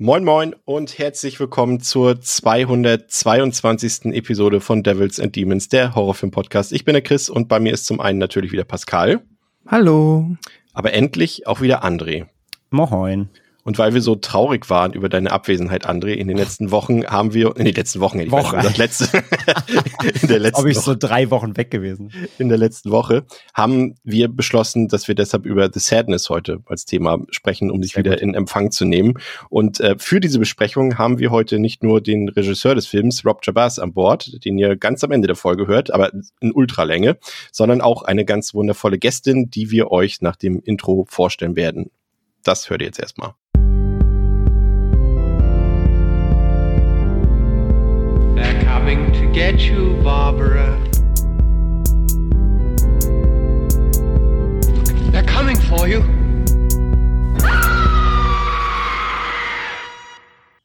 Moin Moin und herzlich willkommen zur 222. Episode von Devils and Demons, der Horrorfilm-Podcast. Ich bin der Chris und bei mir ist zum einen natürlich wieder Pascal. Hallo. Aber endlich auch wieder André. Moin. Und weil wir so traurig waren über deine Abwesenheit, André, in den letzten Wochen haben wir, in den letzten Wochen, ich Woche. Weiß, letzte, in der letzten Ob ich so drei Wochen weg gewesen. In der letzten Woche haben wir beschlossen, dass wir deshalb über The Sadness heute als Thema sprechen, um dich Sehr wieder gut. in Empfang zu nehmen. Und äh, für diese Besprechung haben wir heute nicht nur den Regisseur des Films, Rob Jabaz, an Bord, den ihr ganz am Ende der Folge hört, aber in Ultralänge, sondern auch eine ganz wundervolle Gästin, die wir euch nach dem Intro vorstellen werden. Das hört ihr jetzt erstmal. Get you, Barbara. They're coming for you.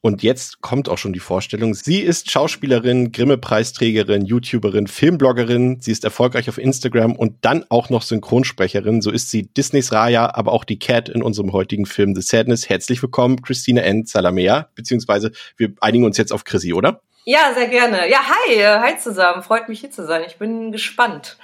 Und jetzt kommt auch schon die Vorstellung. Sie ist Schauspielerin, Grimme-Preisträgerin, YouTuberin, Filmbloggerin. Sie ist erfolgreich auf Instagram und dann auch noch Synchronsprecherin. So ist sie Disneys Raya, aber auch die Cat in unserem heutigen Film The Sadness. Herzlich willkommen, Christine N. Salamea. Beziehungsweise wir einigen uns jetzt auf Chrissy, oder? Ja, sehr gerne. Ja, hi, äh, hi zusammen. Freut mich hier zu sein. Ich bin gespannt.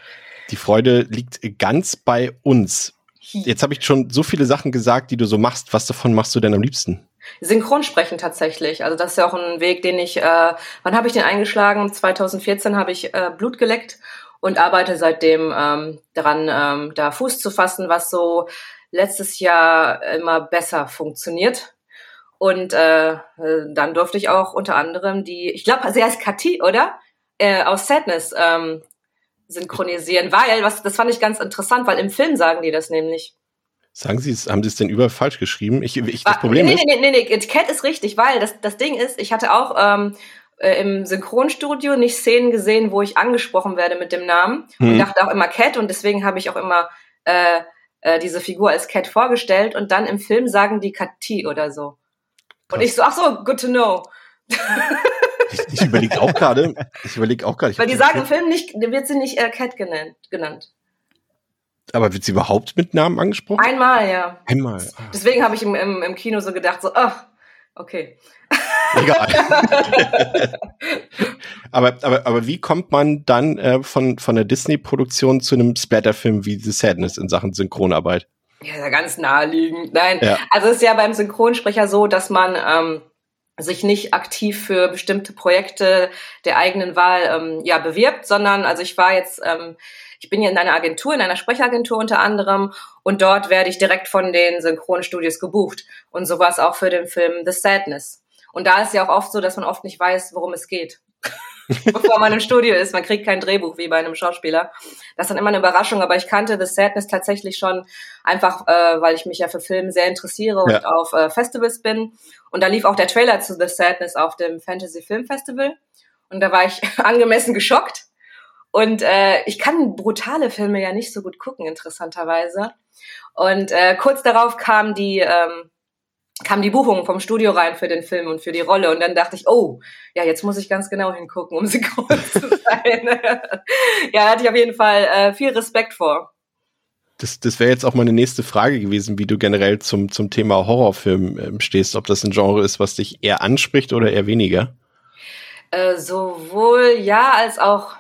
Die Freude liegt ganz bei uns. Jetzt habe ich schon so viele Sachen gesagt, die du so machst. Was davon machst du denn am liebsten? Synchronsprechen tatsächlich. Also das ist ja auch ein Weg, den ich, äh, wann habe ich den eingeschlagen? 2014 habe ich äh, Blut geleckt und arbeite seitdem ähm, daran, ähm, da Fuß zu fassen, was so letztes Jahr immer besser funktioniert. Und äh, dann durfte ich auch unter anderem die, ich glaube, sie heißt Kathi, oder? Äh, aus Sadness ähm, synchronisieren, weil, was, das fand ich ganz interessant, weil im Film sagen die das nämlich. Sagen Sie es, haben Sie es denn überall falsch geschrieben? Ich, ich, das ah, Problem nee, ist. Nee, nee, nee, nee, Cat ist richtig, weil das, das Ding ist, ich hatte auch ähm, äh, im Synchronstudio nicht Szenen gesehen, wo ich angesprochen werde mit dem Namen hm. und dachte auch immer Cat und deswegen habe ich auch immer äh, äh, diese Figur als Cat vorgestellt und dann im Film sagen die Kathi oder so. Und ich so, ach so, good to know. ich, ich überlege auch gerade, ich überlege auch gerade. Weil die sagen im Film nicht, wird sie nicht äh, Cat genannt, genannt. Aber wird sie überhaupt mit Namen angesprochen? Einmal, ja. Einmal. Ah. Deswegen habe ich im, im, im Kino so gedacht, so, ach, okay. Egal. aber, aber, aber wie kommt man dann äh, von, von der Disney-Produktion zu einem Splatter-Film wie The Sadness in Sachen Synchronarbeit? Ja, ganz naheliegend. Nein, ja. also es ist ja beim Synchronsprecher so, dass man ähm, sich nicht aktiv für bestimmte Projekte der eigenen Wahl ähm, ja bewirbt, sondern also ich war jetzt ähm, ich bin hier in einer Agentur, in einer Sprechagentur unter anderem und dort werde ich direkt von den Synchronstudios gebucht und so war es auch für den Film The Sadness. Und da ist ja auch oft so, dass man oft nicht weiß, worum es geht. Bevor man im Studio ist. Man kriegt kein Drehbuch wie bei einem Schauspieler. Das ist dann immer eine Überraschung, aber ich kannte The Sadness tatsächlich schon einfach, äh, weil ich mich ja für Filme sehr interessiere und ja. auf äh, Festivals bin. Und da lief auch der Trailer zu The Sadness auf dem Fantasy Film Festival. Und da war ich angemessen geschockt. Und äh, ich kann brutale Filme ja nicht so gut gucken, interessanterweise. Und äh, kurz darauf kam die ähm, kam die Buchung vom Studio rein für den Film und für die Rolle. Und dann dachte ich, oh, ja, jetzt muss ich ganz genau hingucken, um synchron zu sein. ja, da hatte ich auf jeden Fall äh, viel Respekt vor. Das, das wäre jetzt auch meine nächste Frage gewesen, wie du generell zum, zum Thema Horrorfilm ähm, stehst, ob das ein Genre ist, was dich eher anspricht oder eher weniger. Äh, sowohl ja als auch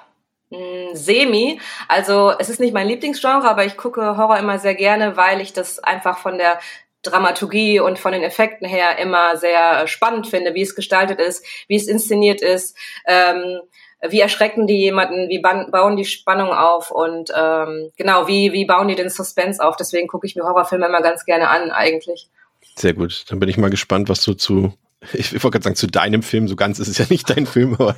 mh, hm, semi. Also es ist nicht mein Lieblingsgenre, aber ich gucke Horror immer sehr gerne, weil ich das einfach von der Dramaturgie und von den Effekten her immer sehr spannend finde, wie es gestaltet ist, wie es inszeniert ist, ähm, wie erschrecken die jemanden, wie bauen die Spannung auf und ähm, genau, wie, wie bauen die den Suspense auf. Deswegen gucke ich mir Horrorfilme immer ganz gerne an, eigentlich. Sehr gut. Dann bin ich mal gespannt, was du zu ich wollte gerade sagen, zu deinem Film, so ganz ist es ja nicht dein Film, aber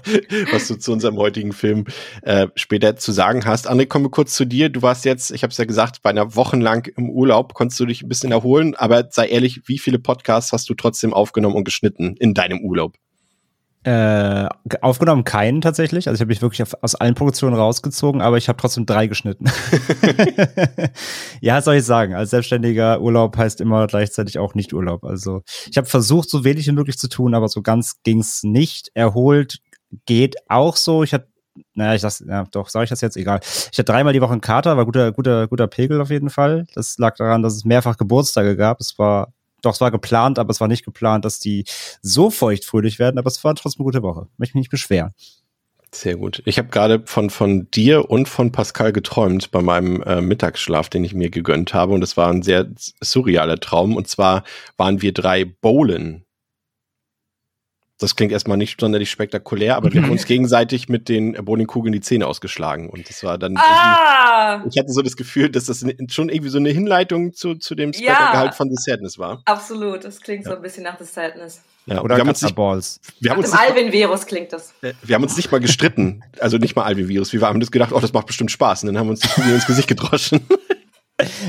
was du zu unserem heutigen Film äh, später zu sagen hast. André, kommen wir kurz zu dir. Du warst jetzt, ich habe es ja gesagt, bei einer Wochenlang im Urlaub, konntest du dich ein bisschen erholen, aber sei ehrlich, wie viele Podcasts hast du trotzdem aufgenommen und geschnitten in deinem Urlaub? Äh, aufgenommen keinen tatsächlich. Also ich habe mich wirklich auf, aus allen Produktionen rausgezogen, aber ich habe trotzdem drei geschnitten. ja, soll ich sagen? Als selbstständiger Urlaub heißt immer gleichzeitig auch nicht Urlaub. Also ich habe versucht, so wenig wie möglich zu tun, aber so ganz ging's nicht. Erholt geht auch so. Ich hatte naja, ich sag's, ja, doch, sage ich das jetzt? Egal. Ich hatte dreimal die Woche einen Kater, war guter, guter, guter Pegel auf jeden Fall. Das lag daran, dass es mehrfach Geburtstage gab. Es war doch, es war geplant, aber es war nicht geplant, dass die so feuchtfröhlich werden, aber es war trotzdem eine gute Woche. Möchte mich nicht beschweren. Sehr gut. Ich habe gerade von, von dir und von Pascal geträumt bei meinem äh, Mittagsschlaf, den ich mir gegönnt habe. Und es war ein sehr surrealer Traum. Und zwar waren wir drei Bowlen das klingt erstmal nicht sonderlich spektakulär, aber wir haben uns gegenseitig mit den Bowlingkugeln die Zähne ausgeschlagen. Und das war dann. Ah! Ich hatte so das Gefühl, dass das schon irgendwie so eine Hinleitung zu, zu dem Splattergehalt ja, von The Sadness war. Absolut, das klingt ja. so ein bisschen nach The Sadness. Ja, oder wir haben uns nicht, Balls. Wir haben uns Alvin-Virus klingt das. Äh, wir haben uns nicht mal gestritten. Also nicht mal Alvin-Virus. Wir haben das gedacht, oh, das macht bestimmt Spaß. Und dann haben wir uns die Kugel ins Gesicht gedroschen.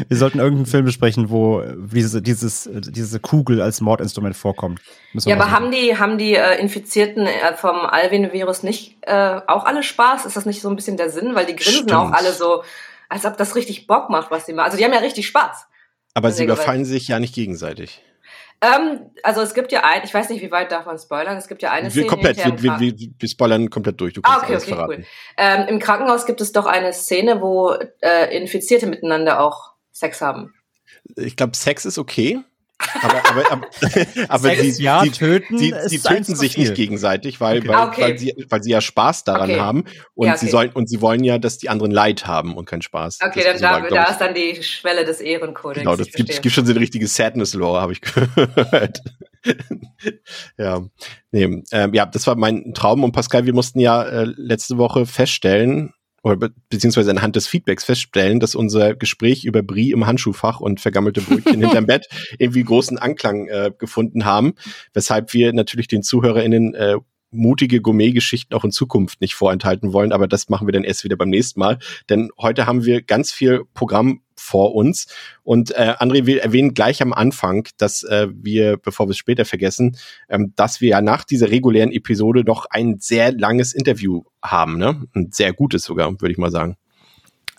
Wir sollten irgendeinen Film besprechen, wo diese, dieses, diese Kugel als Mordinstrument vorkommt. Ja, aber haben die, haben die äh, Infizierten äh, vom Alvin-Virus nicht äh, auch alle Spaß? Ist das nicht so ein bisschen der Sinn? Weil die grinsen Stimmt. auch alle so, als ob das richtig Bock macht, was sie machen. Also die haben ja richtig Spaß. Aber sie überfallen sich ja nicht gegenseitig. Ähm, also es gibt ja ein, ich weiß nicht, wie weit darf man spoilern, es gibt ja eine wir Szene. Komplett, wir, wir, wir, spoilern komplett durch, du kannst ah, okay, alles okay, verraten. Cool. Ähm, Im Krankenhaus gibt es doch eine Szene, wo äh, Infizierte miteinander auch Sex haben. Ich glaube, Sex ist okay. Aber, aber, aber, aber sie, ja, sie, töten, sie, sie töten sich nicht gegenseitig, weil, okay. weil, ah, okay. weil, sie, weil sie ja Spaß daran okay. haben und ja, sie sollen und sie wollen ja, dass die anderen Leid haben und keinen Spaß. Okay, das dann da, da ist dann die Schwelle des Ehrenkodex. Genau, das gibt, gibt schon so eine richtige Sadness-Lore, habe ich gehört. ja, nee, ähm, ja, das war mein Traum und Pascal, wir mussten ja äh, letzte Woche feststellen, oder beziehungsweise anhand des Feedbacks feststellen, dass unser Gespräch über Brie im Handschuhfach und vergammelte Brötchen hinterm Bett irgendwie großen Anklang äh, gefunden haben, weshalb wir natürlich den ZuhörerInnen äh, mutige Gourmet-Geschichten auch in Zukunft nicht vorenthalten wollen, aber das machen wir dann erst wieder beim nächsten Mal. Denn heute haben wir ganz viel Programm vor uns. Und äh, André, wir erwähnen gleich am Anfang, dass äh, wir, bevor wir es später vergessen, ähm, dass wir ja nach dieser regulären Episode doch ein sehr langes Interview haben, ne? Ein sehr gutes sogar, würde ich mal sagen.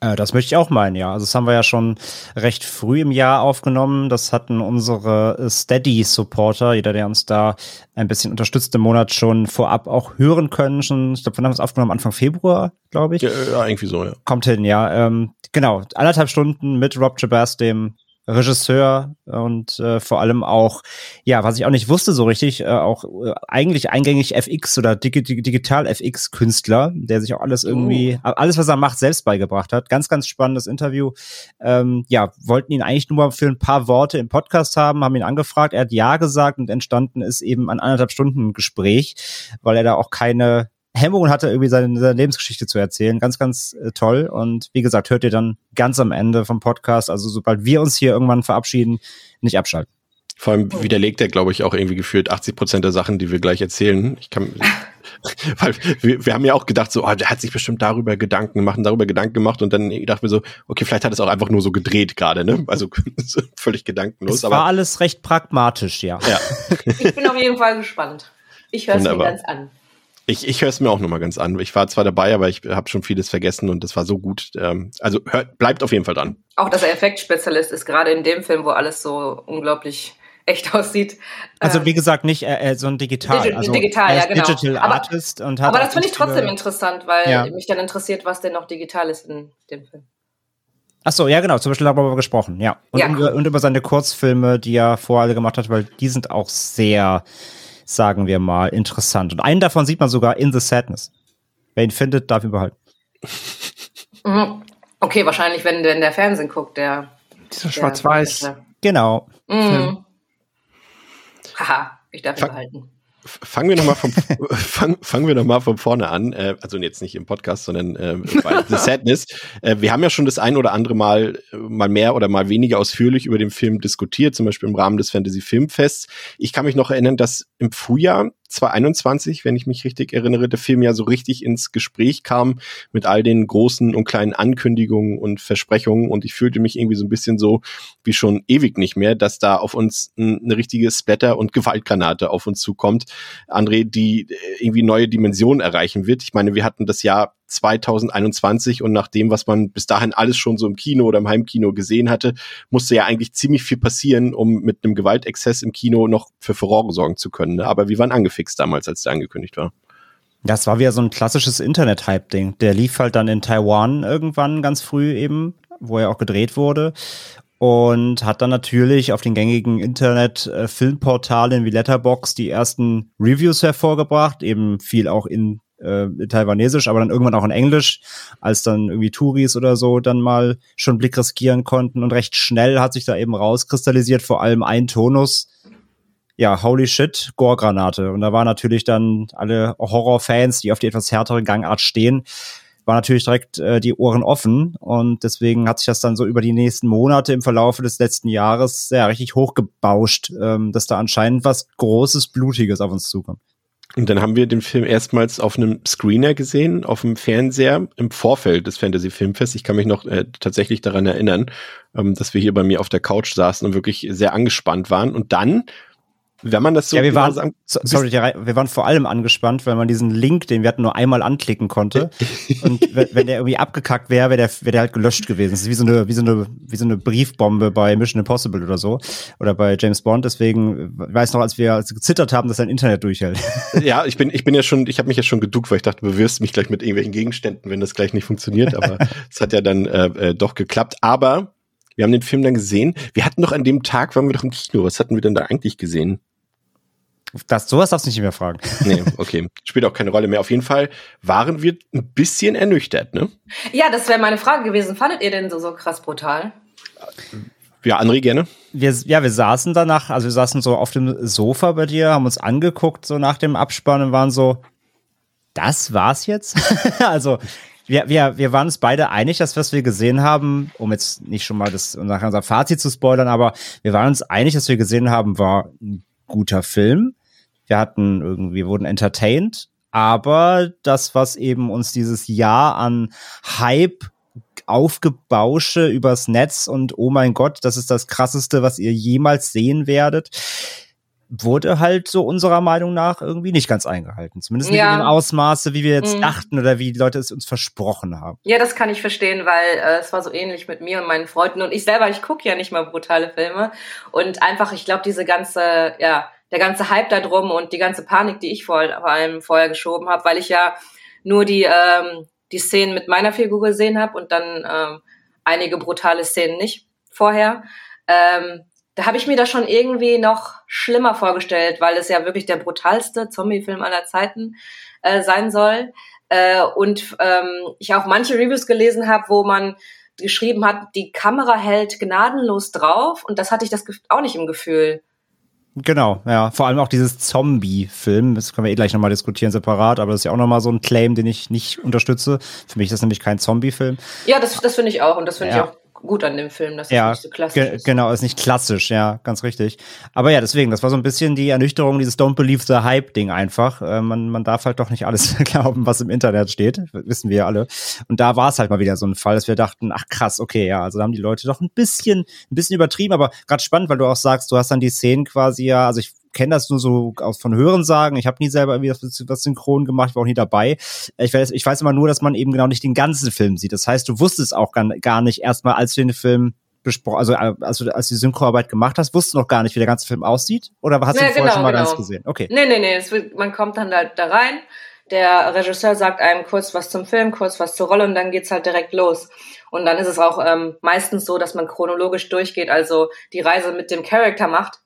Äh, das möchte ich auch meinen, ja. Also das haben wir ja schon recht früh im Jahr aufgenommen. Das hatten unsere Steady-Supporter, jeder, der uns da ein bisschen unterstützt im Monat schon vorab auch hören können. Schon, ich glaube, wir haben es aufgenommen Anfang Februar, glaube ich. Ja, ja, irgendwie so, ja. Kommt hin, ja. Ähm, genau, anderthalb Stunden mit Rob Jabaz, dem Regisseur und äh, vor allem auch, ja, was ich auch nicht wusste so richtig, äh, auch äh, eigentlich eingängig FX oder Digi Digital FX Künstler, der sich auch alles irgendwie, oh. alles was er macht, selbst beigebracht hat. Ganz, ganz spannendes Interview. Ähm, ja, wollten ihn eigentlich nur für ein paar Worte im Podcast haben, haben ihn angefragt, er hat Ja gesagt und entstanden ist eben ein anderthalb Stunden Gespräch, weil er da auch keine Hemmungen hatte, irgendwie seine, seine Lebensgeschichte zu erzählen. Ganz, ganz äh, toll. Und wie gesagt, hört ihr dann ganz am Ende vom Podcast, also sobald wir uns hier irgendwann verabschieden, nicht abschalten. Vor allem widerlegt er, glaube ich, auch irgendwie gefühlt 80 Prozent der Sachen, die wir gleich erzählen. Ich kann, weil wir, wir haben ja auch gedacht, so, oh, der hat sich bestimmt darüber Gedanken gemacht, darüber Gedanken gemacht und dann dachten wir so, okay, vielleicht hat es auch einfach nur so gedreht gerade, ne? Also völlig gedankenlos. Es war aber, alles recht pragmatisch, ja. ja. Ich bin auf jeden Fall gespannt. Ich höre es mir ganz an. Ich, ich höre es mir auch nochmal ganz an. Ich war zwar dabei, aber ich habe schon vieles vergessen und das war so gut. Ähm, also hört, bleibt auf jeden Fall dran. Auch dass er Effektspezialist ist, gerade in dem Film, wo alles so unglaublich echt aussieht. Also ähm, wie gesagt, nicht äh, äh, so ein digital, Digi also digital, ja genau. Digital aber, Artist und hat Aber das finde ich trotzdem interessant, weil ja. mich dann interessiert, was denn noch digital ist in dem Film. Ach so, ja genau, zum Beispiel darüber wir gesprochen, ja. Und, ja, cool. und über seine Kurzfilme, die er vorher alle gemacht hat, weil die sind auch sehr sagen wir mal, interessant. Und einen davon sieht man sogar in The Sadness. Wer ihn findet, darf ihn behalten. Mhm. Okay, wahrscheinlich, wenn, wenn der Fernsehen guckt, der. Dieser Schwarz-Weiß. Genau. Mhm. Haha, ich darf ihn behalten. Fangen wir nochmal vom, fang, fangen wir noch mal von vorne an. Äh, also jetzt nicht im Podcast, sondern äh, bei The Sadness. Äh, wir haben ja schon das ein oder andere Mal mal mehr oder mal weniger ausführlich über den Film diskutiert, zum Beispiel im Rahmen des Fantasy Filmfests. Ich kann mich noch erinnern, dass im Frühjahr 2021, wenn ich mich richtig erinnere, der Film ja so richtig ins Gespräch kam mit all den großen und kleinen Ankündigungen und Versprechungen und ich fühlte mich irgendwie so ein bisschen so wie schon ewig nicht mehr, dass da auf uns eine richtige Splatter- und Gewaltgranate auf uns zukommt, André, die äh, irgendwie neue Dimensionen erreichen wird. Ich meine, wir hatten das Jahr 2021 und nach dem, was man bis dahin alles schon so im Kino oder im Heimkino gesehen hatte, musste ja eigentlich ziemlich viel passieren, um mit einem Gewaltexzess im Kino noch für Furore sorgen zu können. Ne? Aber wir waren angefixt damals, als der angekündigt war. Das war wieder so ein klassisches Internet-Hype-Ding. Der lief halt dann in Taiwan irgendwann ganz früh eben, wo er auch gedreht wurde. Und hat dann natürlich auf den gängigen Internet-Filmportalen wie Letterbox die ersten Reviews hervorgebracht, eben viel auch in äh, Taiwanesisch, aber dann irgendwann auch in Englisch, als dann irgendwie Touris oder so dann mal schon Blick riskieren konnten. Und recht schnell hat sich da eben rauskristallisiert, vor allem ein Tonus, ja, holy shit, Gore-Granate. Und da waren natürlich dann alle Horror-Fans, die auf die etwas härtere Gangart stehen, war natürlich direkt äh, die Ohren offen und deswegen hat sich das dann so über die nächsten Monate im Verlaufe des letzten Jahres sehr richtig hochgebauscht, ähm, dass da anscheinend was Großes, Blutiges auf uns zukommt. Und dann haben wir den Film erstmals auf einem Screener gesehen, auf dem Fernseher im Vorfeld des Fantasy Filmfests. Ich kann mich noch äh, tatsächlich daran erinnern, ähm, dass wir hier bei mir auf der Couch saßen und wirklich sehr angespannt waren. Und dann wenn man das so ja, wir waren, sagen, sorry, wir waren vor allem angespannt, weil man diesen Link, den wir hatten, nur einmal anklicken konnte. und wenn der irgendwie abgekackt wäre, wäre der, wäre der halt gelöscht gewesen. Das ist wie so eine, wie so eine, wie so eine Briefbombe bei Mission Impossible oder so. Oder bei James Bond. Deswegen, ich weiß noch, als wir als gezittert haben, dass dein Internet durchhält. ja, ich bin, ich bin ja schon, ich habe mich ja schon geduckt, weil ich dachte, du bewirfst mich gleich mit irgendwelchen Gegenständen, wenn das gleich nicht funktioniert. Aber es hat ja dann äh, äh, doch geklappt. Aber wir haben den Film dann gesehen. Wir hatten doch an dem Tag, waren wir doch im Kino. Was hatten wir denn da eigentlich gesehen? Das, sowas darfst du nicht mehr fragen. Nee, okay. Spielt auch keine Rolle mehr. Auf jeden Fall waren wir ein bisschen ernüchtert, ne? Ja, das wäre meine Frage gewesen. Fandet ihr denn so, so krass brutal? Ja, André, gerne. Wir, ja, wir saßen danach, also wir saßen so auf dem Sofa bei dir, haben uns angeguckt, so nach dem Abspann und waren so, das war's jetzt? also, wir, wir, wir waren uns beide einig, dass was wir gesehen haben, um jetzt nicht schon mal das nachher unser Fazit zu spoilern, aber wir waren uns einig, dass wir gesehen haben, war ein guter Film. Wir hatten irgendwie, wurden entertained, aber das, was eben uns dieses Jahr an Hype Aufgebausche übers Netz und oh mein Gott, das ist das krasseste, was ihr jemals sehen werdet, wurde halt so unserer Meinung nach irgendwie nicht ganz eingehalten. Zumindest nicht ja. in dem Ausmaße, wie wir jetzt mhm. dachten oder wie die Leute es uns versprochen haben. Ja, das kann ich verstehen, weil äh, es war so ähnlich mit mir und meinen Freunden und ich selber, ich gucke ja nicht mal brutale Filme und einfach, ich glaube, diese ganze, ja, der ganze Hype da drum und die ganze Panik, die ich vor, vor allem vorher geschoben habe, weil ich ja nur die, ähm, die Szenen mit meiner Figur gesehen habe und dann ähm, einige brutale Szenen nicht vorher. Ähm, da habe ich mir das schon irgendwie noch schlimmer vorgestellt, weil es ja wirklich der brutalste Zombie-Film aller Zeiten äh, sein soll. Äh, und ähm, ich auch manche Reviews gelesen habe, wo man geschrieben hat, die Kamera hält gnadenlos drauf und das hatte ich das auch nicht im Gefühl. Genau, ja. Vor allem auch dieses Zombie-Film. Das können wir eh gleich nochmal diskutieren separat, aber das ist ja auch nochmal so ein Claim, den ich nicht unterstütze. Für mich ist das nämlich kein Zombie-Film. Ja, das, das finde ich auch und das finde ja. ich auch gut an dem Film, dass ja, es nicht so klassisch ge ist. Genau, ist nicht klassisch, ja, ganz richtig. Aber ja, deswegen, das war so ein bisschen die Ernüchterung, dieses Don't Believe the Hype-Ding einfach. Äh, man, man darf halt doch nicht alles glauben, was im Internet steht, wissen wir ja alle. Und da war es halt mal wieder so ein Fall, dass wir dachten, ach krass, okay, ja, also da haben die Leute doch ein bisschen, ein bisschen übertrieben, aber gerade spannend, weil du auch sagst, du hast dann die Szenen quasi ja, also ich kenne das nur so aus von Hörensagen. Ich habe nie selber irgendwie was, was synchron gemacht, ich war auch nie dabei. Ich weiß, ich weiß immer nur, dass man eben genau nicht den ganzen Film sieht. Das heißt, du wusstest auch gar, gar nicht erstmal, als du den Film besprochen, also als du, als du die Synchroarbeit gemacht hast, wusstest du noch gar nicht, wie der ganze Film aussieht? Oder hast ja, du vorher genau, schon mal genau. ganz gesehen? Okay. Nee, nee, nee. Wird, man kommt dann da, da rein. Der Regisseur sagt einem kurz was zum Film, kurz was zur Rolle und dann geht's halt direkt los. Und dann ist es auch ähm, meistens so, dass man chronologisch durchgeht, also die Reise mit dem Charakter macht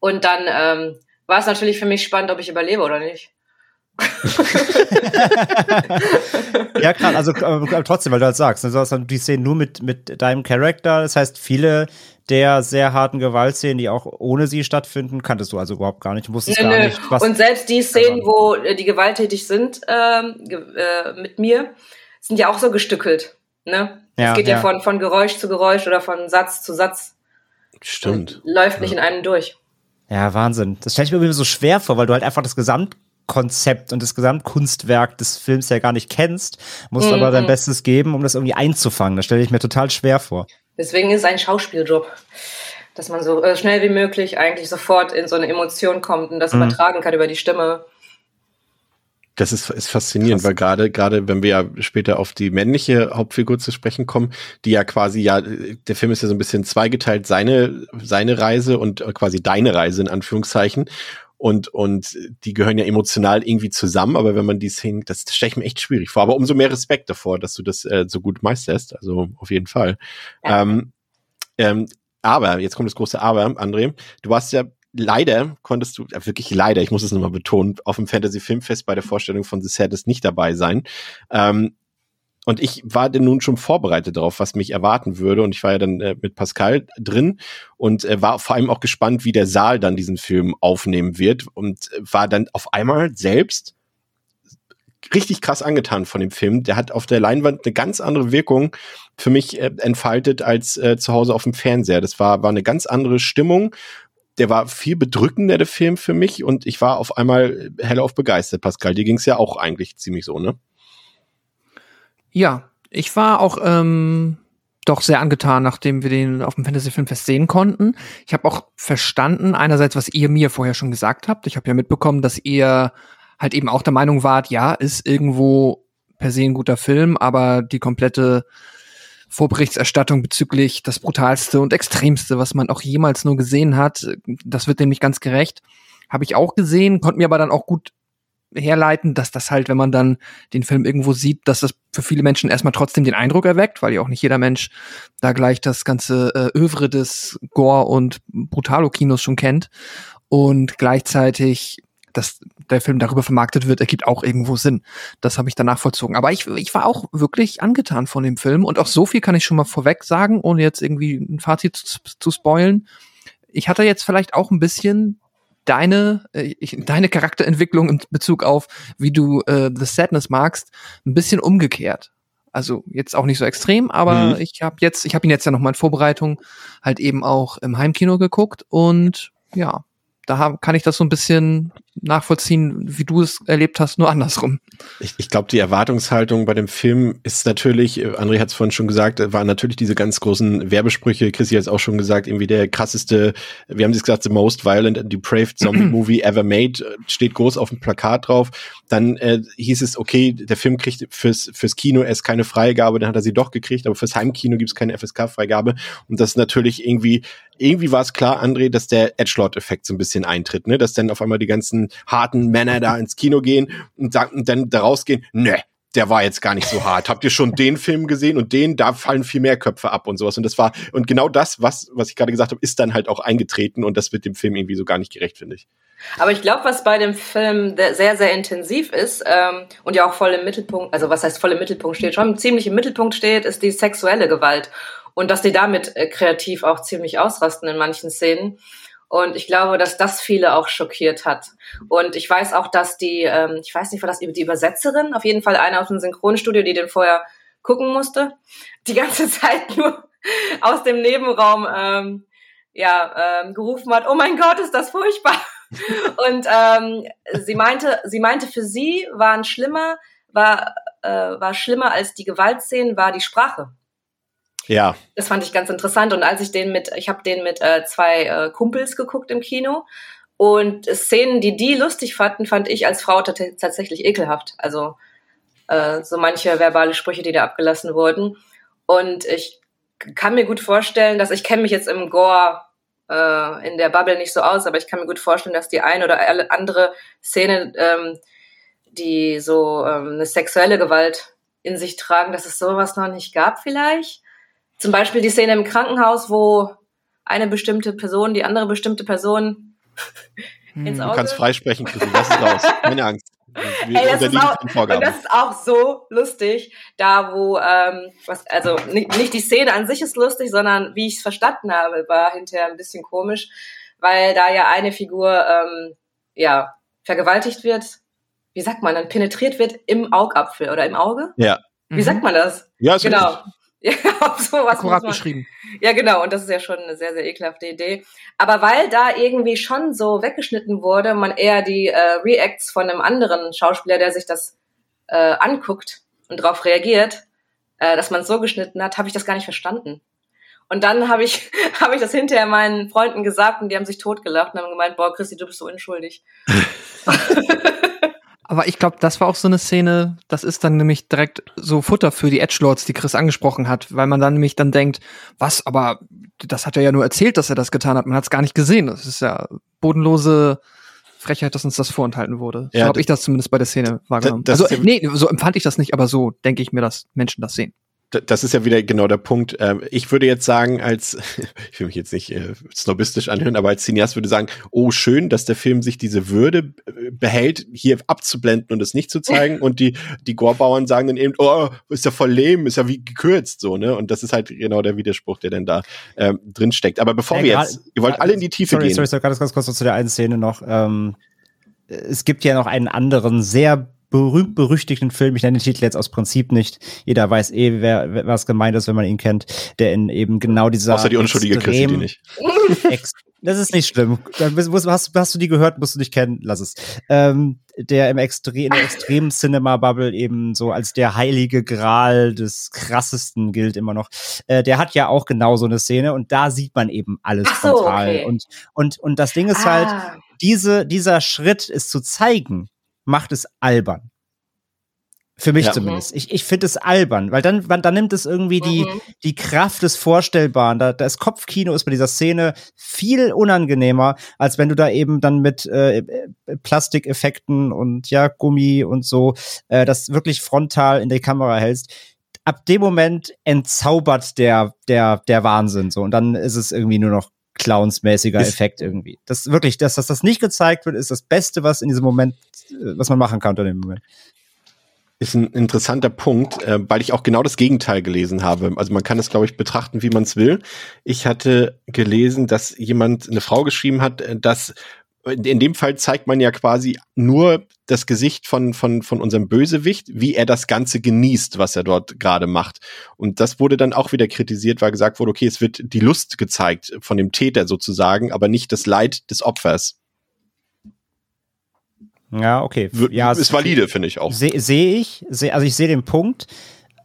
und dann ähm, war es natürlich für mich spannend, ob ich überlebe oder nicht. ja, klar, also äh, trotzdem, weil du halt sagst, ne, du hast dann die Szenen nur mit, mit deinem Charakter. Das heißt, viele der sehr harten Gewaltszenen, die auch ohne sie stattfinden, kanntest du also überhaupt gar nicht. Du wusstest nö, gar nö. nicht, was. Und selbst die Szenen, wo äh, die gewalttätig sind ähm, äh, mit mir, sind ja auch so gestückelt. Ne? Ja, es geht ja, ja von, von Geräusch zu Geräusch oder von Satz zu Satz. Stimmt. läuft nicht ja. in einem durch. Ja, Wahnsinn. Das stelle ich mir irgendwie so schwer vor, weil du halt einfach das Gesamtkonzept und das Gesamtkunstwerk des Films ja gar nicht kennst, musst mhm. aber dein Bestes geben, um das irgendwie einzufangen. Das stelle ich mir total schwer vor. Deswegen ist es ein Schauspieljob, dass man so äh, schnell wie möglich eigentlich sofort in so eine Emotion kommt und das mhm. übertragen kann über die Stimme. Das ist, ist faszinierend, Krass. weil gerade, gerade wenn wir ja später auf die männliche Hauptfigur zu sprechen kommen, die ja quasi ja, der Film ist ja so ein bisschen zweigeteilt, seine, seine Reise und quasi deine Reise in Anführungszeichen. Und, und die gehören ja emotional irgendwie zusammen, aber wenn man die Szenen, das stelle ich mir echt schwierig vor. Aber umso mehr Respekt davor, dass du das äh, so gut meisterst. Also auf jeden Fall. Ja. Ähm, ähm, aber, jetzt kommt das große Aber, André. Du warst ja leider konntest du, äh, wirklich leider, ich muss es nochmal betonen, auf dem Fantasy Filmfest bei der Vorstellung von The Saddest nicht dabei sein. Ähm, und ich war denn nun schon vorbereitet darauf, was mich erwarten würde. Und ich war ja dann äh, mit Pascal drin und äh, war vor allem auch gespannt, wie der Saal dann diesen Film aufnehmen wird. Und war dann auf einmal selbst richtig krass angetan von dem Film. Der hat auf der Leinwand eine ganz andere Wirkung für mich äh, entfaltet als äh, zu Hause auf dem Fernseher. Das war, war eine ganz andere Stimmung der war viel bedrückender, der Film für mich, und ich war auf einmal hellauf begeistert, Pascal. Dir ging es ja auch eigentlich ziemlich so, ne? Ja, ich war auch ähm, doch sehr angetan, nachdem wir den auf dem Fantasy Filmfest sehen konnten. Ich habe auch verstanden, einerseits, was ihr mir vorher schon gesagt habt. Ich habe ja mitbekommen, dass ihr halt eben auch der Meinung wart, ja, ist irgendwo per se ein guter Film, aber die komplette Vorberichterstattung bezüglich das brutalste und extremste, was man auch jemals nur gesehen hat. Das wird dem nicht ganz gerecht. Habe ich auch gesehen, konnte mir aber dann auch gut herleiten, dass das halt, wenn man dann den Film irgendwo sieht, dass das für viele Menschen erstmal trotzdem den Eindruck erweckt, weil ja auch nicht jeder Mensch da gleich das ganze äh, Övre des Gore- und Brutalo-Kinos schon kennt. Und gleichzeitig dass der Film darüber vermarktet wird, ergibt auch irgendwo Sinn. Das habe ich danach vollzogen. Aber ich, ich war auch wirklich angetan von dem Film und auch so viel kann ich schon mal vorweg sagen, ohne jetzt irgendwie ein Fazit zu, zu spoilen. Ich hatte jetzt vielleicht auch ein bisschen deine, äh, ich, deine Charakterentwicklung in Bezug auf, wie du äh, The Sadness magst, ein bisschen umgekehrt. Also jetzt auch nicht so extrem, aber mhm. ich habe jetzt, ich habe ihn jetzt ja noch mal in Vorbereitung halt eben auch im Heimkino geguckt und ja, da kann ich das so ein bisschen nachvollziehen, wie du es erlebt hast, nur andersrum. Ich, ich glaube, die Erwartungshaltung bei dem Film ist natürlich, äh, André hat es vorhin schon gesagt, äh, waren natürlich diese ganz großen Werbesprüche. Chrissy hat es auch schon gesagt, irgendwie der krasseste, wir haben es gesagt, the most violent and depraved zombie movie ever made, äh, steht groß auf dem Plakat drauf. Dann äh, hieß es, okay, der Film kriegt fürs, fürs Kino erst keine Freigabe, dann hat er sie doch gekriegt, aber fürs Heimkino gibt es keine FSK-Freigabe. Und das ist natürlich irgendwie, irgendwie war es klar, André, dass der Edgelord-Effekt so ein bisschen eintritt, ne? Dass dann auf einmal die ganzen harten Männer da ins Kino gehen und, sagen, und dann da rausgehen, ne, der war jetzt gar nicht so hart. Habt ihr schon den Film gesehen und den, da fallen viel mehr Köpfe ab und sowas. Und das war, und genau das, was, was ich gerade gesagt habe, ist dann halt auch eingetreten und das wird dem Film irgendwie so gar nicht gerecht, finde ich. Aber ich glaube, was bei dem Film sehr, sehr intensiv ist ähm, und ja auch voll im Mittelpunkt, also was heißt voll im Mittelpunkt steht, schon ziemlich im Mittelpunkt steht, ist die sexuelle Gewalt. Und dass die damit äh, kreativ auch ziemlich ausrasten in manchen Szenen. Und ich glaube, dass das viele auch schockiert hat. Und ich weiß auch, dass die, ähm, ich weiß nicht, war das die Übersetzerin, auf jeden Fall eine aus dem Synchronstudio, die den vorher gucken musste, die ganze Zeit nur aus dem Nebenraum ähm, ja ähm, gerufen hat: Oh mein Gott, ist das furchtbar! Und ähm, sie meinte, sie meinte, für sie waren schlimmer, war äh, war schlimmer als die Gewaltszenen, war die Sprache. Ja. Das fand ich ganz interessant. Und als ich den mit, ich habe den mit äh, zwei äh, Kumpels geguckt im Kino. Und Szenen, die die lustig fanden, fand ich als Frau tatsächlich ekelhaft. Also äh, so manche verbale Sprüche, die da abgelassen wurden. Und ich kann mir gut vorstellen, dass ich kenne mich jetzt im Gore äh, in der Bubble nicht so aus, aber ich kann mir gut vorstellen, dass die eine oder andere Szene, ähm, die so ähm, eine sexuelle Gewalt in sich tragen, dass es sowas noch nicht gab vielleicht. Zum Beispiel die Szene im Krankenhaus, wo eine bestimmte Person die andere bestimmte Person ins Auge... Du kannst freisprechen, Chrissy, das ist raus. Keine Angst. Ey, das, ist auch, und das ist auch so lustig, da wo, ähm, was, also nicht, nicht die Szene an sich ist lustig, sondern wie ich es verstanden habe, war hinterher ein bisschen komisch, weil da ja eine Figur ähm, ja vergewaltigt wird, wie sagt man dann, penetriert wird im Augapfel oder im Auge? Ja. Wie mhm. sagt man das? Ja, ist genau. Richtig Ja, auf sowas Akkurat beschrieben. Ja, genau. Und das ist ja schon eine sehr, sehr ekelhafte Idee. Aber weil da irgendwie schon so weggeschnitten wurde, man eher die äh, Reacts von einem anderen Schauspieler, der sich das äh, anguckt und darauf reagiert, äh, dass man es so geschnitten hat, habe ich das gar nicht verstanden. Und dann habe ich, hab ich das hinterher meinen Freunden gesagt und die haben sich totgelacht und haben gemeint, boah, Christi, du bist so unschuldig. Aber ich glaube, das war auch so eine Szene, das ist dann nämlich direkt so Futter für die Edgelords, die Chris angesprochen hat, weil man dann nämlich dann denkt, was, aber das hat er ja nur erzählt, dass er das getan hat, man hat es gar nicht gesehen. Das ist ja bodenlose Frechheit, dass uns das vorenthalten wurde. Ja, so habe ich das zumindest bei der Szene wahrgenommen. Also, nee, so empfand ich das nicht, aber so denke ich mir, dass Menschen das sehen das ist ja wieder genau der Punkt. Ähm, ich würde jetzt sagen, als, ich will mich jetzt nicht äh, snobistisch anhören, aber als Cineast würde sagen, oh, schön, dass der Film sich diese Würde äh, behält, hier abzublenden und es nicht zu zeigen. Und die, die Gorbauern sagen dann eben, oh, ist ja voll lehm, ist ja wie gekürzt, so, ne? Und das ist halt genau der Widerspruch, der denn da ähm, drin steckt. Aber bevor ja, wir jetzt, ihr wollt alle in die Tiefe sorry, gehen. Sorry, sorry, ganz, ganz kurz zu der einen Szene noch. Ähm, es gibt ja noch einen anderen sehr berühmt-berüchtigten Film, ich nenne den Titel jetzt aus Prinzip nicht, jeder weiß eh, wer, wer, was gemeint ist, wenn man ihn kennt, der in eben genau dieser Außer die unschuldige Christi, die nicht. das ist nicht schlimm. Dann hast, hast du die gehört, musst du nicht kennen, lass es. Ähm, der im Extre in der extremen Cinema-Bubble eben so als der heilige Gral des krassesten gilt immer noch. Äh, der hat ja auch genau so eine Szene und da sieht man eben alles Ach so, frontal. Okay. Und, und, und das Ding ist halt, ah. halt, diese, dieser Schritt ist zu zeigen, macht es albern. Für mich ja. zumindest. Ich, ich finde es albern, weil dann, dann nimmt es irgendwie die, mhm. die Kraft des Vorstellbaren. Da, das Kopfkino ist bei dieser Szene viel unangenehmer, als wenn du da eben dann mit äh, Plastikeffekten und ja, Gummi und so äh, das wirklich frontal in die Kamera hältst. Ab dem Moment entzaubert der, der, der Wahnsinn so. Und dann ist es irgendwie nur noch clownsmäßiger Effekt irgendwie. Das wirklich, dass, dass das nicht gezeigt wird, ist das Beste, was in diesem Moment, äh, was man machen kann unter dem Moment. Ist ein interessanter Punkt, äh, weil ich auch genau das Gegenteil gelesen habe. Also man kann es, glaube ich, betrachten, wie man es will. Ich hatte gelesen, dass jemand, eine Frau geschrieben hat, äh, dass in dem Fall zeigt man ja quasi nur das Gesicht von, von, von unserem Bösewicht, wie er das Ganze genießt, was er dort gerade macht. Und das wurde dann auch wieder kritisiert, weil gesagt wurde, okay, es wird die Lust gezeigt von dem Täter sozusagen, aber nicht das Leid des Opfers. Ja, okay. Ja, ist valide, finde ich auch. Sehe seh ich, seh, also ich sehe den Punkt.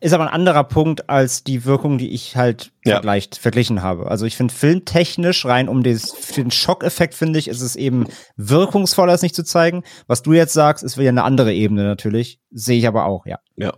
Ist aber ein anderer Punkt als die Wirkung, die ich halt ja. vergleicht, verglichen habe. Also ich finde filmtechnisch rein um des, den Schockeffekt finde ich, ist es eben wirkungsvoller, es nicht zu zeigen. Was du jetzt sagst, ist wieder eine andere Ebene natürlich. Sehe ich aber auch, ja. Ja.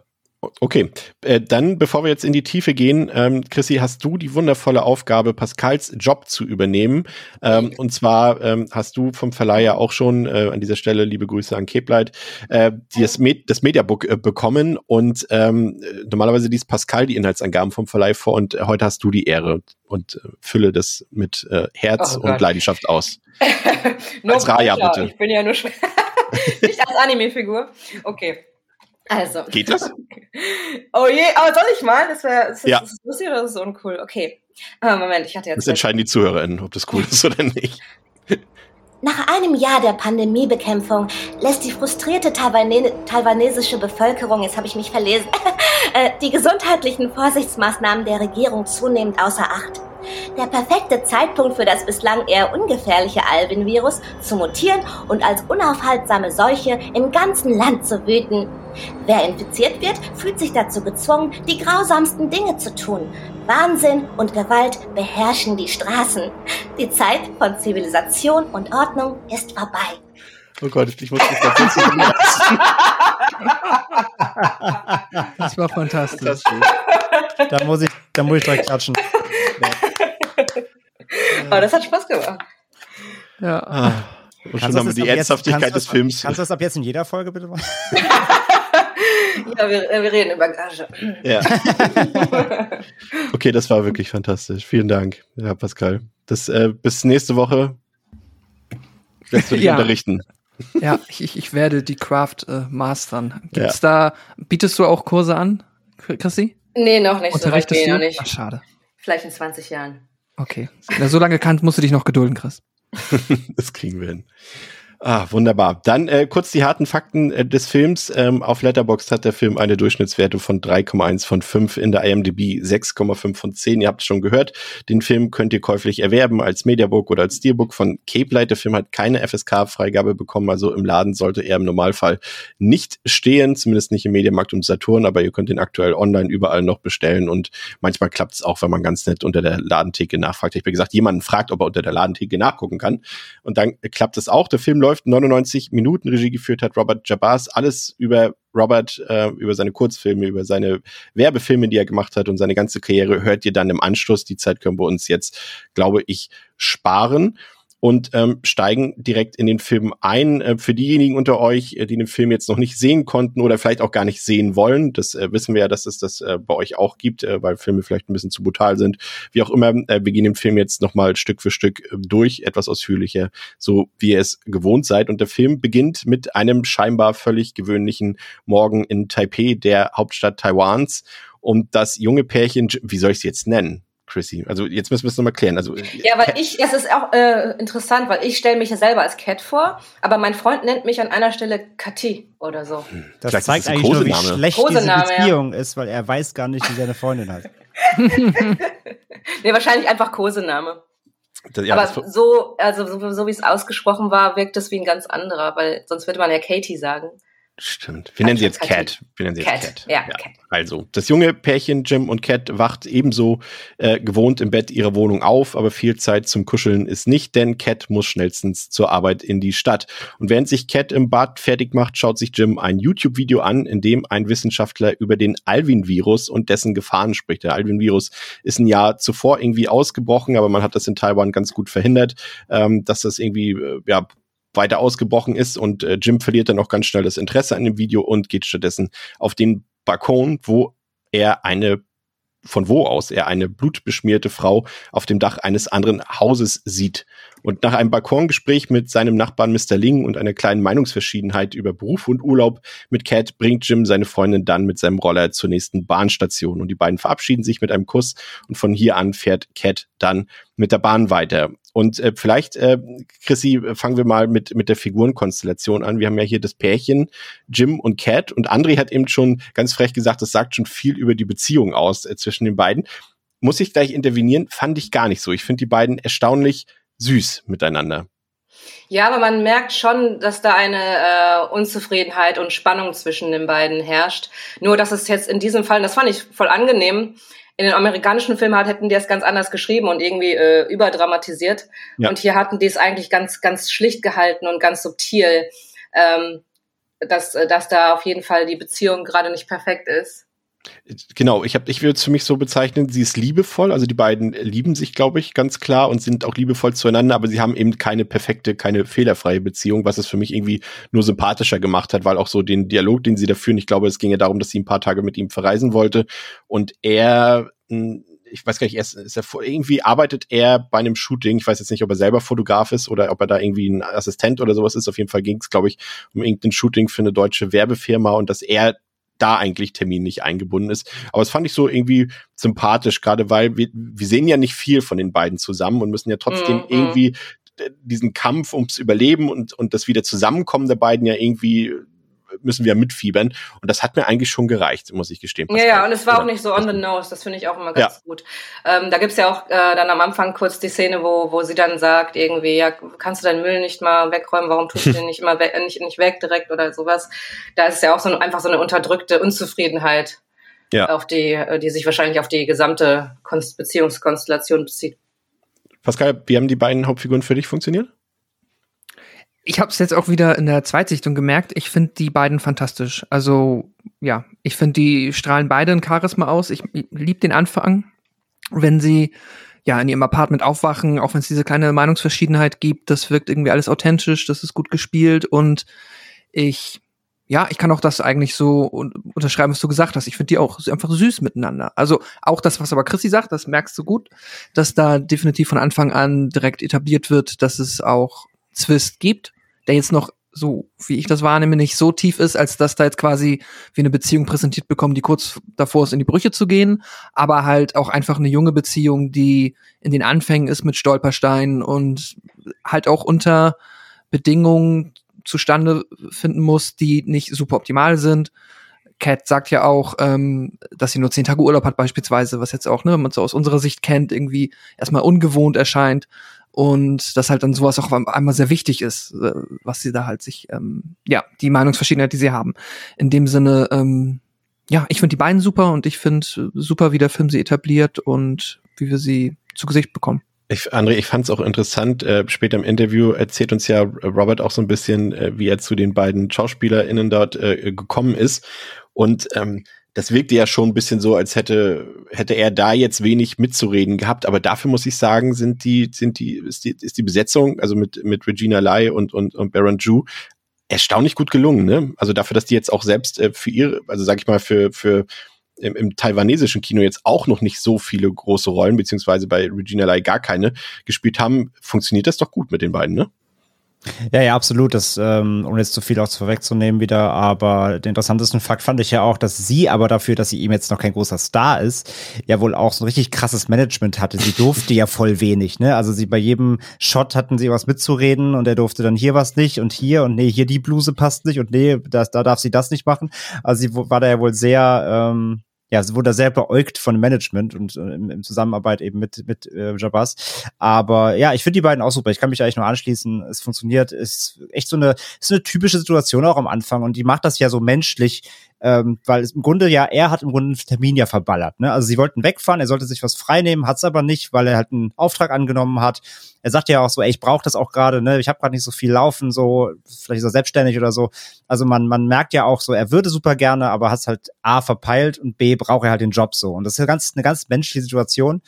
Okay, äh, dann bevor wir jetzt in die Tiefe gehen, ähm, Chrissy, hast du die wundervolle Aufgabe, Pascals Job zu übernehmen. Ähm, und zwar ähm, hast du vom Verleih ja auch schon äh, an dieser Stelle liebe Grüße an Kepleit, äh, das, Med das Mediabook äh, bekommen und ähm, normalerweise liest Pascal die Inhaltsangaben vom Verleih vor und heute hast du die Ehre und äh, fülle das mit äh, Herz oh und Leidenschaft aus. als Raya bitte. Ich bin ja nur nicht als Anime-Figur. Okay. Also. Geht das? Oh je, aber soll ich mal? Das wäre ist, ja. ist lustig oder ist das uncool? Okay. Aber Moment, ich hatte jetzt. Das entscheiden die ZuhörerInnen, ob das cool ist oder nicht. Nach einem Jahr der Pandemiebekämpfung lässt die frustrierte Taiwane taiwanesische Bevölkerung, jetzt habe ich mich verlesen, äh, die gesundheitlichen Vorsichtsmaßnahmen der Regierung zunehmend außer Acht. Der perfekte Zeitpunkt für das bislang eher ungefährliche Alvin-Virus zu mutieren und als unaufhaltsame Seuche im ganzen Land zu wüten. Wer infiziert wird, fühlt sich dazu gezwungen, die grausamsten Dinge zu tun. Wahnsinn und Gewalt beherrschen die Straßen. Die Zeit von Zivilisation und Ordnung ist vorbei. Oh Gott, ich muss mich da kurz Das war fantastisch. Da muss ich, da muss ich direkt klatschen. Aber das hat Spaß gemacht. Ja. Ah. Und schon haben wir die Ernsthaftigkeit des Films. Kannst du das ab jetzt in jeder Folge bitte machen? ja, wir, wir, reden über Gage. Ja. okay, das war wirklich fantastisch. Vielen Dank, Herr Pascal. Das, äh, bis nächste Woche wirst du dich ja. unterrichten. Ja, ich, ich werde die Craft äh, mastern. Gibt's ja. da, bietest du auch Kurse an, Chrissy? Nee, noch nicht. Unterrichtest so weit du? Noch nicht. Ach, schade. Vielleicht in 20 Jahren. Okay. Na, so lange kann, musst du dich noch gedulden, Chris. das kriegen wir hin. Ah, wunderbar. Dann äh, kurz die harten Fakten äh, des Films. Ähm, auf Letterboxd hat der Film eine Durchschnittswerte von 3,1 von 5, in der IMDb 6,5 von 10. Ihr habt es schon gehört. Den Film könnt ihr käuflich erwerben als Mediabook oder als Steelbook von Cape Light. Der Film hat keine FSK-Freigabe bekommen, also im Laden sollte er im Normalfall nicht stehen, zumindest nicht im Mediamarkt und Saturn, aber ihr könnt ihn aktuell online überall noch bestellen und manchmal klappt es auch, wenn man ganz nett unter der Ladentheke nachfragt. Ich habe gesagt, jemanden fragt, ob er unter der Ladentheke nachgucken kann und dann klappt es auch. Der Film läuft läuft. 99 Minuten Regie geführt hat Robert Jabaz. Alles über Robert, äh, über seine Kurzfilme, über seine Werbefilme, die er gemacht hat und seine ganze Karriere hört ihr dann im Anschluss. Die Zeit können wir uns jetzt, glaube ich, sparen und ähm, steigen direkt in den Film ein. Äh, für diejenigen unter euch, äh, die den Film jetzt noch nicht sehen konnten oder vielleicht auch gar nicht sehen wollen, das äh, wissen wir ja, dass es das äh, bei euch auch gibt, äh, weil Filme vielleicht ein bisschen zu brutal sind. Wie auch immer, äh, wir gehen den Film jetzt nochmal Stück für Stück äh, durch, etwas ausführlicher, so wie ihr es gewohnt seid. Und der Film beginnt mit einem scheinbar völlig gewöhnlichen Morgen in Taipei, der Hauptstadt Taiwans. Und das junge Pärchen, wie soll ich es jetzt nennen? Chrissy? Also jetzt müssen wir es nochmal klären. Also, ja, weil ich, das ist auch äh, interessant, weil ich stelle mich ja selber als Cat vor, aber mein Freund nennt mich an einer Stelle Kathi oder so. Hm. Das Vielleicht zeigt eigentlich nur, wie schlecht Kosename, diese Beziehung ja. ist, weil er weiß gar nicht, wie seine Freundin heißt. nee, wahrscheinlich einfach Kosename. Ja, aber so, also so, so wie es ausgesprochen war, wirkt es wie ein ganz anderer, weil sonst würde man ja Katie sagen. Stimmt. Wir nennen sie jetzt Cat. Wir nennen sie Cat. jetzt Cat. Ja, ja. Cat. Also, das junge Pärchen Jim und Cat wacht ebenso äh, gewohnt im Bett ihrer Wohnung auf, aber viel Zeit zum Kuscheln ist nicht, denn Cat muss schnellstens zur Arbeit in die Stadt. Und während sich Cat im Bad fertig macht, schaut sich Jim ein YouTube-Video an, in dem ein Wissenschaftler über den Alvin-Virus und dessen Gefahren spricht. Der Alvin-Virus ist ein Jahr zuvor irgendwie ausgebrochen, aber man hat das in Taiwan ganz gut verhindert, ähm, dass das irgendwie äh, ja weiter ausgebrochen ist und äh, Jim verliert dann auch ganz schnell das Interesse an dem Video und geht stattdessen auf den Balkon, wo er eine von wo aus er eine blutbeschmierte Frau auf dem Dach eines anderen Hauses sieht. Und nach einem Balkongespräch mit seinem Nachbarn Mr. Ling und einer kleinen Meinungsverschiedenheit über Beruf und Urlaub mit Cat bringt Jim seine Freundin dann mit seinem Roller zur nächsten Bahnstation. Und die beiden verabschieden sich mit einem Kuss und von hier an fährt Cat dann mit der Bahn weiter. Und äh, vielleicht, äh, Chrissy, fangen wir mal mit, mit der Figurenkonstellation an. Wir haben ja hier das Pärchen Jim und Cat und André hat eben schon ganz frech gesagt, das sagt schon viel über die Beziehung aus äh, zwischen den beiden. Muss ich gleich intervenieren? Fand ich gar nicht so. Ich finde die beiden erstaunlich süß miteinander. Ja, aber man merkt schon, dass da eine äh, Unzufriedenheit und Spannung zwischen den beiden herrscht. Nur, dass es jetzt in diesem Fall, das fand ich voll angenehm, in den amerikanischen Filmen hat, hätten die es ganz anders geschrieben und irgendwie äh, überdramatisiert. Ja. Und hier hatten die es eigentlich ganz, ganz schlicht gehalten und ganz subtil, ähm, dass, äh, dass da auf jeden Fall die Beziehung gerade nicht perfekt ist. Genau, ich habe, ich würde es für mich so bezeichnen, sie ist liebevoll, also die beiden lieben sich, glaube ich, ganz klar und sind auch liebevoll zueinander, aber sie haben eben keine perfekte, keine fehlerfreie Beziehung, was es für mich irgendwie nur sympathischer gemacht hat, weil auch so den Dialog, den sie da führen, ich glaube, es ging ja darum, dass sie ein paar Tage mit ihm verreisen wollte und er hm, ich weiß gar nicht, er ist, ist er, irgendwie arbeitet er bei einem Shooting. Ich weiß jetzt nicht, ob er selber Fotograf ist oder ob er da irgendwie ein Assistent oder sowas ist. Auf jeden Fall ging es, glaube ich, um irgendein Shooting für eine deutsche Werbefirma und dass er da eigentlich Termin nicht eingebunden ist. Aber es fand ich so irgendwie sympathisch, gerade weil wir, wir sehen ja nicht viel von den beiden zusammen und müssen ja trotzdem mhm. irgendwie diesen Kampf ums Überleben und, und das wieder Zusammenkommen der beiden ja irgendwie müssen wir mitfiebern. Und das hat mir eigentlich schon gereicht, muss ich gestehen. Pascal. Ja, ja, und es war auch nicht so on the nose. Das finde ich auch immer ganz ja. gut. Ähm, da gibt's ja auch äh, dann am Anfang kurz die Szene, wo, wo sie dann sagt, irgendwie, ja, kannst du deinen Müll nicht mal wegräumen? Warum tust du den nicht immer weg, nicht, nicht weg direkt oder sowas? Da ist ja auch so ein, einfach so eine unterdrückte Unzufriedenheit. Ja. auf die, äh, die sich wahrscheinlich auf die gesamte Beziehungskonstellation bezieht. Pascal, wie haben die beiden Hauptfiguren für dich funktioniert? Ich habe es jetzt auch wieder in der Zweitsichtung gemerkt. Ich finde die beiden fantastisch. Also ja, ich finde, die strahlen beide ein Charisma aus. Ich, ich liebe den Anfang, wenn sie ja in ihrem Apartment aufwachen, auch wenn es diese kleine Meinungsverschiedenheit gibt. Das wirkt irgendwie alles authentisch, das ist gut gespielt und ich ja, ich kann auch das eigentlich so unterschreiben, was du gesagt hast. Ich finde die auch einfach süß miteinander. Also auch das, was aber Chrissy sagt, das merkst du gut, dass da definitiv von Anfang an direkt etabliert wird, dass es auch Zwist gibt, der jetzt noch so, wie ich das wahrnehme, nicht so tief ist, als dass da jetzt quasi wir eine Beziehung präsentiert bekommen, die kurz davor ist, in die Brüche zu gehen, aber halt auch einfach eine junge Beziehung, die in den Anfängen ist mit Stolpersteinen und halt auch unter Bedingungen zustande finden muss, die nicht super optimal sind. Cat sagt ja auch, ähm, dass sie nur zehn Tage Urlaub hat beispielsweise, was jetzt auch, ne, wenn man so aus unserer Sicht kennt, irgendwie erstmal ungewohnt erscheint und dass halt dann sowas auch einmal sehr wichtig ist, äh, was sie da halt sich, ähm, ja, die Meinungsverschiedenheit, die sie haben. In dem Sinne, ähm, ja, ich finde die beiden super und ich finde super, wie der Film sie etabliert und wie wir sie zu Gesicht bekommen. Ich, André, ich fand es auch interessant, äh, später im Interview erzählt uns ja Robert auch so ein bisschen, äh, wie er zu den beiden SchauspielerInnen dort äh, gekommen ist. Und ähm, das wirkte ja schon ein bisschen so, als hätte, hätte er da jetzt wenig mitzureden gehabt. Aber dafür muss ich sagen, sind die, sind die, ist die, ist die Besetzung, also mit, mit Regina Lai und, und, und Baron Ju, erstaunlich gut gelungen, ne? Also dafür, dass die jetzt auch selbst äh, für ihre, also sag ich mal, für, für im, im taiwanesischen Kino jetzt auch noch nicht so viele große Rollen, beziehungsweise bei Regina Lai gar keine gespielt haben, funktioniert das doch gut mit den beiden, ne? Ja, ja, absolut. Das, ähm, um jetzt zu viel auch zu vorwegzunehmen wieder, aber den interessantesten Fakt fand ich ja auch, dass sie aber dafür, dass sie ihm jetzt noch kein großer Star ist, ja wohl auch so ein richtig krasses Management hatte. Sie durfte ja voll wenig, ne? Also sie bei jedem Shot hatten sie was mitzureden und er durfte dann hier was nicht und hier und nee, hier die Bluse passt nicht und nee, das, da darf sie das nicht machen. Also sie war da ja wohl sehr, ähm, ja, es wurde sehr beäugt von Management und äh, im, Zusammenarbeit eben mit, mit äh, Jabaz. Aber ja, ich finde die beiden auch super. Ich kann mich eigentlich nur anschließen. Es funktioniert. Ist echt so eine, ist eine typische Situation auch am Anfang und die macht das ja so menschlich ähm, weil es im Grunde ja, er hat im Grunde einen Termin ja verballert. Ne? Also sie wollten wegfahren, er sollte sich was freinehmen, hat es aber nicht, weil er halt einen Auftrag angenommen hat. Er sagt ja auch so, ey, ich brauche das auch gerade, ne? ich habe gerade nicht so viel laufen, so vielleicht ist er selbstständig oder so. Also man, man merkt ja auch so, er würde super gerne, aber hat es halt A verpeilt und B braucht er halt den Job so. Und das ist eine ganz, eine ganz menschliche Situation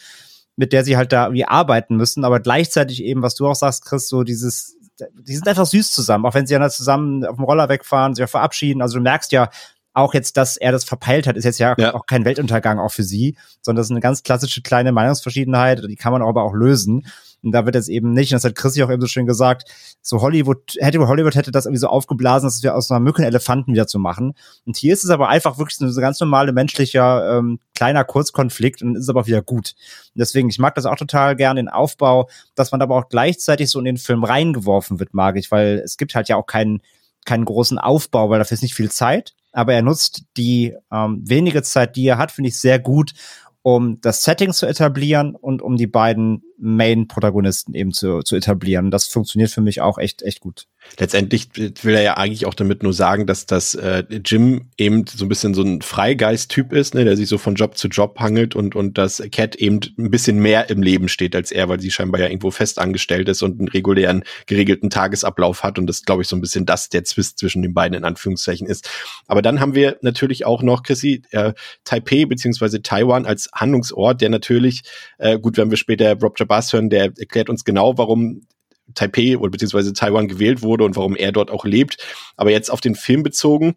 mit der sie halt da irgendwie arbeiten müssen, aber gleichzeitig eben, was du auch sagst, Chris, so dieses, die sind einfach süß zusammen, auch wenn sie dann halt zusammen auf dem Roller wegfahren, sich auch verabschieden. Also du merkst ja, auch jetzt, dass er das verpeilt hat, ist jetzt ja, ja, auch kein Weltuntergang auch für sie, sondern das ist eine ganz klassische kleine Meinungsverschiedenheit, die kann man aber auch lösen. Und da wird jetzt eben nicht, und das hat Chrissy auch eben so schön gesagt, so Hollywood, hätte Hollywood hätte das irgendwie so aufgeblasen, dass wir aus einer Mücke einen Elefanten wieder zu machen. Und hier ist es aber einfach wirklich so ein ganz normale menschlicher ähm, kleiner Kurzkonflikt und ist aber wieder gut. Und deswegen, ich mag das auch total gern, den Aufbau, dass man aber auch gleichzeitig so in den Film reingeworfen wird, mag ich, weil es gibt halt ja auch keinen keinen großen Aufbau, weil dafür ist nicht viel Zeit aber er nutzt die ähm, wenige Zeit, die er hat, finde ich sehr gut, um das Setting zu etablieren und um die beiden Main-Protagonisten eben zu, zu etablieren. Das funktioniert für mich auch echt, echt gut letztendlich will er ja eigentlich auch damit nur sagen, dass das äh, Jim eben so ein bisschen so ein Freigeist-Typ ist, ne, der sich so von Job zu Job hangelt und und dass Cat eben ein bisschen mehr im Leben steht als er, weil sie scheinbar ja irgendwo fest angestellt ist und einen regulären geregelten Tagesablauf hat und das glaube ich so ein bisschen das der Zwist zwischen den beiden in Anführungszeichen ist. Aber dann haben wir natürlich auch noch Chrissy äh, Taipei beziehungsweise Taiwan als Handlungsort, der natürlich äh, gut, wenn wir später Rob Jabaz hören, der erklärt uns genau, warum Taipei oder beziehungsweise Taiwan gewählt wurde und warum er dort auch lebt. Aber jetzt auf den Film bezogen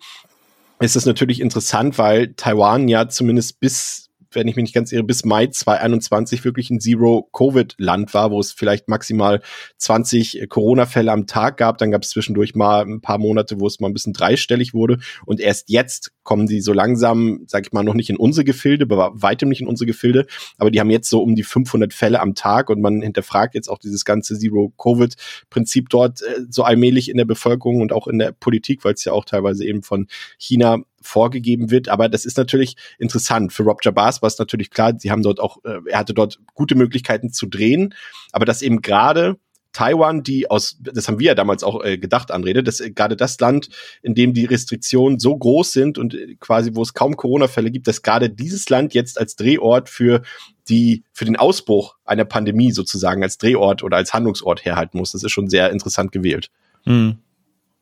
ist es natürlich interessant, weil Taiwan ja zumindest bis wenn ich mich nicht ganz irre, bis Mai 2021 wirklich ein Zero-Covid-Land war, wo es vielleicht maximal 20 Corona-Fälle am Tag gab. Dann gab es zwischendurch mal ein paar Monate, wo es mal ein bisschen dreistellig wurde. Und erst jetzt kommen die so langsam, sag ich mal, noch nicht in unsere Gefilde, aber weitem nicht in unsere Gefilde. Aber die haben jetzt so um die 500 Fälle am Tag und man hinterfragt jetzt auch dieses ganze Zero-Covid-Prinzip dort äh, so allmählich in der Bevölkerung und auch in der Politik, weil es ja auch teilweise eben von China vorgegeben wird. Aber das ist natürlich interessant. Für Rob Jabaz war es natürlich klar, sie haben dort auch, äh, er hatte dort gute Möglichkeiten zu drehen, aber dass eben gerade Taiwan, die aus, das haben wir ja damals auch äh, gedacht, Anrede, dass äh, gerade das Land, in dem die Restriktionen so groß sind und äh, quasi, wo es kaum Corona-Fälle gibt, dass gerade dieses Land jetzt als Drehort für die, für den Ausbruch einer Pandemie sozusagen als Drehort oder als Handlungsort herhalten muss. Das ist schon sehr interessant gewählt. Mhm.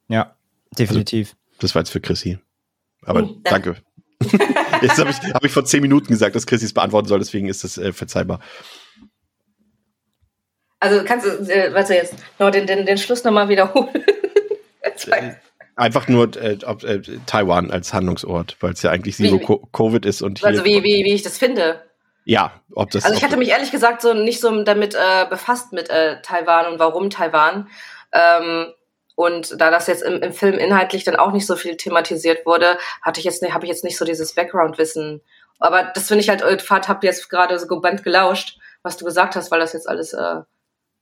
Ja, definitiv. Also, das war jetzt für Chrissy. Aber hm, danke. Jetzt habe ich, hab ich vor zehn Minuten gesagt, dass Chrissy es beantworten soll, deswegen ist das äh, verzeihbar. Also kannst du, äh, du jetzt, noch den, den, den Schluss nochmal wiederholen? Äh, einfach nur äh, äh, Taiwan als Handlungsort, weil es ja eigentlich Zero Covid ist und hier. Also wie, wie, wie ich das finde. Ja, ob das. Also ich hatte mich ehrlich gesagt so nicht so damit äh, befasst mit äh, Taiwan und warum Taiwan. Ähm, und da das jetzt im, im Film inhaltlich dann auch nicht so viel thematisiert wurde, hatte ich jetzt, habe ich jetzt nicht so dieses Background-Wissen. Aber das finde ich halt, äh, Fahrt habe jetzt gerade so gebannt gelauscht, was du gesagt hast, weil das jetzt alles äh,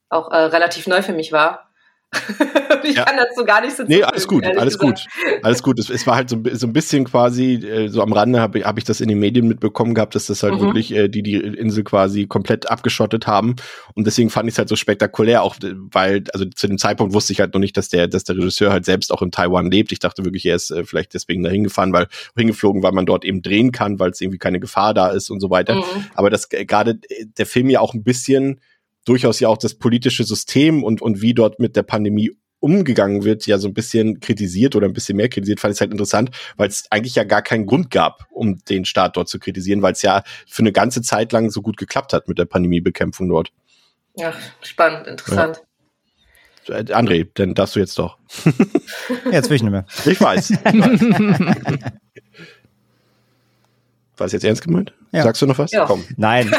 auch äh, relativ neu für mich war. ich ja. kann dazu gar nicht so Nee, alles gut, alles gesagt. gut. Alles gut. Es, es, war halt so, so ein bisschen quasi, äh, so am Rande habe hab ich das in den Medien mitbekommen gehabt, dass das halt mhm. wirklich äh, die die Insel quasi komplett abgeschottet haben. Und deswegen fand ich es halt so spektakulär, auch weil, also zu dem Zeitpunkt wusste ich halt noch nicht, dass der, dass der Regisseur halt selbst auch in Taiwan lebt. Ich dachte wirklich, er ist äh, vielleicht deswegen dahin gefahren, weil hingeflogen, weil man dort eben drehen kann, weil es irgendwie keine Gefahr da ist und so weiter. Mhm. Aber das äh, gerade äh, der Film ja auch ein bisschen durchaus ja auch das politische System und, und wie dort mit der Pandemie umgegangen wird, ja so ein bisschen kritisiert oder ein bisschen mehr kritisiert, fand ich halt interessant, weil es eigentlich ja gar keinen Grund gab, um den Staat dort zu kritisieren, weil es ja für eine ganze Zeit lang so gut geklappt hat mit der Pandemiebekämpfung dort. Ja, spannend, interessant. Ja. Äh, André, dann darfst du jetzt doch. Jetzt will ich nicht mehr. Ich weiß. Ich weiß. War es jetzt ernst gemeint? Ja. Sagst du noch was? Ja. Komm. Nein.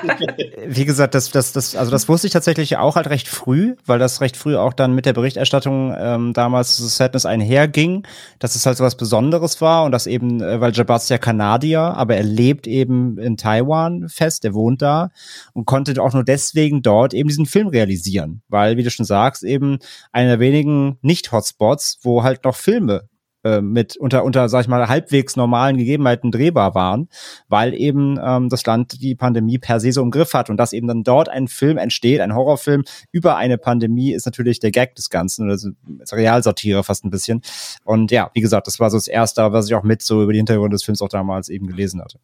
Wie gesagt, das, das, das, also das wusste ich tatsächlich auch halt recht früh, weil das recht früh auch dann mit der Berichterstattung ähm, damals zu Sadness einherging, dass es halt so was Besonderes war und dass eben, äh, weil Jabaz ja Kanadier, aber er lebt eben in Taiwan fest, er wohnt da und konnte auch nur deswegen dort eben diesen Film realisieren, weil, wie du schon sagst, eben einer der wenigen Nicht-Hotspots, wo halt noch Filme äh, mit unter, unter, sag ich mal, halbwegs normalen Gegebenheiten drehbar waren, weil eben ähm, das Land die Pandemie per se so im Griff hat und dass eben dann dort ein Film entsteht, ein Horrorfilm über eine Pandemie, ist natürlich der Gag des Ganzen oder so, Realsatire fast ein bisschen. Und ja, wie gesagt, das war so das Erste, was ich auch mit so über die Hintergründe des Films auch damals eben gelesen hatte.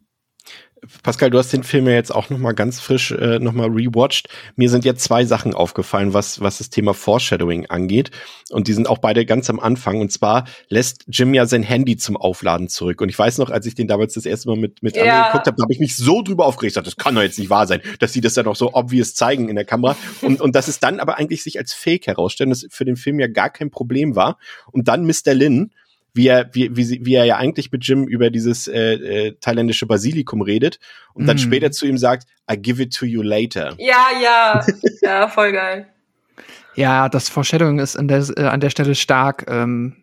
Pascal, du hast den Film ja jetzt auch noch mal ganz frisch äh, noch mal rewatcht. Mir sind jetzt zwei Sachen aufgefallen, was was das Thema Foreshadowing angeht und die sind auch beide ganz am Anfang und zwar lässt Jim ja sein Handy zum Aufladen zurück und ich weiß noch, als ich den damals das erste Mal mit mit ja. geguckt habe, habe ich mich so drüber aufgeregt, das kann doch jetzt nicht wahr sein, dass sie das dann auch so obvious zeigen in der Kamera und und dass es dann aber eigentlich sich als Fake herausstellen, das für den Film ja gar kein Problem war und dann Mr. Lin wie er, wie, wie, wie er ja eigentlich mit Jim über dieses äh, äh, thailändische Basilikum redet und mm. dann mhm. später zu ihm sagt, I give it to you later. Ja, ja, ja, voll geil. Ja, das Foreshadowing ist an der, äh, an der Stelle stark. Ähm,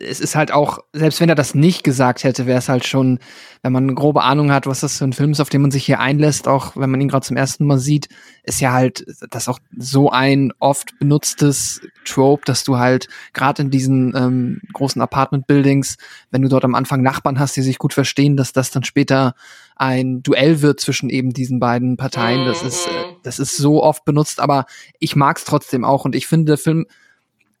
es ist halt auch, selbst wenn er das nicht gesagt hätte, wäre es halt schon, wenn man eine grobe Ahnung hat, was das für ein Film ist, auf den man sich hier einlässt, auch wenn man ihn gerade zum ersten Mal sieht, ist ja halt das auch so ein oft benutztes Trope, dass du halt gerade in diesen ähm, großen Apartment-Buildings, wenn du dort am Anfang Nachbarn hast, die sich gut verstehen, dass das dann später ein Duell wird zwischen eben diesen beiden Parteien. Das ist, äh, mhm. das ist so oft benutzt, aber ich mag es trotzdem auch und ich finde, der Film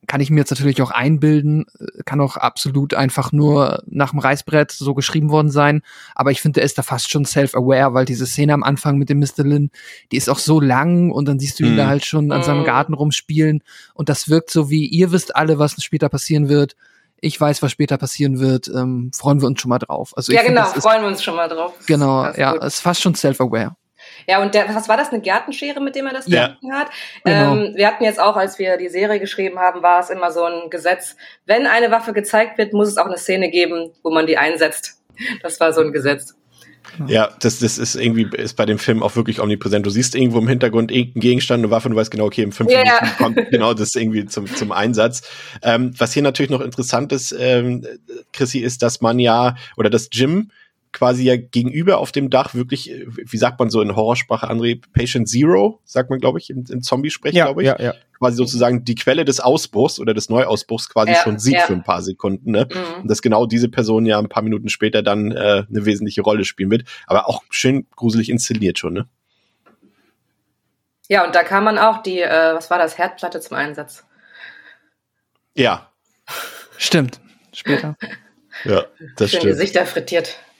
kann ich mir jetzt natürlich auch einbilden, äh, kann auch absolut einfach nur nach dem Reißbrett so geschrieben worden sein. Aber ich finde, er ist da fast schon self-aware, weil diese Szene am Anfang mit dem Mr. Lin, die ist auch so lang und dann siehst du ihn mhm. da halt schon an seinem mhm. Garten rumspielen und das wirkt so wie, ihr wisst alle, was später passieren wird. Ich weiß, was später passieren wird. Ähm, freuen wir uns schon mal drauf. Also ja, genau, freuen wir uns schon mal drauf. Genau, ja, es ist fast schon self-aware. Ja, und der, was war das, eine Gärtenschere, mit dem er das ja. hat? Genau. Ähm, wir hatten jetzt auch, als wir die Serie geschrieben haben, war es immer so ein Gesetz, wenn eine Waffe gezeigt wird, muss es auch eine Szene geben, wo man die einsetzt. Das war so ein Gesetz. Ja, das, das ist irgendwie, ist bei dem Film auch wirklich omnipräsent. Du siehst irgendwo im Hintergrund irgendeinen Gegenstand, eine Waffe, und du weißt genau, okay, im fünf yeah. Minuten kommt genau das irgendwie zum, zum Einsatz. Ähm, was hier natürlich noch interessant ist, ähm, Chrissy, ist, dass man ja, oder dass Jim quasi ja gegenüber auf dem Dach wirklich, äh, wie sagt man so in Horrorsprache, André, Patient Zero, sagt man, glaube ich, im, im Zombie-Sprech, ja, glaube ich. Ja, ja. Quasi sozusagen die Quelle des Ausbruchs oder des Neuausbruchs quasi ja, schon sieht ja. für ein paar Sekunden. Ne? Mhm. Und dass genau diese Person ja ein paar Minuten später dann äh, eine wesentliche Rolle spielen wird. Aber auch schön gruselig inszeniert schon, ne? Ja, und da kam man auch die, äh, was war das, Herdplatte zum Einsatz. Ja. Stimmt. Später. ja, das Schön stimmt. Gesichter frittiert.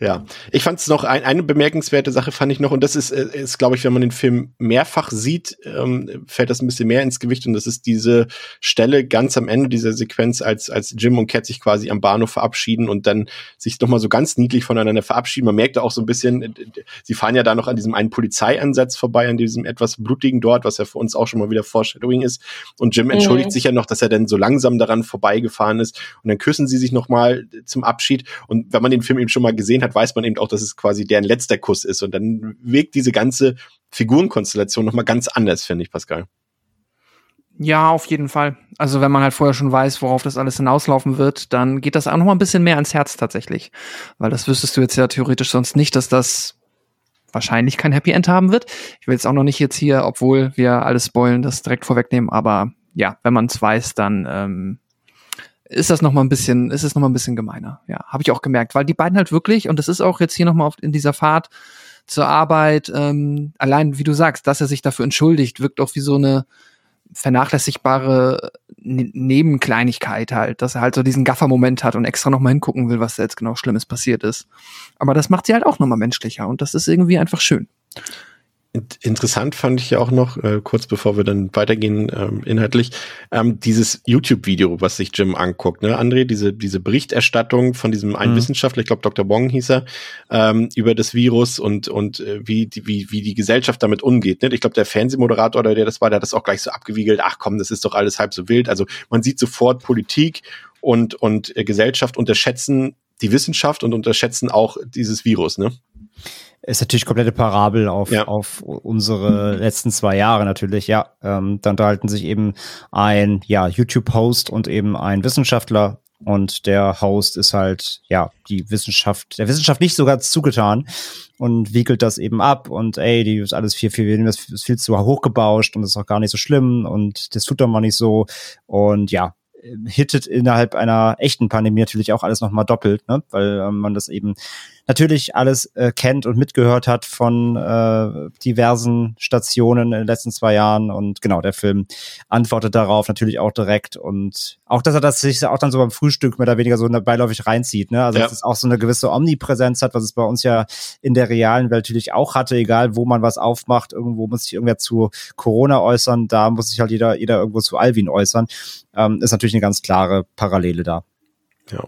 Ja, ich fand es noch ein, eine bemerkenswerte Sache fand ich noch und das ist, äh, ist glaube ich, wenn man den Film mehrfach sieht, ähm, fällt das ein bisschen mehr ins Gewicht und das ist diese Stelle ganz am Ende dieser Sequenz, als als Jim und Cat sich quasi am Bahnhof verabschieden und dann sich noch mal so ganz niedlich voneinander verabschieden. Man merkt auch so ein bisschen, sie fahren ja da noch an diesem einen Polizeiansatz vorbei, an diesem etwas blutigen dort, was ja für uns auch schon mal wieder Foreshadowing ist. Und Jim entschuldigt mhm. sich ja noch, dass er dann so langsam daran vorbeigefahren ist und dann küssen sie sich noch mal zum Abschied. Und wenn man den Film eben schon mal gesehen hat, weiß man eben auch, dass es quasi deren letzter Kuss ist. Und dann wirkt diese ganze Figurenkonstellation nochmal ganz anders, finde ich, Pascal. Ja, auf jeden Fall. Also wenn man halt vorher schon weiß, worauf das alles hinauslaufen wird, dann geht das auch noch mal ein bisschen mehr ans Herz tatsächlich. Weil das wüsstest du jetzt ja theoretisch sonst nicht, dass das wahrscheinlich kein Happy End haben wird. Ich will jetzt auch noch nicht jetzt hier, obwohl wir alles spoilen, das direkt vorwegnehmen, aber ja, wenn man es weiß, dann ähm, ist das noch mal ein bisschen, ist es noch mal ein bisschen gemeiner. Ja, habe ich auch gemerkt, weil die beiden halt wirklich und das ist auch jetzt hier noch mal in dieser Fahrt zur Arbeit, ähm, allein wie du sagst, dass er sich dafür entschuldigt, wirkt auch wie so eine vernachlässigbare ne Nebenkleinigkeit halt, dass er halt so diesen Gaffer-Moment hat und extra noch mal hingucken will, was da jetzt genau Schlimmes passiert ist. Aber das macht sie halt auch noch mal menschlicher und das ist irgendwie einfach schön. Interessant fand ich ja auch noch, äh, kurz bevor wir dann weitergehen ähm, inhaltlich, ähm, dieses YouTube-Video, was sich Jim anguckt. Ne? André, diese, diese Berichterstattung von diesem einen mhm. Wissenschaftler, ich glaube Dr. Wong hieß er, ähm, über das Virus und, und äh, wie, die, wie, wie die Gesellschaft damit umgeht. Ne? Ich glaube, der Fernsehmoderator oder der das war, der hat das auch gleich so abgewiegelt, ach komm, das ist doch alles halb so wild. Also man sieht sofort Politik und, und äh, Gesellschaft unterschätzen die Wissenschaft und unterschätzen auch dieses Virus, ne? Ist natürlich komplette Parabel auf, ja. auf unsere letzten zwei Jahre natürlich, ja. Ähm, dann unterhalten sich eben ein ja, YouTube-Host und eben ein Wissenschaftler und der Host ist halt, ja, die Wissenschaft, der Wissenschaft nicht sogar zugetan und wiegelt das eben ab und ey, die ist alles viel, viel, das ist viel zu hochgebauscht und das ist auch gar nicht so schlimm und das tut doch mal nicht so und ja, hittet innerhalb einer echten Pandemie natürlich auch alles nochmal doppelt, ne? weil ähm, man das eben natürlich alles äh, kennt und mitgehört hat von äh, diversen Stationen in den letzten zwei Jahren. Und genau, der Film antwortet darauf natürlich auch direkt. Und auch, dass er das sich auch dann so beim Frühstück mehr oder weniger so beiläufig reinzieht. Ne? Also, ja. dass es auch so eine gewisse Omnipräsenz hat, was es bei uns ja in der realen Welt natürlich auch hatte, egal wo man was aufmacht, irgendwo muss sich irgendwer zu Corona äußern, da muss sich halt jeder, jeder irgendwo zu Alvin äußern. Ähm, ist natürlich eine ganz klare Parallele da. Ja.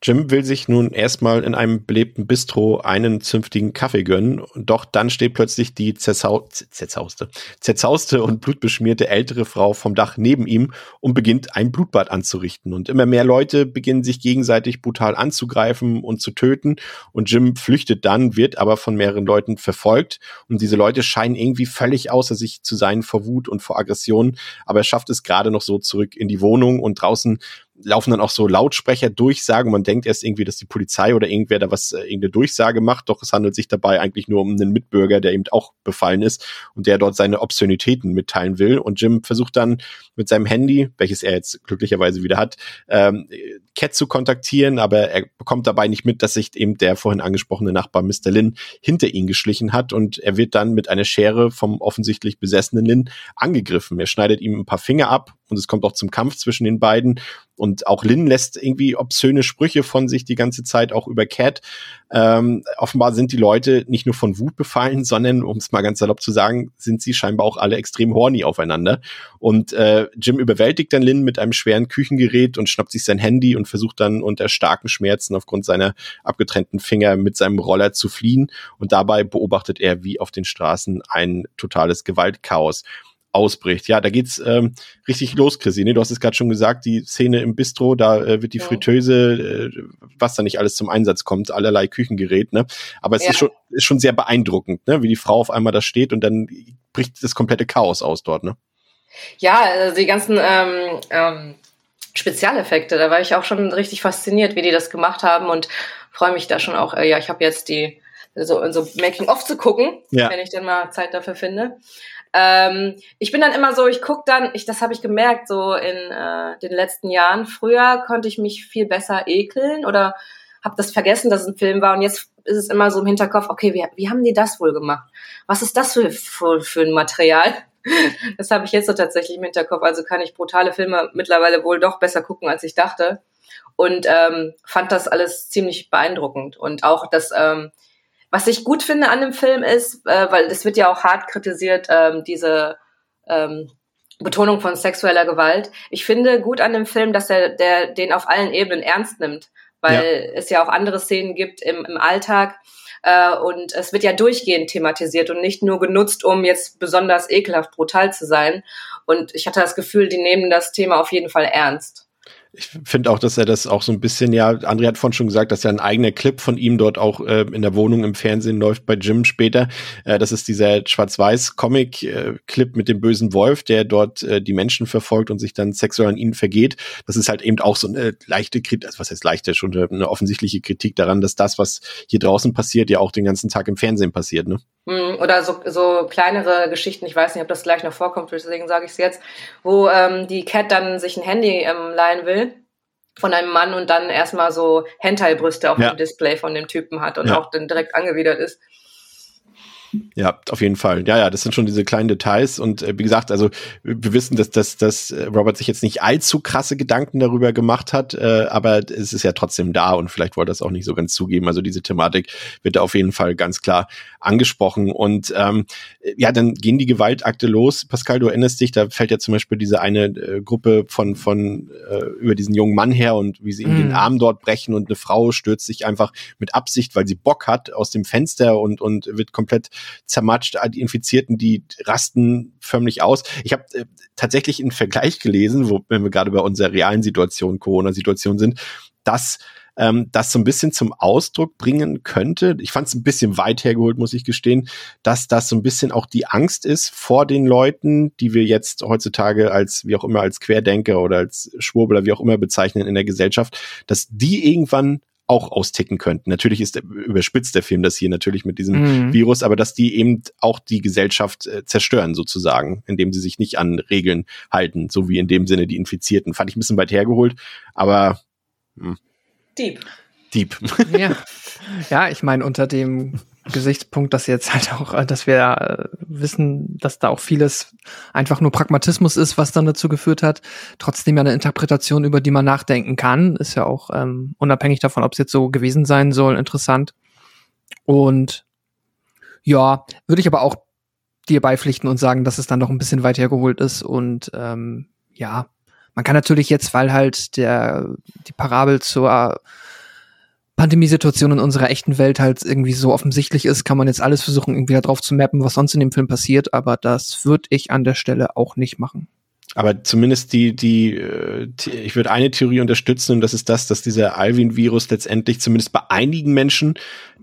Jim will sich nun erstmal in einem belebten Bistro einen zünftigen Kaffee gönnen, doch dann steht plötzlich die zerzau zerzauste, zerzauste und blutbeschmierte ältere Frau vom Dach neben ihm und beginnt ein Blutbad anzurichten. Und immer mehr Leute beginnen sich gegenseitig brutal anzugreifen und zu töten. Und Jim flüchtet dann, wird aber von mehreren Leuten verfolgt. Und diese Leute scheinen irgendwie völlig außer sich zu sein vor Wut und vor Aggression. Aber er schafft es gerade noch so zurück in die Wohnung und draußen laufen dann auch so Lautsprecher Durchsagen. Man denkt erst irgendwie, dass die Polizei oder irgendwer da was, äh, irgendeine Durchsage macht, doch es handelt sich dabei eigentlich nur um einen Mitbürger, der eben auch befallen ist und der dort seine Obszönitäten mitteilen will. Und Jim versucht dann mit seinem Handy, welches er jetzt glücklicherweise wieder hat, ähm, Cat zu kontaktieren, aber er bekommt dabei nicht mit, dass sich eben der vorhin angesprochene Nachbar Mr. Lin hinter ihn geschlichen hat und er wird dann mit einer Schere vom offensichtlich besessenen Lin angegriffen. Er schneidet ihm ein paar Finger ab und es kommt auch zum Kampf zwischen den beiden und auch Lin lässt irgendwie obszöne Sprüche von sich die ganze Zeit, auch über Cat. Ähm, offenbar sind die Leute nicht nur von Wut befallen, sondern, um es mal ganz salopp zu sagen, sind sie scheinbar auch alle extrem horny aufeinander. Und äh, Jim überwältigt dann Lin mit einem schweren Küchengerät und schnappt sich sein Handy und versucht dann unter starken Schmerzen aufgrund seiner abgetrennten Finger mit seinem Roller zu fliehen. Und dabei beobachtet er, wie auf den Straßen ein totales Gewaltchaos ausbricht. Ja, da geht's ähm, richtig los, Chrissine. Du hast es gerade schon gesagt, die Szene im Bistro, da äh, wird die ja. Fritteuse, äh, was da nicht alles zum Einsatz kommt, allerlei Küchengerät, ne? Aber es ja. ist schon ist schon sehr beeindruckend, ne? Wie die Frau auf einmal da steht und dann bricht das komplette Chaos aus dort, ne? Ja, also die ganzen ähm, ähm, Spezialeffekte, da war ich auch schon richtig fasziniert, wie die das gemacht haben und freue mich da schon auch. Äh, ja, ich habe jetzt die so, so Making-of zu gucken, ja. wenn ich dann mal Zeit dafür finde. Ähm, ich bin dann immer so, ich guck dann, ich, das habe ich gemerkt, so in äh, den letzten Jahren. Früher konnte ich mich viel besser ekeln oder habe das vergessen, dass es ein Film war. Und jetzt ist es immer so im Hinterkopf, okay, wie, wie haben die das wohl gemacht? Was ist das für, für, für ein Material? Das habe ich jetzt so tatsächlich im Hinterkopf. Also kann ich brutale Filme mittlerweile wohl doch besser gucken, als ich dachte. Und ähm, fand das alles ziemlich beeindruckend. Und auch das, ähm, was ich gut finde an dem Film ist, äh, weil es wird ja auch hart kritisiert, ähm, diese ähm, Betonung von sexueller Gewalt. Ich finde gut an dem Film, dass er der, den auf allen Ebenen ernst nimmt, weil ja. es ja auch andere Szenen gibt im, im Alltag. Äh, und es wird ja durchgehend thematisiert und nicht nur genutzt, um jetzt besonders ekelhaft brutal zu sein. Und ich hatte das Gefühl, die nehmen das Thema auf jeden Fall ernst ich finde auch, dass er das auch so ein bisschen, ja, André hat vorhin schon gesagt, dass ja ein eigener Clip von ihm dort auch äh, in der Wohnung im Fernsehen läuft bei Jim später. Äh, das ist dieser Schwarz-Weiß-Comic-Clip mit dem bösen Wolf, der dort äh, die Menschen verfolgt und sich dann sexuell an ihnen vergeht. Das ist halt eben auch so eine leichte Kritik, also was heißt leichte, schon eine offensichtliche Kritik daran, dass das, was hier draußen passiert, ja auch den ganzen Tag im Fernsehen passiert, ne? Hm, oder so, so kleinere Geschichten, ich weiß nicht, ob das gleich noch vorkommt, deswegen sage ich es jetzt, wo ähm, die Cat dann sich ein Handy ähm, leihen will von einem Mann und dann erstmal so Hentai-Brüste auf ja. dem Display von dem Typen hat und ja. auch dann direkt angewidert ist. Ja, auf jeden Fall. Ja, ja, das sind schon diese kleinen Details. Und äh, wie gesagt, also wir wissen, dass, dass, dass äh, Robert sich jetzt nicht allzu krasse Gedanken darüber gemacht hat, äh, aber es ist ja trotzdem da und vielleicht wollte er es auch nicht so ganz zugeben. Also diese Thematik wird da auf jeden Fall ganz klar angesprochen. Und ähm, ja, dann gehen die Gewaltakte los. Pascal, du erinnerst dich, da fällt ja zum Beispiel diese eine äh, Gruppe von, von äh, über diesen jungen Mann her und wie sie ihm mm. den mhm. Arm dort brechen und eine Frau stürzt sich einfach mit Absicht, weil sie Bock hat, aus dem Fenster und, und wird komplett zermatscht, die Infizierten, die rasten förmlich aus. Ich habe äh, tatsächlich einen Vergleich gelesen, wo, wenn wir gerade bei unserer realen Situation, Corona-Situation sind, dass ähm, das so ein bisschen zum Ausdruck bringen könnte. Ich fand es ein bisschen weit hergeholt, muss ich gestehen, dass das so ein bisschen auch die Angst ist vor den Leuten, die wir jetzt heutzutage als, wie auch immer, als Querdenker oder als Schwurbler, wie auch immer bezeichnen in der Gesellschaft, dass die irgendwann auch austicken könnten. Natürlich ist der, überspitzt der Film das hier natürlich mit diesem mhm. Virus, aber dass die eben auch die Gesellschaft äh, zerstören sozusagen, indem sie sich nicht an Regeln halten, so wie in dem Sinne die Infizierten. Fand ich ein bisschen weit hergeholt, aber mh. Deep. Deep. Ja, ja ich meine, unter dem Gesichtspunkt, dass jetzt halt auch, äh, dass wir äh, wissen, dass da auch vieles einfach nur Pragmatismus ist, was dann dazu geführt hat. Trotzdem ja eine Interpretation, über die man nachdenken kann, ist ja auch ähm, unabhängig davon, ob es jetzt so gewesen sein soll, interessant. Und ja, würde ich aber auch dir beipflichten und sagen, dass es dann noch ein bisschen weit hergeholt ist und ähm, ja, man kann natürlich jetzt, weil halt der die Parabel zur Pandemiesituation in unserer echten Welt halt irgendwie so offensichtlich ist, kann man jetzt alles versuchen, irgendwie da drauf zu mappen, was sonst in dem Film passiert, aber das würde ich an der Stelle auch nicht machen. Aber zumindest die, die, äh, ich würde eine Theorie unterstützen und das ist das, dass dieser Alvin-Virus letztendlich zumindest bei einigen Menschen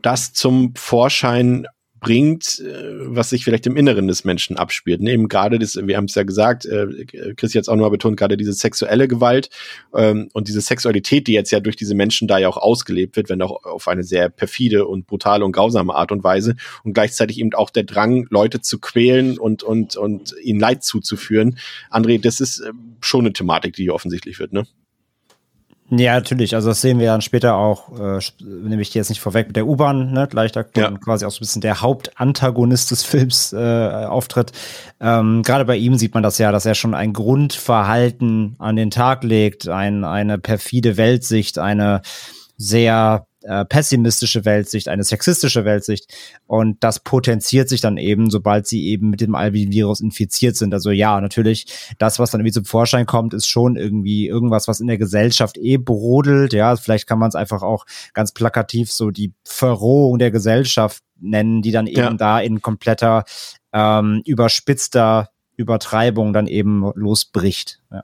das zum Vorschein bringt, äh, was sich vielleicht im Inneren des Menschen abspielt. Ne? Eben gerade das, wir haben es ja gesagt, äh, Chris jetzt auch nochmal betont, gerade diese sexuelle Gewalt ähm, und diese Sexualität, die jetzt ja durch diese Menschen da ja auch ausgelebt wird, wenn auch auf eine sehr perfide und brutale und grausame Art und Weise und gleichzeitig eben auch der Drang, Leute zu quälen und und und ihnen Leid zuzuführen. André, das ist äh, schon eine Thematik, die hier offensichtlich wird, ne? Ja, natürlich. Also das sehen wir dann später auch, äh, nehme ich dir jetzt nicht vorweg, mit der U-Bahn, ne? Gleich da ja. quasi auch so ein bisschen der Hauptantagonist des Films äh, auftritt. Ähm, Gerade bei ihm sieht man das ja, dass er schon ein Grundverhalten an den Tag legt, ein, eine perfide Weltsicht, eine sehr äh, pessimistische Weltsicht, eine sexistische Weltsicht. Und das potenziert sich dann eben, sobald sie eben mit dem Alvin-Virus infiziert sind. Also ja, natürlich, das, was dann irgendwie zum Vorschein kommt, ist schon irgendwie irgendwas, was in der Gesellschaft eh brodelt. Ja, vielleicht kann man es einfach auch ganz plakativ so die Verrohung der Gesellschaft nennen, die dann eben ja. da in kompletter ähm, überspitzter Übertreibung dann eben losbricht. Ja.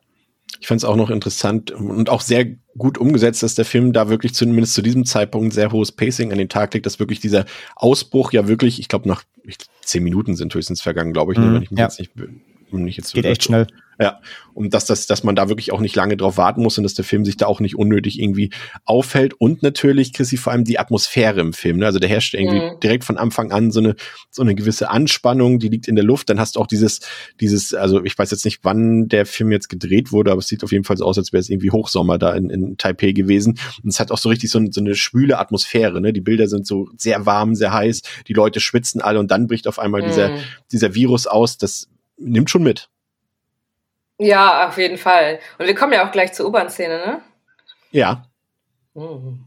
Ich fand es auch noch interessant und auch sehr gut umgesetzt, dass der Film da wirklich zumindest zu diesem Zeitpunkt sehr hohes Pacing an den Tag legt, dass wirklich dieser Ausbruch ja wirklich, ich glaube, nach zehn Minuten sind höchstens vergangen, glaube ich, mm, wenn ich mich ja. jetzt nicht, ich jetzt Geht echt schnell. Ja, und dass, das, dass man da wirklich auch nicht lange drauf warten muss und dass der Film sich da auch nicht unnötig irgendwie auffällt. Und natürlich, Chrissy, vor allem die Atmosphäre im Film. Ne? Also der herrscht irgendwie mhm. direkt von Anfang an so eine, so eine gewisse Anspannung, die liegt in der Luft. Dann hast du auch dieses, dieses, also ich weiß jetzt nicht, wann der Film jetzt gedreht wurde, aber es sieht auf jeden Fall so aus, als wäre es irgendwie Hochsommer da in, in Taipei gewesen. Und es hat auch so richtig so, so eine schwüle Atmosphäre. Ne? Die Bilder sind so sehr warm, sehr heiß, die Leute schwitzen alle und dann bricht auf einmal mhm. dieser, dieser Virus aus. Das nimmt schon mit. Ja, auf jeden Fall. Und wir kommen ja auch gleich zur U-Bahn-Szene, ne? Ja. Mhm.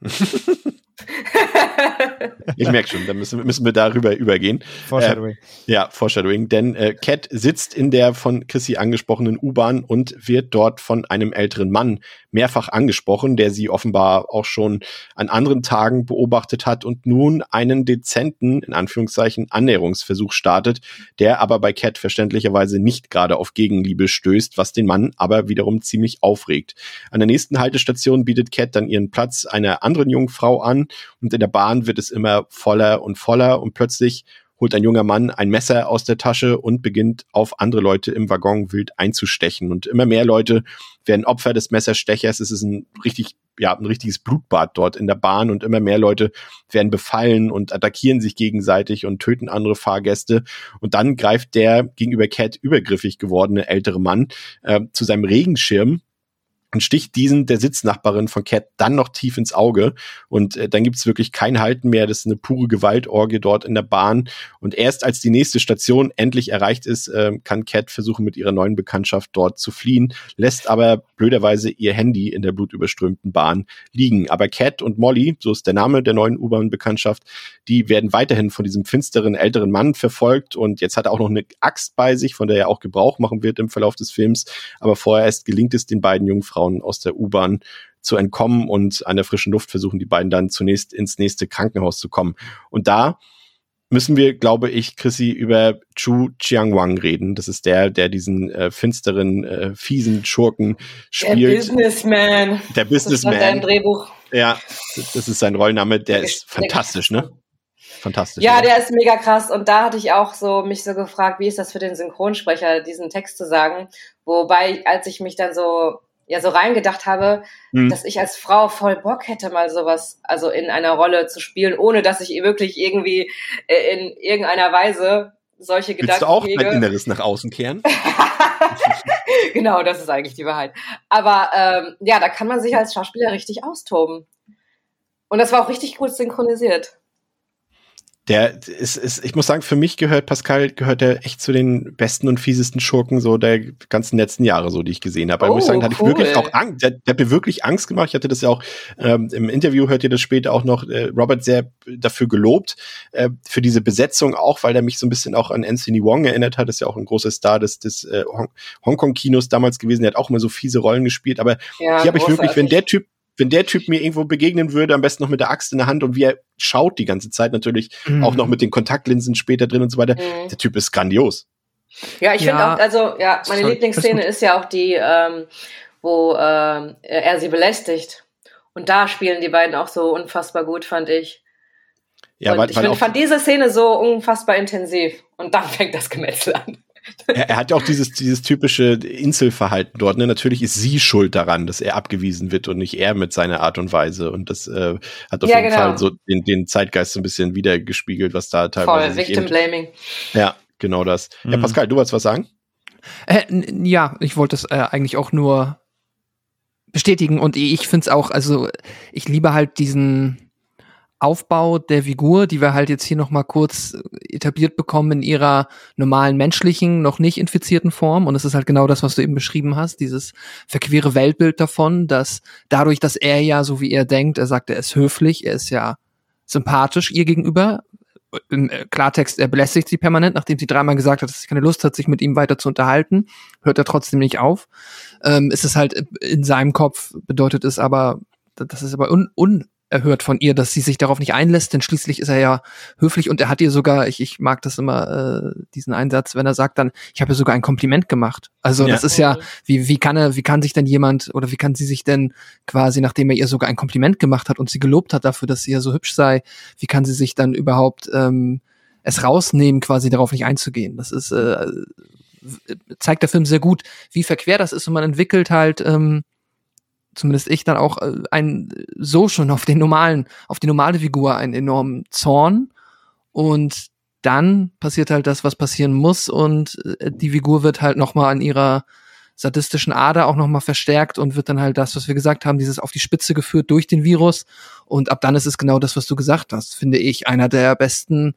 ich merke schon, dann müssen, müssen wir darüber übergehen. Foreshadowing. Äh, ja, Foreshadowing. Denn äh, Cat sitzt in der von Chrissy angesprochenen U-Bahn und wird dort von einem älteren Mann mehrfach angesprochen, der sie offenbar auch schon an anderen Tagen beobachtet hat und nun einen dezenten, in Anführungszeichen, Annäherungsversuch startet, der aber bei Cat verständlicherweise nicht gerade auf Gegenliebe stößt, was den Mann aber wiederum ziemlich aufregt. An der nächsten Haltestation bietet Cat dann ihren Platz einer anderen jungen Frau an und in der Bahn wird es immer voller und voller und plötzlich holt ein junger Mann ein Messer aus der Tasche und beginnt auf andere Leute im Waggon wild einzustechen. Und immer mehr Leute werden Opfer des Messerstechers. Es ist ein richtig ja ein richtiges Blutbad dort in der Bahn und immer mehr Leute werden befallen und attackieren sich gegenseitig und töten andere Fahrgäste. Und dann greift der gegenüber Cat übergriffig gewordene ältere Mann äh, zu seinem Regenschirm und sticht diesen der Sitznachbarin von Cat dann noch tief ins Auge und äh, dann gibt's wirklich kein Halten mehr. Das ist eine pure Gewaltorgie dort in der Bahn und erst als die nächste Station endlich erreicht ist, äh, kann Cat versuchen mit ihrer neuen Bekanntschaft dort zu fliehen, lässt aber blöderweise ihr Handy in der blutüberströmten Bahn liegen. Aber Cat und Molly, so ist der Name der neuen U-Bahn-Bekanntschaft, die werden weiterhin von diesem finsteren älteren Mann verfolgt und jetzt hat er auch noch eine Axt bei sich, von der er auch Gebrauch machen wird im Verlauf des Films. Aber vorher erst gelingt es den beiden jungen Frauen aus der U-Bahn zu entkommen und an der frischen Luft versuchen die beiden dann zunächst ins nächste Krankenhaus zu kommen. Und da müssen wir, glaube ich, Chrissy, über Chu Chiangwang reden. Das ist der, der diesen äh, finsteren, äh, fiesen Schurken spielt. Der Businessman. Der Businessman. Das ist Drehbuch. Ja, das ist sein Rollname. Der ist fantastisch, ne? Fantastisch. Ja, oder? der ist mega krass. Und da hatte ich auch so mich so gefragt, wie ist das für den Synchronsprecher, diesen Text zu sagen? Wobei, als ich mich dann so ja so reingedacht habe, mhm. dass ich als Frau voll Bock hätte, mal sowas, also in einer Rolle zu spielen, ohne dass ich wirklich irgendwie äh, in irgendeiner Weise solche Gedanken Willst du auch hege. dein Inneres nach außen kehren? genau, das ist eigentlich die Wahrheit. Aber ähm, ja, da kann man sich als Schauspieler richtig austoben. Und das war auch richtig gut synchronisiert der ist, ist, ich muss sagen, für mich gehört Pascal, gehört der echt zu den besten und fiesesten Schurken so der ganzen letzten Jahre, so die ich gesehen habe. Oh, muss ich sagen, hatte cool. ich wirklich auch Angst, der, der hat mir wirklich Angst gemacht. Ich hatte das ja auch ähm, im Interview, hört ihr das später auch noch, äh, Robert sehr dafür gelobt, äh, für diese Besetzung auch, weil der mich so ein bisschen auch an Anthony Wong erinnert hat, das ist ja auch ein großer Star des, des äh, Hongkong-Kinos damals gewesen, der hat auch immer so fiese Rollen gespielt, aber ja, hier habe ich wirklich, wenn der Typ wenn der Typ mir irgendwo begegnen würde, am besten noch mit der Axt in der Hand und wie er schaut die ganze Zeit natürlich, mhm. auch noch mit den Kontaktlinsen später drin und so weiter, mhm. der Typ ist grandios. Ja, ich ja. finde auch, also ja, meine Sorry. Lieblingsszene ist ja auch die, ähm, wo ähm, er sie belästigt. Und da spielen die beiden auch so unfassbar gut, fand ich. Ja, und weil, ich find, fand diese Szene so unfassbar intensiv. Und dann fängt das Gemetzel an er, er, hat ja auch dieses, dieses typische Inselverhalten dort. Ne? Natürlich ist sie schuld daran, dass er abgewiesen wird und nicht er mit seiner Art und Weise. Und das äh, hat auf ja, jeden genau. Fall so den, den Zeitgeist so ein bisschen wiedergespiegelt, was da teilweise. Voll, Victim Blaming. Ja, genau das. Mhm. Ja, Pascal, du wolltest was sagen? Äh, ja, ich wollte es äh, eigentlich auch nur bestätigen und ich finde es auch, also ich liebe halt diesen Aufbau der Figur, die wir halt jetzt hier noch mal kurz etabliert bekommen in ihrer normalen menschlichen, noch nicht infizierten Form. Und es ist halt genau das, was du eben beschrieben hast, dieses verquere Weltbild davon, dass dadurch, dass er ja, so wie er denkt, er sagt, er ist höflich, er ist ja sympathisch ihr gegenüber. Im Klartext, er belästigt sie permanent, nachdem sie dreimal gesagt hat, dass sie keine Lust hat, sich mit ihm weiter zu unterhalten, hört er trotzdem nicht auf. Ähm, ist es halt in seinem Kopf, bedeutet es aber, das ist aber un, un erhört von ihr, dass sie sich darauf nicht einlässt, denn schließlich ist er ja höflich und er hat ihr sogar, ich, ich mag das immer, äh, diesen Einsatz, wenn er sagt dann, ich habe ihr sogar ein Kompliment gemacht. Also ja. das ist ja, wie, wie kann er, wie kann sich denn jemand oder wie kann sie sich denn quasi, nachdem er ihr sogar ein Kompliment gemacht hat und sie gelobt hat dafür, dass sie ja so hübsch sei, wie kann sie sich dann überhaupt ähm, es rausnehmen, quasi darauf nicht einzugehen? Das ist, äh, zeigt der Film sehr gut, wie verquer das ist und man entwickelt halt ähm, zumindest ich dann auch äh, ein so schon auf den normalen, auf die normale Figur einen enormen Zorn. Und dann passiert halt das, was passieren muss. Und äh, die Figur wird halt noch mal an ihrer sadistischen Ader auch noch mal verstärkt und wird dann halt das, was wir gesagt haben, dieses auf die Spitze geführt durch den Virus. Und ab dann ist es genau das, was du gesagt hast, finde ich, einer der besten,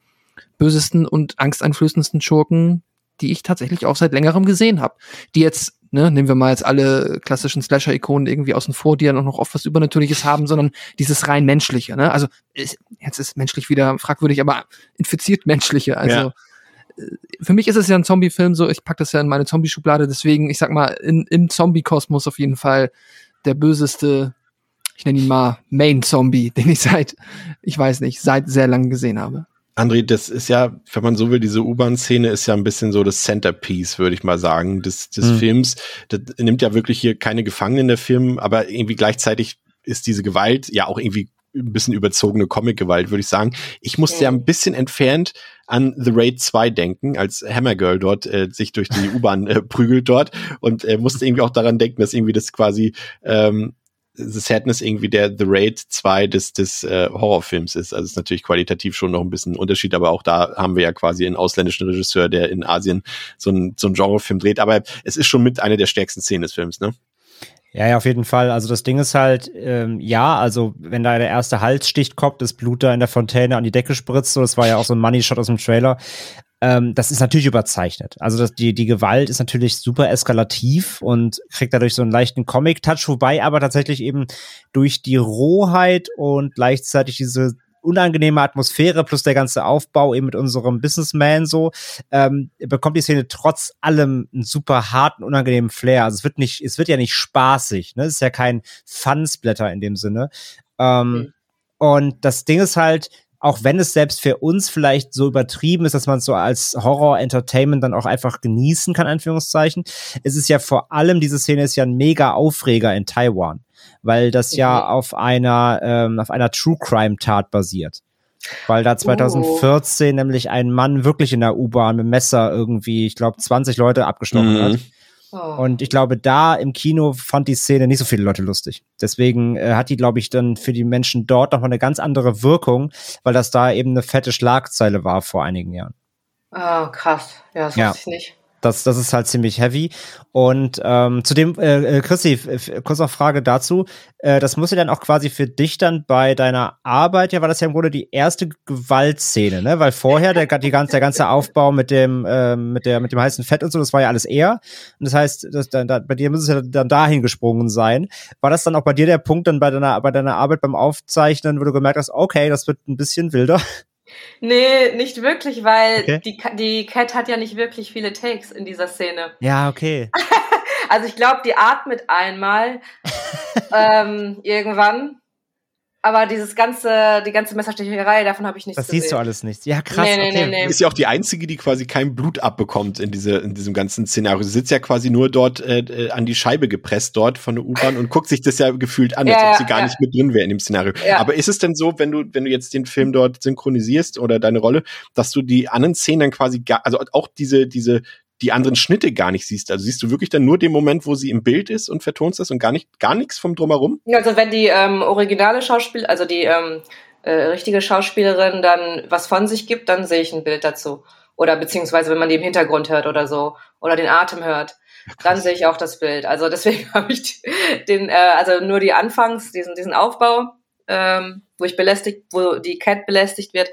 bösesten und angsteinflößendsten Schurken, die ich tatsächlich auch seit längerem gesehen habe, die jetzt ne, nehmen wir mal jetzt alle klassischen Slasher-Ikonen irgendwie außen vor, die ja noch oft was Übernatürliches haben, sondern dieses rein menschliche, ne? Also ist, jetzt ist menschlich wieder fragwürdig, aber infiziert menschliche. Also ja. Äh, für mich ist es ja ein Zombie-Film, so ich pack das ja in meine Zombie-Schublade, deswegen, ich sag mal, in, im Zombie-Kosmos auf jeden Fall der böseste, ich nenne ihn mal Main-Zombie, den ich seit, ich weiß nicht, seit sehr langem gesehen habe. André, das ist ja, wenn man so will, diese U-Bahn-Szene ist ja ein bisschen so das Centerpiece, würde ich mal sagen, des, des mhm. Films. Das nimmt ja wirklich hier keine Gefangenen der Film, aber irgendwie gleichzeitig ist diese Gewalt ja auch irgendwie ein bisschen überzogene Comic-Gewalt, würde ich sagen. Ich musste mhm. ja ein bisschen entfernt an The Raid 2 denken, als Hammergirl dort äh, sich durch die U-Bahn äh, prügelt dort und äh, musste irgendwie auch daran denken, dass irgendwie das quasi ähm, The Sadness irgendwie der The Raid 2 des, des äh, Horrorfilms ist. Also es ist natürlich qualitativ schon noch ein bisschen ein Unterschied, aber auch da haben wir ja quasi einen ausländischen Regisseur, der in Asien so ein, so ein Genrefilm dreht. Aber es ist schon mit einer der stärksten Szenen des Films, ne? Ja, ja, auf jeden Fall. Also das Ding ist halt, ähm, ja, also wenn da der erste Halsstich kommt, das Blut da in der Fontäne an die Decke spritzt, so, das war ja auch so ein Money-Shot aus dem Trailer. Ähm, das ist natürlich überzeichnet. Also das, die, die Gewalt ist natürlich super eskalativ und kriegt dadurch so einen leichten Comic-Touch, wobei aber tatsächlich eben durch die Rohheit und gleichzeitig diese unangenehme Atmosphäre plus der ganze Aufbau eben mit unserem Businessman so, ähm, bekommt die Szene trotz allem einen super harten, unangenehmen Flair. Also es wird nicht, es wird ja nicht spaßig, ne? Es ist ja kein Fun-Splatter in dem Sinne. Ähm, mhm. Und das Ding ist halt, auch wenn es selbst für uns vielleicht so übertrieben ist, dass man es so als Horror-Entertainment dann auch einfach genießen kann, Anführungszeichen, es ist ja vor allem, diese Szene ist ja ein mega Aufreger in Taiwan weil das mhm. ja auf einer, ähm, auf einer True Crime Tat basiert. Weil da 2014 oh. nämlich ein Mann wirklich in der U-Bahn mit Messer irgendwie, ich glaube, 20 Leute abgestochen mhm. hat. Oh. Und ich glaube, da im Kino fand die Szene nicht so viele Leute lustig. Deswegen äh, hat die, glaube ich, dann für die Menschen dort noch mal eine ganz andere Wirkung, weil das da eben eine fette Schlagzeile war vor einigen Jahren. Oh, krass. Ja, das ja. wusste ich nicht. Das, das ist halt ziemlich heavy. Und ähm, zudem, äh, äh Chrissy, kurz noch Frage dazu. Äh, das muss ja dann auch quasi für dich dann bei deiner Arbeit, ja, war das ja im Grunde die erste Gewaltszene, ne? Weil vorher der, die ganze, der ganze Aufbau mit dem, äh, mit der, mit dem heißen Fett und so, das war ja alles eher. Und das heißt, das, da, da, bei dir muss es ja dann dahin gesprungen sein. War das dann auch bei dir der Punkt dann bei deiner, bei deiner Arbeit beim Aufzeichnen, wo du gemerkt hast, okay, das wird ein bisschen wilder? Nee, nicht wirklich, weil okay. die, die Cat hat ja nicht wirklich viele Takes in dieser Szene. Ja, okay. also ich glaube, die atmet einmal ähm, irgendwann aber dieses ganze, die ganze Messerstecherei, davon habe ich nichts Das gesehen. siehst du alles nicht. Ja, krass. Nee, nee, okay. nee, nee. Ist ja auch die einzige, die quasi kein Blut abbekommt in, diese, in diesem ganzen Szenario. Sie sitzt ja quasi nur dort äh, äh an die Scheibe gepresst dort von der U-Bahn und guckt sich das ja gefühlt an, als ja, ob sie gar ja. nicht mit drin wäre in dem Szenario. Ja. Aber ist es denn so, wenn du, wenn du jetzt den Film dort synchronisierst oder deine Rolle, dass du die anderen Szenen dann quasi gar, also auch diese, diese, die anderen Schnitte gar nicht siehst. Also siehst du wirklich dann nur den Moment, wo sie im Bild ist und vertonst das und gar nicht, gar nichts vom drumherum? Also wenn die ähm, originale Schauspiel, also die ähm, äh, richtige Schauspielerin dann was von sich gibt, dann sehe ich ein Bild dazu. Oder beziehungsweise wenn man die im Hintergrund hört oder so oder den Atem hört, dann sehe ich auch das Bild. Also deswegen habe ich den, äh, also nur die Anfangs, diesen, diesen Aufbau, ähm, wo ich belästigt, wo die Cat belästigt wird,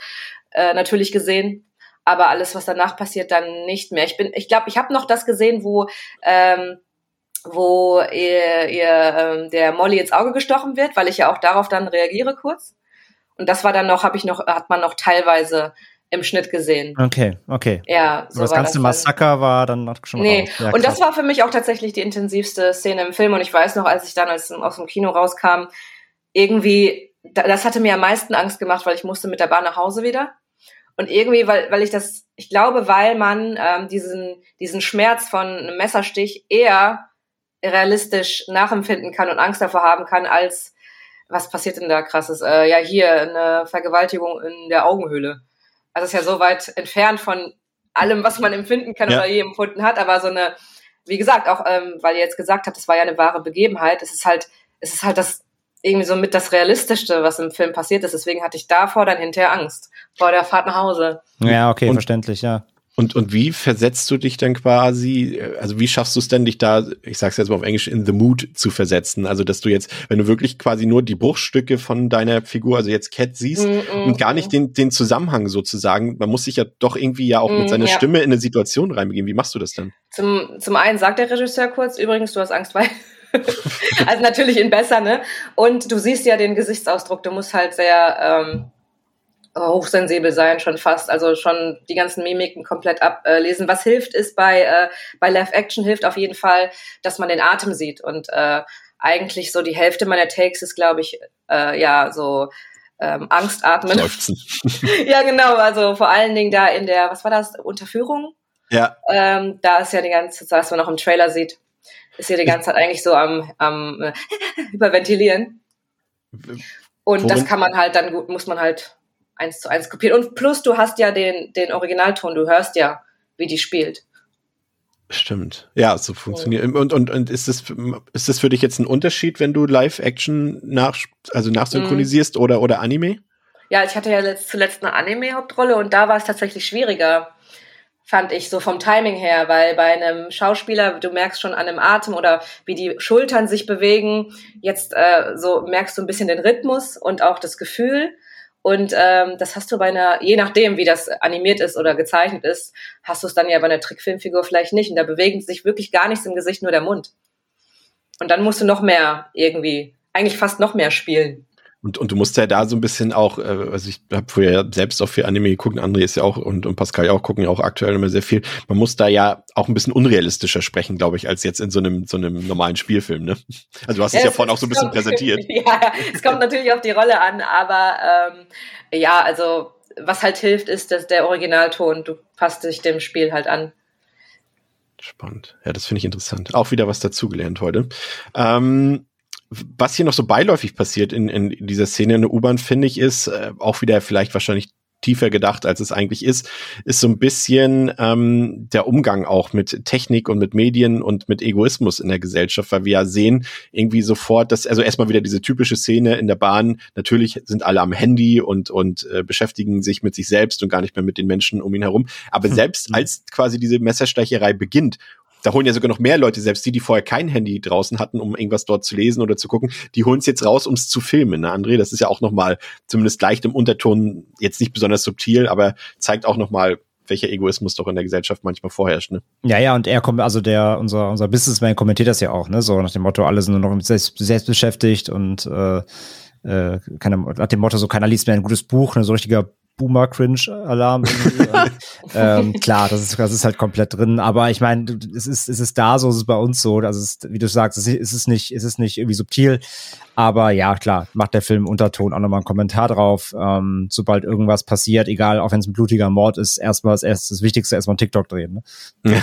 äh, natürlich gesehen aber alles, was danach passiert, dann nicht mehr. Ich bin, ich glaube, ich habe noch das gesehen, wo ähm, wo ihr, ihr ähm, der Molly ins Auge gestochen wird, weil ich ja auch darauf dann reagiere kurz. Und das war dann noch, habe ich noch, hat man noch teilweise im Schnitt gesehen. Okay, okay. Ja, so das ganze das Massaker war dann noch schon Nee, ja, und das war für mich auch tatsächlich die intensivste Szene im Film. Und ich weiß noch, als ich dann aus, aus dem Kino rauskam, irgendwie, das hatte mir am meisten Angst gemacht, weil ich musste mit der Bahn nach Hause wieder. Und irgendwie, weil, weil ich das, ich glaube, weil man ähm, diesen, diesen Schmerz von einem Messerstich eher realistisch nachempfinden kann und Angst davor haben kann, als was passiert denn da krasses? Äh, ja, hier eine Vergewaltigung in der Augenhöhle. Also ist ja so weit entfernt von allem, was man empfinden kann ja. oder je empfunden hat, aber so eine, wie gesagt, auch ähm, weil ihr jetzt gesagt habt, das war ja eine wahre Begebenheit, es ist halt, es ist halt das irgendwie so mit das Realistischste, was im Film passiert ist. Deswegen hatte ich davor dann hinterher Angst vor der Fahrt nach Hause. Ja, okay, und, verständlich, ja. Und, und wie versetzt du dich dann quasi, also wie schaffst du es denn, dich da, ich sag's jetzt mal auf Englisch, in the mood zu versetzen? Also, dass du jetzt, wenn du wirklich quasi nur die Bruchstücke von deiner Figur, also jetzt Cat siehst mm, mm, und gar nicht den, den Zusammenhang sozusagen, man muss sich ja doch irgendwie ja auch mm, mit seiner ja. Stimme in eine Situation reinbegeben. Wie machst du das dann? Zum, zum einen sagt der Regisseur kurz, übrigens, du hast Angst, weil also natürlich in besser, ne? Und du siehst ja den Gesichtsausdruck, du musst halt sehr ähm, hochsensibel sein, schon fast, also schon die ganzen Mimiken komplett ablesen. Was hilft, ist bei, äh, bei Live Action hilft auf jeden Fall, dass man den Atem sieht. Und äh, eigentlich so die Hälfte meiner Takes ist, glaube ich, äh, ja, so ähm, Angstatmen. ja, genau, also vor allen Dingen da in der, was war das, Unterführung? Ja. Ähm, da ist ja die ganze Zeit, was man noch im Trailer sieht, ist ja die ganze Zeit eigentlich so am, am äh, überventilieren. Und Worin? das kann man halt dann gut, muss man halt eins zu eins kopieren. Und plus du hast ja den, den Originalton, du hörst ja, wie die spielt. Stimmt. Ja, so funktioniert. Und, und, und ist das, ist das für dich jetzt ein Unterschied, wenn du Live-Action nach, also nachsynchronisierst mhm. oder, oder Anime? Ja, ich hatte ja zuletzt eine Anime-Hauptrolle und da war es tatsächlich schwieriger, fand ich so vom Timing her, weil bei einem Schauspieler, du merkst schon an dem Atem oder wie die Schultern sich bewegen, jetzt äh, so merkst du ein bisschen den Rhythmus und auch das Gefühl. Und ähm, das hast du bei einer, je nachdem, wie das animiert ist oder gezeichnet ist, hast du es dann ja bei einer Trickfilmfigur vielleicht nicht. Und da bewegt sich wirklich gar nichts im Gesicht, nur der Mund. Und dann musst du noch mehr irgendwie, eigentlich fast noch mehr spielen. Und, und du musst ja da so ein bisschen auch, äh, also ich habe früher ja selbst auch viel Anime geguckt, André ist ja auch und, und Pascal ja auch gucken ja auch aktuell immer sehr viel. Man muss da ja auch ein bisschen unrealistischer sprechen, glaube ich, als jetzt in so einem so einem normalen Spielfilm, ne? Also du hast ja, es ja vorhin auch so ein bisschen präsentiert. Ja, es kommt natürlich auf die Rolle an, aber ähm, ja, also was halt hilft, ist dass der Originalton. Du passt dich dem Spiel halt an. Spannend. Ja, das finde ich interessant. Auch wieder was dazugelernt heute. Ähm, was hier noch so beiläufig passiert in, in dieser Szene in der U-Bahn, finde ich, ist äh, auch wieder vielleicht wahrscheinlich tiefer gedacht, als es eigentlich ist, ist so ein bisschen ähm, der Umgang auch mit Technik und mit Medien und mit Egoismus in der Gesellschaft, weil wir ja sehen irgendwie sofort, dass also erstmal wieder diese typische Szene in der Bahn. Natürlich sind alle am Handy und und äh, beschäftigen sich mit sich selbst und gar nicht mehr mit den Menschen um ihn herum. Aber hm. selbst als quasi diese Messerstecherei beginnt da holen ja sogar noch mehr Leute, selbst die, die vorher kein Handy draußen hatten, um irgendwas dort zu lesen oder zu gucken, die holen es jetzt raus, um es zu filmen. Ne, André, das ist ja auch noch mal zumindest leicht im Unterton, jetzt nicht besonders subtil, aber zeigt auch noch mal, welcher Egoismus doch in der Gesellschaft manchmal vorherrscht, ne? Ja, ja, und er kommt, also der, unser, unser Businessman kommentiert das ja auch, ne? So nach dem Motto, alle sind nur noch mit selbst, selbst beschäftigt und äh, äh, keine, nach dem Motto, so keiner liest mehr ein gutes Buch, ne? So richtiger Boomer-Cringe-Alarm. ähm, klar, das ist, das ist halt komplett drin. Aber ich meine, es ist, es ist da so, es ist bei uns so. Also, es ist, wie du sagst, es ist nicht, es ist nicht irgendwie subtil. Aber ja, klar, macht der Film Unterton auch nochmal einen Kommentar drauf. Ähm, sobald irgendwas passiert, egal, auch wenn es ein blutiger Mord ist, erstmal das, erste, das Wichtigste erstmal einen TikTok drehen. Ne? Ja.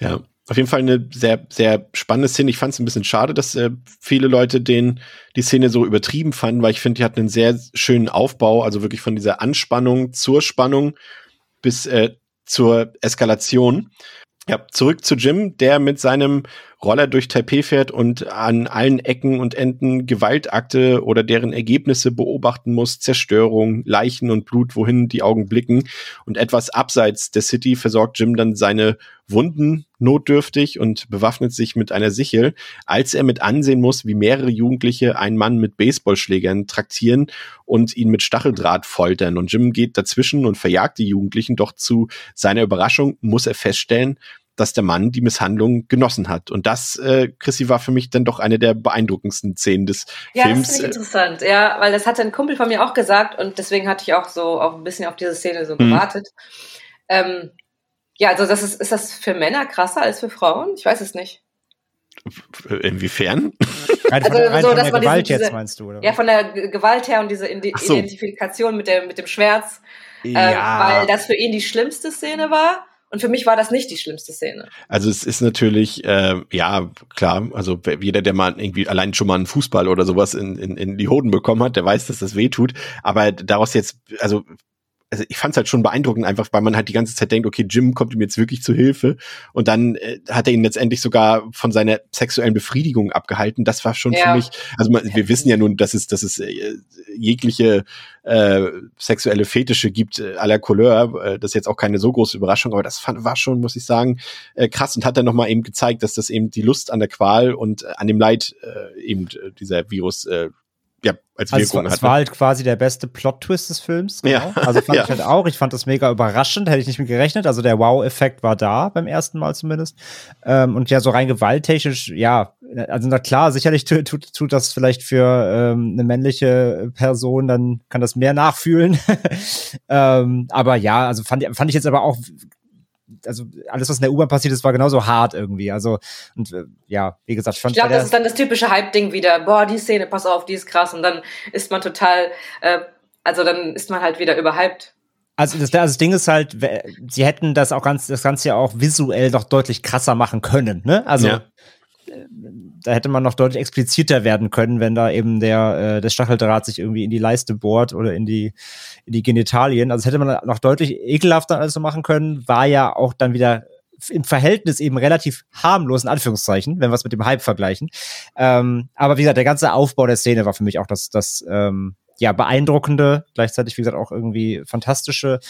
ja, auf jeden Fall eine sehr, sehr spannende Szene. Ich fand es ein bisschen schade, dass äh, viele Leute den, die Szene so übertrieben fanden, weil ich finde, die hat einen sehr schönen Aufbau, also wirklich von dieser Anspannung zur Spannung bis äh, zur Eskalation. Ja, zurück zu Jim, der mit seinem Roller durch Taipei fährt und an allen Ecken und Enden Gewaltakte oder deren Ergebnisse beobachten muss, Zerstörung, Leichen und Blut, wohin die Augen blicken. Und etwas abseits der City versorgt Jim dann seine Wunden notdürftig und bewaffnet sich mit einer Sichel, als er mit ansehen muss, wie mehrere Jugendliche einen Mann mit Baseballschlägern traktieren und ihn mit Stacheldraht foltern. Und Jim geht dazwischen und verjagt die Jugendlichen, doch zu seiner Überraschung muss er feststellen, dass der Mann die Misshandlung genossen hat. Und das, äh, Chrissy, war für mich dann doch eine der beeindruckendsten Szenen des ja, Films. Ja, das finde ich interessant, ja, weil das hat ein Kumpel von mir auch gesagt und deswegen hatte ich auch so auch ein bisschen auf diese Szene so mhm. gewartet. Ähm, ja, also das ist, ist das für Männer krasser als für Frauen? Ich weiß es nicht. Inwiefern? Rein von, also, rein so, von der Gewalt diese, jetzt meinst du, oder? Ja, von der Gewalt her und diese so. Identifikation mit dem, mit dem Schmerz. Ähm, ja. Ähm, weil das für ihn die schlimmste Szene war. Und für mich war das nicht die schlimmste Szene. Also es ist natürlich, äh, ja, klar, also jeder, der mal irgendwie allein schon mal einen Fußball oder sowas in, in, in die Hoden bekommen hat, der weiß, dass das weh tut. Aber daraus jetzt, also also ich fand es halt schon beeindruckend, einfach weil man halt die ganze Zeit denkt, okay, Jim kommt ihm jetzt wirklich zu Hilfe und dann äh, hat er ihn letztendlich sogar von seiner sexuellen Befriedigung abgehalten. Das war schon ja. für mich, also man, wir wissen ja nun, dass es, dass es äh, jegliche äh, sexuelle Fetische gibt äh, à la Couleur. Äh, das ist jetzt auch keine so große Überraschung, aber das fand, war schon, muss ich sagen, äh, krass und hat dann nochmal eben gezeigt, dass das eben die Lust an der Qual und äh, an dem Leid äh, eben äh, dieser Virus äh, ja, als also Wirkung es, hat. Es war halt quasi der beste Plot-Twist des Films. Genau. Ja. Also fand ja. ich halt auch. Ich fand das mega überraschend, hätte ich nicht mit gerechnet. Also der Wow-Effekt war da, beim ersten Mal zumindest. Ähm, und ja, so rein gewalttechnisch, ja, also na klar, sicherlich tut, tut, tut das vielleicht für ähm, eine männliche Person, dann kann das mehr nachfühlen. ähm, aber ja, also fand, fand ich jetzt aber auch also alles, was in der U-Bahn passiert ist, war genauso hart irgendwie. Also, und äh, ja, wie gesagt, ich fand Ich glaube, das ist dann das typische Hype-Ding wieder. Boah, die Szene, pass auf, die ist krass. Und dann ist man total, äh, also dann ist man halt wieder überhyped. Also das, das Ding ist halt, sie hätten das auch ganz, das Ganze ja auch visuell noch deutlich krasser machen können, ne? Also ja da hätte man noch deutlich expliziter werden können, wenn da eben der, äh, der Stacheldraht sich irgendwie in die Leiste bohrt oder in die, in die Genitalien. Also hätte man noch deutlich ekelhafter alles so machen können, war ja auch dann wieder im Verhältnis eben relativ harmlos, in Anführungszeichen, wenn wir es mit dem Hype vergleichen. Ähm, aber wie gesagt, der ganze Aufbau der Szene war für mich auch das, das ähm, ja, beeindruckende, gleichzeitig, wie gesagt, auch irgendwie fantastische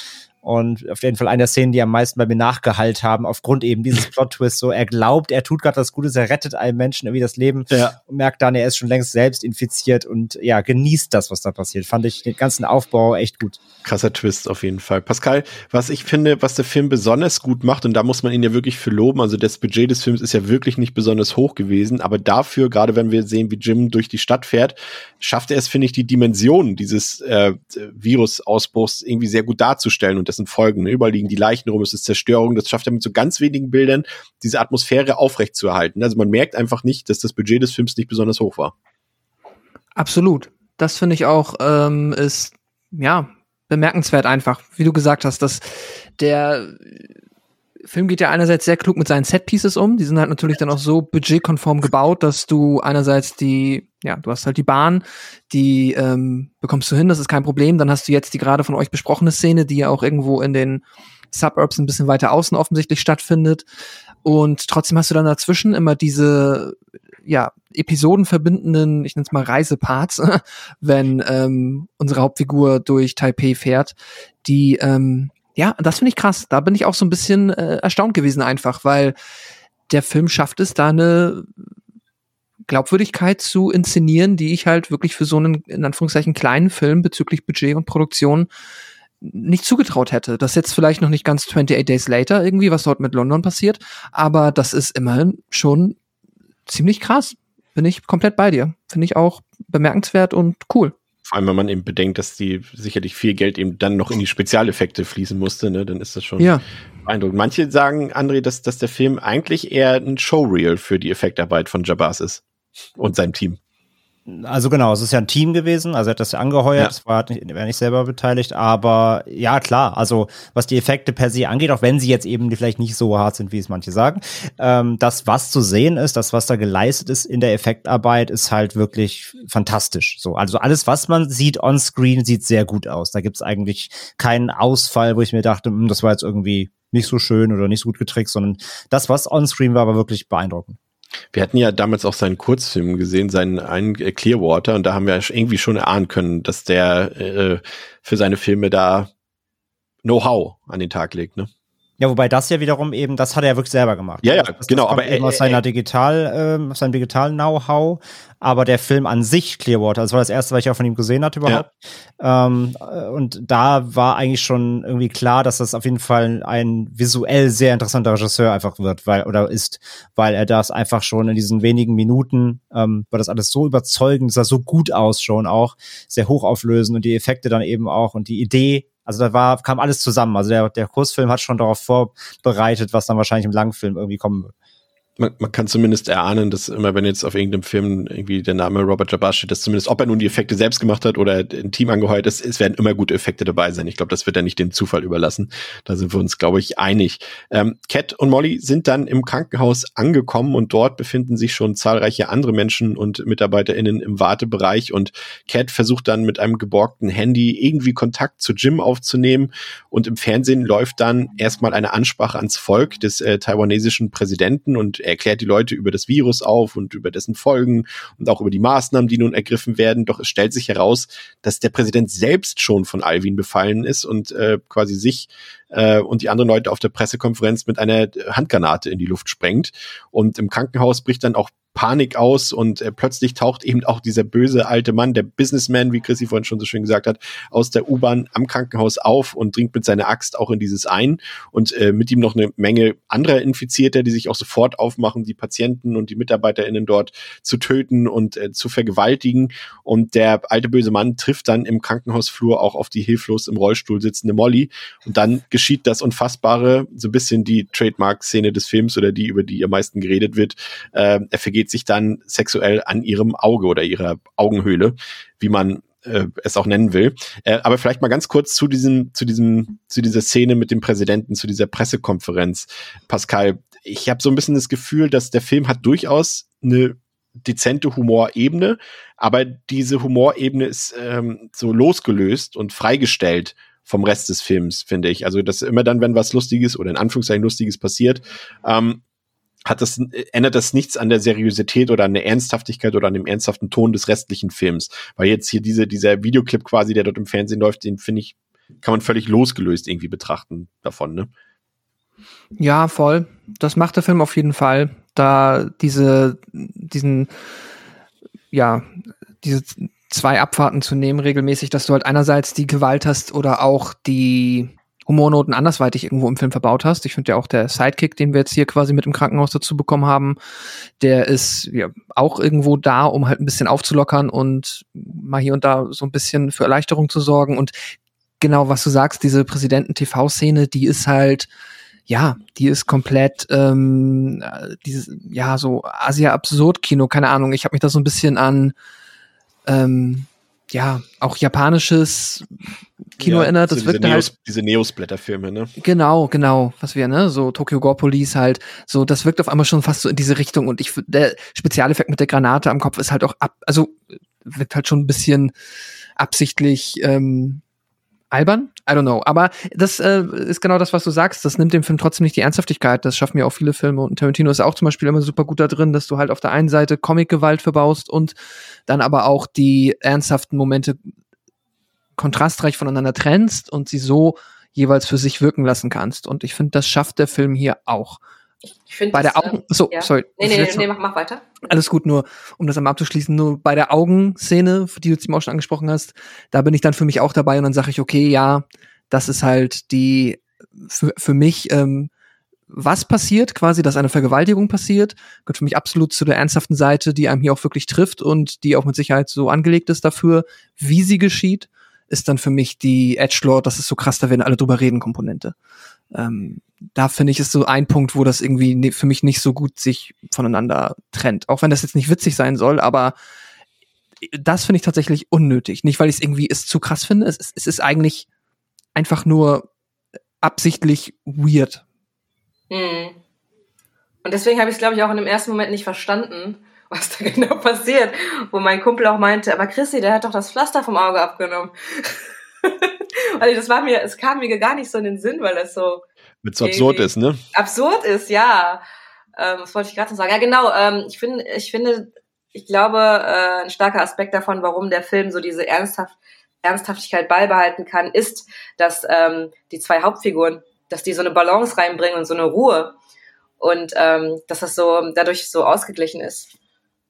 und auf jeden Fall eine der Szenen, die am meisten bei mir nachgehalt haben, aufgrund eben dieses Plot-Twists. So, er glaubt, er tut gerade das Gute, er rettet einem Menschen irgendwie das Leben ja. und merkt dann, er ist schon längst selbst infiziert und ja, genießt das, was da passiert. Fand ich den ganzen Aufbau echt gut. Krasser Twist auf jeden Fall. Pascal, was ich finde, was der Film besonders gut macht, und da muss man ihn ja wirklich für loben, also das Budget des Films ist ja wirklich nicht besonders hoch gewesen, aber dafür, gerade wenn wir sehen, wie Jim durch die Stadt fährt, schafft er es, finde ich, die Dimensionen dieses äh, Virusausbruchs irgendwie sehr gut darzustellen und dessen Folgen. Ne? Überall liegen die Leichen rum, es ist Zerstörung. Das schafft er mit so ganz wenigen Bildern, diese Atmosphäre aufrechtzuerhalten. Also man merkt einfach nicht, dass das Budget des Films nicht besonders hoch war. Absolut. Das finde ich auch, ähm, ist, ja, bemerkenswert einfach, wie du gesagt hast, dass der Film geht ja einerseits sehr klug mit seinen Setpieces um. Die sind halt natürlich dann auch so budgetkonform gebaut, dass du einerseits die, ja, du hast halt die Bahn, die ähm, bekommst du hin, das ist kein Problem. Dann hast du jetzt die gerade von euch besprochene Szene, die ja auch irgendwo in den Suburbs ein bisschen weiter außen offensichtlich stattfindet. Und trotzdem hast du dann dazwischen immer diese, ja, Episoden verbindenden, ich nenne es mal Reiseparts, wenn ähm, unsere Hauptfigur durch Taipei fährt, die ähm, ja, das finde ich krass. Da bin ich auch so ein bisschen äh, erstaunt gewesen einfach, weil der Film schafft es, da eine Glaubwürdigkeit zu inszenieren, die ich halt wirklich für so einen, in Anführungszeichen, kleinen Film bezüglich Budget und Produktion nicht zugetraut hätte. Das ist jetzt vielleicht noch nicht ganz 28 Days Later irgendwie, was dort mit London passiert, aber das ist immerhin schon ziemlich krass. Bin ich komplett bei dir. Finde ich auch bemerkenswert und cool. Vor allem, wenn man eben bedenkt, dass die sicherlich viel Geld eben dann noch in die Spezialeffekte fließen musste, ne, dann ist das schon ja. beeindruckend. Manche sagen, André, dass, dass der Film eigentlich eher ein Showreel für die Effektarbeit von Jabaz ist und seinem Team. Also genau, es ist ja ein Team gewesen, also er hat das ja angeheuert, es ja. war nicht, nicht selber beteiligt, aber ja klar, also was die Effekte per se angeht, auch wenn sie jetzt eben vielleicht nicht so hart sind, wie es manche sagen, ähm, das, was zu sehen ist, das, was da geleistet ist in der Effektarbeit, ist halt wirklich fantastisch. So, also alles, was man sieht on Screen, sieht sehr gut aus. Da gibt's eigentlich keinen Ausfall, wo ich mir dachte, hm, das war jetzt irgendwie nicht so schön oder nicht so gut getrickst, sondern das, was on Screen war, war wirklich beeindruckend. Wir hatten ja damals auch seinen Kurzfilm gesehen, seinen einen äh, Clearwater, und da haben wir irgendwie schon erahnen können, dass der äh, für seine Filme da Know-how an den Tag legt, ne? Ja, wobei das ja wiederum eben, das hat er ja wirklich selber gemacht. Ja, ja, das, genau. Das aber eben aus seiner digital, äh, aus seinem digitalen Know-how. Aber der Film an sich, Clearwater, das war das erste, was ich auch von ihm gesehen hatte überhaupt. Ja. Ähm, äh, und da war eigentlich schon irgendwie klar, dass das auf jeden Fall ein visuell sehr interessanter Regisseur einfach wird, weil, oder ist, weil er das einfach schon in diesen wenigen Minuten, ähm, war das alles so überzeugend, sah so gut aus schon auch, sehr hochauflösend und die Effekte dann eben auch und die Idee also da war, kam alles zusammen. Also der, der Kursfilm hat schon darauf vorbereitet, was dann wahrscheinlich im Langfilm irgendwie kommen wird man, man kann zumindest erahnen, dass immer, wenn jetzt auf irgendeinem Film irgendwie der Name Robert Jabbar steht, dass zumindest, ob er nun die Effekte selbst gemacht hat oder ein Team angeheuert ist, es werden immer gute Effekte dabei sein. Ich glaube, das wird er nicht dem Zufall überlassen. Da sind wir uns, glaube ich, einig. Ähm, Cat und Molly sind dann im Krankenhaus angekommen und dort befinden sich schon zahlreiche andere Menschen und MitarbeiterInnen im Wartebereich und Cat versucht dann mit einem geborgten Handy irgendwie Kontakt zu Jim aufzunehmen und im Fernsehen läuft dann erstmal eine Ansprache ans Volk des äh, taiwanesischen Präsidenten und er klärt die Leute über das Virus auf und über dessen Folgen und auch über die Maßnahmen, die nun ergriffen werden. Doch es stellt sich heraus, dass der Präsident selbst schon von Alvin befallen ist und äh, quasi sich äh, und die anderen Leute auf der Pressekonferenz mit einer Handgranate in die Luft sprengt. Und im Krankenhaus bricht dann auch Panik aus und äh, plötzlich taucht eben auch dieser böse alte Mann, der Businessman, wie Chrissy vorhin schon so schön gesagt hat, aus der U-Bahn am Krankenhaus auf und dringt mit seiner Axt auch in dieses ein und äh, mit ihm noch eine Menge anderer Infizierter, die sich auch sofort aufmachen, die Patienten und die MitarbeiterInnen dort zu töten und äh, zu vergewaltigen. Und der alte böse Mann trifft dann im Krankenhausflur auch auf die hilflos im Rollstuhl sitzende Molly. Und dann geschieht das Unfassbare, so ein bisschen die Trademark-Szene des Films oder die, über die am meisten geredet wird. Äh, er vergeht vergeht sich dann sexuell an ihrem Auge oder ihrer Augenhöhle, wie man äh, es auch nennen will. Äh, aber vielleicht mal ganz kurz zu diesem, zu diesem, zu dieser Szene mit dem Präsidenten, zu dieser Pressekonferenz. Pascal, ich habe so ein bisschen das Gefühl, dass der Film hat durchaus eine dezente Humorebene, aber diese Humorebene ist ähm, so losgelöst und freigestellt vom Rest des Films, finde ich. Also, dass immer dann, wenn was Lustiges oder in Anführungszeichen Lustiges passiert, ähm, hat das, ändert das nichts an der Seriosität oder an der Ernsthaftigkeit oder an dem ernsthaften Ton des restlichen Films. Weil jetzt hier diese, dieser Videoclip quasi, der dort im Fernsehen läuft, den finde ich, kann man völlig losgelöst irgendwie betrachten davon, ne? Ja, voll. Das macht der Film auf jeden Fall. Da diese, diesen, ja, diese zwei Abfahrten zu nehmen regelmäßig, dass du halt einerseits die Gewalt hast oder auch die Humornoten andersweitig irgendwo im Film verbaut hast. Ich finde ja auch der Sidekick, den wir jetzt hier quasi mit im Krankenhaus dazu bekommen haben, der ist ja auch irgendwo da, um halt ein bisschen aufzulockern und mal hier und da so ein bisschen für Erleichterung zu sorgen. Und genau, was du sagst, diese Präsidenten-TV-Szene, die ist halt, ja, die ist komplett ähm, dieses, ja, so Asia-Absurd-Kino, keine Ahnung. Ich habe mich da so ein bisschen an ähm, ja, auch japanisches Kino ja, erinnert. Das so wirkt halt. Diese Neos-Blätter-Filme, ne? Genau, genau. Was wir, ne? So Tokyo Gore Police halt. So, das wirkt auf einmal schon fast so in diese Richtung. Und ich, der Spezialeffekt mit der Granate am Kopf ist halt auch ab, also wirkt halt schon ein bisschen absichtlich ähm, albern? I don't know. Aber das äh, ist genau das, was du sagst. Das nimmt dem Film trotzdem nicht die Ernsthaftigkeit. Das schaffen ja auch viele Filme. Und Tarantino ist auch zum Beispiel immer super gut da drin, dass du halt auf der einen Seite Comic-Gewalt verbaust und dann aber auch die ernsthaften Momente kontrastreich voneinander trennst und sie so jeweils für sich wirken lassen kannst. Und ich finde, das schafft der Film hier auch. Ich finde bei der Augen, ähm, so, ja. sorry. Nee, nee, nee, nee, mach, mach weiter. Alles gut, nur um das einmal abzuschließen, nur bei der Augenszene, für die du jetzt eben auch schon angesprochen hast, da bin ich dann für mich auch dabei und dann sage ich, okay, ja, das ist halt die für, für mich, ähm, was passiert, quasi, dass eine Vergewaltigung passiert, gehört für mich absolut zu der ernsthaften Seite, die einem hier auch wirklich trifft und die auch mit Sicherheit so angelegt ist dafür, wie sie geschieht, ist dann für mich die Edgelord, das ist so krass, da werden alle drüber reden, Komponente. Ähm, da finde ich, ist so ein Punkt, wo das irgendwie ne, für mich nicht so gut sich voneinander trennt. Auch wenn das jetzt nicht witzig sein soll, aber das finde ich tatsächlich unnötig. Nicht, weil ich es irgendwie zu krass finde. Es, es ist eigentlich einfach nur absichtlich weird. Hm. Und deswegen habe ich es, glaube ich, auch in dem ersten Moment nicht verstanden, was da genau passiert. Wo mein Kumpel auch meinte, aber Chrissy, der hat doch das Pflaster vom Auge abgenommen. also das war mir, es kam mir gar nicht so in den Sinn, weil das so mit so absurd ist, ne? Absurd ist, ja. Ähm, was wollte ich gerade noch sagen? Ja, genau. Ähm, ich finde, ich finde, ich glaube, äh, ein starker Aspekt davon, warum der Film so diese Ernsthaft Ernsthaftigkeit beibehalten kann, ist, dass ähm, die zwei Hauptfiguren, dass die so eine Balance reinbringen und so eine Ruhe und ähm, dass das so dadurch so ausgeglichen ist.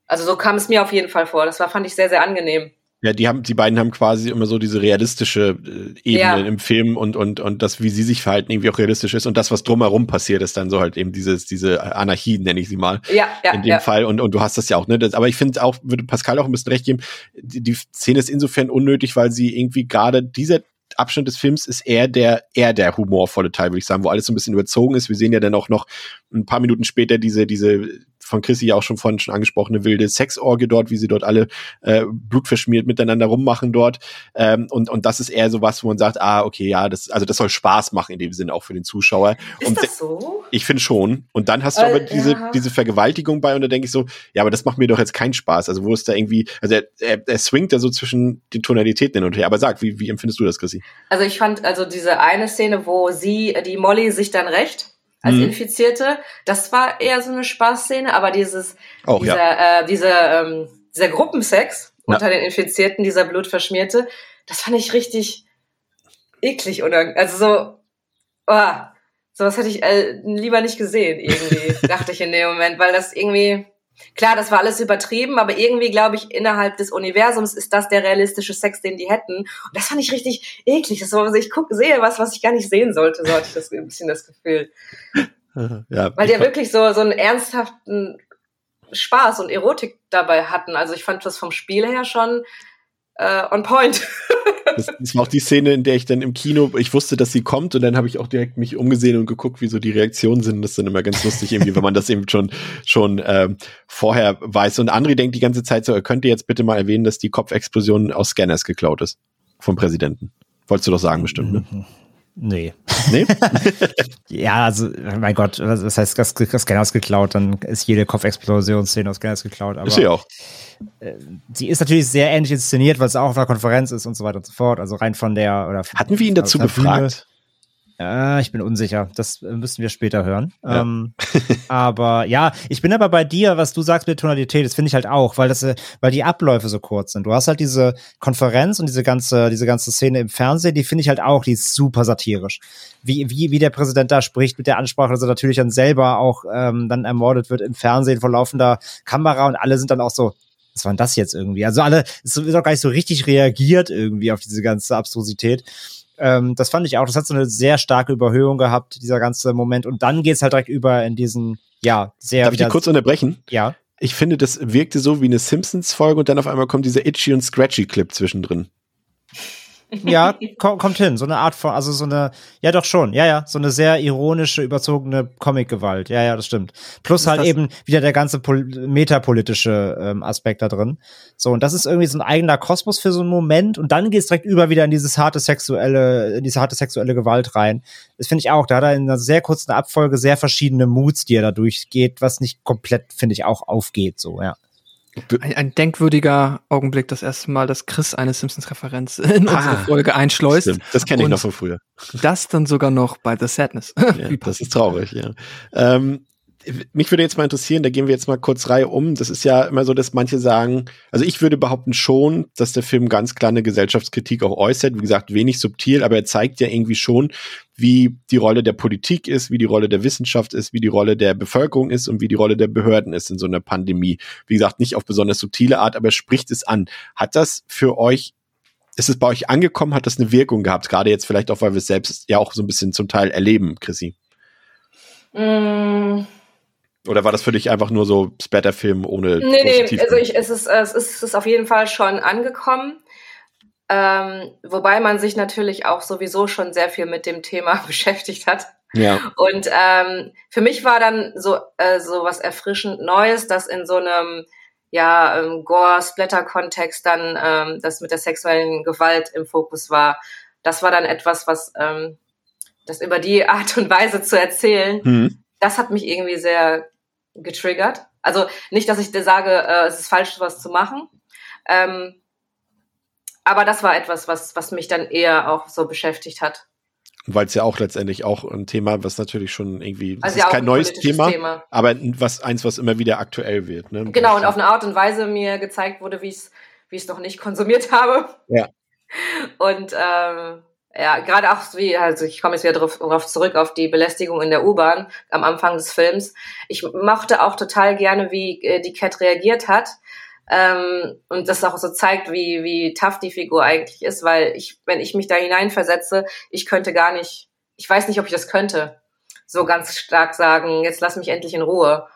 Also so kam es mir auf jeden Fall vor. Das war fand ich sehr sehr angenehm. Ja, die haben, die beiden haben quasi immer so diese realistische äh, Ebene ja. im Film und, und, und das, wie sie sich verhalten, irgendwie auch realistisch ist und das, was drumherum passiert, ist dann so halt eben dieses, diese Anarchie, nenne ich sie mal. Ja, ja. In dem ja. Fall. Und, und du hast das ja auch, ne? Das, aber ich finde auch, würde Pascal auch ein bisschen recht geben, die, die Szene ist insofern unnötig, weil sie irgendwie gerade dieser Abschnitt des Films ist eher der, eher der humorvolle Teil, würde ich sagen, wo alles so ein bisschen überzogen ist. Wir sehen ja dann auch noch ein paar Minuten später diese, diese von Chrissy ja auch schon vorhin schon angesprochene wilde Sexorgie dort, wie sie dort alle äh, blutverschmiert miteinander rummachen dort. Ähm, und, und das ist eher so was, wo man sagt, ah, okay, ja, das, also das soll Spaß machen in dem Sinne auch für den Zuschauer. Ist und das so? Ich finde schon. Und dann hast du äh, aber diese, ja. diese Vergewaltigung bei und da denke ich so, ja, aber das macht mir doch jetzt keinen Spaß. Also wo ist da irgendwie, also er, er, er swingt da so zwischen den Tonalitäten hin und her. Aber sag, wie, wie empfindest du das, Chrissy? Also ich fand also diese eine Szene, wo sie, die Molly sich dann rächt als mhm. Infizierte. Das war eher so eine Spaßszene, aber dieses, Auch, dieser, ja. äh, dieser, ähm, dieser Gruppensex ja. unter den Infizierten, dieser blutverschmierte, das fand ich richtig eklig oder also so, oh, sowas hätte ich äh, lieber nicht gesehen irgendwie, dachte ich in dem Moment, weil das irgendwie Klar, das war alles übertrieben, aber irgendwie glaube ich, innerhalb des Universums ist das der realistische Sex, den die hätten. Und das fand ich richtig eklig. Das war, ich gucke, sehe was, was ich gar nicht sehen sollte, so hatte ich das ein bisschen das Gefühl. Ja, Weil die ja wirklich so, so einen ernsthaften Spaß und Erotik dabei hatten. Also ich fand das vom Spiel her schon äh, on point. Das, das, war auch die Szene, in der ich dann im Kino, ich wusste, dass sie kommt und dann habe ich auch direkt mich umgesehen und geguckt, wie so die Reaktionen sind. Das ist dann immer ganz lustig, irgendwie, wenn man das eben schon, schon ähm, vorher weiß. Und André denkt die ganze Zeit so, er könnte jetzt bitte mal erwähnen, dass die Kopfexplosion aus Scanners geklaut ist. Vom Präsidenten. Wolltest du doch sagen, bestimmt, ne? Nee. Nee? ja, also, mein Gott, das heißt, das, das Scanners geklaut, dann ist jede Kopfexplosionsszene aus Scanners geklaut. Aber, ist sie auch. Äh, sie ist natürlich sehr ähnlich inszeniert, weil es auch auf einer Konferenz ist und so weiter und so fort. Also rein von der. Oder Hatten wir ihn dazu befragt? Äh, ich bin unsicher. Das müssen wir später hören. Ja. Ähm, aber ja, ich bin aber bei dir, was du sagst mit Tonalität, das finde ich halt auch, weil das, äh, weil die Abläufe so kurz sind. Du hast halt diese Konferenz und diese ganze, diese ganze Szene im Fernsehen, die finde ich halt auch, die ist super satirisch. Wie, wie, wie der Präsident da spricht mit der Ansprache, dass er natürlich dann selber auch ähm, dann ermordet wird im Fernsehen vor laufender Kamera und alle sind dann auch so, was war denn das jetzt irgendwie? Also alle, es wird auch gar nicht so richtig reagiert irgendwie auf diese ganze Abstrusität. Ähm, das fand ich auch. Das hat so eine sehr starke Überhöhung gehabt, dieser ganze Moment. Und dann geht's halt direkt über in diesen, ja, sehr. Darf ich dich kurz unterbrechen? Ja. Ich finde, das wirkte so wie eine Simpsons-Folge und dann auf einmal kommt dieser Itchy und Scratchy-Clip zwischendrin. Ja, kommt hin. So eine Art von, also so eine, ja doch schon, ja, ja, so eine sehr ironische, überzogene Comic-Gewalt. Ja, ja, das stimmt. Plus halt eben wieder der ganze metapolitische ähm, Aspekt da drin. So, und das ist irgendwie so ein eigener Kosmos für so einen Moment und dann geht's direkt über wieder in dieses harte sexuelle, in diese harte sexuelle Gewalt rein. Das finde ich auch. Da hat er in einer sehr kurzen Abfolge sehr verschiedene Moods, die er da durchgeht, was nicht komplett, finde ich, auch aufgeht, so, ja. Ein, ein, denkwürdiger Augenblick, das erste Mal, dass Chris eine Simpsons-Referenz in ah, unsere Folge einschleust. Stimmt. Das kenne ich noch von früher. Das dann sogar noch bei The Sadness. Ja, das ist traurig, ja. Ähm, mich würde jetzt mal interessieren, da gehen wir jetzt mal kurz Reihe um. Das ist ja immer so, dass manche sagen, also ich würde behaupten schon, dass der Film ganz klar eine Gesellschaftskritik auch äußert. Wie gesagt, wenig subtil, aber er zeigt ja irgendwie schon, wie die Rolle der Politik ist, wie die Rolle der Wissenschaft ist, wie die Rolle der Bevölkerung ist und wie die Rolle der Behörden ist in so einer Pandemie. Wie gesagt, nicht auf besonders subtile Art, aber spricht es an. Hat das für euch ist es bei euch angekommen? Hat das eine Wirkung gehabt? Gerade jetzt vielleicht auch, weil wir es selbst ja auch so ein bisschen zum Teil erleben, Chrissy. Mm. Oder war das für dich einfach nur so Splatterfilm ohne Nee, nee, also ich, es, ist, es, ist, es ist auf jeden Fall schon angekommen. Ähm, wobei man sich natürlich auch sowieso schon sehr viel mit dem Thema beschäftigt hat. Ja. Und ähm, für mich war dann so, äh, so was erfrischend Neues, dass in so einem ja, ähm, Gore-Splatter-Kontext dann ähm, das mit der sexuellen Gewalt im Fokus war. Das war dann etwas, was ähm, das über die Art und Weise zu erzählen, mhm. das hat mich irgendwie sehr getriggert. Also nicht, dass ich dir sage, äh, es ist falsch, was zu machen. Ähm, aber das war etwas, was, was mich dann eher auch so beschäftigt hat. Weil es ja auch letztendlich auch ein Thema, was natürlich schon irgendwie, also ist ja kein neues Thema, Thema, aber was eins, was immer wieder aktuell wird. Ne? Genau, und auf eine Art und Weise mir gezeigt wurde, wie ich es wie ich es noch nicht konsumiert habe. Ja. Und ähm, ja, gerade auch wie, also ich komme jetzt wieder drauf, drauf zurück auf die Belästigung in der U-Bahn am Anfang des Films. Ich mochte auch total gerne, wie äh, die Cat reagiert hat. Ähm, und das auch so zeigt, wie, wie tough die Figur eigentlich ist, weil ich, wenn ich mich da hineinversetze, ich könnte gar nicht, ich weiß nicht, ob ich das könnte, so ganz stark sagen, jetzt lass mich endlich in Ruhe.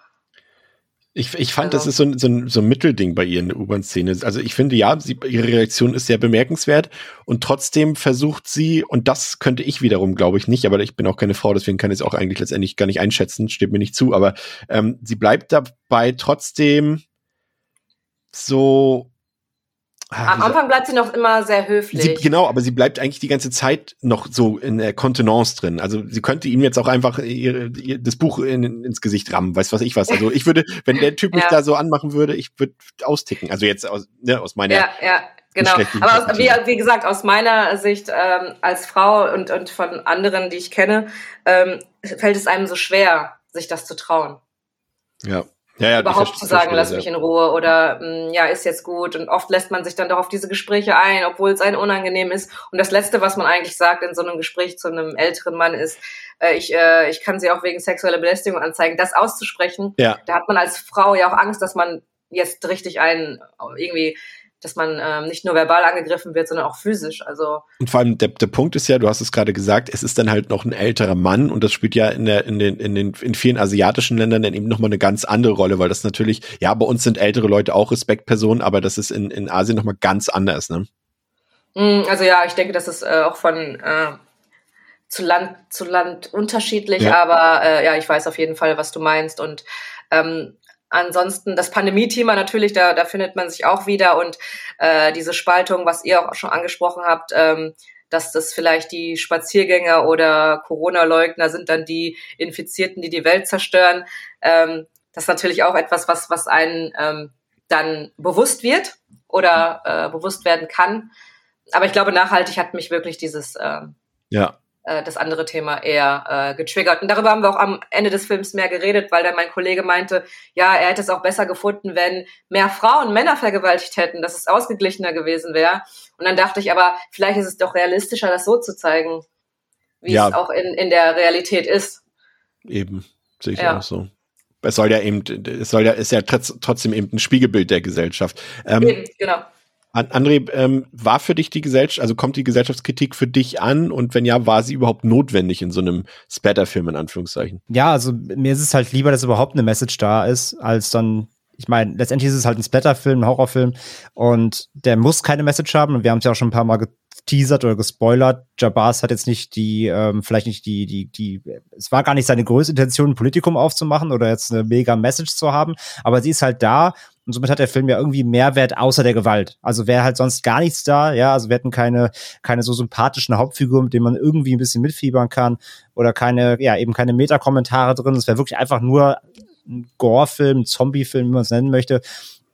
Ich, ich fand, also. das ist so ein, so, ein, so ein Mittelding bei ihr in der U-Bahn-Szene. Also ich finde, ja, sie, ihre Reaktion ist sehr bemerkenswert und trotzdem versucht sie, und das könnte ich wiederum, glaube ich, nicht, aber ich bin auch keine Frau, deswegen kann ich es auch eigentlich letztendlich gar nicht einschätzen, steht mir nicht zu, aber ähm, sie bleibt dabei trotzdem so Am Anfang bleibt sie noch immer sehr höflich. Sie, genau, aber sie bleibt eigentlich die ganze Zeit noch so in der Kontenance drin. Also sie könnte ihm jetzt auch einfach ihr, ihr, das Buch in, ins Gesicht rammen, weiß was ich was. Also ich würde, wenn der Typ mich ja. da so anmachen würde, ich würde austicken. Also jetzt aus, ne, aus meiner. Ja, ja. Genau, aber aus, wie, wie, gesagt, aus meiner Sicht ähm, als Frau und, und von anderen, die ich kenne, ähm, fällt es einem so schwer, sich das zu trauen. Ja ja, ja, überhaupt zu sagen, lass mich in Ruhe oder mh, mm, ja, ist jetzt gut. Und oft lässt man sich dann doch auf diese Gespräche ein, obwohl es einem unangenehm ist. Und das Letzte, was man eigentlich sagt in so einem Gespräch zu einem älteren Mann ist, äh, ich, äh, ich kann sie auch wegen sexueller Belästigung anzeigen. Das auszusprechen, ja. da hat man als Frau ja auch Angst, dass man jetzt richtig einen irgendwie dass man ähm, nicht nur verbal angegriffen wird, sondern auch physisch. Also und vor allem der, der Punkt ist ja, du hast es gerade gesagt, es ist dann halt noch ein älterer Mann und das spielt ja in der in den in den in vielen asiatischen Ländern dann eben noch mal eine ganz andere Rolle, weil das natürlich ja bei uns sind ältere Leute auch Respektpersonen, aber das ist in in Asien noch mal ganz anders, ne? Mm, also ja, ich denke, das ist äh, auch von äh, zu Land zu Land unterschiedlich, ja. aber äh, ja, ich weiß auf jeden Fall, was du meinst und ähm, Ansonsten das Pandemie-Thema natürlich, da, da findet man sich auch wieder und äh, diese Spaltung, was ihr auch schon angesprochen habt, ähm, dass das vielleicht die Spaziergänger oder Corona-Leugner sind dann die Infizierten, die die Welt zerstören. Ähm, das ist natürlich auch etwas, was, was einen ähm, dann bewusst wird oder äh, bewusst werden kann. Aber ich glaube, nachhaltig hat mich wirklich dieses äh, ja äh, das andere Thema eher äh, getriggert. Und darüber haben wir auch am Ende des Films mehr geredet, weil dann mein Kollege meinte, ja, er hätte es auch besser gefunden, wenn mehr Frauen Männer vergewaltigt hätten, dass es ausgeglichener gewesen wäre. Und dann dachte ich, aber vielleicht ist es doch realistischer, das so zu zeigen, wie ja. es auch in, in der Realität ist. Eben, sehe ich ja. auch so. Es soll ja eben, es soll ja, ist ja trotzdem eben ein Spiegelbild der Gesellschaft. Ähm, eben, genau. André, ähm, war für dich die Gesellschaft, also kommt die Gesellschaftskritik für dich an und wenn ja, war sie überhaupt notwendig in so einem Splatter-Film in Anführungszeichen? Ja, also mir ist es halt lieber, dass überhaupt eine Message da ist, als dann ich meine, letztendlich ist es halt ein Splatterfilm, ein Horrorfilm und der muss keine Message haben und wir haben es ja auch schon ein paar Mal geteasert oder gespoilert. Jabars hat jetzt nicht die, ähm, vielleicht nicht die, die, die, es war gar nicht seine größte Intention, ein Politikum aufzumachen oder jetzt eine mega Message zu haben, aber sie ist halt da und somit hat der Film ja irgendwie Mehrwert außer der Gewalt. Also wäre halt sonst gar nichts da, ja, also wir hätten keine, keine so sympathischen Hauptfigur, mit denen man irgendwie ein bisschen mitfiebern kann oder keine, ja, eben keine Metakommentare drin. Es wäre wirklich einfach nur ein Gore-Film, Zombie-Film, wie man es nennen möchte.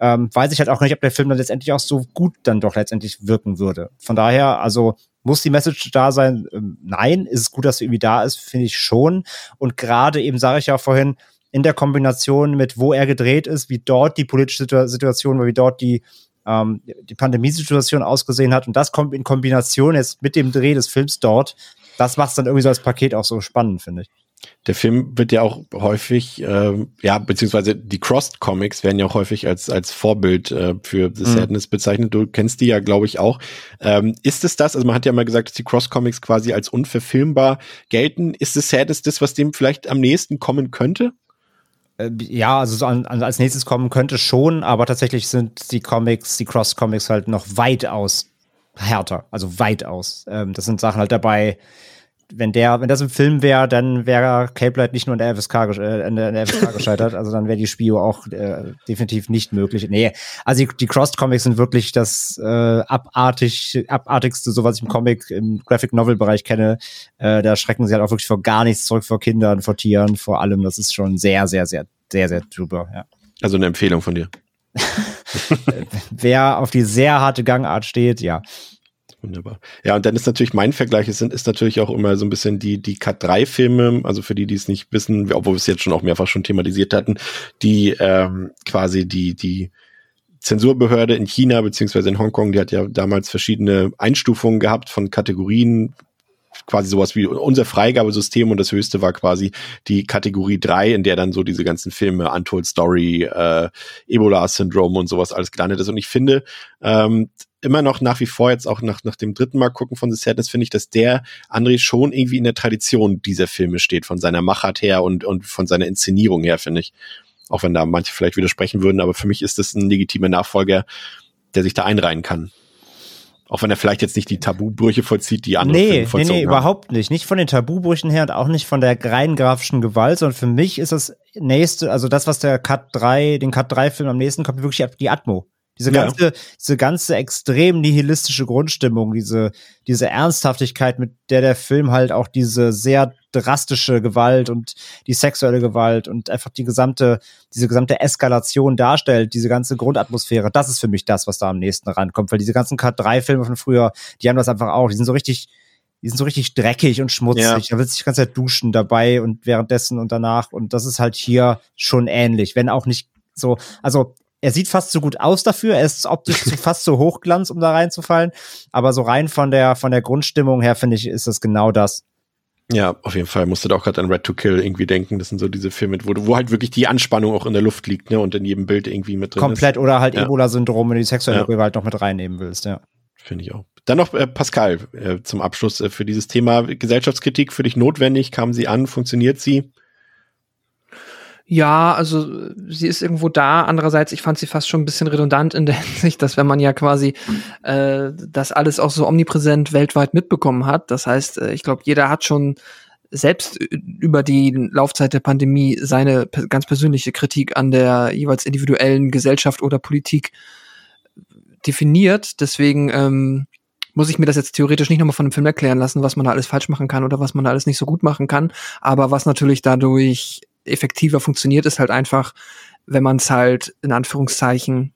Ähm, weiß ich halt auch nicht, ob der Film dann letztendlich auch so gut dann doch letztendlich wirken würde. Von daher, also muss die Message da sein? Ähm, nein. Ist es gut, dass sie irgendwie da ist? Finde ich schon. Und gerade eben sage ich ja vorhin, in der Kombination mit, wo er gedreht ist, wie dort die politische Situation wie dort die, ähm, die Pandemiesituation ausgesehen hat. Und das kommt in Kombination jetzt mit dem Dreh des Films dort. Das macht es dann irgendwie so als Paket auch so spannend, finde ich. Der Film wird ja auch häufig, äh, ja, beziehungsweise die Crossed Comics werden ja auch häufig als, als Vorbild äh, für The mhm. Sadness bezeichnet. Du kennst die ja, glaube ich, auch. Ähm, ist es das? Also man hat ja mal gesagt, dass die Cross Comics quasi als unverfilmbar gelten. Ist The Sadness das, was dem vielleicht am nächsten kommen könnte? Äh, ja, also so an, an, als nächstes kommen könnte schon, aber tatsächlich sind die Comics, die Cross-Comics halt noch weitaus härter, also weitaus. Ähm, das sind Sachen halt dabei, wenn der, wenn das im Film wäre, dann wäre Cape Light nicht nur in der FSK, äh, in der, FSK gescheitert, also dann wäre die Spio auch äh, definitiv nicht möglich. Nee, also die, die Crossed Comics sind wirklich das äh, abartig, abartigste, so was ich im Comic, im Graphic Novel Bereich kenne. Äh, da schrecken sie halt auch wirklich vor gar nichts zurück, vor Kindern, vor Tieren, vor allem. Das ist schon sehr, sehr, sehr, sehr, sehr drüber, ja. Also eine Empfehlung von dir. Wer auf die sehr harte Gangart steht, ja. Wunderbar. Ja, und dann ist natürlich mein Vergleich, es sind, ist natürlich auch immer so ein bisschen die, die Cut 3 Filme, also für die, die es nicht wissen, obwohl wir es jetzt schon auch mehrfach schon thematisiert hatten, die ähm, quasi die, die Zensurbehörde in China beziehungsweise in Hongkong, die hat ja damals verschiedene Einstufungen gehabt von Kategorien, quasi sowas wie unser Freigabesystem und das höchste war quasi die Kategorie 3, in der dann so diese ganzen Filme, Untold Story, äh, Ebola-Syndrom und sowas alles gelandet ist. Und ich finde, ähm, immer noch nach wie vor jetzt auch nach, nach dem dritten Mal gucken von The Sadness finde ich, dass der André schon irgendwie in der Tradition dieser Filme steht, von seiner Machart her und, und von seiner Inszenierung her, finde ich. Auch wenn da manche vielleicht widersprechen würden, aber für mich ist das ein legitimer Nachfolger, der sich da einreihen kann. Auch wenn er vielleicht jetzt nicht die Tabubrüche vollzieht, die andere nee, vollzogen Nee, nee, haben. überhaupt nicht. Nicht von den Tabubrüchen her und auch nicht von der rein grafischen Gewalt, sondern für mich ist das nächste, also das, was der Cut 3, den Cut 3 Film am nächsten kommt, wirklich die Atmo. Diese ganze, ja. diese ganze extrem nihilistische Grundstimmung, diese, diese Ernsthaftigkeit, mit der der Film halt auch diese sehr drastische Gewalt und die sexuelle Gewalt und einfach die gesamte, diese gesamte Eskalation darstellt, diese ganze Grundatmosphäre, das ist für mich das, was da am nächsten rankommt, weil diese ganzen Cut-3-Filme von früher, die haben das einfach auch, die sind so richtig, die sind so richtig dreckig und schmutzig. Ja. Da willst du die ganze Zeit duschen dabei und währenddessen und danach. Und das ist halt hier schon ähnlich, wenn auch nicht so, also er sieht fast so gut aus dafür. Er ist optisch fast so hochglanz, um da reinzufallen. Aber so rein von der, von der Grundstimmung her, finde ich, ist das genau das. Ja, auf jeden Fall. Musste da auch gerade an Red to Kill irgendwie denken. Das sind so diese Filme, wo, wo halt wirklich die Anspannung auch in der Luft liegt, ne? Und in jedem Bild irgendwie mit drin Komplett ist. oder halt ja. Ebola-Syndrom, wenn du die sexuelle ja. Gewalt noch mit reinnehmen willst, ja. Finde ich auch. Dann noch äh, Pascal äh, zum Abschluss äh, für dieses Thema Gesellschaftskritik für dich notwendig. Kam sie an? Funktioniert sie? Ja, also sie ist irgendwo da. Andererseits, ich fand sie fast schon ein bisschen redundant in der Hinsicht, dass wenn man ja quasi äh, das alles auch so omnipräsent weltweit mitbekommen hat, das heißt, äh, ich glaube, jeder hat schon selbst über die Laufzeit der Pandemie seine ganz persönliche Kritik an der jeweils individuellen Gesellschaft oder Politik definiert. Deswegen ähm, muss ich mir das jetzt theoretisch nicht nochmal von einem Film erklären lassen, was man da alles falsch machen kann oder was man da alles nicht so gut machen kann. Aber was natürlich dadurch effektiver funktioniert, ist halt einfach, wenn man es halt in Anführungszeichen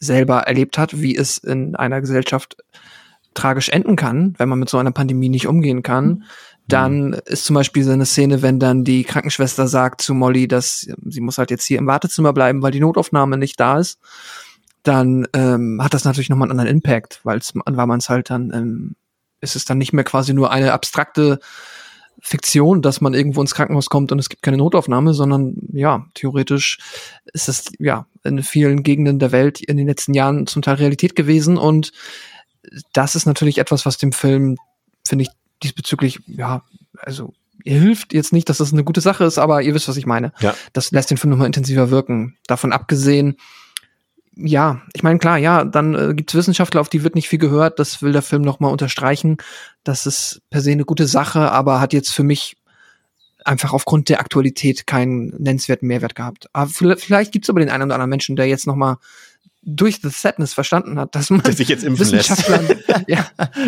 selber erlebt hat, wie es in einer Gesellschaft tragisch enden kann, wenn man mit so einer Pandemie nicht umgehen kann. Mhm. Dann ist zum Beispiel so eine Szene, wenn dann die Krankenschwester sagt zu Molly, dass sie muss halt jetzt hier im Wartezimmer bleiben, weil die Notaufnahme nicht da ist. Dann ähm, hat das natürlich nochmal einen anderen Impact, weil man es halt dann, ähm, ist es dann nicht mehr quasi nur eine abstrakte Fiktion, dass man irgendwo ins Krankenhaus kommt und es gibt keine Notaufnahme, sondern ja, theoretisch ist es ja in vielen Gegenden der Welt in den letzten Jahren zum Teil Realität gewesen und das ist natürlich etwas, was dem Film, finde ich, diesbezüglich, ja, also ihr hilft jetzt nicht, dass das eine gute Sache ist, aber ihr wisst, was ich meine. Ja. Das lässt den Film nochmal intensiver wirken. Davon abgesehen, ja, ich meine, klar, ja, dann äh, gibt es Wissenschaftler, auf die wird nicht viel gehört. Das will der Film nochmal unterstreichen. Das ist per se eine gute Sache, aber hat jetzt für mich einfach aufgrund der Aktualität keinen nennenswerten Mehrwert gehabt. Aber vielleicht gibt es aber den einen oder anderen Menschen, der jetzt nochmal durch The Sadness verstanden hat, dass man sich jetzt Wissenschaftlern, ja,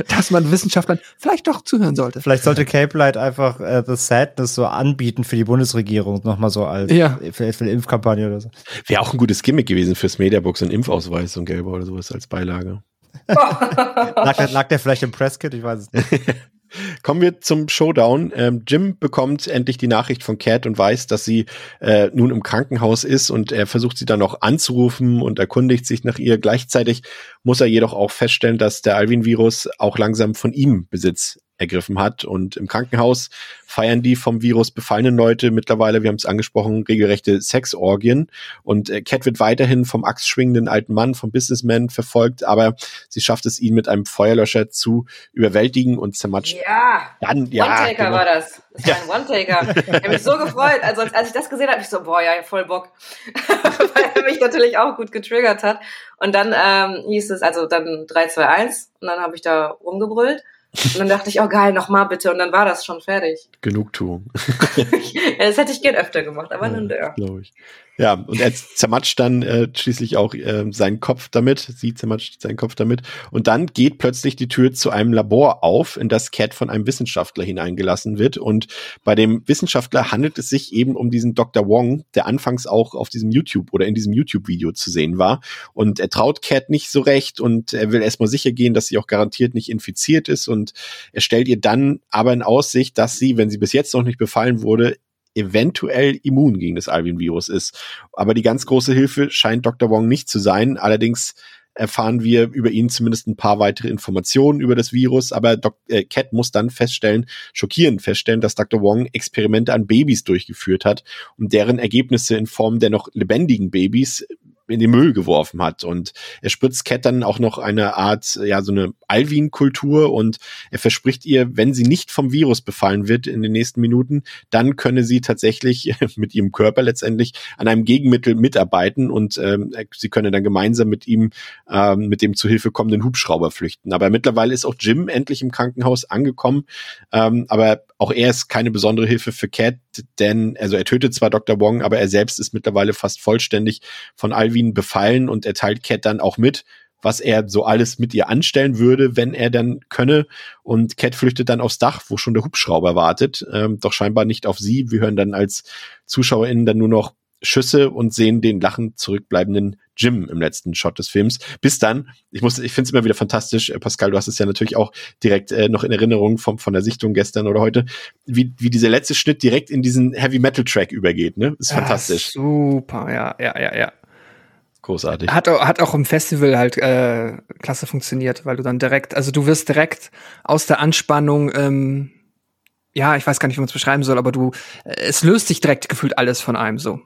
dass man Wissenschaftlern vielleicht doch zuhören sollte. Vielleicht sollte Cape Light einfach äh, The Sadness so anbieten für die Bundesregierung, nochmal so als ja. für, für eine Impfkampagne oder so. Wäre auch ein gutes Gimmick gewesen fürs Mediabook, so ein Impfausweis, so ein gelber oder sowas als Beilage. lag, der, lag der vielleicht im Presskit? Ich weiß es nicht. Kommen wir zum Showdown. Ähm, Jim bekommt endlich die Nachricht von Cat und weiß, dass sie äh, nun im Krankenhaus ist und er versucht sie dann noch anzurufen und erkundigt sich nach ihr. Gleichzeitig muss er jedoch auch feststellen, dass der Alvin-Virus auch langsam von ihm Besitz ergriffen hat. Und im Krankenhaus feiern die vom Virus befallenen Leute mittlerweile, wir haben es angesprochen, regelrechte Sexorgien. Und äh, Cat wird weiterhin vom axtschwingenden alten Mann, vom Businessman verfolgt, aber sie schafft es, ihn mit einem Feuerlöscher zu überwältigen und zermatscht. Ja, dann, ja One-Taker genau. war das. Das war ja. ein One-Taker. Ich habe mich so gefreut. Also als ich das gesehen habe, ich so, boah, ja, voll Bock. Weil er mich natürlich auch gut getriggert hat. Und dann ähm, hieß es, also dann 3, 2, 1 und dann habe ich da rumgebrüllt. Und dann dachte ich, oh geil, nochmal bitte. Und dann war das schon fertig. Genugtuung. das hätte ich gern öfter gemacht, aber ja, nun der. Glaube ich. Ja, und er zermatscht dann äh, schließlich auch äh, seinen Kopf damit, sie zermatscht seinen Kopf damit. Und dann geht plötzlich die Tür zu einem Labor auf, in das Cat von einem Wissenschaftler hineingelassen wird. Und bei dem Wissenschaftler handelt es sich eben um diesen Dr. Wong, der anfangs auch auf diesem YouTube oder in diesem YouTube-Video zu sehen war. Und er traut Cat nicht so recht und er will erstmal sicher gehen, dass sie auch garantiert nicht infiziert ist. Und er stellt ihr dann aber in Aussicht, dass sie, wenn sie bis jetzt noch nicht befallen wurde, eventuell immun gegen das Alvin-Virus ist. Aber die ganz große Hilfe scheint Dr. Wong nicht zu sein. Allerdings erfahren wir über ihn zumindest ein paar weitere Informationen über das Virus, aber Dok äh, Cat muss dann feststellen, schockierend feststellen, dass Dr. Wong Experimente an Babys durchgeführt hat und deren Ergebnisse in Form der noch lebendigen Babys in den Müll geworfen hat. Und er spritzt Cat dann auch noch eine Art, ja, so eine Alvin-Kultur und er verspricht ihr, wenn sie nicht vom Virus befallen wird in den nächsten Minuten, dann könne sie tatsächlich mit ihrem Körper letztendlich an einem Gegenmittel mitarbeiten und ähm, sie könne dann gemeinsam mit ihm, ähm, mit dem zu Hilfe kommenden Hubschrauber flüchten. Aber mittlerweile ist auch Jim endlich im Krankenhaus angekommen, ähm, aber auch er ist keine besondere Hilfe für Cat, denn also er tötet zwar Dr. Wong, aber er selbst ist mittlerweile fast vollständig von Alvin befallen und er teilt Cat dann auch mit, was er so alles mit ihr anstellen würde, wenn er dann könne. Und Cat flüchtet dann aufs Dach, wo schon der Hubschrauber wartet, ähm, doch scheinbar nicht auf sie. Wir hören dann als ZuschauerInnen dann nur noch Schüsse und sehen den lachend zurückbleibenden Jim im letzten Shot des Films. Bis dann, ich muss, ich finde es immer wieder fantastisch, äh, Pascal, du hast es ja natürlich auch direkt äh, noch in Erinnerung vom, von der Sichtung gestern oder heute, wie, wie dieser letzte Schnitt direkt in diesen Heavy Metal Track übergeht, ne? Ist fantastisch. Ja, super, ja, ja, ja, ja. Großartig. Hat, hat auch im Festival halt äh, klasse funktioniert, weil du dann direkt, also du wirst direkt aus der Anspannung, ähm, ja, ich weiß gar nicht, wie man es beschreiben soll, aber du, äh, es löst sich direkt gefühlt alles von einem so.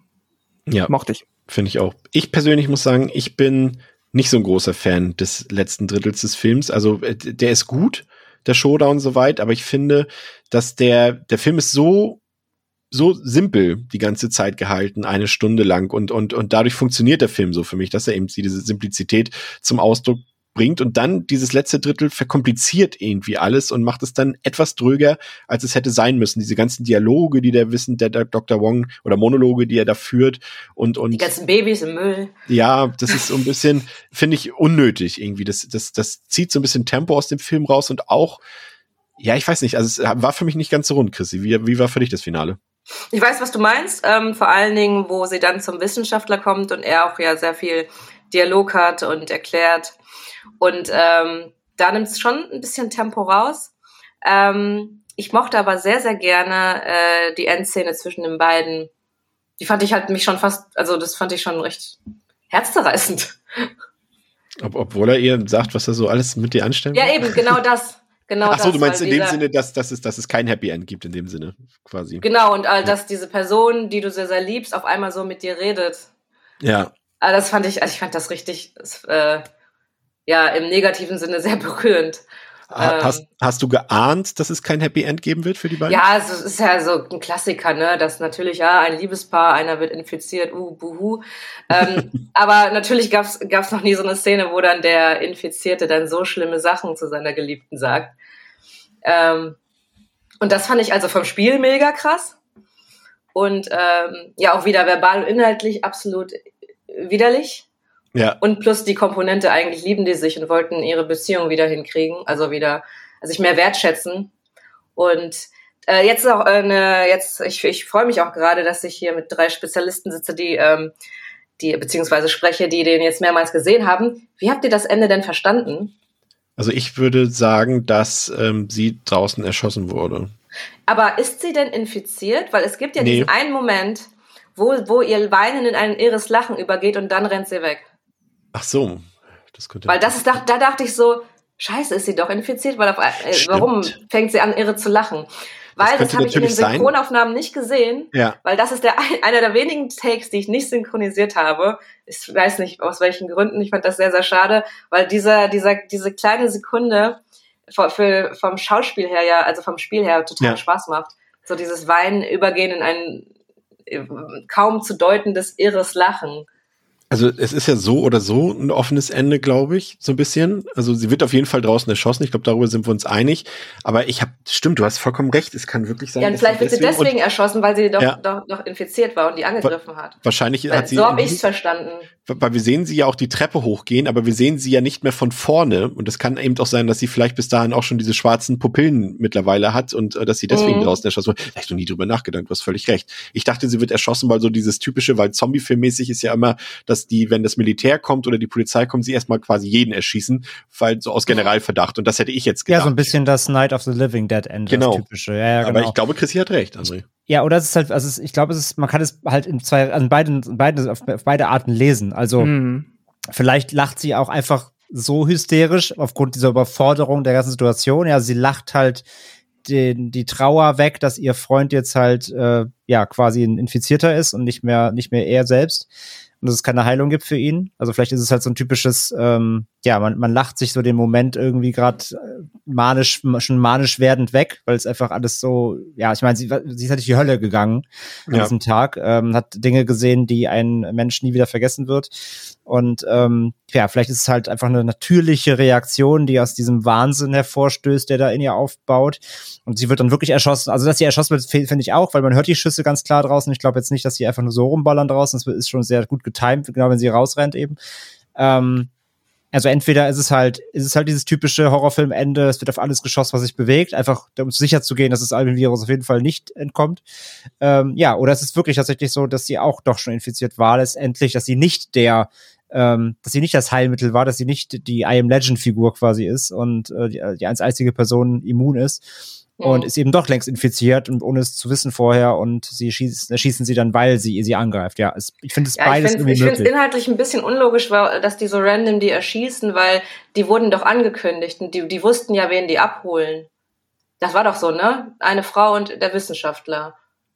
Ja. Mochte ich. Finde ich auch. Ich persönlich muss sagen, ich bin nicht so ein großer Fan des letzten Drittels des Films. Also äh, der ist gut, der Showdown soweit, aber ich finde, dass der, der Film ist so so simpel die ganze Zeit gehalten, eine Stunde lang und, und, und dadurch funktioniert der Film so für mich, dass er eben diese Simplizität zum Ausdruck bringt und dann dieses letzte Drittel verkompliziert irgendwie alles und macht es dann etwas dröger, als es hätte sein müssen. Diese ganzen Dialoge, die der Wissen, der Dr. Wong oder Monologe, die er da führt und, und. Die ganzen Babys im Müll. Ja, das ist so ein bisschen, finde ich, unnötig irgendwie. Das, das, das zieht so ein bisschen Tempo aus dem Film raus und auch, ja, ich weiß nicht, also es war für mich nicht ganz so rund, Chrissy. Wie, wie war für dich das Finale? Ich weiß, was du meinst. Ähm, vor allen Dingen, wo sie dann zum Wissenschaftler kommt und er auch ja sehr viel Dialog hat und erklärt. Und ähm, da nimmt es schon ein bisschen Tempo raus. Ähm, ich mochte aber sehr, sehr gerne äh, die Endszene zwischen den beiden. Die fand ich halt mich schon fast, also das fand ich schon recht herzzerreißend. Ob, obwohl er ihr sagt, was er so alles mit dir anstellen Ja, eben, genau das. Genau Ach so, du meinst in dem Sinne, dass, dass, es, dass es kein Happy End gibt, in dem Sinne, quasi. Genau, und äh, dass diese Person, die du sehr, sehr liebst, auf einmal so mit dir redet. Ja. Aber das fand ich, also ich fand das richtig, äh, ja, im negativen Sinne sehr berührend. Hast, ähm, hast du geahnt, dass es kein Happy End geben wird für die beiden? Ja, es ist ja so ein Klassiker, ne? Das natürlich, ja, ein Liebespaar, einer wird infiziert, uh, buhu. Ähm, aber natürlich gab's gab's noch nie so eine Szene, wo dann der Infizierte dann so schlimme Sachen zu seiner Geliebten sagt. Ähm, und das fand ich also vom Spiel mega krass. Und ähm, ja, auch wieder verbal und inhaltlich absolut widerlich. Ja. Und plus die Komponente, eigentlich lieben die sich und wollten ihre Beziehung wieder hinkriegen, also wieder also sich mehr wertschätzen. Und äh, jetzt auch eine, jetzt, ich, ich freue mich auch gerade, dass ich hier mit drei Spezialisten sitze, die, ähm, die, beziehungsweise spreche, die den jetzt mehrmals gesehen haben. Wie habt ihr das Ende denn verstanden? Also ich würde sagen, dass ähm, sie draußen erschossen wurde. Aber ist sie denn infiziert? Weil es gibt ja nee. diesen einen Moment, wo, wo ihr Weinen in ein irres Lachen übergeht und dann rennt sie weg. Ach so. Das könnte weil das ist, da, da dachte ich so, scheiße, ist sie doch infiziert, weil auf, äh, warum fängt sie an, irre zu lachen? Weil das, das habe ich in den Synchronaufnahmen sein. nicht gesehen, ja. weil das ist der einer der wenigen Takes, die ich nicht synchronisiert habe. Ich weiß nicht aus welchen Gründen. Ich fand das sehr sehr schade, weil dieser dieser diese kleine Sekunde für, für, vom Schauspiel her ja, also vom Spiel her total ja. Spaß macht. So dieses Weinen übergehen in ein äh, kaum zu deutendes irres Lachen. Also es ist ja so oder so ein offenes Ende, glaube ich, so ein bisschen. Also sie wird auf jeden Fall draußen erschossen. Ich glaube, darüber sind wir uns einig. Aber ich habe, stimmt, du hast vollkommen recht. Es kann wirklich sein. Ja, und vielleicht wird sie deswegen erschossen, weil sie doch, ja. doch, doch infiziert war und die angegriffen hat. Wahrscheinlich weil, hat sie. So habe ich es verstanden. Weil wir sehen sie ja auch die Treppe hochgehen, aber wir sehen sie ja nicht mehr von vorne. Und es kann eben auch sein, dass sie vielleicht bis dahin auch schon diese schwarzen Pupillen mittlerweile hat und äh, dass sie deswegen mhm. draußen erschossen wird. Da ich noch nie drüber nachgedacht. Du hast völlig recht. Ich dachte, sie wird erschossen, weil so dieses typische, weil Zombie-Filmmäßig ist ja immer, dass die, wenn das Militär kommt oder die Polizei kommt, sie erstmal quasi jeden erschießen, weil so aus Generalverdacht. Und das hätte ich jetzt gedacht. Ja, so ein bisschen das Night of the Living Dead End. Genau. typische. Ja, ja, genau. Aber ich glaube, Chrissy hat recht, André. Ja, oder es ist halt, also ich glaube, es ist, man kann es halt in zwei, an beiden, beiden auf, auf beide Arten lesen. Also mhm. vielleicht lacht sie auch einfach so hysterisch aufgrund dieser Überforderung der ganzen Situation. Ja, sie lacht halt den, die Trauer weg, dass ihr Freund jetzt halt äh, ja quasi ein Infizierter ist und nicht mehr nicht mehr er selbst und dass es keine Heilung gibt für ihn. Also vielleicht ist es halt so ein typisches, ähm, ja, man, man lacht sich so den Moment irgendwie gerade äh, manisch, schon manisch werdend weg, weil es einfach alles so, ja, ich meine, sie, sie ist halt durch die Hölle gegangen an ja. diesem Tag, ähm, hat Dinge gesehen, die ein Mensch nie wieder vergessen wird. Und ähm, ja, vielleicht ist es halt einfach eine natürliche Reaktion, die aus diesem Wahnsinn hervorstößt, der da in ihr aufbaut. Und sie wird dann wirklich erschossen. Also, dass sie erschossen wird, finde ich auch, weil man hört die Schüsse ganz klar draußen. Ich glaube jetzt nicht, dass sie einfach nur so rumballern draußen. Das ist schon sehr gut getimt, genau wenn sie rausrennt eben. Ähm, also entweder ist es halt, ist es halt dieses typische Horrorfilmende, es wird auf alles geschossen, was sich bewegt, einfach um sicher zu gehen, dass das Alien-Virus auf jeden Fall nicht entkommt. Ähm, ja, oder es ist wirklich tatsächlich so, dass sie auch doch schon infiziert war, letztendlich, dass sie nicht der ähm, dass sie nicht das Heilmittel war, dass sie nicht die I Am Legend Figur quasi ist und äh, die, die als einzige Person immun ist mhm. und ist eben doch längst infiziert und ohne es zu wissen vorher und sie schießen, erschießen sie dann, weil sie sie angreift. Ja, es, ich finde es ja, beides ich find, irgendwie Ich finde es inhaltlich ein bisschen unlogisch, dass die so random die erschießen, weil die wurden doch angekündigt und die, die wussten ja, wen die abholen. Das war doch so, ne? Eine Frau und der Wissenschaftler.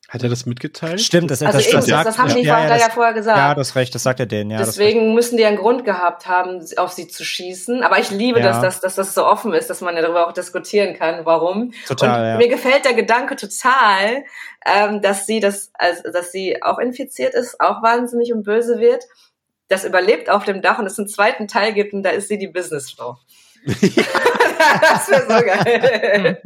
Hat er das mitgeteilt? Stimmt, das, also das, eben, das, sagt, das haben die ja, ja, ja, vorher gesagt. Ja, das recht, das sagt er denen. Ja, Deswegen müssen die einen Grund gehabt haben, auf sie zu schießen. Aber ich liebe, ja. dass, das, dass das so offen ist, dass man ja darüber auch diskutieren kann, warum. Total, Und ja. mir gefällt der Gedanke total, ähm, dass sie das, also, dass sie auch infiziert ist, auch wahnsinnig und böse wird. das überlebt auf dem Dach und es einen zweiten Teil gibt und da ist sie die Businessfrau. das wäre so geil.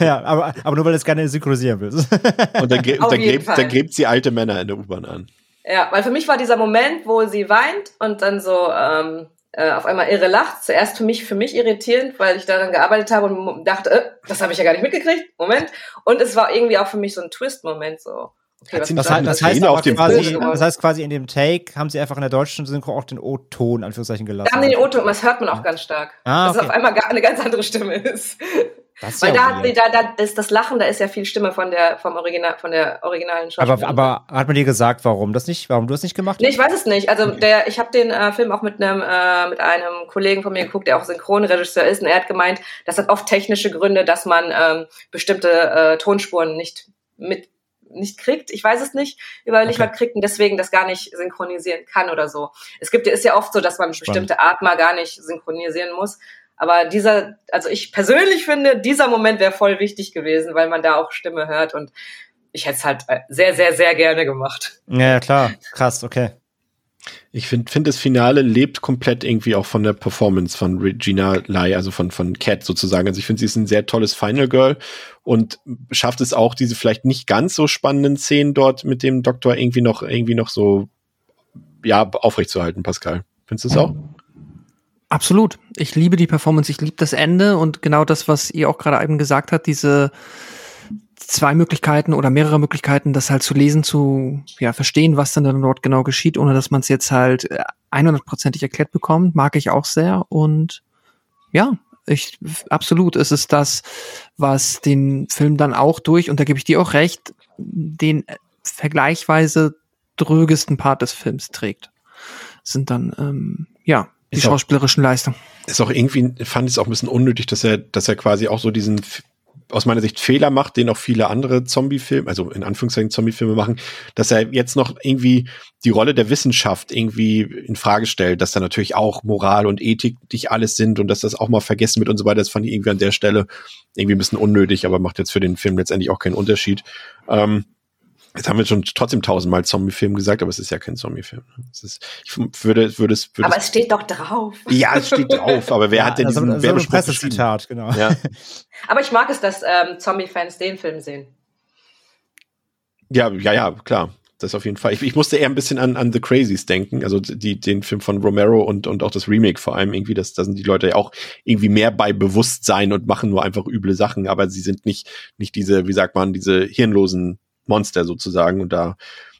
ja, aber, aber nur weil du es gerne synchronisieren willst. und dann, dann, gräbt, dann gräbt sie alte Männer in der U-Bahn an. Ja, weil für mich war dieser Moment, wo sie weint und dann so ähm, äh, auf einmal irre lacht. Zuerst für mich, für mich irritierend, weil ich daran gearbeitet habe und dachte, äh, das habe ich ja gar nicht mitgekriegt. Moment. Und es war irgendwie auch für mich so ein Twist-Moment so. Okay, was das, heißt, das, quasi, das heißt quasi in dem Take haben sie einfach in der deutschen Synchro auch den O-Ton Anführungszeichen gelassen. Da haben den O-Ton, das hört man auch ganz stark. Ah, okay. Dass es auf einmal eine ganz andere Stimme ist. Das ist Weil ja da, da, da ist das Lachen, da ist ja viel Stimme von der, vom Original, von der originalen Schauspielerin. Aber, aber hat man dir gesagt, warum das nicht, warum du es nicht gemacht hast? Nee, ich weiß es nicht. Also der, ich habe den äh, Film auch mit einem, äh, mit einem Kollegen von mir geguckt, der auch Synchronregisseur ist, und er hat gemeint, das hat oft technische Gründe, dass man ähm, bestimmte äh, Tonspuren nicht mit nicht kriegt, ich weiß es nicht, überliefert okay. kriegt und deswegen das gar nicht synchronisieren kann oder so. Es gibt, ist ja oft so, dass man Spannend. bestimmte Art mal gar nicht synchronisieren muss. Aber dieser, also ich persönlich finde, dieser Moment wäre voll wichtig gewesen, weil man da auch Stimme hört und ich hätte es halt äh, sehr, sehr, sehr gerne gemacht. Ja, klar. Krass, okay. Ich finde, find das Finale lebt komplett irgendwie auch von der Performance von Regina Lai, also von, von Cat sozusagen. Also ich finde, sie ist ein sehr tolles Final Girl und schafft es auch, diese vielleicht nicht ganz so spannenden Szenen dort mit dem Doktor irgendwie noch, irgendwie noch so, ja, aufrechtzuerhalten, Pascal. Findest du es auch? Absolut. Ich liebe die Performance, ich liebe das Ende und genau das, was ihr auch gerade eben gesagt habt, diese zwei Möglichkeiten oder mehrere Möglichkeiten, das halt zu lesen, zu ja, verstehen, was dann dort genau geschieht, ohne dass man es jetzt halt 100%ig äh, erklärt bekommt, mag ich auch sehr und ja, ich absolut, es ist das, was den Film dann auch durch und da gebe ich dir auch recht, den vergleichsweise drögesten Part des Films trägt. sind dann ähm, ja die ist schauspielerischen Leistungen. Ist auch irgendwie, fand ich es auch ein bisschen unnötig, dass er, dass er quasi auch so diesen aus meiner Sicht Fehler macht, den auch viele andere Zombie-Filme, also in Anführungszeichen Zombie-Filme machen, dass er jetzt noch irgendwie die Rolle der Wissenschaft irgendwie in Frage stellt, dass da natürlich auch Moral und Ethik nicht alles sind und dass das auch mal vergessen wird und so weiter. Das fand ich irgendwie an der Stelle irgendwie ein bisschen unnötig, aber macht jetzt für den Film letztendlich auch keinen Unterschied. Ähm, Jetzt haben wir schon trotzdem tausendmal Zombie-Film gesagt, aber es ist ja kein Zombie-Film. ich würde, würde es, würde aber es steht doch drauf. Ja, es steht drauf, aber wer ja, hat denn diesen also, Werbezitat, genau. Ja. aber ich mag es, dass ähm, Zombie-Fans den Film sehen. Ja, ja, ja, klar. Das auf jeden Fall. Ich, ich musste eher ein bisschen an, an The Crazies denken, also die, den Film von Romero und, und auch das Remake vor allem irgendwie, das, da sind die Leute ja auch irgendwie mehr bei Bewusstsein und machen nur einfach üble Sachen, aber sie sind nicht, nicht diese, wie sagt man, diese hirnlosen Monster sozusagen. Und da,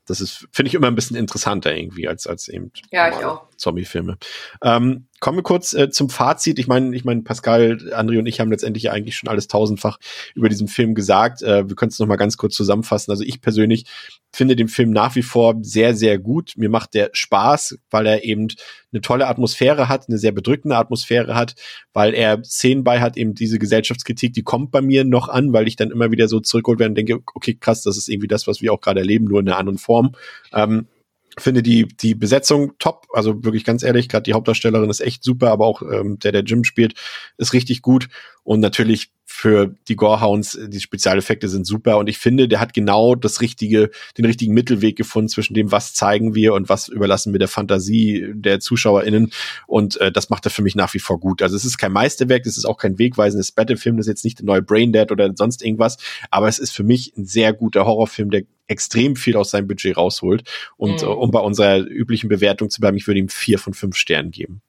das ist, finde ich immer ein bisschen interessanter irgendwie als, als eben ja, ich auch. Zombie-Filme. Ähm, kommen wir kurz äh, zum Fazit. Ich meine, ich meine, Pascal, André und ich haben letztendlich ja eigentlich schon alles tausendfach über diesen Film gesagt. Äh, wir können es noch mal ganz kurz zusammenfassen. Also ich persönlich finde den Film nach wie vor sehr, sehr gut. Mir macht der Spaß, weil er eben eine tolle Atmosphäre hat, eine sehr bedrückende Atmosphäre hat, weil er Szenen bei hat, eben diese Gesellschaftskritik, die kommt bei mir noch an, weil ich dann immer wieder so zurückholt werde und denke, okay, krass, das ist irgendwie das, was wir auch gerade erleben, nur in einer anderen Form. Ähm, finde die die Besetzung top, also wirklich ganz ehrlich, gerade die Hauptdarstellerin ist echt super, aber auch ähm, der der Jim spielt ist richtig gut. Und natürlich für die Gorehounds, die Spezialeffekte sind super und ich finde, der hat genau das richtige, den richtigen Mittelweg gefunden zwischen dem, was zeigen wir und was überlassen wir der Fantasie der ZuschauerInnen und äh, das macht er für mich nach wie vor gut. Also es ist kein Meisterwerk, es ist auch kein wegweisendes Battlefilm, das ist jetzt nicht der neue Braindead oder sonst irgendwas, aber es ist für mich ein sehr guter Horrorfilm, der extrem viel aus seinem Budget rausholt und mhm. uh, um bei unserer üblichen Bewertung zu bleiben, ich würde ihm vier von fünf Sternen geben.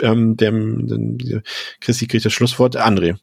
Ähm, dem, dem, Christi kriegt das Schlusswort. André.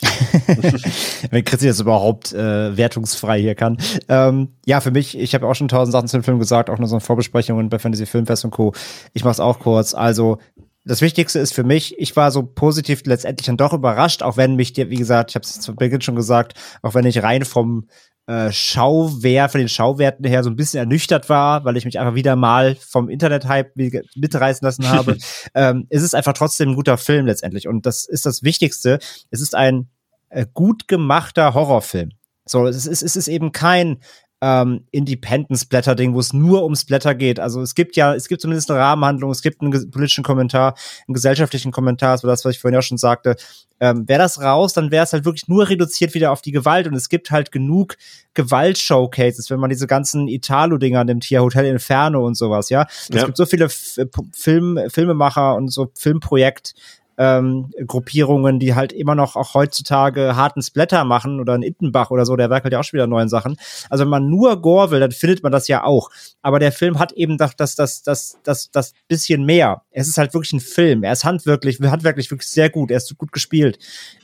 Wenn Christi jetzt überhaupt äh, wertungsfrei hier kann. Ähm, ja, für mich, ich habe auch schon tausend Sachen zu dem Film gesagt, auch nur so Vorbesprechungen bei Fantasy Filmfest und Co. Ich mach's auch kurz. Also, das Wichtigste ist für mich, ich war so positiv letztendlich dann doch überrascht, auch wenn mich dir, wie gesagt, ich habe es zu Beginn schon gesagt, auch wenn ich rein vom äh, Schauwert, von den Schauwerten her so ein bisschen ernüchtert war, weil ich mich einfach wieder mal vom Internet-Hype mitreißen lassen habe, ähm, ist es einfach trotzdem ein guter Film letztendlich. Und das ist das Wichtigste. Es ist ein äh, gut gemachter Horrorfilm. So, es ist, es ist eben kein ähm, Independent-Splatter-Ding, wo es nur um Splatter geht. Also es gibt ja, es gibt zumindest eine Rahmenhandlung, es gibt einen politischen Kommentar, einen gesellschaftlichen Kommentar, so das, was ich vorhin auch schon sagte. Ähm, wäre das raus, dann wäre es halt wirklich nur reduziert wieder auf die Gewalt und es gibt halt genug Gewalt-Showcases, wenn man diese ganzen Italo-Dinger nimmt, hier Hotel Inferno und sowas, ja. Es ja. gibt so viele F Film, Filmemacher und so Filmprojekt, ähm, Gruppierungen, die halt immer noch auch heutzutage harten Splatter machen oder ein Ittenbach oder so, der werkelt ja auch schon wieder neuen Sachen. Also wenn man nur Gore will, dann findet man das ja auch. Aber der Film hat eben das, das, das, das, das, das bisschen mehr. Es ist halt wirklich ein Film. Er ist handwerklich, handwerklich wirklich sehr gut. Er ist gut gespielt.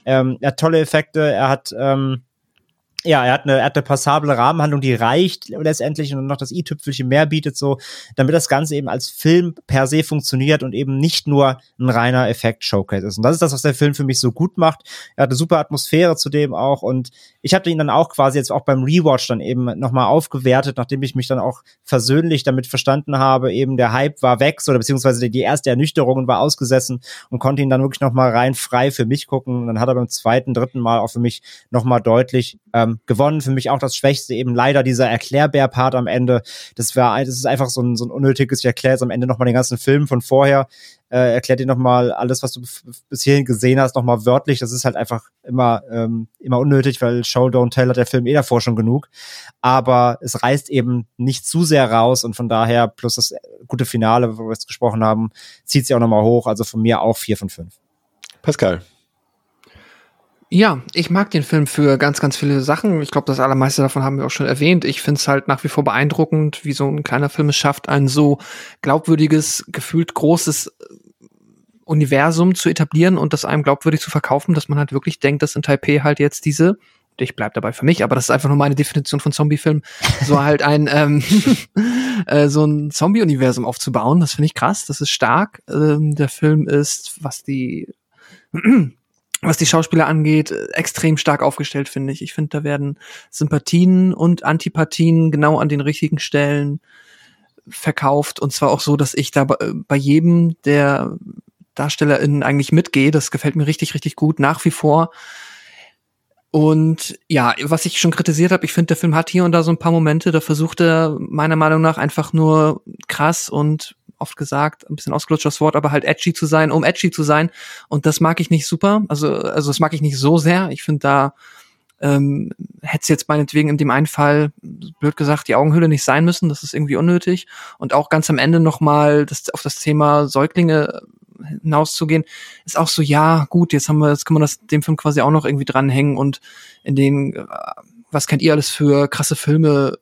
Ähm, er hat tolle Effekte. Er hat, ähm, ja, er hat, eine, er hat eine passable Rahmenhandlung, die reicht letztendlich und noch das i-Tüpfelchen mehr bietet, so, damit das Ganze eben als Film per se funktioniert und eben nicht nur ein reiner Effekt-Showcase ist. Und das ist das, was der Film für mich so gut macht. Er hat eine super Atmosphäre zudem auch und ich hatte ihn dann auch quasi jetzt auch beim Rewatch dann eben nochmal aufgewertet, nachdem ich mich dann auch versöhnlich damit verstanden habe, eben der Hype war weg, oder beziehungsweise die erste Ernüchterung war ausgesessen und konnte ihn dann wirklich nochmal rein frei für mich gucken. Und dann hat er beim zweiten, dritten Mal auch für mich nochmal deutlich ähm, gewonnen. Für mich auch das Schwächste, eben leider dieser Erklärbär-Part am Ende. Das war, das ist einfach so ein, so ein unnötiges, ich erkläre jetzt am Ende nochmal den ganzen Film von vorher äh, erklärt dir nochmal alles, was du bis hierhin gesehen hast, nochmal wörtlich. Das ist halt einfach immer, ähm, immer unnötig, weil Show Don't Tell hat der Film eh davor schon genug. Aber es reißt eben nicht zu sehr raus und von daher, plus das gute Finale, wo wir jetzt gesprochen haben, zieht sie auch nochmal hoch. Also von mir auch vier von fünf. Pascal. Ja, ich mag den Film für ganz, ganz viele Sachen. Ich glaube, das allermeiste davon haben wir auch schon erwähnt. Ich finde es halt nach wie vor beeindruckend, wie so ein kleiner Film es schafft, ein so glaubwürdiges, gefühlt großes Universum zu etablieren und das einem glaubwürdig zu verkaufen, dass man halt wirklich denkt, dass in Taipei halt jetzt diese ich bleib dabei für mich, aber das ist einfach nur meine Definition von Zombie-Film, so halt ein ähm, äh, so ein Zombie-Universum aufzubauen. Das finde ich krass, das ist stark. Ähm, der Film ist, was die was die Schauspieler angeht, extrem stark aufgestellt, finde ich. Ich finde, da werden Sympathien und Antipathien genau an den richtigen Stellen verkauft. Und zwar auch so, dass ich da bei jedem der DarstellerInnen eigentlich mitgehe. Das gefällt mir richtig, richtig gut nach wie vor. Und ja, was ich schon kritisiert habe, ich finde, der Film hat hier und da so ein paar Momente, da versucht er meiner Meinung nach einfach nur krass und oft gesagt, ein bisschen ausgelutscht das Wort, aber halt edgy zu sein, um edgy zu sein. Und das mag ich nicht super. Also, also das mag ich nicht so sehr. Ich finde, da ähm, hätte es jetzt meinetwegen in dem einen Fall, blöd gesagt, die Augenhöhle nicht sein müssen. Das ist irgendwie unnötig. Und auch ganz am Ende nochmal das, auf das Thema Säuglinge hinauszugehen, ist auch so, ja, gut, jetzt haben wir, jetzt kann man das dem Film quasi auch noch irgendwie dranhängen und in den, äh, was kennt ihr alles für krasse Filme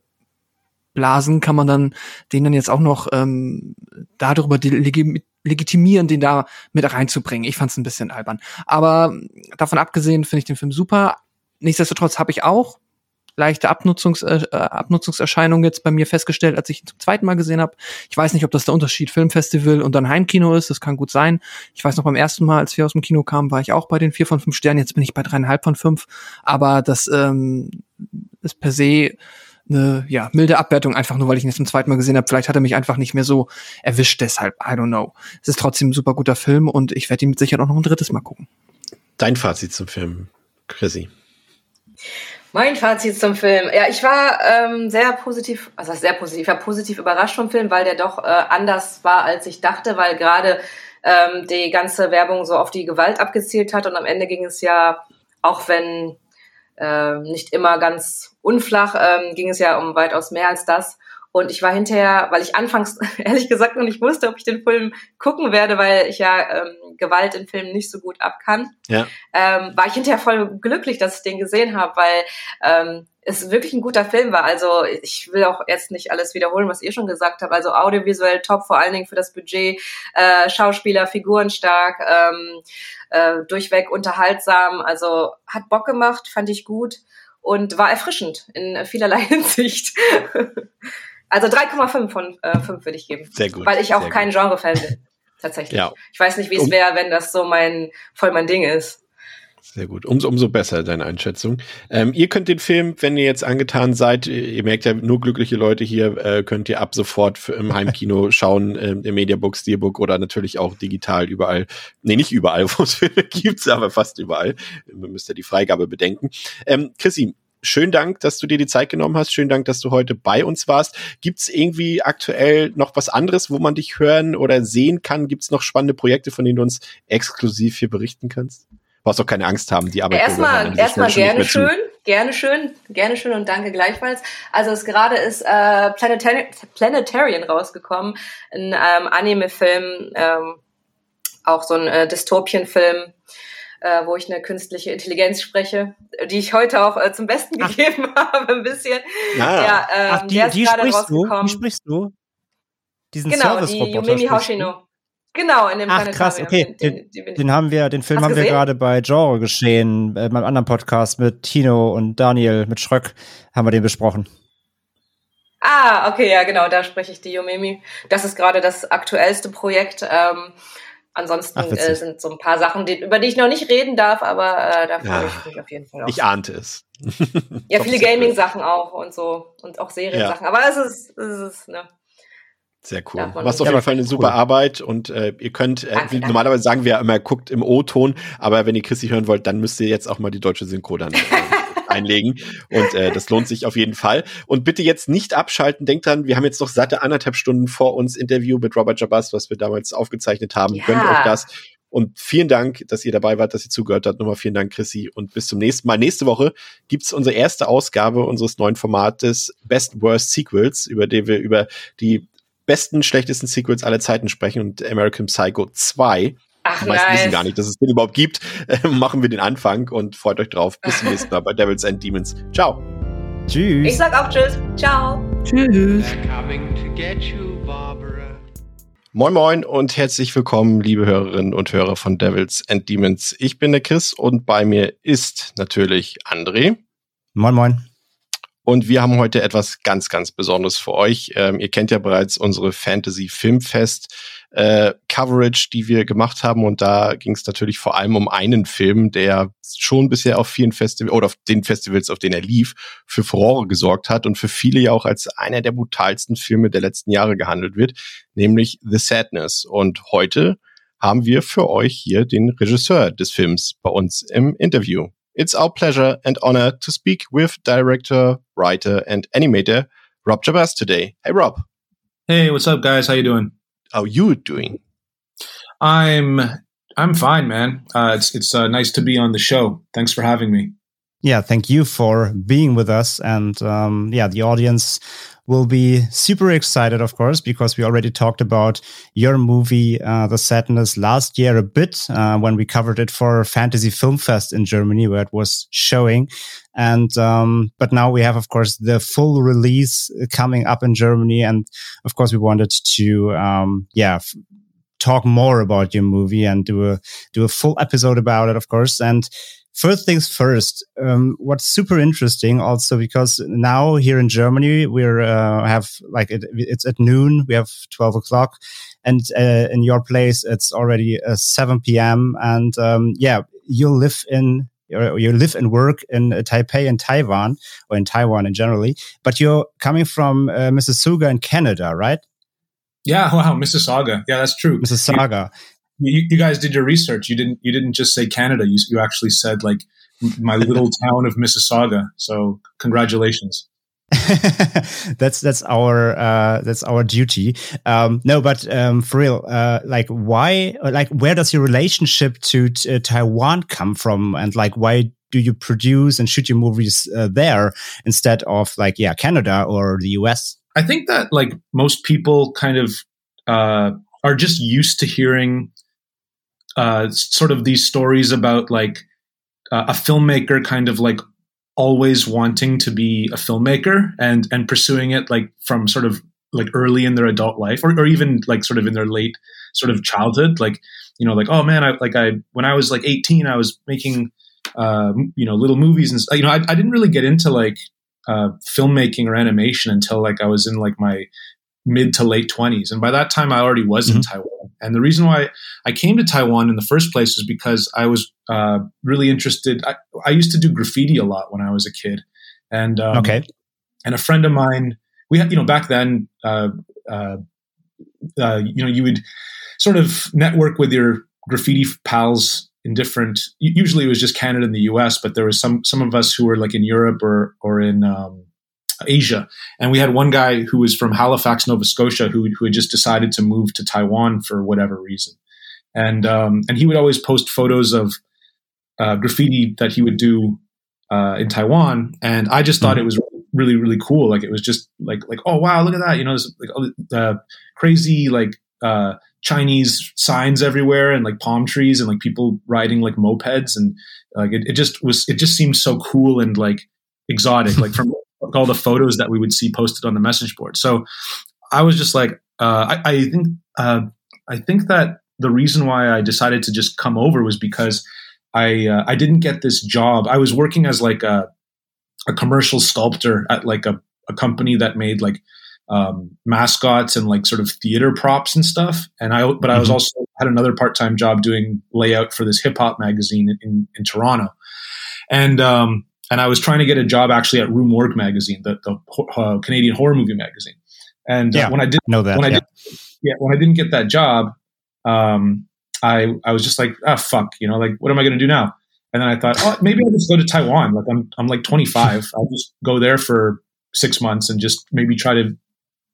blasen, kann man dann den dann jetzt auch noch ähm, darüber leg legitimieren, den da mit reinzubringen. Ich fand es ein bisschen albern. Aber davon abgesehen finde ich den Film super. Nichtsdestotrotz habe ich auch leichte Abnutzungs, äh, Abnutzungserscheinung jetzt bei mir festgestellt, als ich ihn zum zweiten Mal gesehen habe. Ich weiß nicht, ob das der Unterschied Filmfestival und dann Heimkino ist. Das kann gut sein. Ich weiß noch beim ersten Mal, als wir aus dem Kino kamen, war ich auch bei den vier von fünf Sternen. Jetzt bin ich bei dreieinhalb von fünf. Aber das ähm, ist per se eine ja, milde Abwertung, einfach nur weil ich ihn jetzt zum zweiten Mal gesehen habe. Vielleicht hat er mich einfach nicht mehr so erwischt, deshalb, I don't know. Es ist trotzdem ein super guter Film und ich werde ihn mit Sicherheit auch noch ein drittes Mal gucken. Dein Fazit zum Film, Chrissy. Mein Fazit zum Film. Ja, ich war ähm, sehr positiv, also sehr positiv, ich war positiv überrascht vom Film, weil der doch äh, anders war, als ich dachte, weil gerade ähm, die ganze Werbung so auf die Gewalt abgezielt hat und am Ende ging es ja, auch wenn äh, nicht immer ganz unflach, ähm, ging es ja um weitaus mehr als das. Und ich war hinterher, weil ich anfangs ehrlich gesagt noch nicht wusste, ob ich den Film gucken werde, weil ich ja ähm, Gewalt in Filmen nicht so gut ab kann, ja. ähm, war ich hinterher voll glücklich, dass ich den gesehen habe, weil ähm, es wirklich ein guter Film war. Also ich will auch jetzt nicht alles wiederholen, was ihr schon gesagt habt. Also audiovisuell top, vor allen Dingen für das Budget, äh, Schauspieler, Figuren stark, ähm, äh, durchweg unterhaltsam. Also hat Bock gemacht, fand ich gut und war erfrischend in vielerlei Hinsicht. also 3,5 von äh, 5 würde ich geben. Sehr gut. Weil ich auch kein Genre-Fan bin. Tatsächlich. Ja. Ich weiß nicht, wie es wäre, wenn das so mein voll mein Ding ist. Sehr gut. Umso, umso besser, deine Einschätzung. Ähm, ihr könnt den Film, wenn ihr jetzt angetan seid, ihr merkt ja, nur glückliche Leute hier, äh, könnt ihr ab sofort im Heimkino schauen, äh, im Mediabook, Steelbook oder natürlich auch digital überall. Nee, nicht überall, wo es Filme gibt, aber fast überall. Ihr müsst ja die Freigabe bedenken. Ähm, Chrissy, schönen Dank, dass du dir die Zeit genommen hast. Schönen Dank, dass du heute bei uns warst. Gibt es irgendwie aktuell noch was anderes, wo man dich hören oder sehen kann? Gibt es noch spannende Projekte, von denen du uns exklusiv hier berichten kannst? Du brauchst doch keine Angst haben, die Arbeit. Erstmal, erstmal gerne schön, gerne schön, gerne schön und danke gleichfalls. Also es gerade ist äh, Planetari Planetarian rausgekommen, ein ähm, Anime-Film, ähm, auch so ein äh, Dystopien-Film äh, wo ich eine künstliche Intelligenz spreche, die ich heute auch äh, zum Besten Ach. gegeben habe, ein bisschen. Ah. Ja, ähm, Ach, die, der ist die gerade rausgekommen. Du? Die sprichst du? Diesen genau, die Yumimi Hoshino. Genau, in dem Ach, krass, okay. Den, den, den, haben wir, den Film haben gesehen? wir gerade bei Genre geschehen, äh, beim anderen Podcast mit Tino und Daniel, mit Schröck, haben wir den besprochen. Ah, okay, ja, genau, da spreche ich die Yumimi. Das ist gerade das aktuellste Projekt. Ähm, Ansonsten Ach, äh, sind so ein paar Sachen, die, über die ich noch nicht reden darf, aber äh, da freue ja, ich mich auf jeden Fall auch. Ich ahnte es. ja, viele Gaming-Sachen auch und so und auch Seriensachen. Ja. Aber es ist, es ist, ne. Sehr cool. Du machst auf jeden Fall eine super cool. Arbeit und äh, ihr könnt, äh, danke, normalerweise sagen wir ja immer, guckt im O-Ton, aber wenn ihr Chrissy hören wollt, dann müsst ihr jetzt auch mal die deutsche Synchro dann äh, einlegen. Und äh, das lohnt sich auf jeden Fall. Und bitte jetzt nicht abschalten. Denkt dran, wir haben jetzt noch satte anderthalb Stunden vor uns Interview mit Robert Jabas, was wir damals aufgezeichnet haben. Ja. Gönnt euch das. Und vielen Dank, dass ihr dabei wart, dass ihr zugehört habt. Nochmal vielen Dank, Chrissy. Und bis zum nächsten Mal. Nächste Woche gibt's unsere erste Ausgabe unseres neuen Formates Best Worst Sequels, über die wir über die besten, schlechtesten Sequels aller Zeiten sprechen und American Psycho 2 Ach, die meisten nice. wissen gar nicht, dass es den überhaupt gibt. Äh, machen wir den Anfang und freut euch drauf. Bis zum nächsten Mal bei Devils and Demons. Ciao. Tschüss. Ich sag auch Tschüss. Ciao. Tschüss. Moin Moin und herzlich willkommen, liebe Hörerinnen und Hörer von Devils and Demons. Ich bin der Chris und bei mir ist natürlich André. Moin Moin. Und wir haben heute etwas ganz, ganz Besonderes für euch. Ähm, ihr kennt ja bereits unsere Fantasy Filmfest äh, Coverage, die wir gemacht haben. Und da ging es natürlich vor allem um einen Film, der schon bisher auf vielen Festivals oder auf den Festivals, auf denen er lief, für Furore gesorgt hat und für viele ja auch als einer der brutalsten Filme der letzten Jahre gehandelt wird, nämlich The Sadness. Und heute haben wir für euch hier den Regisseur des Films bei uns im Interview. It's our pleasure and honor to speak with director, writer, and animator Rob Jabaz today. Hey, Rob. Hey, what's up, guys? How you doing? How you doing? I'm I'm fine, man. Uh, it's it's uh, nice to be on the show. Thanks for having me. Yeah, thank you for being with us, and um, yeah, the audience will be super excited, of course, because we already talked about your movie, uh, The Sadness, last year a bit uh, when we covered it for Fantasy Film Fest in Germany, where it was showing. And um, but now we have, of course, the full release coming up in Germany, and of course, we wanted to, um, yeah. talk more about your movie and do a do a full episode about it, of course. And first things first, um, what's super interesting also because now here in Germany we're uh, have like it, it's at noon. We have twelve o'clock, and uh, in your place it's already uh, seven p.m. And um, yeah, you live in you live and work in Taipei in Taiwan or in Taiwan in generally, but you're coming from uh, Mississauga in Canada, right? Yeah, wow, Mississauga. Yeah, that's true. Mississauga you, you guys did your research. You didn't you didn't just say Canada. You you actually said like my little town of Mississauga. So congratulations. that's that's our uh, that's our duty. Um, no, but um, for real, uh, like why, like where does your relationship to uh, Taiwan come from, and like why do you produce and shoot your movies uh, there instead of like yeah Canada or the US? I think that like most people kind of uh, are just used to hearing uh, sort of these stories about like uh, a filmmaker kind of like always wanting to be a filmmaker and and pursuing it like from sort of like early in their adult life or, or even like sort of in their late sort of childhood like you know like oh man i like i when i was like 18 i was making uh, you know little movies and you know I, I didn't really get into like uh, filmmaking or animation until like i was in like my mid to late 20s. And by that time, I already was mm-hmm. in Taiwan. And the reason why I came to Taiwan in the first place was because I was uh, really interested. I, I, used to do graffiti a lot when I was a kid. And, um, okay. And a friend of mine, we had, you know, back then, uh, uh, uh, you know, you would sort of network with your graffiti pals in different. Usually, it was just Canada and the U.S., but there was some some of us who were like in Europe or or in um, Asia, and we had one guy who was from Halifax, Nova Scotia, who who had just decided to move to Taiwan for whatever reason, and um, and he would always post photos of uh, graffiti that he would do uh, in Taiwan, and I just thought mm-hmm. it was really really cool. Like it was just like like oh wow look at that. You know like uh, crazy like uh, Chinese signs everywhere and like palm trees and like people riding like mopeds. And like it, it just was it just seemed so cool and like exotic. Like from all the photos that we would see posted on the message board. So I was just like uh, I, I, think uh, I think that the reason why I decided to just come over was because I uh, I didn't get this job. I was working as like a a commercial sculptor at like a, a company that made like um, mascots and like sort of theater props and stuff. And I, but I was mm-hmm. also had another part time job doing layout for this hip hop magazine in, in, in, Toronto. And, um, and I was trying to get a job actually at Rue Morgue magazine, the, the uh, Canadian horror movie magazine. And uh, when I did know that, when yeah. I did, yeah, when I didn't get that job, um, I, I was just like, ah, fuck, you know, like, what am I going to do now? And then I thought, oh, maybe I'll just go to Taiwan. Like I'm, I'm like 25. I'll just go there for six months and just maybe try to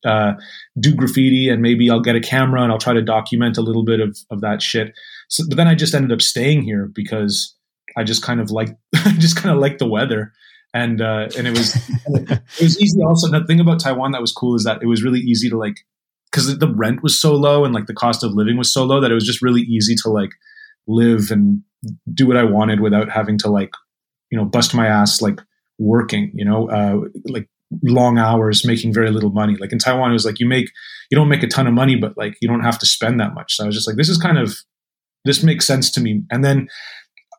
uh, do graffiti and maybe I'll get a camera and I'll try to document a little bit of, of that shit. So, but then I just ended up staying here because I just kind of like, just kind of like the weather. And, uh, and it was, it was easy. Also, the thing about Taiwan that was cool is that it was really easy to like, cause the rent was so low and like the cost of living was so low that it was just really easy to like live and do what I wanted without having to like, you know, bust my ass, like working, you know, uh, like long hours making very little money. Like in Taiwan, it was like you make you don't make a ton of money, but like you don't have to spend that much. So I was just like, this is kind of this makes sense to me. And then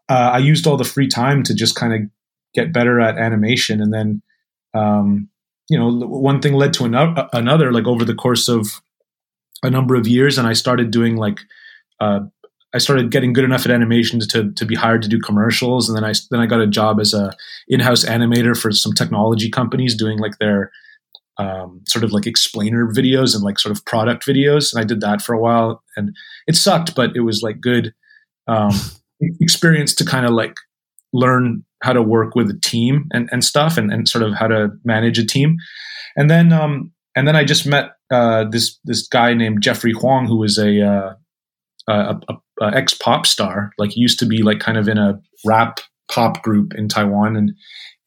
uh, I used all the free time to just kind of get better at animation. And then um, you know, one thing led to another, another. Like over the course of a number of years, and I started doing like uh, I started getting good enough at animation to, to be hired to do commercials, and then I then I got a job as a in-house animator for some technology companies doing like their um, sort of like explainer videos and like sort of product videos, and I did that for a while, and it sucked, but it was like good um, experience to kind of like learn how to work with a team and, and stuff, and, and sort of how to manage a team, and then um, and then I just met uh, this this guy named Jeffrey Huang, who was a uh, a, a, uh, ex pop star. Like he used to be like kind of in a rap pop group in Taiwan, and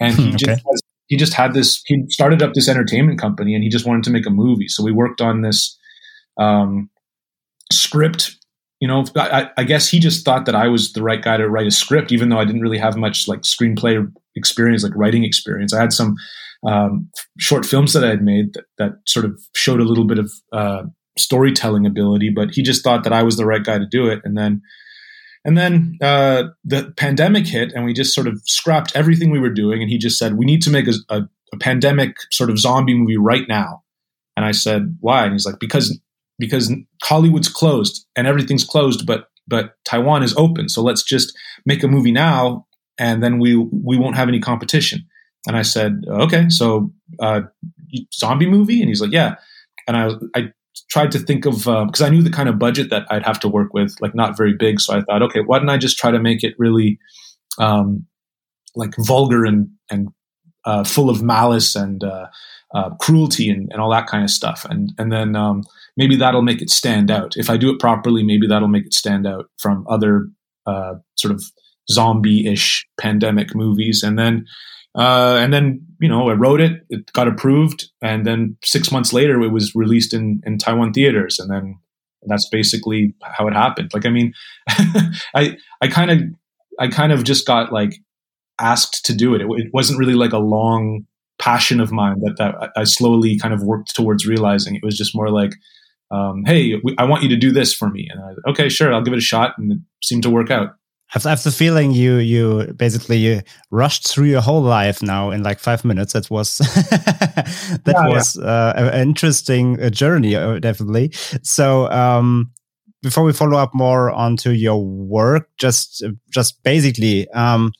and he okay. just has, he just had this. He started up this entertainment company, and he just wanted to make a movie. So we worked on this um, script. You know, I, I guess he just thought that I was the right guy to write a script, even though I didn't really have much like screenplay experience, like writing experience. I had some um, short films that I had made that, that sort of showed a little bit of uh, storytelling ability, but he just thought that I was the right guy to do it. And then, and then uh, the pandemic hit, and we just sort of scrapped everything we were doing. And he just said, "We need to make a, a, a pandemic sort of zombie movie right now." And I said, "Why?" And he's like, "Because because Hollywood's closed and everything's closed, but but Taiwan is open. So let's just make a movie now, and then we we won't have any competition." And I said, "Okay, so uh, zombie movie?" And he's like, "Yeah." And I I tried to think of because uh, I knew the kind of budget that I'd have to work with, like not very big. So I thought, okay, why don't I just try to make it really um, like vulgar and and uh, full of malice and uh, uh, cruelty and, and all that kind of stuff, and and then um, maybe that'll make it stand out. If I do it properly, maybe that'll make it stand out from other uh, sort of zombie-ish pandemic movies, and then uh, and then, you know, I wrote it, it got approved. And then six months later, it was released in, in Taiwan theaters. And then that's basically how it happened. Like, I mean, I, I kind of, I kind of just got like asked to do it. it. It wasn't really like a long passion of mine that, that I slowly kind of worked towards realizing. It was just more like, um, hey, I want you to do this for me. And I, okay, sure, I'll give it a shot. And it seemed to work out. I have the feeling you you basically you rushed through your whole life now in like five minutes. That was that yeah, was yeah. Uh, an interesting uh, journey, uh, definitely. So um, before we follow up more onto your work, just just basically, um,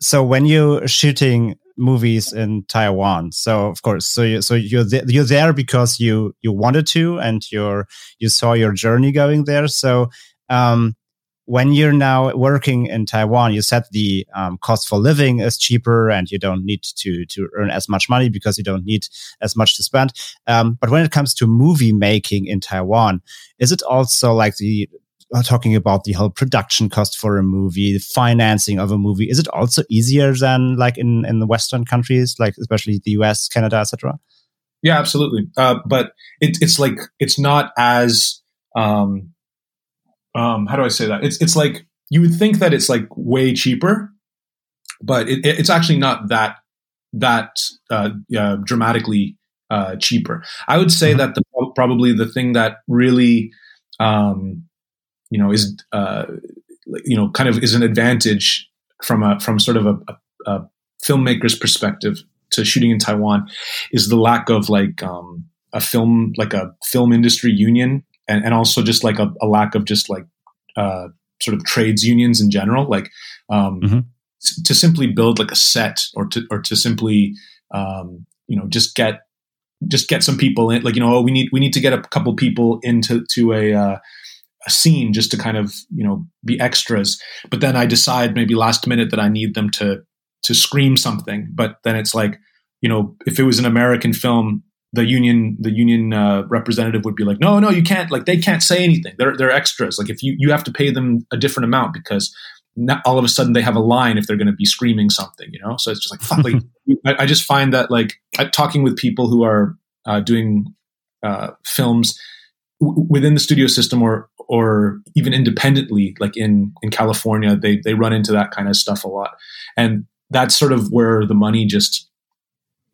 so when you're shooting movies in Taiwan, so of course, so you so you're th you're there because you you wanted to, and you're you saw your journey going there. So um, when you're now working in Taiwan, you said the um, cost for living is cheaper and you don't need to, to earn as much money because you don't need as much to spend. Um, but when it comes to movie making in Taiwan, is it also like the talking about the whole production cost for a movie, the financing of a movie? Is it also easier than like in, in the Western countries, like especially the US, Canada, etc.? Yeah, absolutely. Uh, but it, it's like, it's not as, um, um, how do I say that? It's it's like you would think that it's like way cheaper, but it, it's actually not that that uh, uh, dramatically uh, cheaper. I would say mm-hmm. that the probably the thing that really um, you know is uh, you know kind of is an advantage from a from sort of a, a, a filmmaker's perspective to shooting in Taiwan is the lack of like um, a film like a film industry union and, and also just like a, a lack of just like uh, sort of trades unions in general, like um, mm-hmm. to simply build like a set or to or to simply um, you know just get just get some people in, like you know oh, we need we need to get a couple people into to a uh, a scene just to kind of you know be extras. But then I decide maybe last minute that I need them to to scream something. But then it's like you know if it was an American film the union the union uh, representative would be like, no, no, you can't. Like they can't say anything. They're they're extras. Like if you you have to pay them a different amount because not, all of a sudden they have a line if they're going to be screaming something, you know. So it's just like, fuck, like I, I, just find that like talking with people who are uh, doing uh, films w- within the studio system or or even independently, like in in California, they they run into that kind of stuff a lot, and that's sort of where the money just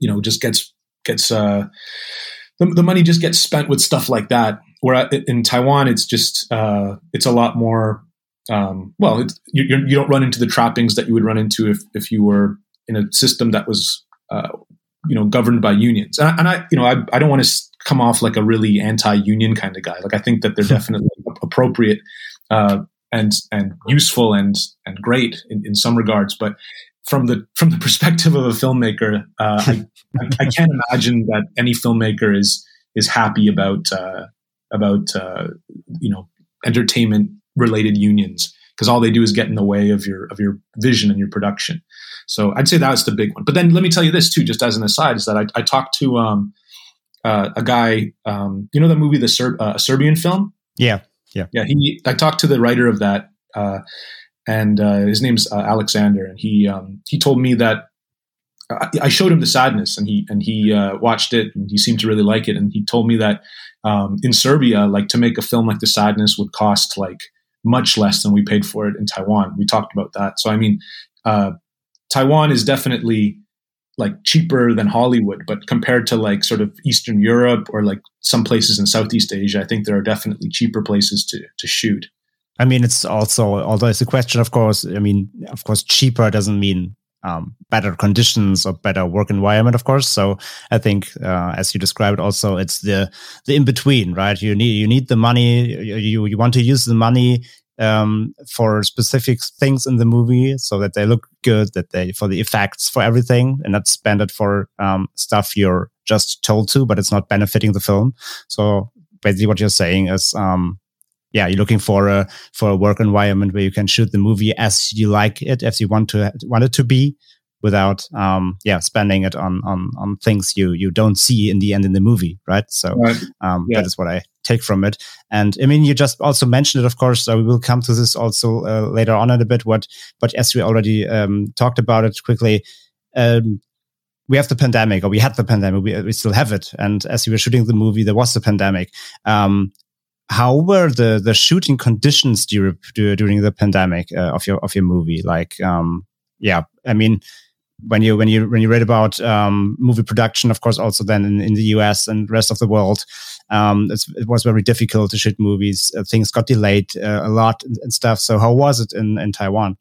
you know just gets gets uh, the, the money just gets spent with stuff like that. Where in Taiwan, it's just uh, it's a lot more. Um, well, you, you don't run into the trappings that you would run into if if you were in a system that was uh, you know governed by unions. And I, and I you know I, I don't want to come off like a really anti-union kind of guy. Like I think that they're definitely appropriate uh, and and useful and and great in, in some regards, but from the from the perspective of a filmmaker, uh, I, I, can't imagine that any filmmaker is is happy about uh, about uh, you know entertainment related unions because all they do is get in the way of your of your vision and your production. So I'd say that's the big one. But then let me tell you this too, just as an aside, is that I, I talked to um, uh, a guy, um, you know, the movie the Ser- uh, Serbian film. Yeah, yeah, yeah. He I talked to the writer of that uh, and uh, his name's uh, Alexander, and he um, he told me that I, I, showed him the sadness, and he and he uh, watched it, and he seemed to really like it, and he told me that um, in Serbia, like to make a film like the sadness would cost like much less than we paid for it in Taiwan. We talked about that, so I mean, uh, Taiwan is definitely like cheaper than Hollywood, but compared to like sort of Eastern Europe or like some places in Southeast Asia, I think there are definitely cheaper places to to shoot. I mean, it's also, although it's a question, of course, I mean, of course, cheaper doesn't mean um, better conditions or better work environment, of course. So I think, uh, as you described, also it's the the in between, right? You need you need the money. You you want to use the money um, for specific things in the movie so that they look good, that they for the effects, for everything, and not spend it for um, stuff you're just told to, but it's not benefiting the film. So basically, what you're saying is um, yeah, you're looking for a for a work environment where you can shoot the movie as you like it, as you want to want it to be, without um yeah spending it on on on things you you don't see in the end in the movie, right? So right. um yeah. that is what I take from it. And I mean, you just also mentioned it, of course. So we will come to this also uh, later on in a bit. What but as we already um talked about it quickly. Um, we have the pandemic or we had the pandemic we, we still have it and as we were shooting the movie there was the pandemic um, how were the the shooting conditions during during the pandemic uh, of your of your movie? Like, um, yeah, I mean, when you when you when you read about um, movie production, of course, also then in, in the U.S. and rest of the world, um, it was very difficult to shoot movies. Uh, things got delayed uh, a lot and, and, stuff. So, how was it in in Taiwan?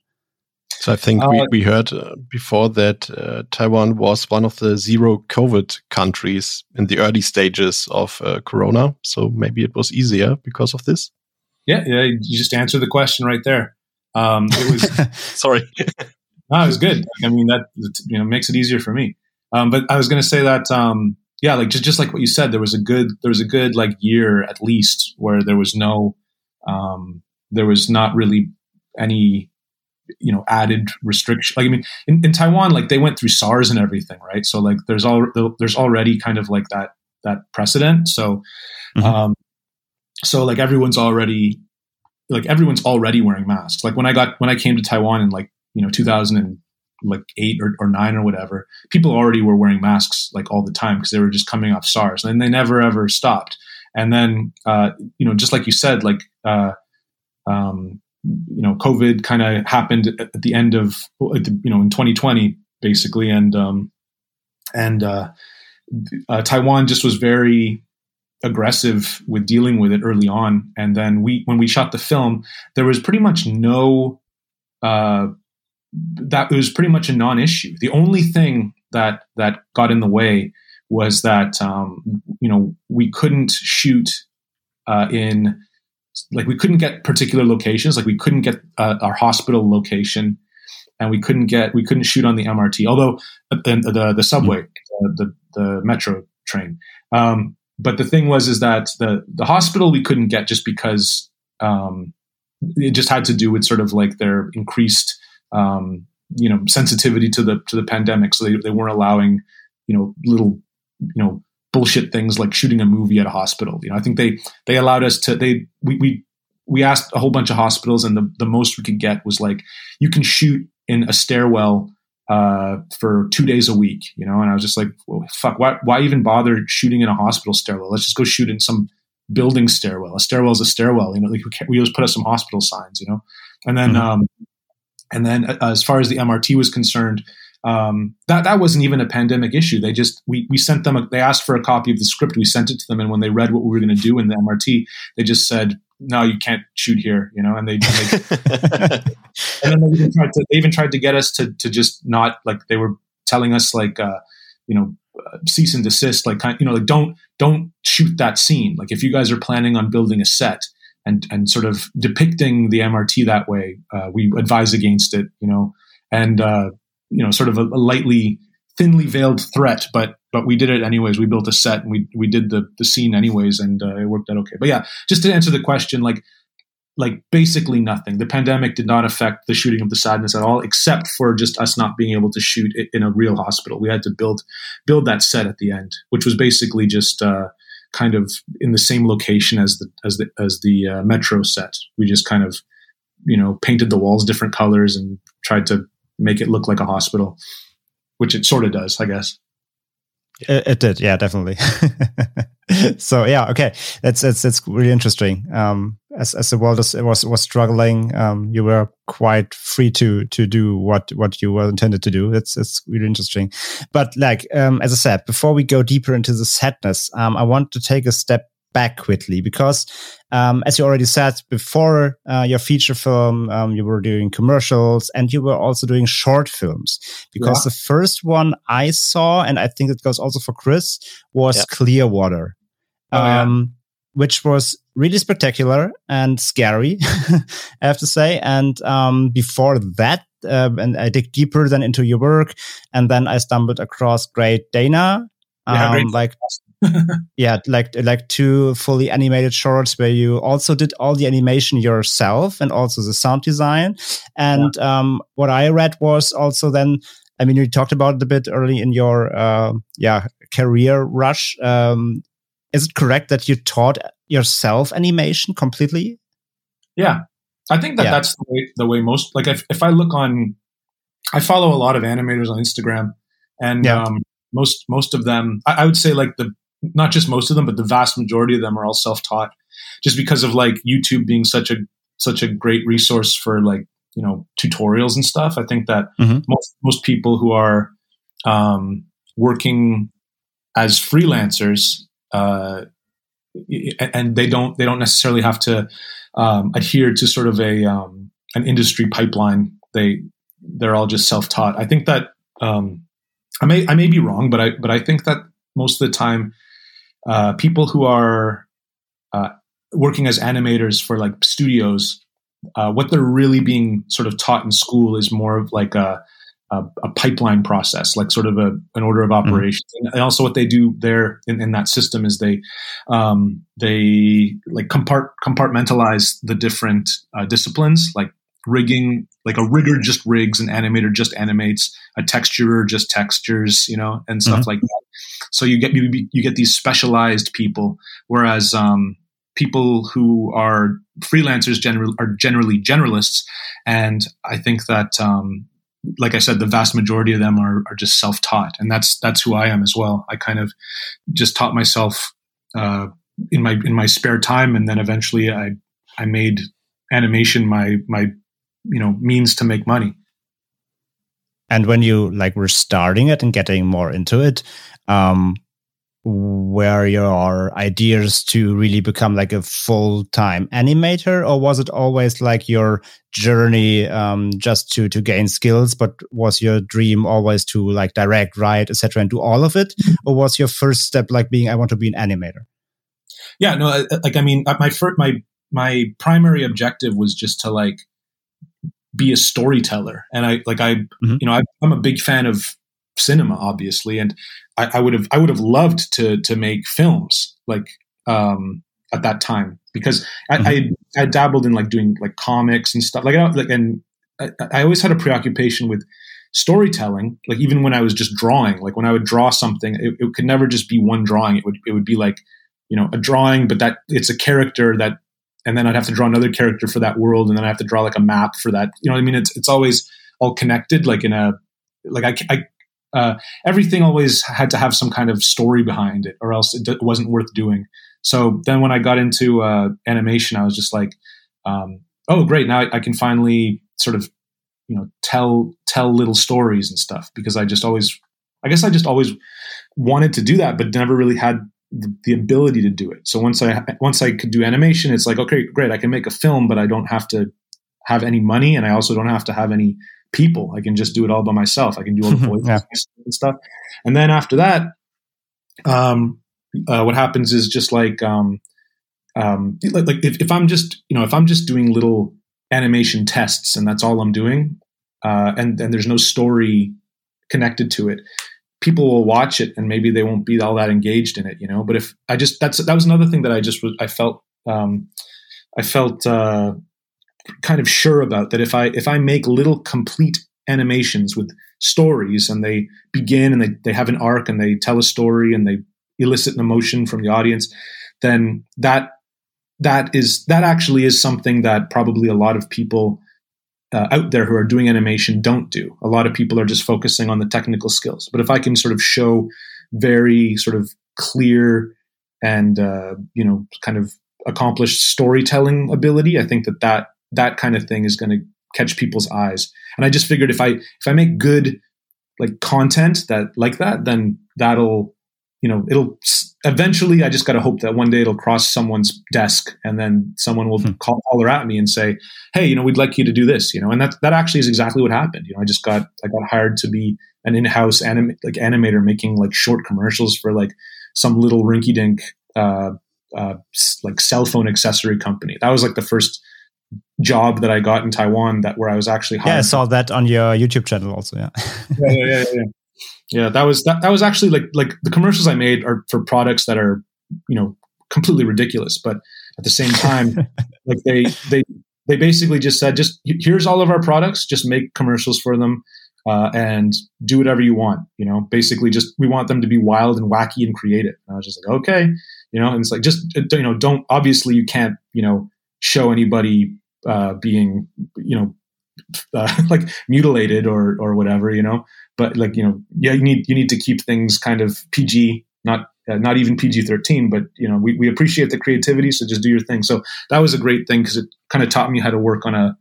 So I think uh, we, we heard uh, before that uh, Taiwan was one of the zero COVID countries in the early stages of uh, Corona. So maybe it was easier because of this. Yeah, yeah. You just answered the question right there. Um, it was sorry. no, it was good. I mean, that you know makes it easier for me. Um, but I was going to say that um, yeah, like just just like what you said, there was a good there was a good like year at least where there was no um, there was not really any you know added restriction like i mean in, in taiwan like they went through sars and everything right so like there's all there's already kind of like that that precedent so mm-hmm. um so like everyone's already like everyone's already wearing masks like when i got when i came to taiwan in like you know 2000 and like eight or, or nine or whatever people already were wearing masks like all the time because they were just coming off sars and they never ever stopped and then uh you know just like you said like uh um you know, COVID kind of happened at the end of, you know, in 2020, basically. And, um, and, uh, uh, Taiwan just was very aggressive with dealing with it early on. And then we, when we shot the film, there was pretty much no, uh, that it was pretty much a non-issue. The only thing that, that got in the way was that, um, you know, we couldn't shoot, uh, in, like we couldn't get particular locations like we couldn't get uh, our hospital location and we couldn't get we couldn't shoot on the mrt although uh, the the, the subway mm-hmm. uh, the the metro train um, but the thing was is that the the hospital we couldn't get just because um, it just had to do with sort of like their increased um, you know sensitivity to the to the pandemic so they, they weren't allowing you know little you know bullshit things like shooting a movie at a hospital. You know, I think they they allowed us to they we we we asked a whole bunch of hospitals and the the most we could get was like you can shoot in a stairwell uh, for two days a week. You know, and I was just like, well, fuck, why why even bother shooting in a hospital stairwell? Let's just go shoot in some building stairwell. A stairwell is a stairwell. You know, like we, we always put up some hospital signs. You know, and then mm-hmm. um, and then uh, as far as the MRT was concerned um, that that wasn't even a pandemic issue. They just we we sent them. A, they asked for a copy of the script. We sent it to them, and when they read what we were going to do in the MRT, they just said, "No, you can't shoot here," you know. And they, they and then they even tried to they even tried to get us to to just not like they were telling us like uh, you know uh, cease and desist, like kind you know like don't don't shoot that scene. Like if you guys are planning on building a set. And, and sort of depicting the MRT that way, uh, we advise against it, you know. And uh, you know sort of a, a, lightly thinly veiled threat but but we did it anyways. We built a set and we we did the the scene anyways and uh, it worked out okay. But yeah just to answer the question like like basically nothing. The pandemic did not affect the shooting of the sadness at all except for just us not being able to shoot in a real hospital. We had to build build that set at the end which was basically just uh, kind of in the same location as the as the as the uh, metro set we just kind of you know painted the walls different colors and tried to make it look like a hospital, which it sort of does, I guess. It, it did, yeah, definitely. so yeah, okay, that's that's that's really interesting. Um, as as the world was was, was struggling, um, you were quite free to to do what what you were intended to do. It's it's really interesting. But like um, as I said, before we go deeper into the sadness, um, I want to take a step back quickly because, um, as you already said before, uh, your feature film, um, you were doing commercials and you were also doing short films. Because yeah. the first one I saw, and I think it goes also for Chris, was yeah. Clearwater, oh, um, yeah. which was really spectacular and scary, I have to say. And um, before that, uh, and I dig deeper than into your work, and then I stumbled across Great Dana, yeah, um, like yeah, like like two fully animated shorts where you also did all the animation yourself and also the sound design. And yeah. um, what I read was also then, I mean, you talked about it a bit early in your uh, yeah career rush. Um, is it correct that you taught yourself animation completely? Yeah, I think that yeah. that's the way, the way most like if if I look on, I follow a lot of animators on Instagram, and yeah. um, most most of them, I, I would say like the not just most of them, but the vast majority of them are all self-taught just because of like YouTube being such a such a great resource for like, you know, tutorials and stuff. I think that mm-hmm. most most people who are um, working as freelancers uh, and they don't they don't necessarily have to um, adhere to sort of a um, an industry pipeline. They they're all just self taught. I think that um, I may I may be wrong, but I but I think that most of the time uh, people who are uh, working as animators for like studios, uh, what they're really being sort of taught in school is more of like a, a, a pipeline process, like sort of a, an order of mm-hmm. operations. Mm-hmm. And also, what they do there in, in that system is they um, they like compart- compartmentalize the different uh, disciplines, like rigging, like a rigger just rigs, an animator just animates, a texturer just textures, you know, and stuff mm-hmm. like that. So you get you, you get these specialized people, whereas um, people who are freelancers general, are generally generalists, and I think that um, like I said, the vast majority of them are, are just self taught, and that's that's who I am as well. I kind of just taught myself uh, in my in my spare time, and then eventually I I made animation my my you know means to make money. And when you like were starting it and getting more into it, um, were your ideas to really become like a full-time animator or was it always like your journey um, just to to gain skills but was your dream always to like direct write etc and do all of it mm-hmm. or was your first step like being i want to be an animator yeah no like i mean my first my my primary objective was just to like be a storyteller and i like i mm-hmm. you know I, i'm a big fan of cinema, obviously, and I, I would have I would have loved to to make films like um, at that time because mm-hmm. I, I, I dabbled in like doing like comics and stuff like, I, like and I, I always had a preoccupation with storytelling like even when i was just drawing like when i would draw something it, it, could never just be one drawing it would it would be like you know a drawing but that it's a character that and then i'd have to draw another character for that world and then i have to draw like a map for that you know what i mean it's it's always all connected like in a like i, I uh, everything always had to have some kind of story behind it, or else it, d- wasn't worth doing. So then, when I got into uh, animation, I was just like, um, "Oh, great! Now I, I, can finally sort of, you know, tell tell little stories and stuff." Because I just always, I guess, I just always wanted to do that, but never really had the, the ability to do it. So once I once I could do animation, it's like, okay, great! I can make a film, but I don't have to have any money, and I also don't have to have any people. I can just do it all by myself. I can do all the voices yeah. and stuff. And then after that, um, uh, what happens is just like, um, um, like, like if, if, I'm just, you know, if I'm just doing little animation tests and that's all I'm doing, uh, and, and there's no story connected to it, people will watch it and maybe they won't be all that engaged in it, you know. But if I just that's that was another thing that I just I felt um, I felt uh, kind of sure about that if I if I make little complete animations with stories and they begin and they, they have an arc and they tell a story and they elicit an emotion from the audience, then that that is that actually is something that probably a lot of people uh, out there who are doing animation don't do. A lot of people are just focusing on the technical skills. But if I can sort of show very sort of clear and uh, you know kind of accomplished storytelling ability, I think that that that kind of thing is going to catch people's eyes. And I just figured if I if I make good like content that like that, then that'll you know it'll eventually. I just got to hope that one day it'll cross someone's desk, and then someone will hmm. call holler at me and say, "Hey, you know, we'd like you to do this." You know, and that that actually is exactly what happened. You know, I just got I got hired to be an in-house anim- like animator making like short commercials for like some little rinky-dink uh, uh, like cell phone accessory company. That was like the first job that I got in Taiwan that where I was actually hired. Yeah, I saw that on your YouTube channel also. Yeah. yeah, yeah, yeah, yeah. Yeah, that was that, that was actually like like the commercials I made are for products that are, you know, completely ridiculous, but at the same time, like they they they basically just said just here's all of our products, just make commercials for them. Uh, and do whatever you want. You know, basically, just we want them to be wild and wacky and creative. And I was just like, okay, you know, and it's like just you know, don't obviously you can't you know show anybody uh, being you know uh, like mutilated or or whatever you know but like you know yeah you need you need to keep things kind of pg not uh, not even pg-13 but you know we, we appreciate the creativity so just do your thing so that was a great thing because it kind of taught me how to work on a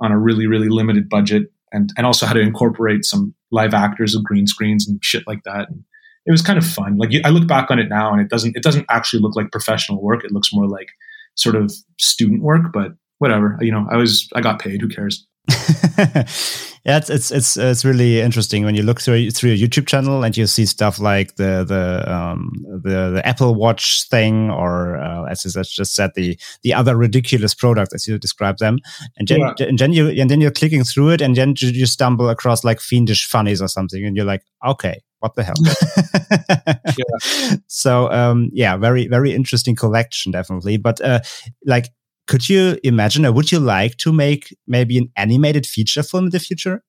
on a really really limited budget and and also how to incorporate some live actors with green screens and shit like that and it was kind of fun like i look back on it now and it doesn't it doesn't actually look like professional work it looks more like sort of student work but whatever. You know, I was I got paid. Who cares? yeah, it's, it's it's it's really interesting when you look through through your YouTube channel and you see stuff like the the um, the the Apple Watch thing, or uh, as you just said, the the other ridiculous products as you describe them, and then yeah. and then you and then you're clicking through it, and then you stumble across like fiendish funnies or something, and you're like, okay, what the hell? yeah. So um, yeah, very very interesting collection, definitely. But uh, like could you imagine or would you like to make maybe an animated feature film in the future?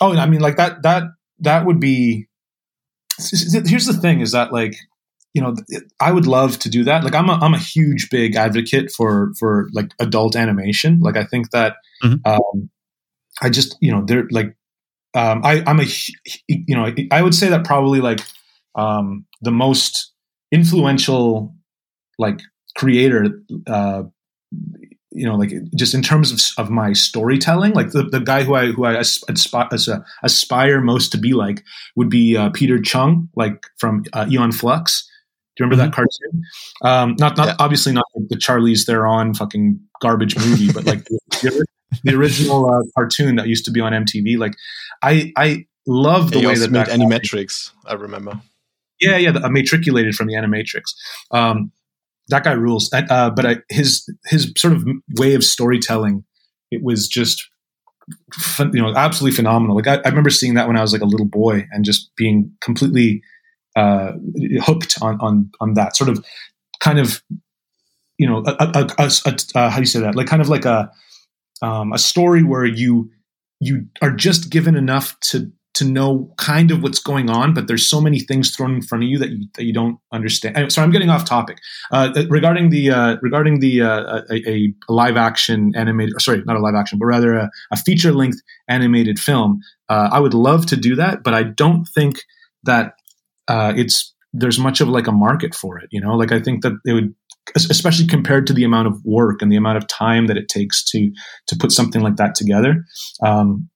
Oh, I mean, like that, that, that would be, here's the thing is that like, you know, I would love to do that. Like I'm a, I'm a huge, big advocate for, for like adult animation. Like I think that, mm-hmm. um, I just, you know, they're like, um, I, I'm a, you know, I would say that probably like, um, the most influential, like creator, uh, you know, like just in terms of, of my storytelling, like the, the guy who I who I aspire, aspire most to be like would be uh, Peter Chung, like from uh, Aeon Flux. Do you remember mm-hmm. that cartoon? Um, not not yeah. obviously not the Charlize Theron fucking garbage movie, but like the, the original uh, cartoon that used to be on MTV. Like I I love the way that made that Animatrix. I remember. Yeah, yeah, the, matriculated from the Animatrix. Um, that guy rules. Uh, but I, his his sort of way of storytelling, it was just you know absolutely phenomenal. Like I, I, remember seeing that when I was like a little boy and just being completely uh, hooked on on on that sort of kind of you know a, a, a, a how do you say that like kind of like a um, a story where you you are just given enough to to know kind of what's going on, but there's so many things thrown in front of you that you, that you don't understand. So I'm getting off topic. Uh, uh, regarding the uh, regarding the uh, a, a, live action animated, sorry, not a live action, but rather a, a feature length animated film, uh, I would love to do that, but I don't think that uh, it's there's much of like a market for it. You know, like I think that it would especially compared to the amount of work and the amount of time that it takes to to put something like that together. Um,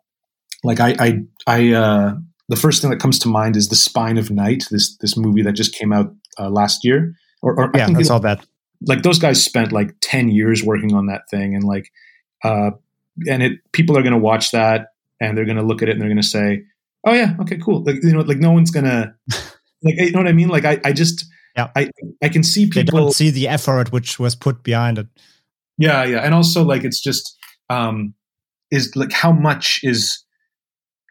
like I, I, I uh, the first thing that comes to mind is the Spine of Night, this this movie that just came out uh, last year. Or, or yeah, I, I saw that. Like those guys spent like ten years working on that thing, and like, uh, and it people are going to watch that and they're going to look at it and they're going to say, "Oh yeah, okay, cool." Like you know, like no one's gonna like you know what I mean. Like I, I just yeah, I I can see people they don't see the effort which was put behind it. Yeah, yeah, and also like it's just um is like how much is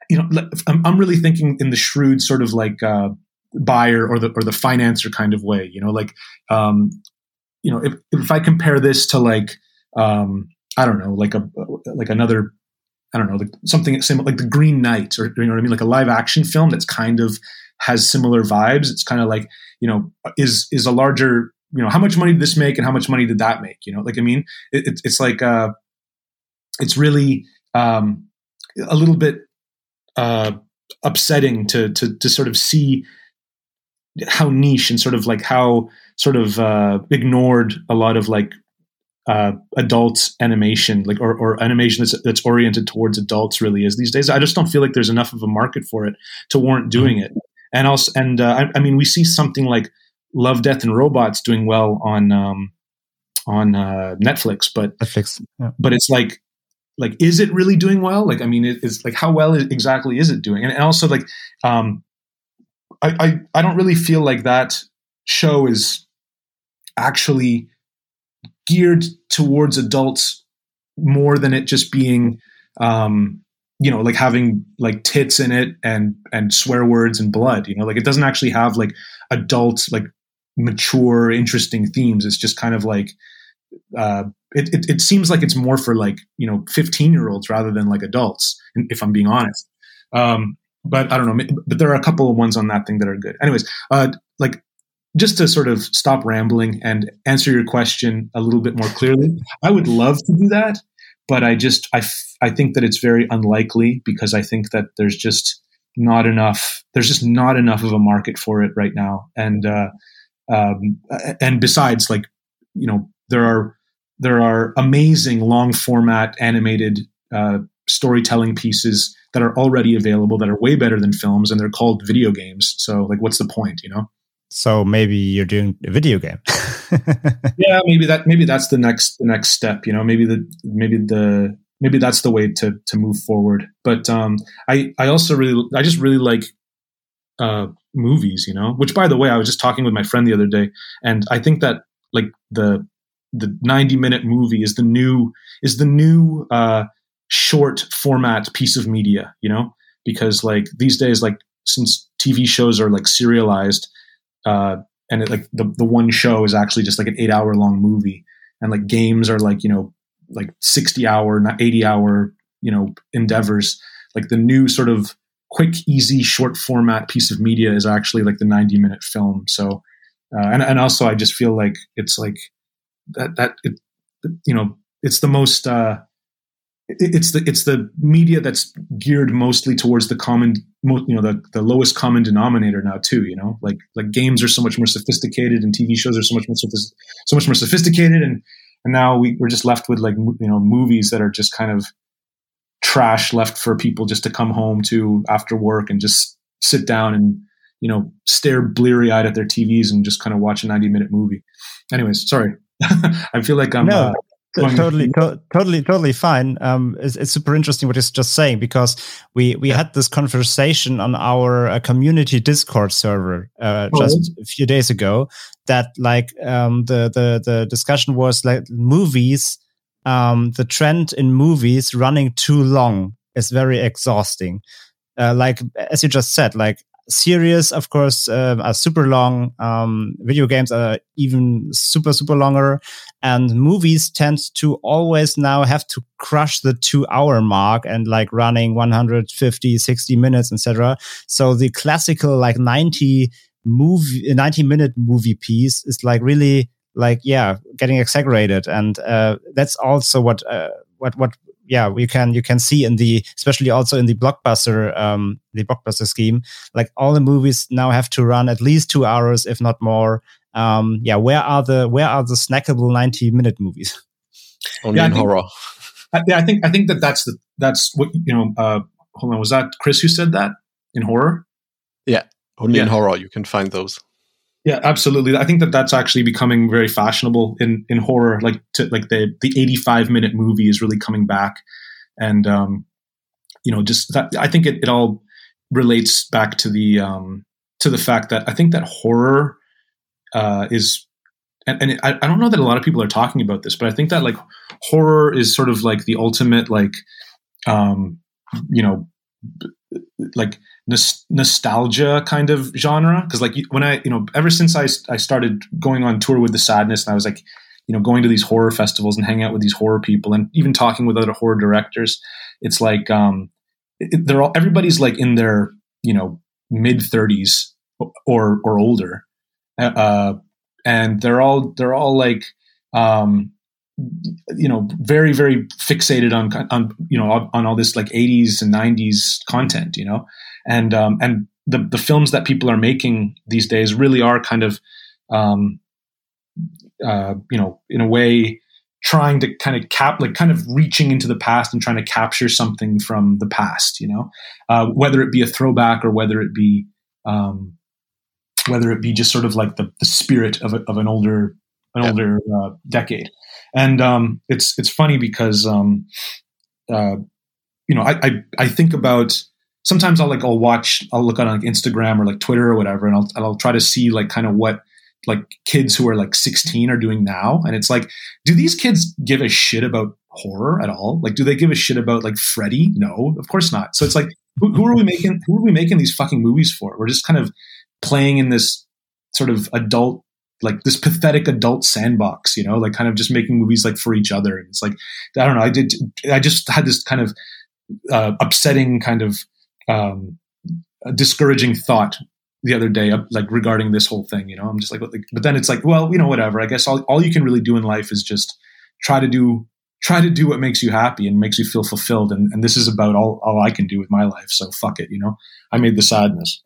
you know, I'm, really thinking in the shrewd sort of like uh, buyer or the or the financer kind of way. You know, like um, you know, if if I compare this to like um, I don't know, like a like another I don't know, like something similar, like the Green Knight, or you know what I mean, like a live action film that's kind of has similar vibes. It's kind of like you know, is is a larger you know, how much money did this make and how much money did that make? You know, like I mean, it, it's like uh, it's really um, a little bit uh, upsetting to, to to sort of see how niche and sort of like how sort of uh, ignored a lot of like uh, adult animation, like or, or animation that's that's oriented towards adults, really is these days. I just don't feel like there's enough of a market for it to warrant mm-hmm. doing it. And also, and uh, I, I, mean, we see something like Love, Death, and Robots doing well on um, on uh, Netflix, but Netflix, yeah. but it's like like is it really doing well? Like i mean it, it's like how well exactly is it doing? And, and also like um I, I i don't really feel like that show is actually geared towards adults more than it just being um you know like having like tits in it and and swear words and blood you know? Like it doesn't actually have like adult like mature interesting themes. It's just kind of like uh it, it, it, seems like it's more for like you know 15 year olds rather than like adults if i'm being honest. Um, but i don't know but there are a couple of ones on that thing that are good. Anyways uh, like just to sort of stop rambling and answer your question a little bit more clearly i would love to do that but i just I, f- I think that it's very unlikely because i think that there's just not enough there's just not enough of a market for it right now. And uh, um, and besides like you know there are there are amazing long format animated uh, storytelling pieces that are already available that are way better than films and they're called video games. So like what's the point you know? So maybe you're doing a video game. Yeah maybe that maybe that's the next the next step you know? Maybe the maybe the maybe that's the way to to move forward. But um i i also really i just really like uh movies you know? Which by the way i was just talking with my friend the other day and i think that like the the 90 minute movie is the new is the new uh, short format piece of media you know? Because like these days like since tv shows are like serialized uh, and it, like the, the one show is actually just like an eight hour long movie and like games are like you know like 60 hour not 80 hour you know endeavors like the new sort of quick easy short format piece of media is actually like the 90 minute film so uh, and, and also i just feel like it's like that that it, you know it's the most uh it's the it's the media that's geared mostly towards the common you know the, the lowest common denominator now too you know? Like like games are so much more sophisticated and tv shows are so much more so much more sophisticated and and now we, we're just left with like you know movies that are just kind of trash left for people just to come home to after work and just sit down and you know stare bleary eyed at their tvs and just kind of watch a 90 minute movie. Anyways sorry i feel like i'm no. uh, totally, to- totally, totally fine. Um, it's, it's, super interesting what you're just saying because we we had this conversation on our uh, community Discord server uh, oh, just a few days ago. That like um, the the the discussion was like movies. Um, the trend in movies running too long is very exhausting. Uh, like as you just said, like series, of course, uh, are super long. Um, video games are even super, super longer. And movies tend to always now have to crush the two hour mark and like running 150, 60 minutes, etc. So the classical like 90 movie, 90 minute movie piece is like really like, yeah, getting exaggerated. And, uh, that's also what, uh, what, what yeah, you can you can see in the especially also in the blockbuster um, the blockbuster scheme, like all the movies now have to run at least two hours, if not more. Um, yeah, where are the where are the snackable ninety minute movies? Only yeah, in think, horror. I, yeah, I think I think that that's the that's what you know. Uh, hold on, was that Chris who said that in horror? Yeah, only yeah. in horror you can find those. Yeah, absolutely. I think that that's actually becoming very fashionable in in horror. Like to, like the the eighty five minute movie is really coming back, and um, you know, just that I think it, it all relates back to the um, to the fact that I think that horror uh, is and, and I, I don't know that a lot of people are talking about this, but I think that like horror is sort of like the ultimate like um, you know like nostalgia kind of genre? Because like when i you know ever since I, I started going on tour with the sadness and i was like you know going to these horror festivals and hanging out with these horror people and even talking with other horror directors it's like um it, they're all everybody's like in their you know mid 30s or or older. Uh and they're all they're all like um you know very very fixated on on you know on, all this like 80s and 90s content you know? And um, and the the films that people are making these days really are kind of um, uh, you know in a way trying to kind of cap like kind of reaching into the past and trying to capture something from the past you know? Uh, whether it be a throwback or whether it be um, whether it be just sort of like the, the spirit of, a, of an older an yeah. older uh, decade and um, it's it's funny because um, uh, you know I, I, I think about sometimes I'll like I'll watch I'll look on like Instagram or like Twitter or whatever, and I'll and I'll try to see like kind of what like kids who are like 16 are doing now, and it's like, do these kids give a shit about horror at all? Like, do they give a shit about like Freddy? No, of course not. So it's like, who, who are we making? Who are we making these fucking movies for? We're just kind of playing in this sort of adult like this pathetic adult sandbox, you know, like kind of just making movies like for each other. And it's like, I don't know. I did, I just had this kind of uh, upsetting kind of um, discouraging thought the other day, like regarding this whole thing. You know, I'm just like, but then it's like, well, you know, whatever. I guess all, all you can really do in life is just try to do try to do what makes you happy and makes you feel fulfilled. And, and this is about all, all I can do with my life. So fuck it. You know, I made the sadness.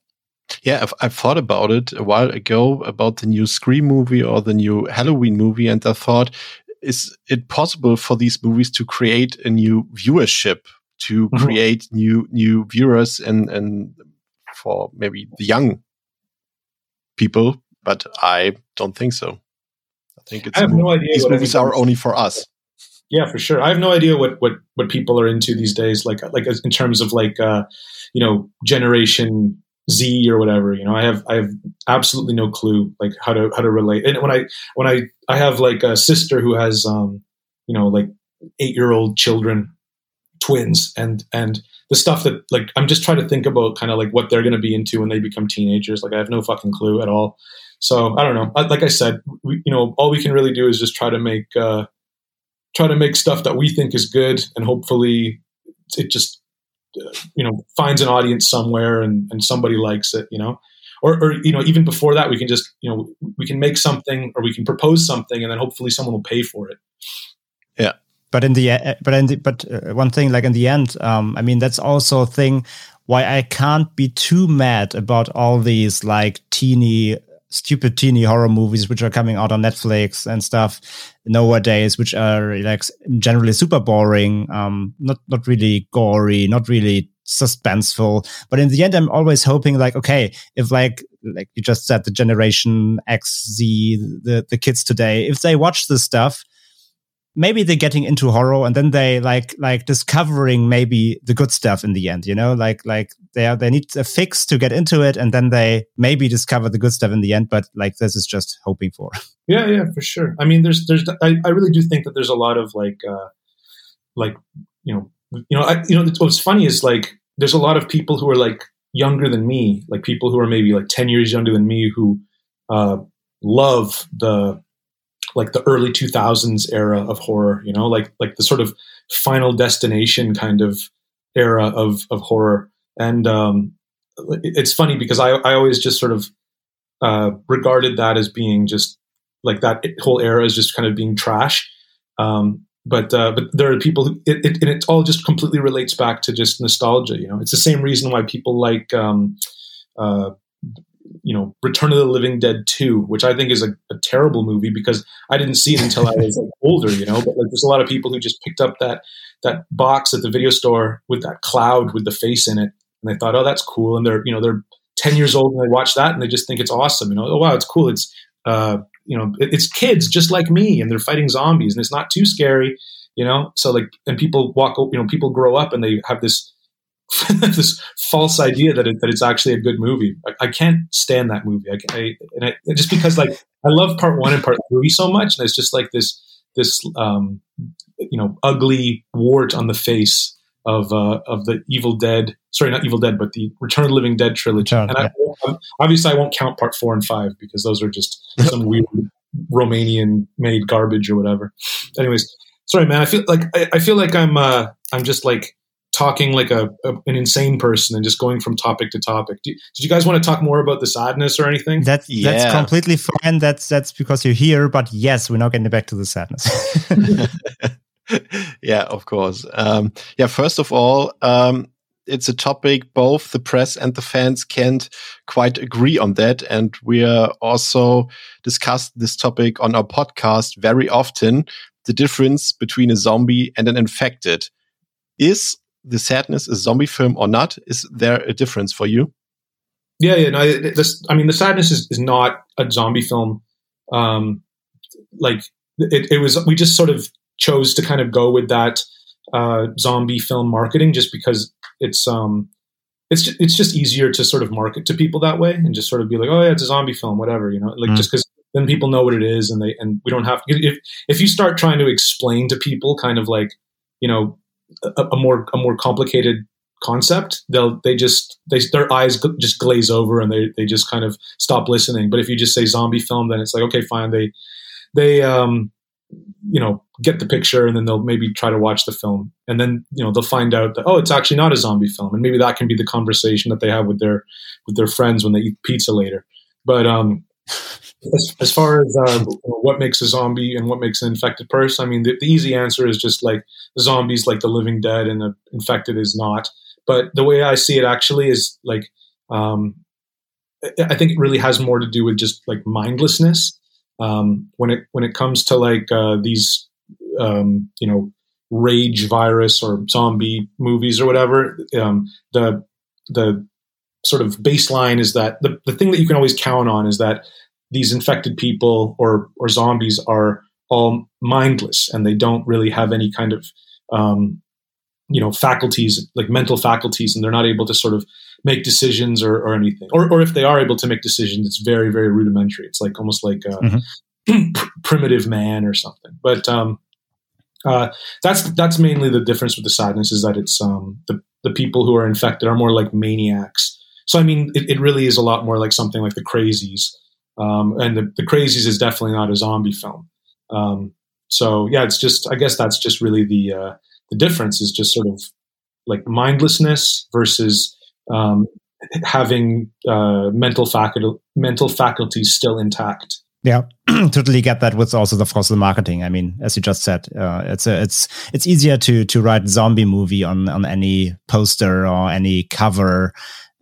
Yeah, I've, I've, thought about it a while ago about the new Scream movie or the new Halloween movie, and I thought, is it possible for these movies to create a new viewership, to mm-hmm. create new new viewers, and and for maybe the young people? But I don't think so. I think it's I have no idea. These movies are only for us. Yeah, for sure. I have no idea what what what people are into these days. Like like in terms of like uh, you know generation Z or whatever. You know, I have I have absolutely no clue like how to how to relate. And when I when I I have like a sister who has um you know like eight year old children, twins and and the stuff that like I'm just trying to think about kind of like what they're going to be into when they become teenagers. Like I have no fucking clue at all. So I don't know. Like I said, we, you know, all we can really do is just try to make uh, try to make stuff that we think is good, and hopefully it just you know finds an audience somewhere and and somebody likes it. You know. Or, or you know even before that we can just you know we can make something or we can propose something and then hopefully someone will pay for it yeah but in the but in the, but uh, one thing like in the end um i mean that's also a thing why i can't be too mad about all these like teeny stupid teeny horror movies which are coming out on netflix and stuff nowadays which are like generally super boring um not not really gory not really suspenseful. But in the end i'm always hoping like okay if like like you just said the generation x z the the kids today if they watch this stuff maybe they're getting into horror and then they like like discovering maybe the good stuff in the end you know? Like like they are, they need a fix to get into it and then they maybe discover the good stuff in the end but like this is just hoping for. Yeah yeah for sure. I mean there's there's i, I really do think that there's a lot of like uh like you know you know I, you know what's funny is like there's a lot of people who are like younger than me like people who are maybe like 10 years younger than me who uh love the like the early 2000s era of horror you know like like the sort of final destination kind of era of of horror. And um it's funny because i i always just sort of uh regarded that as being just like that whole era is just kind of being trash um but uh, but there are people who it, it, and it all just completely relates back to just nostalgia you know? It's the same reason why people like um uh you know Return of the Living Dead 2, which I think is a, a terrible movie because I didn't see it until I was like older, you know. But like there's a lot of people who just picked up that that box at the video store with that cloud with the face in it, and they thought, oh, that's cool, and they're you know they're 10 years old and they watch that and they just think it's awesome, you know. Oh wow, it's cool. It's uh, you know, it, it's kids just like me, and they're fighting zombies, and it's not too scary, you know. So like, and people walk, you know, people grow up and they have this this false idea that, it, that it's actually a good movie. I, I can't stand that movie. I, I and I, just because like I love part one and part three so much, and it's just like this this um, you know ugly wart on the face of uh, of the Evil Dead. Sorry, not Evil Dead, but the Return of the Living Dead trilogy. and I, obviously, I won't count part four and five because those are just some weird Romanian made garbage or whatever. Anyways, sorry, man. I feel like I, I feel like I'm uh, I'm just like talking like a, a, an insane person and just going from topic to topic. Do, did you guys want to talk more about the sadness or anything? That's yeah. that's completely fine. That's that's because you're here. But yes, we're not getting back to the sadness. yeah, of course. Um, yeah, first of all, um, it's a topic both the press and the fans can't quite agree on that, and we are also discussed this topic on our podcast very often. The difference between a zombie and an infected. Is the sadness a zombie film or not? Is there a difference for you? Yeah, yeah. No, this, I mean, the sadness is, is not a zombie film. Um, like it, it was, we just sort of chose to kind of go with that uh, zombie film marketing just because it's um, it's just, it's just easier to sort of market to people that way and just sort of be like, oh yeah, it's a zombie film, whatever, you know, like mm. just because then people know what it is and they and we don't have if if you start trying to explain to people kind of like you know a, a, more a more complicated concept. They'll they just they their eyes just glaze over and they they just kind of stop listening. But if you just say zombie film then it's like okay fine. They they um you know get the picture and then they'll maybe try to watch the film. And then you know they'll find out that oh it's actually not a zombie film. And maybe that can be the conversation that they have with their with their friends when they eat pizza later. But um as, as far as uh, what makes a zombie and what makes an infected person, I mean, the, the easy answer is just like the zombies, like the living dead, and the infected is not. But the way I see it actually is like, um, I think it really has more to do with just like mindlessness. Um, when it when it comes to like uh, these, um, you know, rage virus or zombie movies or whatever, um, the the sort of baseline is that the, the thing that you can always count on is that these infected people or or zombies are all mindless and they don't really have any kind of um, you know faculties like mental faculties and they're not able to sort of make decisions or, or anything or, or if they are able to make decisions it's very very rudimentary it's like almost like a mm-hmm. primitive man or something but um, uh, that's that's mainly the difference with the sadness is that it's um, the the people who are infected are more like maniacs. So I mean, it, it really is a lot more like something like the Crazies, um, and the, the Crazies is definitely not a zombie film. Um, so yeah, it's just I guess that's just really the uh, the difference is just sort of like mindlessness versus um, having uh, mental faculty mental faculties still intact. Yeah, totally get that. With also, the fossil marketing. I mean, as you just said, uh, it's a, it's it's easier to to write zombie movie on on any poster or any cover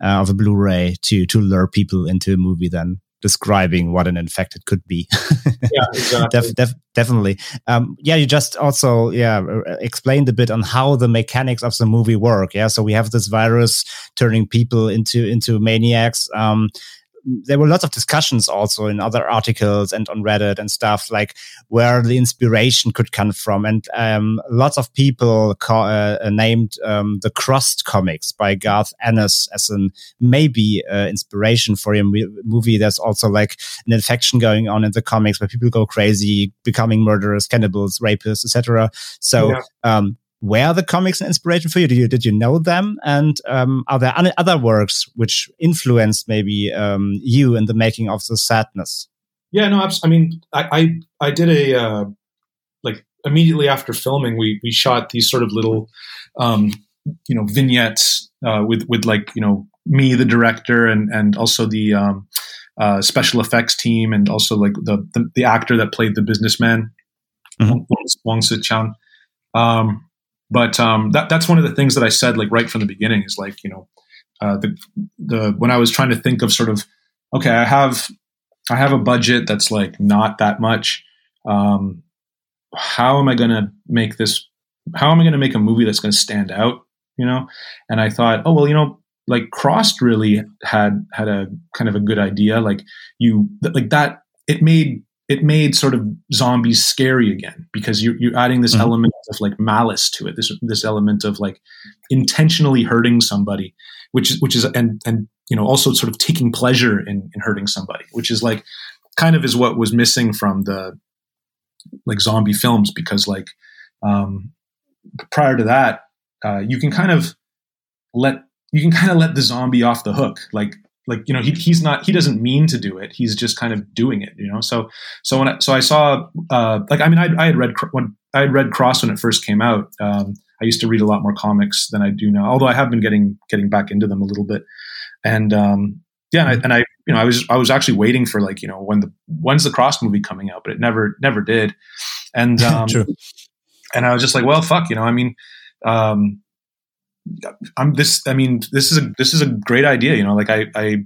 uh, of a Blu-ray to to lure people into a movie than describing what an infected could be. yeah, exactly. Def, def, definitely. Um, yeah, you just also yeah explained a bit on how the mechanics of the movie work. Yeah, so we have this virus turning people into into maniacs. Um, there were lots of discussions also in other articles and on Reddit and stuff like where the inspiration could come from. And um, lots of people uh, named um, the Crust comics by Garth Ennis as an maybe uh, inspiration for your movie. There's also like an infection going on in the comics where people go crazy, becoming murderers, cannibals, rapists, etc. So yeah. um, were the comics an inspiration for you? Did you did you know them? And um, are there any other works which influenced maybe um, you in the making of the sadness? Yeah, no, I mean, I I, I did a uh, like immediately after filming, we we shot these sort of little, um, you know, vignettes uh, with with like you know me, the director, and and also the um, uh, special effects team, and also like the the, the actor that played the businessman, mm-hmm. Wong Sit Chan. Um, but um, that, that's one of the things that I said like right from the beginning is like you know uh, the the when I was trying to think of sort of okay I have I have a budget that's like not that much. Um, how am I going to make this? How am I going to make a movie that's going to stand out? You know, and I thought, oh well, you know, like Crossed really had had a kind of a good idea. Like you, like that, it made it made sort of zombies scary again because you're, you're adding this mm-hmm. element of like malice to it this this element of like intentionally hurting somebody which is which is and and you know also sort of taking pleasure in, in hurting somebody which is like kind of is what was missing from the like zombie films because like um prior to that uh you can kind of let you can kind of let the zombie off the hook like like you know he, he's not he doesn't mean to do it. He's just kind of doing it you know? So so when I, so I saw uh, like I mean I, I had read when I had read Cross when it first came out. Um, I used to read a lot more comics than I do now although I have been getting getting back into them a little bit. And um, yeah and I, and I you know I was I was actually waiting for like you know when the when's the Cross movie coming out? But it never never did. And um, and I was just like well fuck you know I mean um, I'm this. I mean, this is a this is a great idea. You know, like I I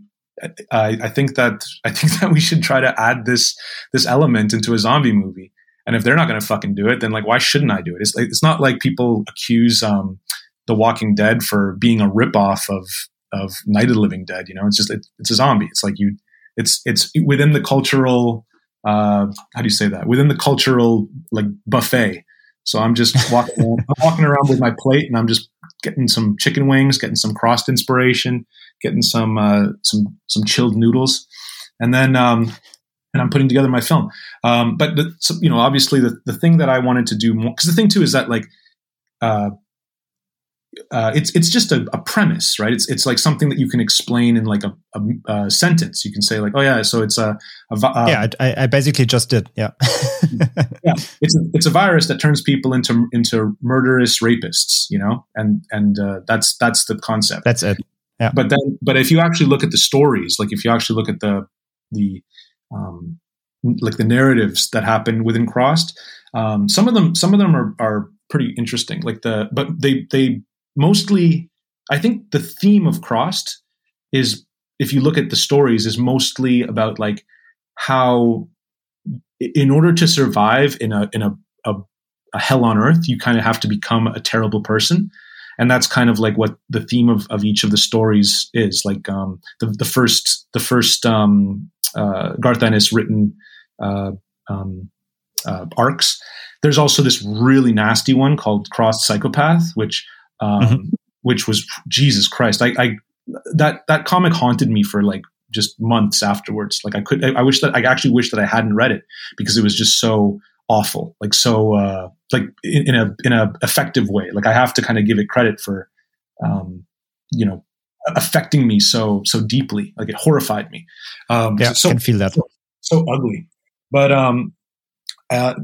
I, I think that I think that we should try to add this this element into a zombie movie. And if they're not going to fucking do it, then like why shouldn't I do it? It's like, it's not like people accuse um, The Walking Dead for being a ripoff of of Night of the Living Dead. You know, it's just it, it's a zombie. It's like you. It's it's within the cultural. Uh, how do you say that? Within the cultural like buffet so I'm just walking I'm walking around with my plate and I'm just getting some chicken wings, getting some crossed inspiration, getting some uh, some some chilled noodles, and then um, and I'm putting together my film. Um, but the, you know, obviously the the thing that I wanted to do more because the thing too is that like uh, uh, it's it's just a, a, premise, right? It's it's like something that you can explain in like a, a, a sentence. You can say like, oh yeah, so it's a, a yeah. I, I, basically just did yeah. yeah, it's a, it's a virus that turns people into into murderous rapists, you know, and and uh, that's that's the concept. That's it. Yeah. But then, but if you actually look at the stories, like if you actually look at the the um, like the narratives that happen within Crossed, um, some of them some of them are are pretty interesting. Like the but they they mostly, I think the theme of Crossed is, if you look at the stories, is mostly about like how, in order to survive in a in a, a, a hell on earth, you kind of have to become a terrible person. And that's kind of like what the theme of, of each of the stories is. Like um, the, the first the first um, uh, garth ennis written uh, um, uh, arcs. There's also this really nasty one called crossed psychopath which um, mm-hmm. which was Jesus Christ. I, I, that that comic haunted me for like just months afterwards. Like I could, I, I wish that I actually wish that I hadn't read it because it was just so awful, like so uh, like in, in, a in a effective way. Like I have to kind of give it credit for um, you know affecting me so so deeply. Like it horrified me. Um, yeah, so, I can feel that. So, so ugly, but um, uh,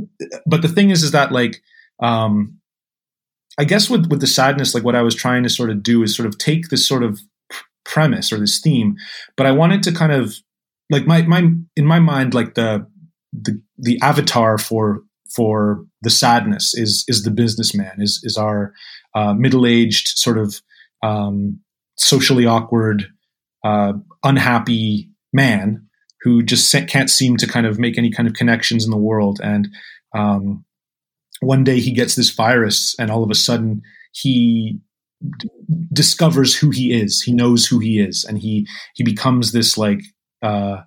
but the thing is, is that like um, I guess with with the sadness, like what I was trying to sort of do is sort of take this sort of premise or this theme, but I wanted to kind of like my my in my mind like the the the avatar for for the sadness is is the businessman is is our uh, middle aged sort of um, socially awkward uh, unhappy man who just can't seem to kind of make any kind of connections in the world. And um, one day he gets this virus and all of a sudden he d- discovers who he is. He knows who he is and he he becomes this like uh,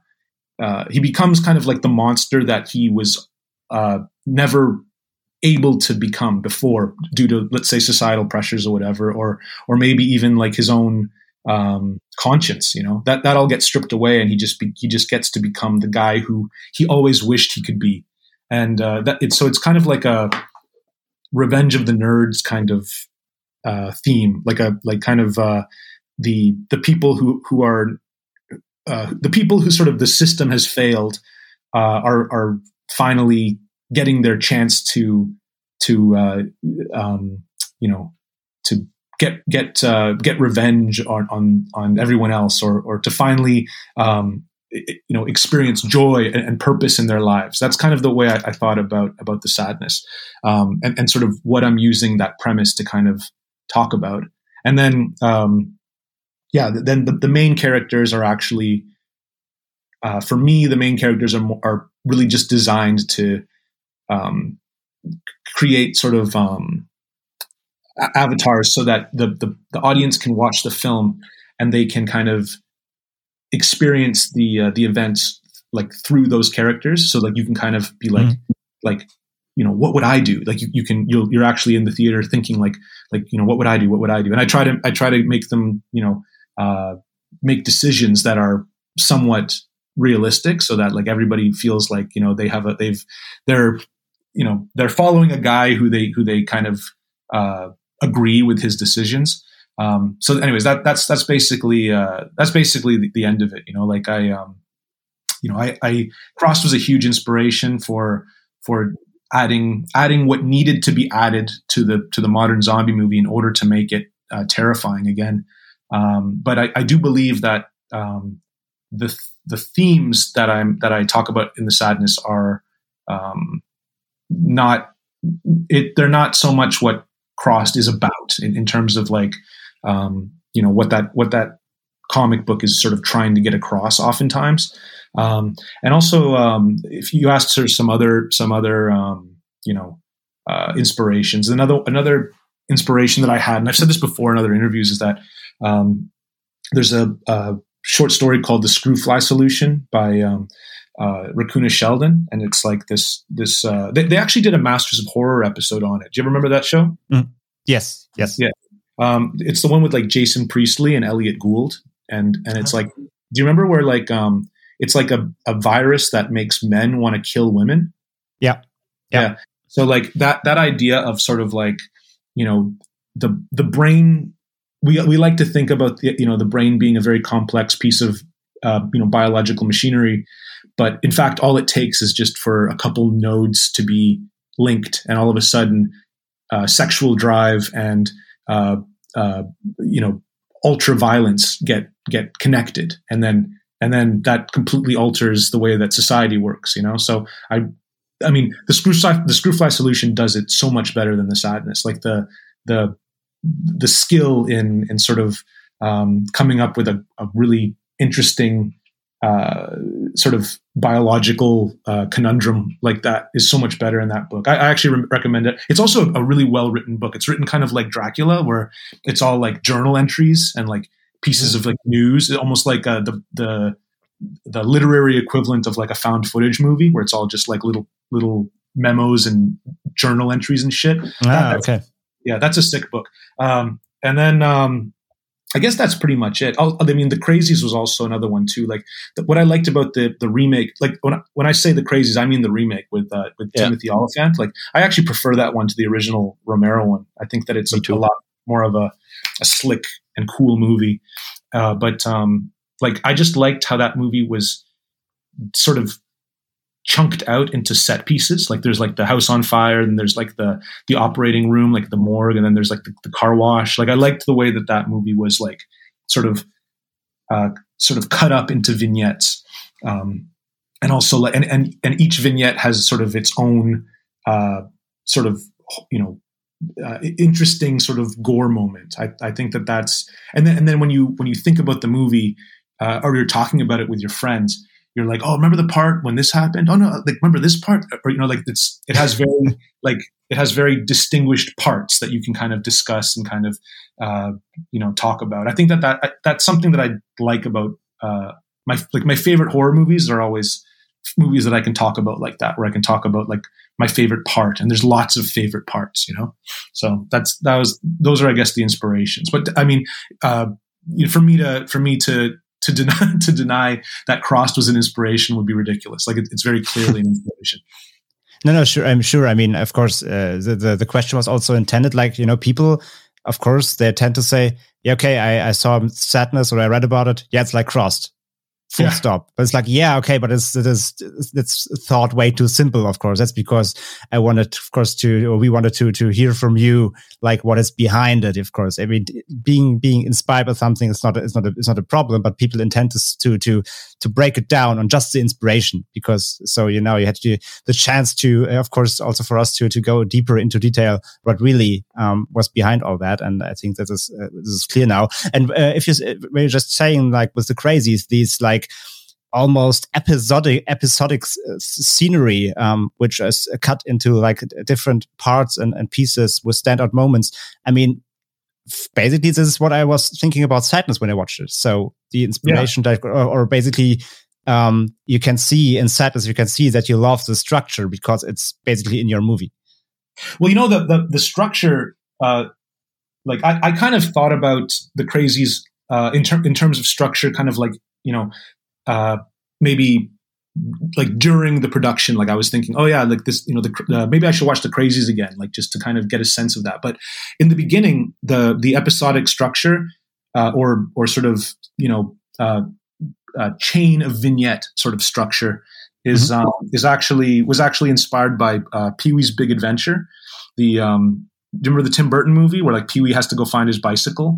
uh, he becomes kind of like the monster that he was uh, never able to become before due to let's say societal pressures or whatever or or maybe even like his own um, conscience you know? That that all gets stripped away and he just be, he just gets to become the guy who he always wished he could be and uh, that it's so it's kind of like a revenge of the nerds kind of uh, theme like a like kind of uh, the the people who who are uh, the people who sort of the system has failed uh, are are finally getting their chance to to uh, um, you know to get get uh, get revenge on, on on everyone else or or to finally um, you know experience joy and, purpose in their lives. That's kind of the way I, I thought about about the sadness um, and, and sort of what I'm using that premise to kind of talk about. And then um, yeah, then the, the main characters are actually, uh, for me, the main characters are, are really just designed to um, create sort of um, avatars so that the, the, the audience can watch the film and they can kind of experience the uh, the events like through those characters. So like you can kind of be like mm-hmm. like you know what would i do like you, you can you you're actually in the theater thinking like like you know what would i do what would i do and i try to i try to make them you know uh, make decisions that are somewhat realistic so that like everybody feels like you know they have a they've they're you know they're following a guy who they who they kind of uh, agree with his decisions um, so anyways that that's that's basically uh, that's basically the, the, end of it you know like i um, you know i i Crossed was a huge inspiration for for adding adding what needed to be added to the to the modern zombie movie in order to make it uh, terrifying again um, but I, I, do believe that um, the the themes that I'm that I talk about in the sadness are um, not it. They're not so much what Crossed is about in, in terms of like um, you know what that what that comic book is sort of trying to get across oftentimes. Um, and also, um, if you ask her some other some other you know uh, inspirations, another another inspiration that I had, and I've said this before in other interviews, is that um, there's a, a, short story called "The Screwfly Solution" by um, uh, Sheldon, and it's like this. This uh, they, they, actually did a Masters of Horror episode on it. Do you ever remember that show? Mm. Yes, yes, yeah. Um, it's the one with like Jason Priestley and Elliot Gould, and and it's like, do you remember where like um, it's like a, a virus that makes men want to kill women? Yeah. yeah, yeah. So like that that idea of sort of like you know the the brain we we like to think about the, you know the brain being a very complex piece of uh, you know biological machinery, but in fact, all it takes is just for a couple nodes to be linked, and all of a sudden, uh, sexual drive and uh, uh you know ultra violence get get connected, and then and then that completely alters the way that society works. You know, so I. I mean, the screw the screwfly solution does it so much better than the sadness. Like the the the skill in in sort of um, coming up with a, a really interesting uh, sort of biological uh, conundrum like that is so much better in that book. I, I actually re- recommend it. It's also a really well written book. It's written kind of like Dracula, where it's all like journal entries and like pieces of like news, almost like uh, the the the literary equivalent of like a found footage movie, where it's all just like little little memos and journal entries and shit. Ah, okay yeah, that's a sick book. Um, and then um, I guess that's pretty much it. I'll, i mean, the Crazies was also another one too. Like the, what I liked about the the remake, like when I, when I say the Crazies, I mean the remake with uh, with yeah. Timothy Oliphant. Like I actually prefer that one to the original Romero one. I think that it's a, a, lot more of a, a slick and cool movie. Uh, but um, like I just liked how that movie was sort of chunked out into set pieces. Like there's like the house on fire, and there's like the the operating room, like the morgue, and then there's like the, the car wash. Like I liked the way that that movie was like sort of uh, sort of cut up into vignettes, um, and also like and and and each vignette has sort of its own uh, sort of you know. Uh, interesting sort of gore moment. I, I think that that's and then and then when you when you think about the movie uh, or you're talking about it with your friends, you're like, oh, remember the part when this happened? Oh no, like remember this part? Or you know, like it's it has very like it has very distinguished parts that you can kind of discuss and kind of uh, you know talk about. I think that that that's something that I like about uh, my like my favorite horror movies are always movies that I can talk about like that, where I can talk about like my favorite part, and there's lots of favorite parts, you know. So that's that was those are I guess the inspirations. But I mean, uh, you know, for me to for me to to deny to deny that Crossed was an inspiration would be ridiculous. Like it, it's very clearly an inspiration. No, no, sure. I'm sure. I mean, of course, uh, the, the, the question was also intended. Like you know, people, of course, they tend to say, "Yeah, okay, I, I saw sadness or I read about it. Yeah, it's like Crossed full yeah. stop. But it's like, yeah, okay, but it's it is it's thought way too simple. Of course, that's because I wanted, of course, to or we wanted to to hear from you like what is behind it. Of course, I mean, being being inspired by something is not it's not a, it's not a problem, but people intend to to to to break it down on just the inspiration because so you know you had to, the chance to of course also for us to to go deeper into detail what really um, was behind all that, and I think that is uh, this is clear now. And uh, if you were just saying like with the crazies, these like like almost episodic episodic scenery um, which is cut into like different parts and, and pieces with standout moments i mean basically this is what i was thinking about sadness when i watched it so the inspiration yeah. that or, or, basically um, you can see in sadness you can see that you love the structure because it's basically in your movie well you know the the, the structure uh, like I, I kind of thought about the crazies uh, in, ter- in terms of structure kind of like you know, uh, maybe like during the production, like I was thinking, oh yeah, like this, you know, the, uh, maybe I should watch the Crazies again, like just to kind of get a sense of that. But in the beginning, the the episodic structure, uh, or or sort of you know, uh, uh chain of vignette sort of structure is mm-hmm. um, is actually was actually inspired by uh, Pee Wee's Big Adventure. The um, do you remember the Tim Burton movie where like Pee Wee has to go find his bicycle?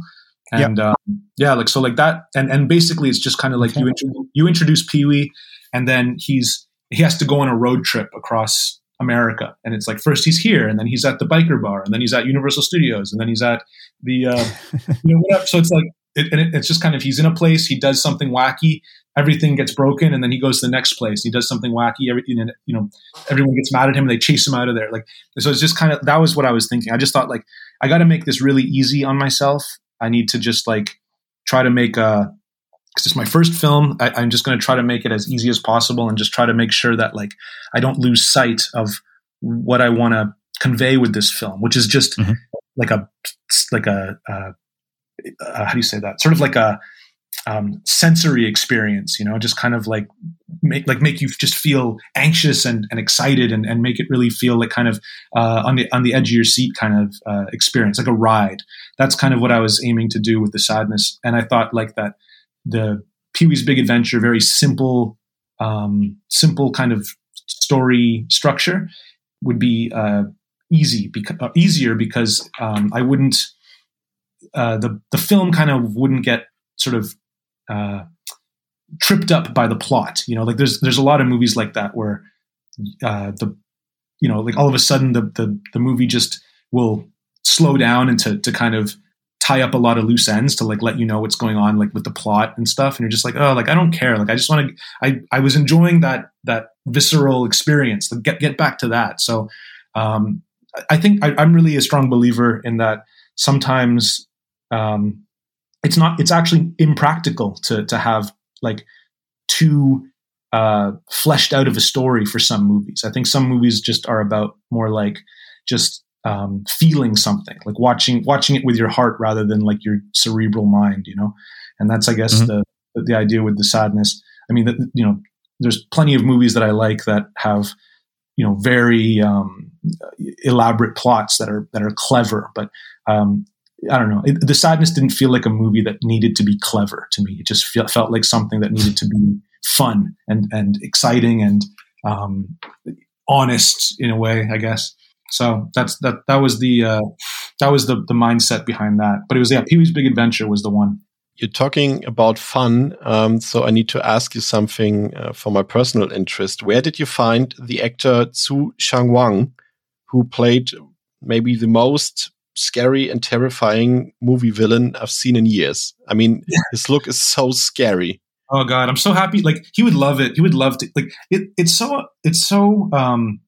And yep. um, yeah like so like that and and basically it's just kind of like okay. you introduce, you introduce pee-wee and then he's he has to go on a road trip across america and it's like first he's here and then he's at the biker bar and then he's at universal studios and then he's at the uh, you know whatever so it's like it, and it, it's just kind of he's in a place he does something wacky everything gets broken and then he goes to the next place he does something wacky everything and you know everyone gets mad at him and they chase him out of there like so it's just kind of that was what i was thinking i just thought like i got to make this really easy on myself I need to just like try to make a because it's my first film. I, am just going to try to make it as easy as possible and just try to make sure that like I don't lose sight of what I want to convey with this film, which is just mm-hmm. like a like a uh, uh, how do you say that? Sort of like a um, sensory experience, you know, just kind of like make like make you just feel anxious and, and excited and, and make it really feel like kind of uh, on the on the edge of your seat kind of uh, experience, like a ride. That's kind of what I was aiming to do with the sadness, and I thought like that the Pee Wee's Big Adventure, very simple, um, simple kind of story structure would be uh, easy because uh, easier because um, I wouldn't uh, the the film kind of wouldn't get sort of uh, tripped up by the plot. You know, like there's there's a lot of movies like that where uh, the you know like all of a sudden the the the movie just will slow down and to to kind of tie up a lot of loose ends to like let you know what's going on like with the plot and stuff. And you're just like oh like i don't care. Like i just want to i i was enjoying that that visceral experience. Like get get back to that. So um i think I, i'm really a strong believer in that sometimes um it's not it's actually impractical to to have like too uh, fleshed out of a story for some movies. I think some movies just are about more like just um, feeling something, like watching watching it with your heart rather than like your cerebral mind, you know. And that's, I guess, mm-hmm. the the idea with the sadness. I mean, the, you know, there's plenty of movies that I like that have, you know, very um, elaborate plots that are that are clever, but um, I don't know. It, the sadness didn't feel like a movie that needed to be clever to me. It just feel, felt like something that needed to be fun and and exciting and um, honest in a way, I guess. So that's that. That was the uh, that was the the mindset behind that. But it was yeah, Pee Wee's Big Adventure was the one. You're talking about fun, um, so I need to ask you something uh, for my personal interest. Where did you find the actor Tzu Chang-wang, who played maybe the most scary and terrifying movie villain I've seen in years? I mean, yeah. his look is so scary. Oh God, I'm so happy. Like he would love it. He would love to. Like it. It's so. It's so um,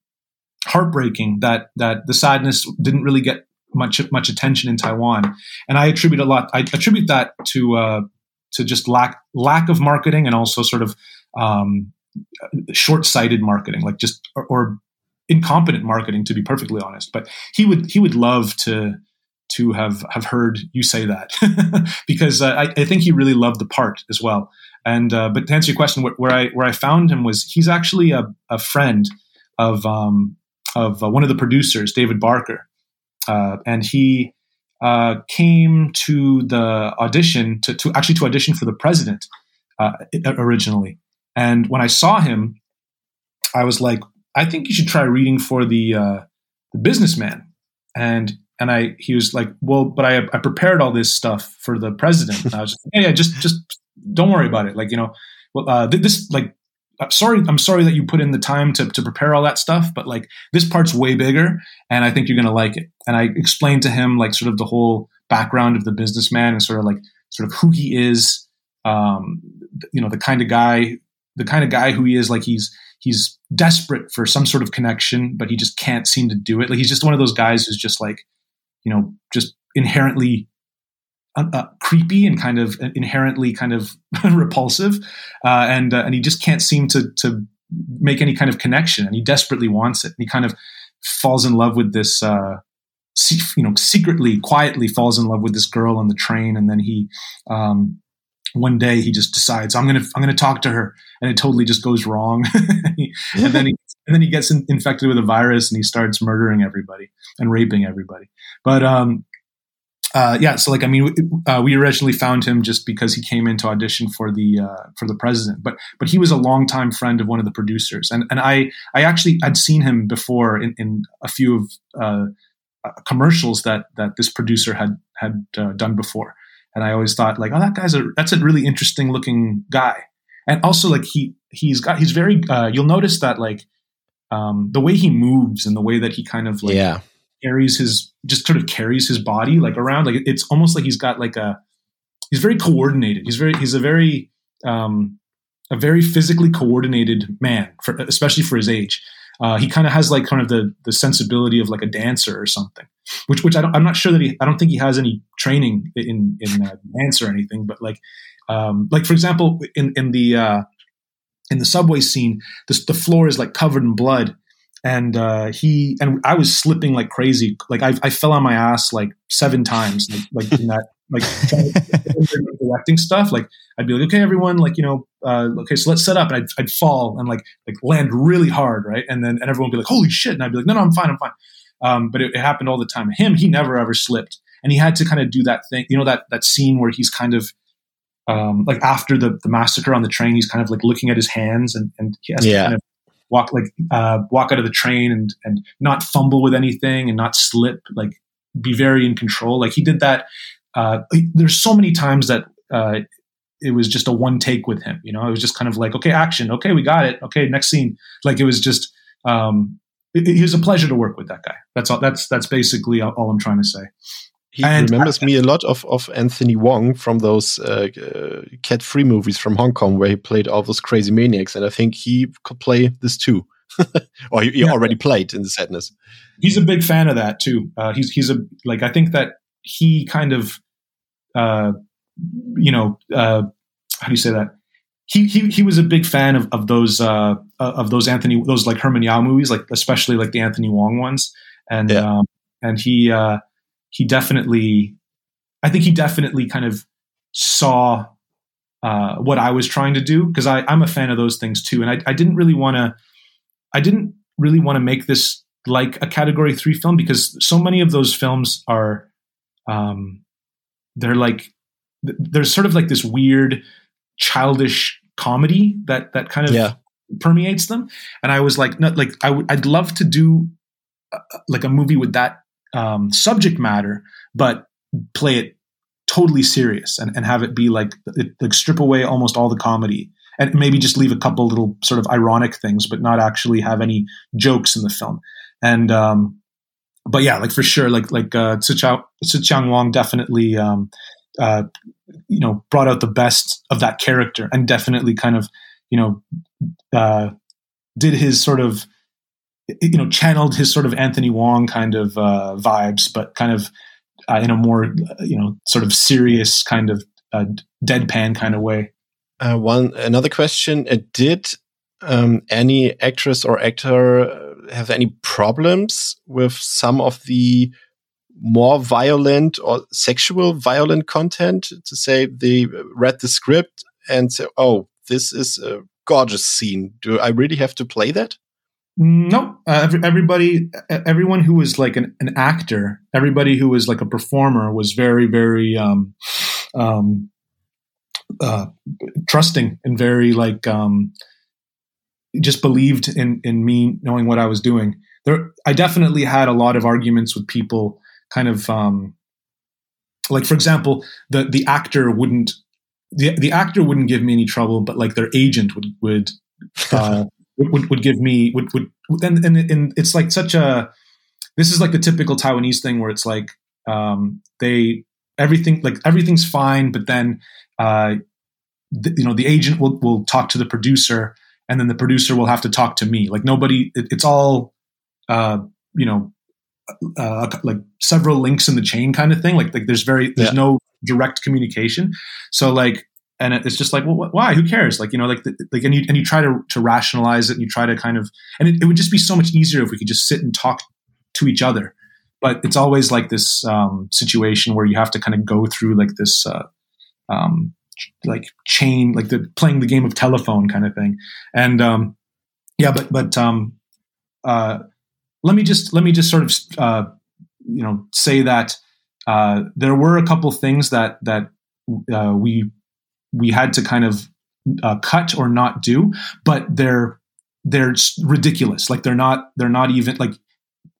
heartbreaking that that the sadness didn't really get much much attention in Taiwan, and I attribute a lot. I attribute that to uh, to just lack lack of marketing and also sort of um, short sighted marketing, like just or, or incompetent marketing, to be perfectly honest. But he would he would love to to have have heard you say that because uh, I, I, think he really loved the part as well. And uh, but to answer your question, where, where, I where I found him was he's actually a, a friend of um, of uh, one of the producers, David Barker, uh, and he uh, came to the audition to, to, actually to audition for the president uh, originally. And when I saw him, I was like, I think you should try reading for the the businessman. And and I he was like, well, but I I prepared all this stuff for the president. And I was just, yeah, yeah, just just don't worry about it. Like, you know, well, uh, this like, I'm sorry, I'm sorry that you put in the time to, to prepare all that stuff, but like this part's way bigger and I think you're to like it. And I explained to him like sort of the whole background of the businessman and sort of like sort of who he is, um, you know, the kind of guy, the kind of guy who he is, like he's, he's desperate for some sort of connection, but he just can't seem to do it. Like he's just one of those guys who's just like, you know, just inherently uh, uh, creepy and kind of inherently kind of repulsive, uh, and uh, and he just can't seem to to make any kind of connection, and he desperately wants it. And he kind of falls in love with this, uh, you know, secretly, quietly falls in love with this girl on the train, and then he. Um, one day he just decides I'm gonna I'm gonna talk to her, and it totally just goes wrong. and then he and then he gets in, infected with a virus, and he starts murdering everybody and raping everybody. But um, uh, yeah, so like I mean, uh, we originally found him just because he came in to audition for the uh, for the president, but but he was a longtime friend of one of the producers, and and I I actually I'd seen him before in, in a few of uh, uh, commercials that that this producer had had uh, done before, and I always thought like, oh, that guy's a that's a really interesting looking guy, and also like he he's got he's very you'll notice that like um, the way he moves and the way that he kind of like yeah. carries his just sort of carries his body like around like it's almost like he's got like a he's very coordinated. He's very he's a very um a very physically coordinated man for, especially for his age uh, he kind of has like kind of the the sensibility of like a dancer or something which which I am not sure that he I don't think he has any training in in uh, dance or anything but like um like for example in in the uh in the subway scene the, the floor is like covered in blood and uh, he and I was slipping like crazy. Like I, I fell on my ass like seven times, like, like in that like directing stuff. Like I'd be like, okay, everyone, like you know, uh, okay, so let's set up, and I'd, I'd fall and like like land really hard, right? And then and everyone would be like, holy shit, and I'd be like, no, no, I'm fine, I'm fine. Um, but it, it happened all the time. Him, he never ever slipped, and he had to kind of do that thing, you know, that that scene where he's kind of um, like after the, the massacre on the train, he's kind of like looking at his hands and, and he has yeah. to kind of walk like uh, walk out of the train and and not fumble with anything and not slip like be very in control. Like he did that uh, there's so many times that uh, it was just a one take with him you know? It was just kind of like okay action. Okay we got it. Okay next scene. Like it was just um, it, was a pleasure to work with that guy. That's all that's that's basically all, all i'm trying to say he and remembers I, me a lot of, of Anthony Wong from those uh, uh, cat free movies from Hong Kong where he played all those crazy maniacs, and I think he could play this too, or he, he yeah. already played in the sadness. He's a big fan of that too. Uh, he's he's a like I think that he kind of, uh, you know, uh, how do you say that? He, he, he was a big fan of, of those uh, of those Anthony those like Herman Yau movies like especially like the Anthony Wong ones and yeah. um, and he uh, he definitely, I think he definitely kind of saw uh, what I was trying to do because I'm a fan of those things too, and I, I didn't really want to, I didn't really want to make this like a category three film because so many of those films are, um, they're like, there's sort of like this weird childish comedy that that kind of yeah. permeates them, and I was like, not like I would, I'd love to do uh, like a movie with that um, subject matter, but play it totally serious and, and have it be like like strip away almost all the comedy and maybe just leave a couple little sort of ironic things, but not actually have any jokes in the film. And um, but yeah, like for sure, like like uh, Tzu Wong definitely um, uh, you know brought out the best of that character and definitely kind of you know uh, did his sort of you know channeled his sort of Anthony Wong kind of uh, vibes, but kind of uh, in a more you know sort of serious kind of uh, deadpan kind of way. Uh, one another question: uh, Did um, any actress or actor uh, have any problems with some of the more violent or sexual violent content? To say they read the script and say, "Oh, this is a gorgeous scene. Do I really have to play that?" No, uh, everybody, everyone who was like an, an, actor, everybody who was like a performer was very, very um, um, uh, trusting and very like um, just believed in in me knowing what I was doing. There, I definitely had a lot of arguments with people, kind of um, like for example, the the actor wouldn't the the actor wouldn't give me any trouble, but like their agent would would. Uh, would, would give me would would and, and and it's like such a this is like the typical Taiwanese thing where it's like um, they everything like everything's fine, but then uh, the, you know the agent will will talk to the producer, and then the producer will have to talk to me. Like nobody, it, it's all uh, you know uh, like several links in the chain kind of thing. Like like there's very there's yeah. no direct communication. So like and it's just like, well, why? Who cares? Like, you know, like, like, and you and you try to to rationalize it, and you try to kind of, and it, it, would just be so much easier if we could just sit and talk to each other. But it's always like this um, situation where you have to kind of go through like this, uh, um, like chain, like the playing the game of telephone kind of thing. And um, yeah, but but um, uh, let me just let me just sort of uh, you know say that uh, there were a couple things that that uh, we we had to kind of uh, cut or not do, but they're they're ridiculous. Like they're not they're not even like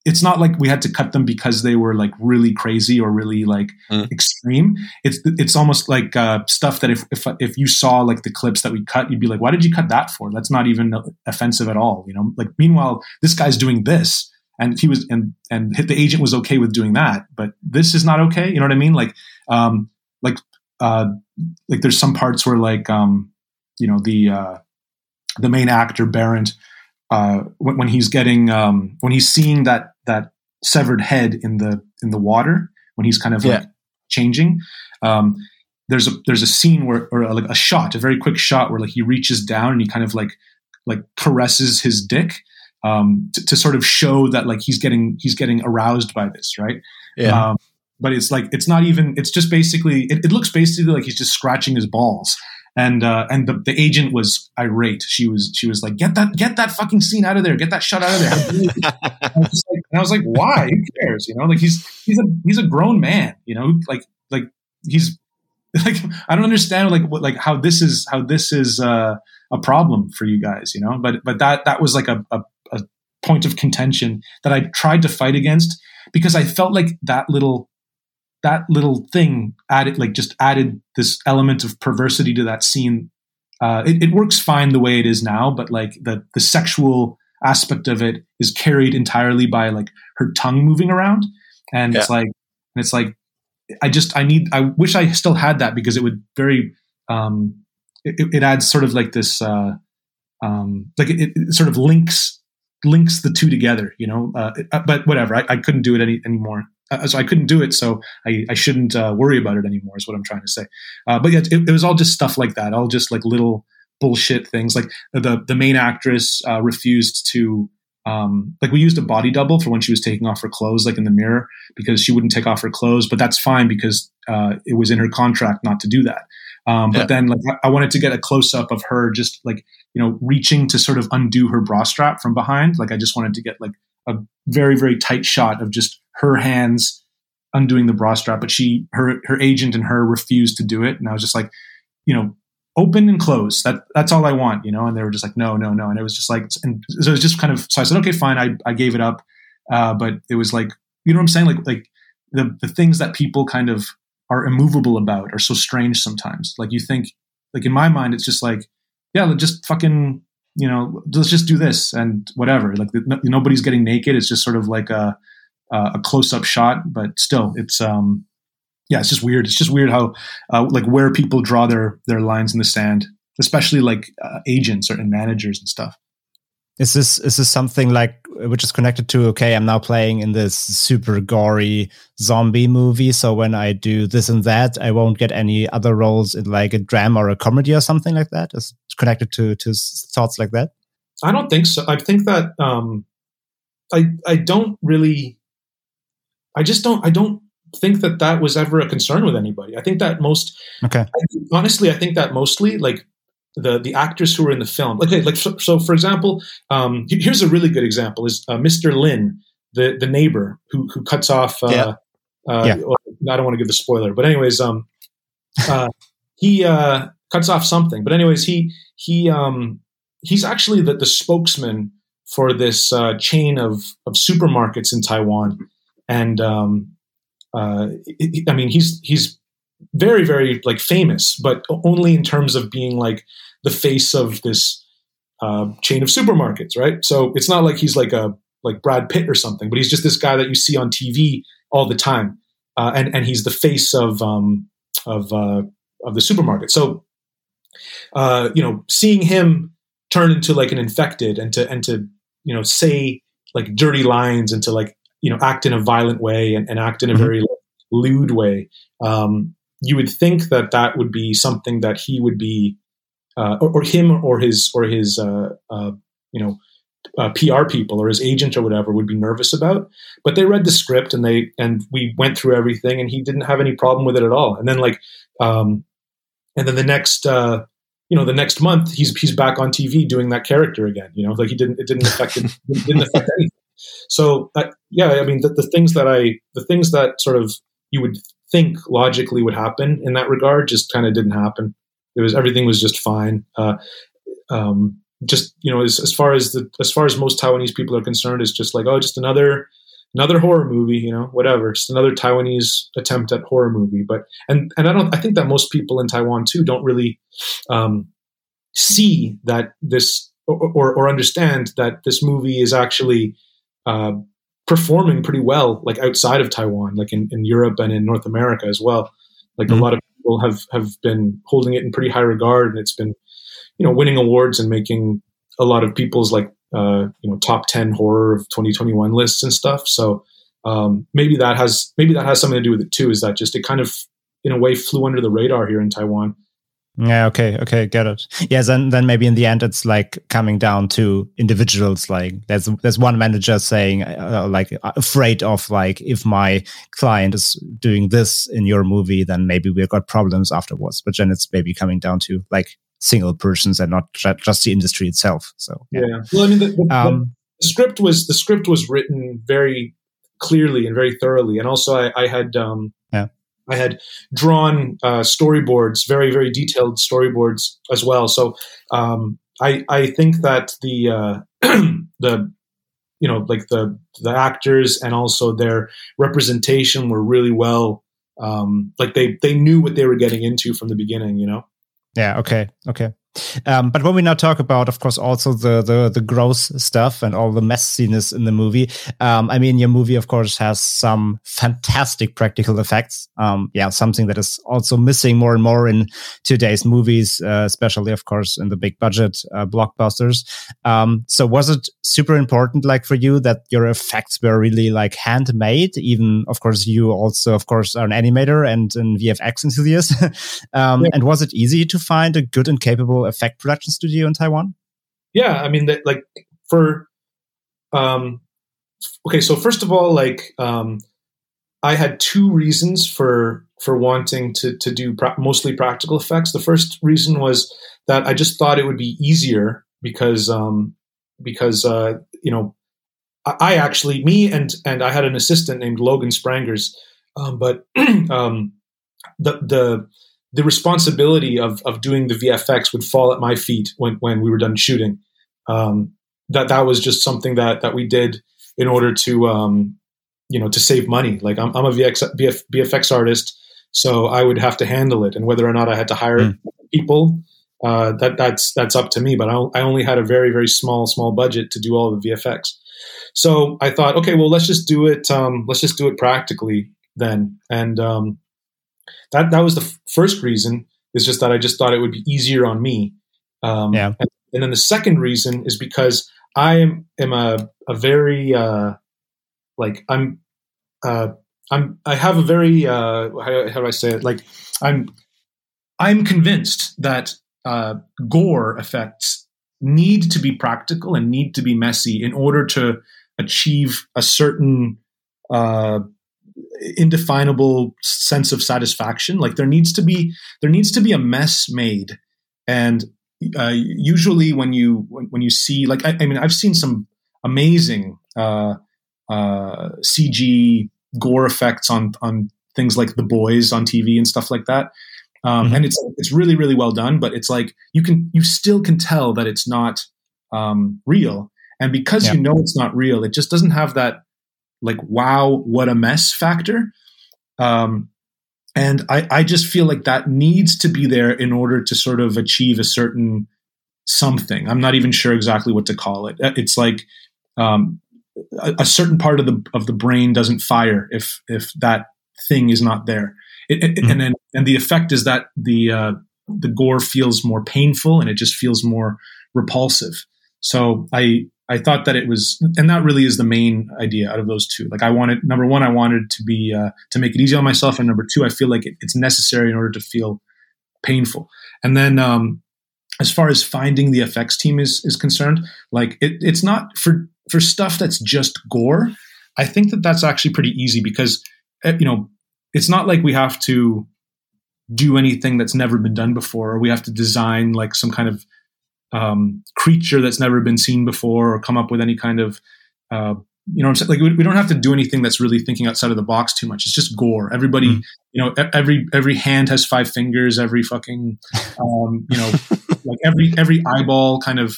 it's not like we had to cut them because they were like really crazy or really like mm. extreme. It's it's almost like uh, stuff that if, if if you saw like the clips that we cut, you'd be like, why did you cut that for? That's not even offensive at all. You know, like meanwhile, this guy's doing this, and he was and and the agent was okay with doing that, but this is not okay. You know what I mean? Like um like uh, like there's some parts where like um, you know the uh, the main actor Barrett uh, when, when, he's getting um, when he's seeing that that severed head in the in the water when he's kind of yeah. like changing. Um, there's a there's a scene where or like a shot, a very quick shot where like he reaches down and he kind of like like caresses his dick um, to, to, sort of show that like he's getting he's getting aroused by this, right? Yeah. Um, but it's like it's not even it's just basically it, it looks basically like he's just scratching his balls. And uh, and the, the agent was irate. She was she was like get that get that fucking scene out of there. Get that shot out of there. I was like, and I was like why? Who cares? You know like he's he's a he's a grown man you know like like he's like I don't understand like what like how this is how this is uh, a problem for you guys you know? But but that that was like a, a, a point of contention that I tried to fight against because I felt like that little that little thing added like just added this element of perversity to that scene uh, it, it, works fine the way it is now but like the the sexual aspect of it is carried entirely by like her tongue moving around. And yeah. it's like and it's like i just i need i wish i still had that because it would very um it, it adds sort of like this uh um like it, it sort of links links the two together you know? Uh, but whatever I, I couldn't do it any anymore uh, so I couldn't do it, so I, I shouldn't uh, worry about it anymore. Is what I'm trying to say. Uh, but yeah, it, it, was all just stuff like that, all just like little bullshit things. Like the the main actress uh, refused to um, like we used a body double for when she was taking off her clothes, like in the mirror, because she wouldn't take off her clothes. But that's fine because uh, it was in her contract not to do that. Um, but yeah. then, like, I wanted to get a close up of her just like you know reaching to sort of undo her bra strap from behind. Like, I just wanted to get like a very very tight shot of just her hands undoing the bra strap. But she, her, her agent and her refused to do it, and I was just like, you know, open and close. That that's all I want, you know. And they were just like, no, no, no. And it was just like, and so it was just kind of. So I said, okay, fine. I I gave it up, uh, but it was like, you know what I'm saying? Like like the the things that people kind of are immovable about are so strange sometimes. Like you think, like in my mind, it's just like, yeah, just fucking, you know, let's just do this and whatever. Like the, nobody's getting naked. It's just sort of like a a close up shot, but still, it's um yeah, it's just weird. It's just weird how uh, like where people draw their their lines in the sand, especially like uh, agents or and managers and stuff. Is this is this something like which is connected to okay? I'm now playing in this super gory zombie movie, so when I do this and that, I won't get any other roles in like a drama or a comedy or something like that. Is connected to to thoughts like that? I don't think so. I think that um, I I don't really. I just don't. I don't think that that was ever a concern with anybody. I think that most, okay, I, honestly, I think that mostly like the the actors who were in the film, like like so, so for example, um, here's a really good example is uh, Mr. Lin, the the neighbor who who cuts off. Uh, yeah. Uh, yeah. Well, I don't want to give the spoiler, but anyways, um, uh, he uh, cuts off something. But anyways, he he um, he's actually the, the spokesman for this uh, chain of of supermarkets in Taiwan, and um, uh, I mean, he's he's very very like famous, but only in terms of being like the face of this uh, chain of supermarkets, right? So it's not like he's like a like Brad Pitt or something, but he's just this guy that you see on TV all the time, uh, and and he's the face of um, of uh, of the supermarket. So uh, you know, seeing him turn into like an infected and to and to you know say like dirty lines and to like you know act in a violent way and, and act in a mm-hmm. very lewd way um, you would think that that would be something that he would be uh, or, or, him or his or his uh, uh, you know uh, PR people or his agent or whatever would be nervous about. But they read the script and they and we went through everything and he didn't have any problem with it at all. And then like um, and then the next uh, you know the next month he's he's back on TV doing that character again. You know like he didn't it didn't affect it, didn't affect anything. So uh, yeah, I mean the, the things that I the things that sort of you would think logically would happen in that regard just kind of didn't happen. It was everything was just fine. Uh, um, just you know, as, as far as the as far as most Taiwanese people are concerned, it's just like oh, just another another horror movie, you know, whatever, just another Taiwanese attempt at horror movie. But and and I don't, I think that most people in Taiwan too don't really um, see that this or, or, or understand that this movie is actually uh, performing pretty well, like outside of Taiwan, like in, in Europe and in North America as well. Like mm-hmm. a lot of people have have been holding it in pretty high regard, and it's been, you know, winning awards and making a lot of people's like uh, you know top ten horror of 2021 lists and stuff. So um, maybe that has maybe that has something to do with it too. Is that just it kind of in a way flew under the radar here in Taiwan. Yeah. Okay. Okay. Get it. Yeah. Then, then maybe in the end, it's like coming down to individuals. Like there's there's one manager saying uh, like afraid of like if my client is doing this in your movie, then maybe we've got problems afterwards. But then it's maybe coming down to like single persons and not just the industry itself. So yeah. yeah. Well, I mean, the, the, um, the, script was the script was written very clearly and very thoroughly, and also I, I had um, yeah. I had drawn uh, storyboards, very very detailed storyboards as well. So um, I I think that the uh, the you know like the the actors and also their representation were really well um, like they they knew what they were getting into from the beginning. You know. Yeah. Okay. Okay. Um, but when we now talk about, of course, also the the the gross stuff and all the messiness in the movie, um, I mean, your movie, of course, has some fantastic practical effects. Um, yeah, something that is also missing more and more in today's movies, uh, especially, of course, in the big budget uh, blockbusters. Um, so, was it super important, like for you, that your effects were really like handmade? Even, of course, you also, of course, are an animator and an VFX enthusiast. Um, yeah. And was it easy to find a good and capable effect production studio in Taiwan? Yeah, I mean, that, like for um, okay, so first of all, like um, I had two reasons for for wanting to to do pra- mostly practical effects. The first reason was that I just thought it would be easier because um, because uh, you know I, I, actually me and and I had an assistant named Logan Sprangers, um, but um, the the the responsibility of of doing the VFX would fall at my feet when when we were done shooting. Um, that that was just something that that we did in order to um, you know to save money. Like I'm, I'm a VX, VF, VFX artist, so I would have to handle it, and whether or not I had to hire mm. people, uh, that that's that's up to me. But I, I only had a very very small small budget to do all the VFX. So I thought, okay, well let's just do it. Um, let's just do it practically then, and um, that that was the f- first reason. Is just that I just thought it would be easier on me. Um, yeah. And, and, then the second reason is because I am, am a a very uh, like I'm uh, I'm I have a very uh, how, how do I say it like I'm I'm convinced that uh, gore effects need to be practical and need to be messy in order to achieve a certain uh, indefinable sense of satisfaction. Like there needs to be there needs to be a mess made, and uh, usually when you when, when, you see like I, I, mean I've seen some amazing uh, uh, CG gore effects on on things like The Boys on TV and stuff like that. Um, mm-hmm. And it's it's really really well done, but it's like you can you still can tell that it's not um, real, and because yeah. you know it's not real, it just doesn't have that like wow what a mess factor. Um, and I, I just feel like that needs to be there in order to sort of achieve a certain something. I'm not even sure exactly what to call it. Uh, it's like um, a, a, certain part of the of the brain doesn't fire if if that thing is not there. It, it, mm-hmm. and then and the effect is that the uh, the gore feels more painful and it just feels more repulsive. So i I thought that it was, and that really is the main idea out of those two. Like I wanted, number one, I wanted to be, uh, to make it easy on myself. And number two, I feel like it, it's necessary in order to feel painful. And then, um, as far as finding the effects team is, is concerned, like it, it's not for, for stuff that's just gore. I think that that's actually pretty easy because, eh, you know, it's not like we have to do anything that's never been done before, or we have to design like some kind of um, creature that's never been seen before or come up with any kind of uh, you know like we, we, don't have to do anything that's really thinking outside of the box too much. It's just gore. Everybody mm. you know every every hand has five fingers. Every fucking um, you know like every every eyeball kind of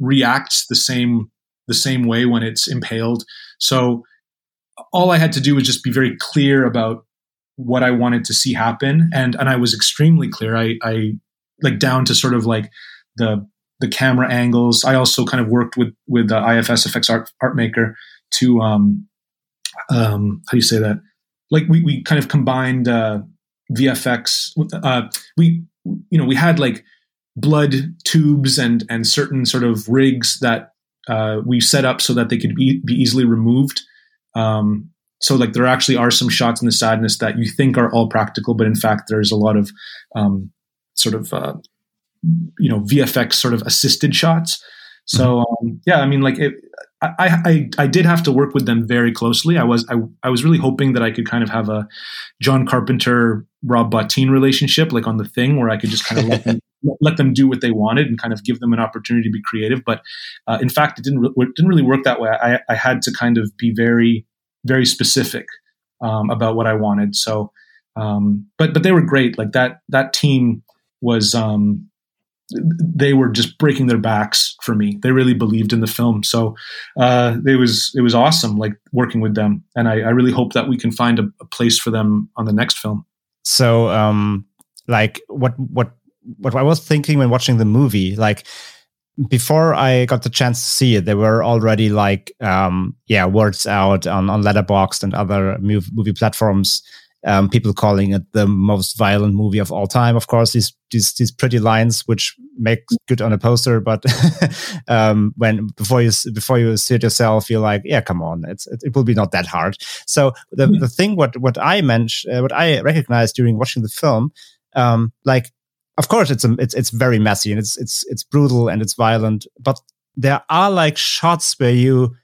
reacts the same the same way when it's impaled. So all i had to do was just be very clear about what i wanted to see happen. And and i was extremely clear. I i like down to sort of like the the camera angles. I also kind of worked with with the IFS Effects Art Art Maker to um, um, how do you say that? Like we we kind of combined uh, VFX. Uh, we you know we had like blood tubes and and certain sort of rigs that uh, we set up so that they could be be easily removed. Um, so like there actually are some shots in the sadness that you think are all practical, but in fact there's a lot of um, sort of uh, you know VFX sort of assisted shots. So mm-hmm. um, yeah, I mean, like it, I, I I did have to work with them very closely. I was I, I was really hoping that I could kind of have a John Carpenter Rob Bottin relationship, like on the thing, where I could just kind of let them let them do what they wanted and kind of give them an opportunity to be creative. But uh, in fact, it didn't re- it didn't really work that way. I, I had to kind of be very very specific um, about what I wanted. So, um, but but they were great. Like that that team was um, they were just breaking their backs for me. They really believed in the film, so uh, it was it was awesome, like working with them. And I, I really hope that we can find a, a, place for them on the next film. So, um, like what what what I was thinking when watching the movie, like before I got the chance to see it, there were already like um, yeah words out on on Letterboxd and other movie platforms um, people calling it the most violent movie of all time. Of course, these these these pretty lines, which make good on a poster, but um, when before you before you see it yourself, you're like, yeah, come on, it's it, it will be not that hard. So the mm-hmm. the thing what what I mentioned, uh, what I recognized during watching the film, um, like of course it's a, it's it's very messy and it's it's it's brutal and it's violent, but there are like shots where you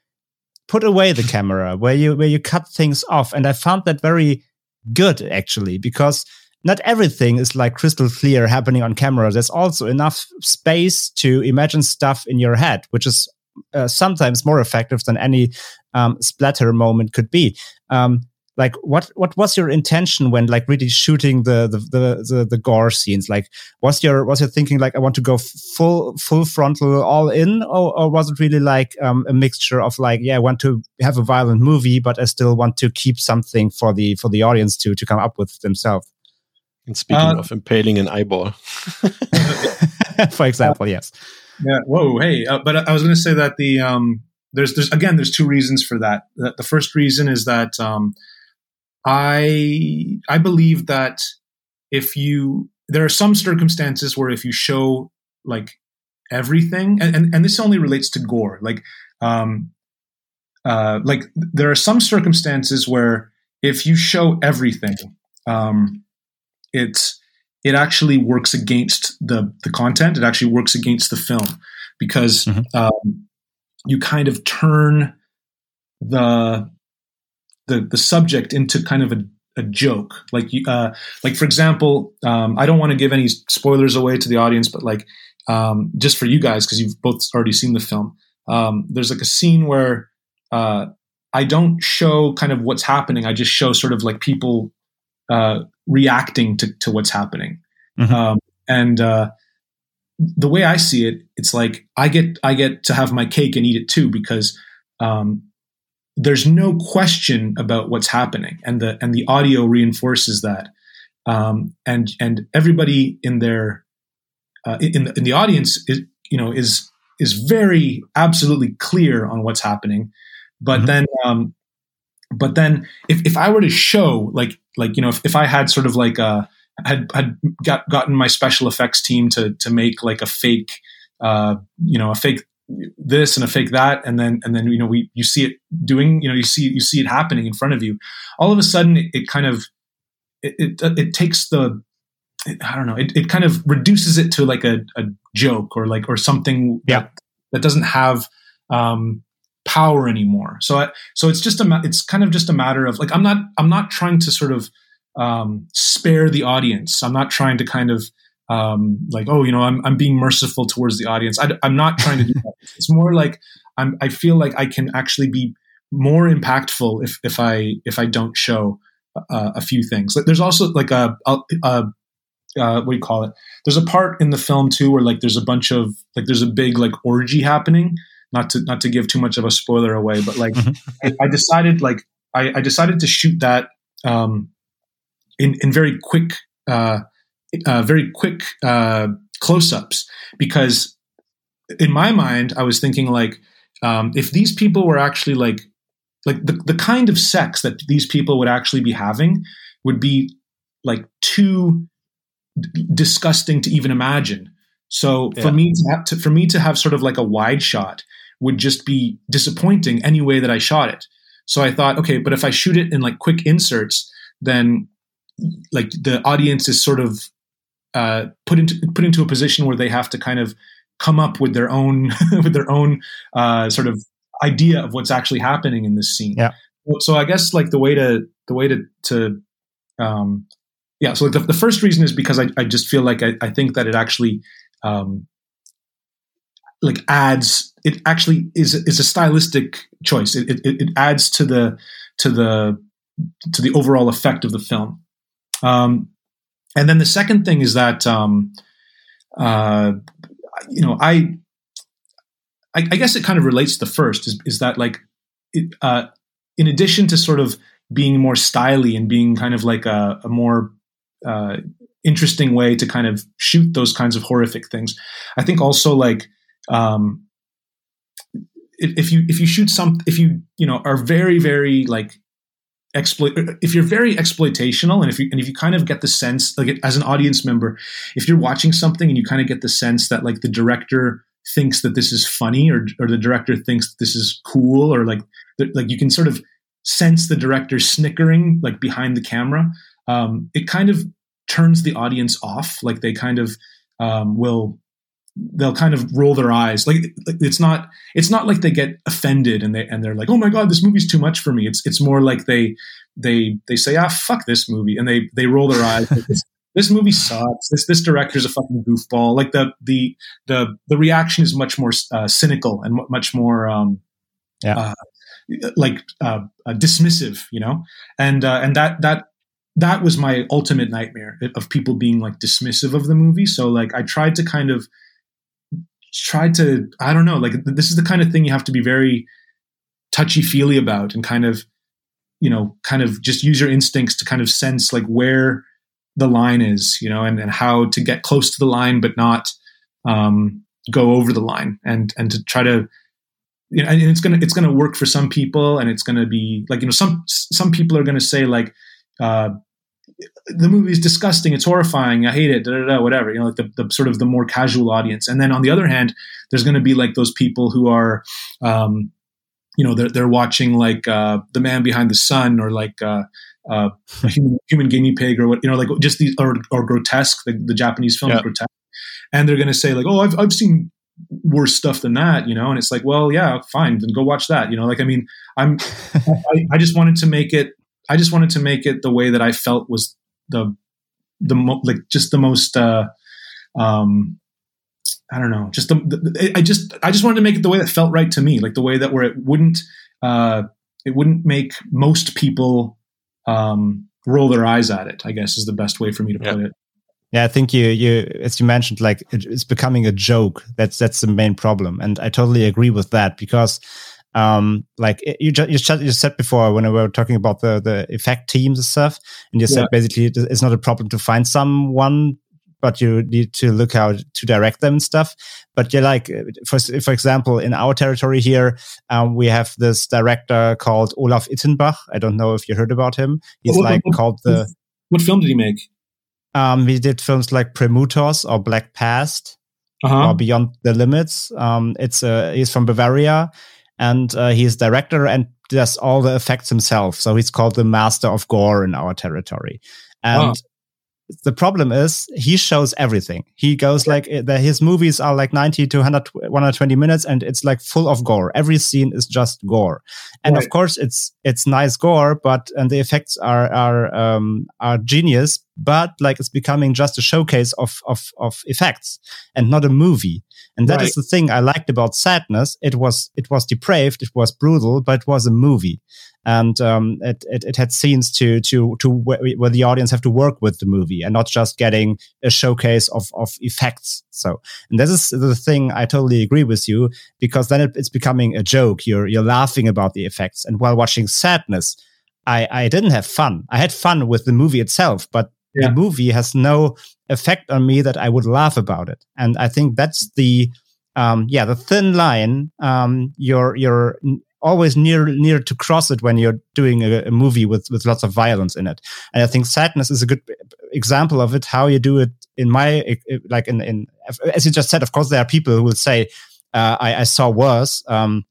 put away the camera, where you where you cut things off, and I found that very good actually because not everything is like crystal clear happening on camera. There's also enough space to imagine stuff in your head, which is uh, sometimes more effective than any um, splatter moment could be. Um, like what what was your intention when like really shooting the the the the, the gore scenes? Like was your was your thinking like i want to go full full frontal all in or, or was it really like um, a mixture of like yeah i want to have a violent movie but i still want to keep something for the for the audience to to come up with themselves? And speaking uh, of impaling an eyeball. For example yes. Yeah whoa hey uh, but i was going to say that the um there's there's again there's two reasons for that. The, the first reason is that um I I believe that if you there are some circumstances where if you show like everything and, and, and this only relates to gore like um uh like there are some circumstances where if you show everything um it's it actually works against the the content it actually works against the film because mm-hmm. um, you kind of turn the the the subject into kind of a, a joke. Like uh, like for example, um, I don't want to give any spoilers away to the audience, but like um, just for you guys because you've both already seen the film. Um, there's like a scene where uh, I don't show kind of what's happening. I just show sort of like people uh, reacting to, to what's happening. Mm-hmm. Um, and uh, the way I see it, it's like I get I get to have my cake and eat it too because um, there's no question about what's happening, and the and the audio reinforces that. Um, and and everybody in their uh, in the, in the audience is you know is is very absolutely clear on what's happening, but mm-hmm. then um, but then if if I were to show like like you know if, if I had sort of like a had had got gotten my special effects team to to make like a fake uh, you know a fake this and a fake that and then and then you know we you see it doing you know you see you see it happening in front of you. All of a sudden it, it kind of it, it, it takes the i don't know it, it kind of reduces it to like a, a joke or like or something yeah. that, that doesn't have um power anymore. So I, so it's just a it's kind of just a matter of like i'm not i'm not trying to sort of um spare the audience. I'm not trying to kind of um, like, oh, you know, I'm, I'm being merciful towards the audience. I, am not trying to do that. It's more like I'm, I feel like I can actually be more impactful if, if I, if I don't show uh, a few things. Like, There's also like a, a, a uh, what do you call it? There's a part in the film too where like there's a bunch of like there's a big like orgy happening. Not to not to give too much of a spoiler away, but like mm-hmm. I, I, decided like I, I, decided to shoot that um, in in very quick uh, uh, very quick uh, close-ups because in my mind i was thinking like um, if these people were actually like like the, the kind of sex that these people would actually be having would be like too d- disgusting to even imagine so yeah. for me to, have to for me to have sort of like a wide shot would just be disappointing any way that i shot it so i thought okay but if i shoot it in like quick inserts then like the audience is sort of uh, put into put into a position where they have to kind of come up with their own with their own uh, sort of idea of what's actually happening in this scene. Yeah. So I guess like the way to the way to to um, yeah. So like the, the first reason is because I, I just feel like I, I think that it actually um, like adds it actually is is a stylistic choice. It, it, it adds to the to the to the overall effect of the film. Um, and then the second thing is that, um, uh, you know, I, I, I, guess it kind of relates to the first is, is that like, it, uh, in addition to sort of being more styly and being kind of like a, a more uh, interesting way to kind of shoot those kinds of horrific things, I think also like um, if, you if you shoot some if you you know are very very like exploit if you're very exploitational and if you and if you kind of get the sense like as an audience member if you're watching something and you kind of get the sense that like the director thinks that this is funny or or the director thinks this is cool or like like you can sort of sense the director snickering like behind the camera um, it kind of turns the audience off. Like they kind of um, will they'll kind of roll their eyes. Like it's not it's not like they get offended and they and they're like, oh my god, this movie's too much for me. It's it's more like they they they say, ah, fuck this movie, and they they roll their eyes. this, this movie sucks. This this director's a fucking goofball. Like the the the the reaction is much more uh, cynical and much more um, yeah. Uh, like uh, uh, dismissive, you know, and uh, and that that that was my ultimate nightmare of people being like dismissive of the movie. So like I tried to kind of tried to I don't know, like this is the kind of thing you have to be very touchy feely about and kind of you know kind of just use your instincts to kind of sense like where the line is, you know, and, and how to get close to the line but not um, go over the line and and to try to you know, and it's gonna it's gonna work for some people, and it's gonna be like you know some some people are gonna say like uh, the movie is disgusting, it's horrifying, I hate it, da, da, da, whatever. You know, like the, the sort of the more casual audience, and then on the other hand, there's gonna be like those people who are um, you know they're they're watching like uh, the man behind the sun or like uh, uh, a human, human, guinea pig or what you know like just these or, or grotesque the, the Japanese film yeah. grotesque, and they're gonna say like oh I've I've seen worse stuff than that, you know? And it's like, well, yeah, fine, then go watch that, you know? Like, I mean, I'm, I, I, just wanted to make it, I just wanted to make it the way that I felt was the, the, mo- like, just the most, uh, um, I don't know, just the, the, I just, I just wanted to make it the way that felt right to me, like the way that where it wouldn't, uh, it wouldn't make most people, um, roll their eyes at it, I guess is the best way for me to put it. Yeah, I think you you as you mentioned, like it's becoming a joke. That's that's the main problem, and I totally agree with that because, um, like you just you, you said before when we were talking about the the effect teams and stuff, and you yeah. said basically it's not a problem to find someone but you need to look how to direct them and stuff. But you're like, for, for example, in our territory here, um, we have this director called Olaf Ittenbach. I don't know if you heard about him. He's what, like what, called the. What film did he make? Um, we did films like Premutos or Black Past uh-huh. or Beyond the Limits. Um, it's uh, he's from Bavaria, and uh, he's director and does all the effects himself. So he's called the master of gore in our territory. And the problem is he shows everything. He goes like eh, the, his movies are like 90 to 100, 120 minutes and it's like full of gore. Every scene is just gore. And right. of course it's, it's nice gore, but, and the effects are, are, um, are genius, but like it's becoming just a showcase of, of, of effects and not a movie. And that right. is the thing I liked about Sadness. It was, it was depraved. It was brutal, but it was a movie and um, it, it, it had scenes to to to where, where, the audience have to work with the movie and not just getting a showcase of of effects. So, and this is the thing I totally agree with you because then it, it's becoming a joke. You're you're laughing about the effects, and while watching Sadness, I I didn't have fun. I had fun with the movie itself, but yeah. the movie has no effect on me that I would laugh about it, and I think that's the um, yeah, the thin line. Um, you're you're always near near to cross it when you're doing a, a, movie with with lots of violence in it. And I think sadness is a good example of it. How you do it in my like in in as you just said. Of course, there are people who will say, uh, I, I, saw worse." Um,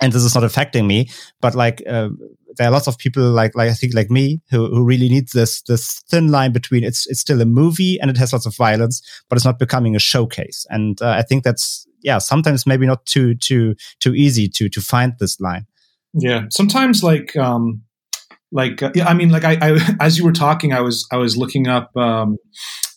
and this is not affecting me, but like uh, there are lots of people like like I think like me who who really needs this this thin line between it's it's still a movie and it has lots of violence, but it's not becoming a showcase. And uh, I think that's yeah, sometimes maybe not too too too easy to to find this line. Yeah, sometimes like um like uh, yeah, I mean like I, I as you were talking, I was I was looking up um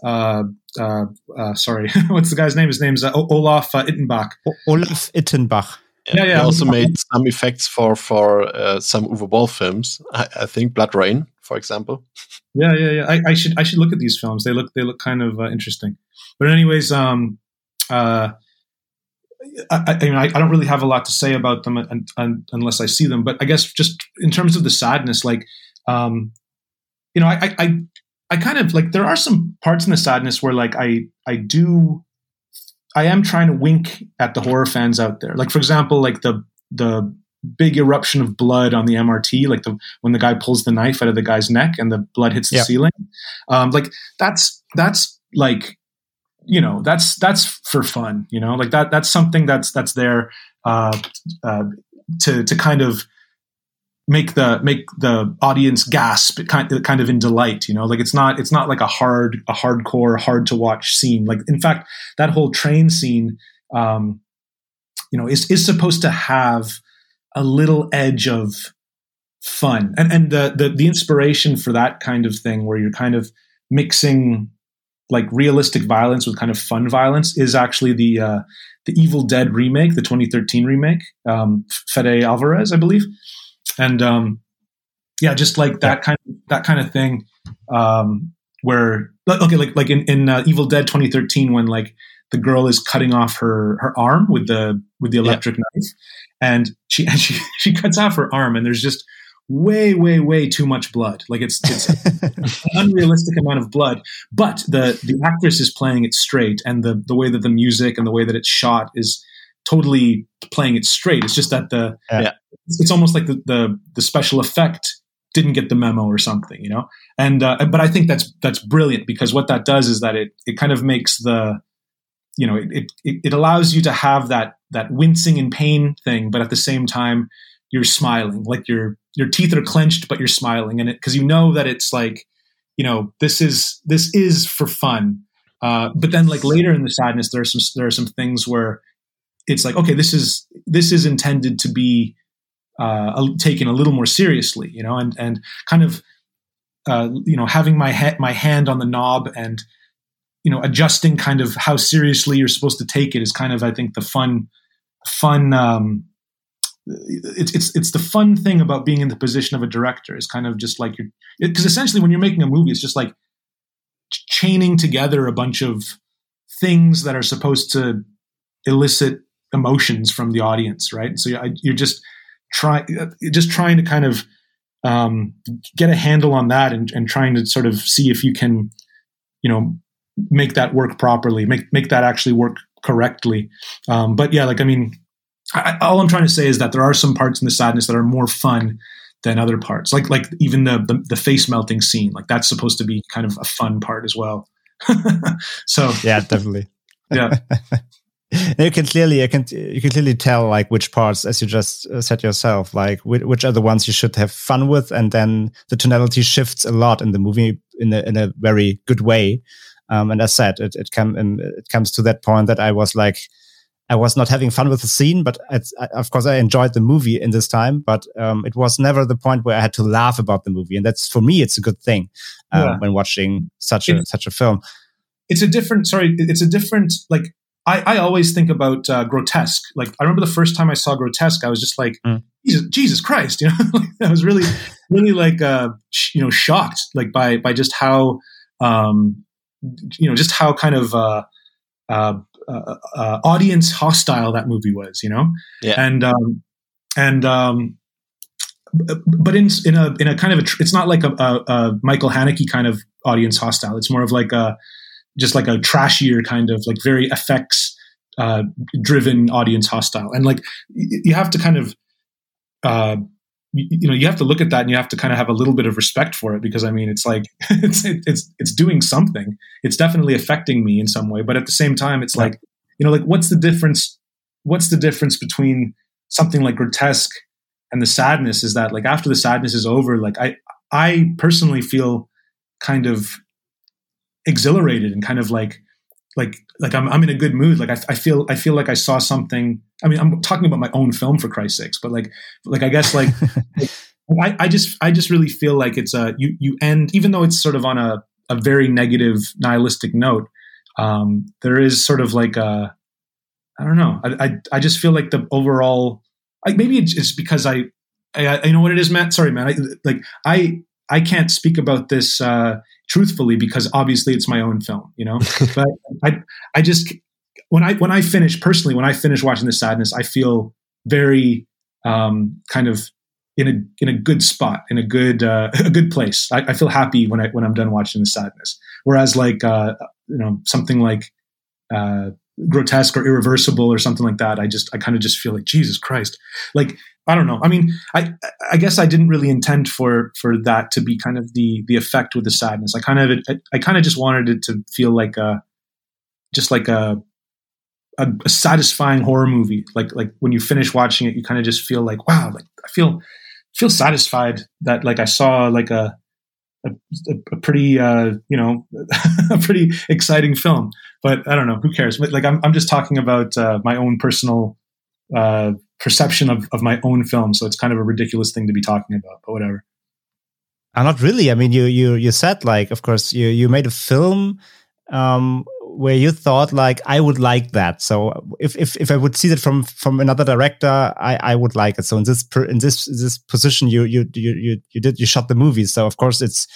uh uh, uh sorry, what's the guy's name? His name's uh, Olaf uh, Ittenbach. Olaf Ittenbach. Yeah, yeah. He also made some effects for for uh, some Uwe Boll films. I, I, think Blood Rain, for example. Yeah, yeah, yeah. I, I, should I should look at these films. They look they look kind of uh, interesting. But anyways, um, uh, I, I, mean, I, I, don't really have a lot to say about them unless I see them. But I guess just in terms of the sadness, like, um, you know, I, I, I kind of like there are some parts in the sadness where like I, I do, I am trying to wink at the horror fans out there. Like, for example, like the the big eruption of blood on the MRT, like the when the guy pulls the knife out of the guy's neck and the blood hits the ceiling. Um, like that's that's like you know that's that's for fun you know like that that's something that's that's there uh, uh, to to kind of make the make the audience gasp kind of, kind of in delight you know? Like it's not it's not like a hard a hardcore hard to watch scene. Like in fact that whole train scene um you know is is supposed to have a little edge of fun. And and the the, the inspiration for that kind of thing where you're kind of mixing like realistic violence with kind of fun violence is actually the uh, the Evil Dead remake, the 2013 remake, um, Fede Alvarez, I believe, and um, yeah, just like that kind of that kind of thing, um, where okay, like like in in uh, Evil Dead 2013 when like the girl is cutting off her her arm with the with the electric yeah. knife, and she and she she cuts off her arm, and there's just way, way, way too much blood. Like it's, it's an unrealistic amount of blood. But the the actress is playing it straight, and the the way that the music and the way that it's shot is totally playing it straight. It's just that the yeah. it's, almost like the, the the special effect didn't get the memo or something, you know. And uh, but I think that's that's brilliant because what that does is that it it kind of makes the you know it, it it allows you to have that that wincing and pain thing, but at the same time you're smiling like you're your teeth are clenched but you're smiling and it because you know that it's like you know this is this is for fun uh, but then like later in the sadness there are some there are some things where it's like okay this is this is intended to be uh, taken a little more seriously you know and and kind of uh, you know having my head my hand on the knob and you know adjusting kind of how seriously you're supposed to take it is kind of i think the fun fun um, it's it's it's the fun thing about being in the position of a director is kind of just like you're because essentially when you're making a movie it's just like chaining together a bunch of things that are supposed to elicit emotions from the audience right so you're just trying just trying to kind of um, get a handle on that and, and trying to sort of see if you can you know make that work properly make make that actually work correctly um, but yeah like i mean I, all I'm trying to say is that there are some parts in the sadness that are more fun than other parts. Like like even the, the, the face melting scene, like that's supposed to be kind of a fun part as well. so yeah, definitely. Yeah. you can clearly, you can, you can clearly tell like which parts, as you just uh, said yourself, like which, which are the ones you should have fun with, and then the tonality shifts a lot in the movie in a in a very good way. Um, and as said, it it come it comes to that point that I was like, I was not having fun with the scene, but I, of course I enjoyed the movie in this time. But um, it was never the point where I had to laugh about the movie, and that's for me, it's a good thing um, yeah. when watching such a such a film. It's a different. Sorry, it's a different. Like I, I always think about uh, grotesque. Like I remember the first time I saw grotesque, I was just like, mm. Jesus, Jesus, Christ, you know, I was really, really like, uh, sh- you know, shocked like by by just how, um, you know, just how kind of. Uh, uh, uh, uh, audience hostile that movie was, you know. Yeah. And um, and um, but in in a in a kind of a it's not like a, a, a, Michael Haneke kind of audience hostile. It's more of like a just like a trashier kind of like very effects uh, driven audience hostile. And like you have to kind of uh, you know you have to look at that and you have to kind of have a little bit of respect for it because i mean it's like it's it's it's doing something it's definitely affecting me in some way but at the same time it's like you know like what's the difference what's the difference between something like grotesque and the sadness is that like after the sadness is over like i i personally feel kind of exhilarated and kind of like like like I'm I'm in a good mood. Like I, I feel I feel like I saw something. I mean, I'm talking about my own film for Christ's sakes, but like like I guess like, I, I just I just really feel like it's a you you end even though it's sort of on a a very negative nihilistic note. Um, there is sort of like a I don't know. I I, I just feel like the overall. I, maybe it's because I, I, I you know what it is, Matt. Sorry, man. I, like I I can't speak about this uh, truthfully because obviously it's my own film, you know. but I, I just when I when I finish personally, when I finish watching the sadness, I feel very um, kind of in a in a good spot, in a good uh, a good place. I, I, feel happy when I when I'm done watching the sadness. Whereas like uh, you know something like uh, grotesque or irreversible or something like that, I just I kind of just feel like Jesus Christ, like I don't know. I mean, I I guess I didn't really intend for for that to be kind of the the effect with the sadness. I kind of I, I kind of just wanted it to feel like a just like a, a, a satisfying horror movie. Like like when you finish watching it, you kind of just feel like wow, like I feel feel satisfied that like I saw like a a, a pretty uh, you know a pretty exciting film. But I don't know who cares. But like I'm I'm just talking about uh, my own personal uh, perception of of my own film. So it's kind of a ridiculous thing to be talking about. But whatever. Uh, not really. I mean, you you you said like, of course, you you made a film um, where you thought like I would like that. So if if if I would see that from from another director, I I would like it. So in this in this this position, you you you you you did you shot the movie. So of course it's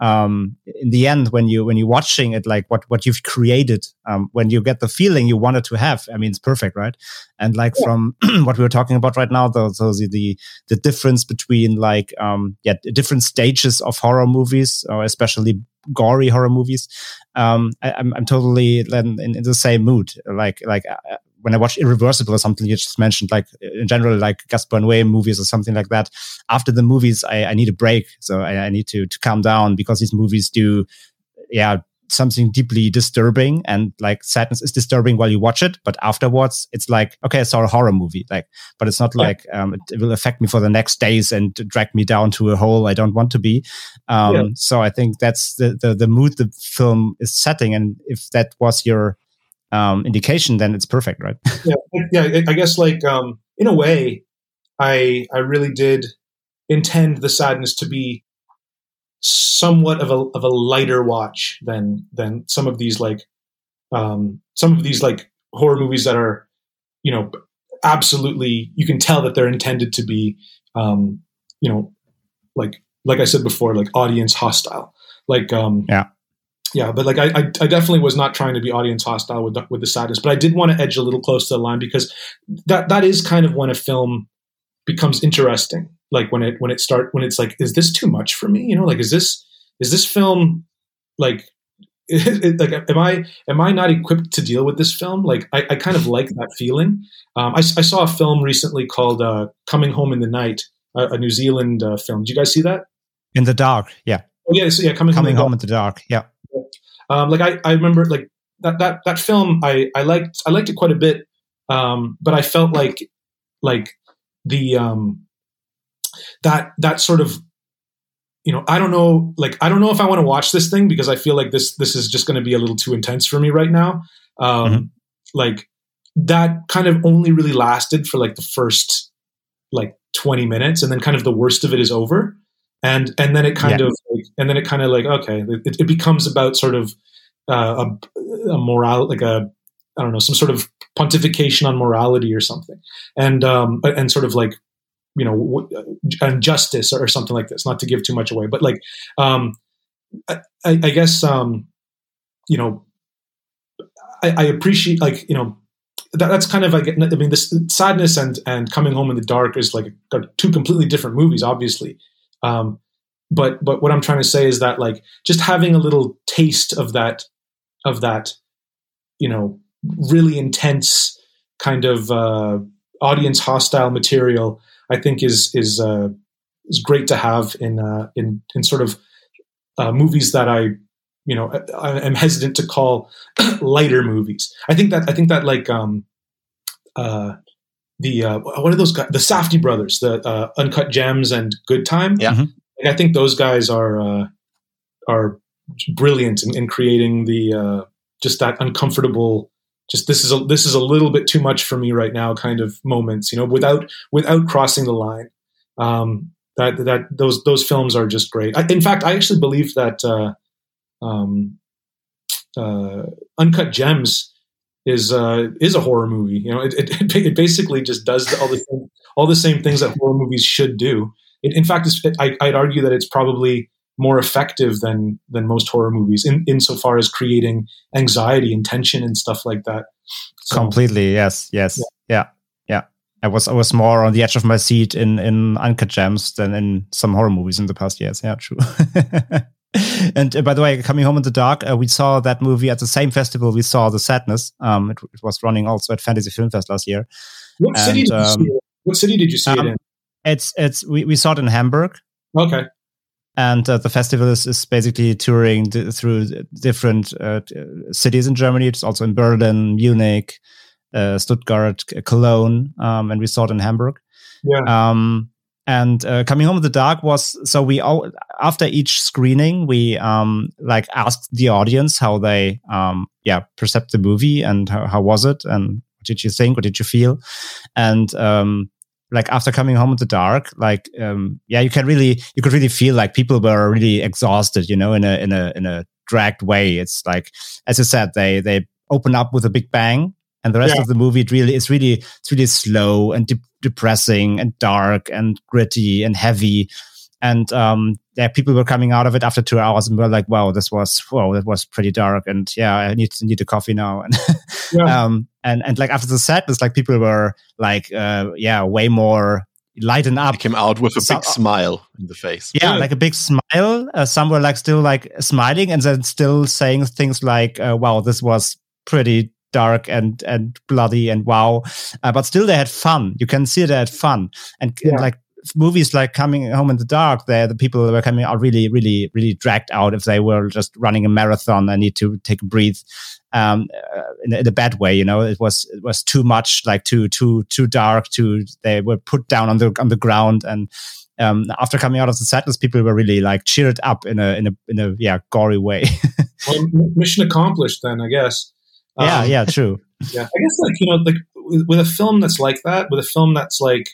um in the end when you when you're watching it like what what you've created um when you get the feeling you wanted to have i mean it's perfect right and like yeah. from what we were talking about right now the, the, the the difference between like um yeah different stages of horror movies or especially gory horror movies um I, am I'm, I'm totally in, in, the same mood like like uh, when I watch Irreversible or something you just mentioned, like in general, like Gaspar Noé movies or something like that. After the movies, I, I need a break, so I, I, need to to calm down because these movies do, yeah, something deeply disturbing and like sadness is disturbing while you watch it, but afterwards it's like okay, I saw a horror movie, like, but it's not yeah. like um, it, it, will affect me for the next days and drag me down to a hole I don't want to be. Um, yeah. So I think that's the, the the mood the film is setting, and if that was your um, indication, then it's perfect, right? yeah, yeah. I guess like um, in a way, I I really did intend the sadness to be somewhat of a of a lighter watch than than some of these like um, some of these like horror movies that are you know absolutely you can tell that they're intended to be um, you know like like I said before like audience hostile like um, yeah yeah, but like I, I, I, definitely was not trying to be audience hostile with the, with the sadness, but I did want to edge a little close to the line because that that is kind of when a film becomes interesting. Like when it when it start when it's like, is this too much for me? You know, like is this is this film like like am I am I not equipped to deal with this film? Like I, I kind of like that feeling. Um, I, I, saw a film recently called uh, Coming Home in the Night, a, a New Zealand uh, film. Did you guys see that? In the dark, yeah. Oh, yeah, so yeah, coming, coming home, home in the dark, yeah. Um, like I, I remember like that that that film I, I liked I liked it quite a bit, um, but I felt like like the um, that that sort of you know I don't know like I don't know if I want to watch this thing because I feel like this this is just going to be a little too intense for me right now. Um, mm-hmm. Like that kind of only really lasted for like the first like 20 minutes and then kind of the worst of it is over and and then it kind yeah. of and then it kind of like okay it, it becomes about sort of uh, a, a moral like a I don't know some sort of pontification on morality or something. And um and sort of like you know and justice or something like this not to give too much away but like um I, I guess um you know I, I appreciate like you know that, that's kind of like I mean this sadness and and coming home in the dark is like two completely different movies obviously. Um, but but what I'm trying to say is that like just having a little taste of that of that, you know, really intense kind of uh, audience hostile material, I think is is uh, is great to have in uh, in in sort of uh, movies that I you know I, am hesitant to call lighter movies. I think that I think that like um, uh, the uh, what are those guys? The Safdie brothers, the uh, Uncut Gems and Good Time. Yeah, mm-hmm. I think those guys are uh, are brilliant in, in creating the uh, just that uncomfortable. Just this is a this is a little bit too much for me right now. Kind of moments, you know, without without crossing the line. Um, that that those those films are just great. I, in fact, I actually believe that uh, um, uh, Uncut Gems is uh, is a horror movie. You know, it, it, it basically just does all the all the same things that horror movies should do. It, in fact, I, would argue that it's probably more effective than than most horror movies in insofar as creating anxiety and tension and stuff like that. So, Completely, yes, yes, yeah. yeah, yeah. I was I was more on the edge of my seat in in Uncut Gems than in some horror movies in the past years. Yeah, true. and uh, by the way, coming home in the dark, uh, we saw that movie at the same festival we saw The Sadness. Um, it, it was running also at Fantasy Film Fest last year. What and, city did you um, see it? What city did you see um, it in? It's it's we, we saw it in Hamburg. Okay. And uh, the festival is, is basically touring d- through different uh, cities in Germany. It's also in Berlin, Munich, uh, Stuttgart, Cologne, um, and we saw it in Hamburg. Yeah. Um, And uh, coming home in the dark was so we all after each screening we um like asked the audience how they um yeah percept the movie and how, how was it and what did you think what did you feel and um like after coming home in the dark like um yeah you can really you could really feel like people were really exhausted you know in a in a in a dragged way it's like as I said they they open up with a big bang and the rest yeah. of the movie it really it's really it's really slow and de- depressing and dark and gritty and heavy and um yeah people were coming out of it after two hours and were like wow this was wow that was pretty dark and yeah i need to need a coffee now and yeah. um and and like after the sadness like people were like uh yeah way more lighten up. He came out with a some, big smile in the face. Yeah, like a big smile. Uh, some were like still like smiling and then still saying things like, uh, "Wow, this was pretty dark and and bloody and wow uh, but still they had fun you can see they had fun and, yeah. and like movies like coming home in the dark there the people that were coming out really really really dragged out if they were just running a marathon and need to take a breathe um, uh, in, a, in, a, bad way you know it was it was too much like too too too dark too they were put down on the on the ground and um, after coming out of the sadness, people were really like cheered up in a in a in a yeah gory way. well, mission accomplished then, I guess. Yeah, um, yeah, true. Yeah, I guess like you know, like with, with, a film that's like that, with a film that's like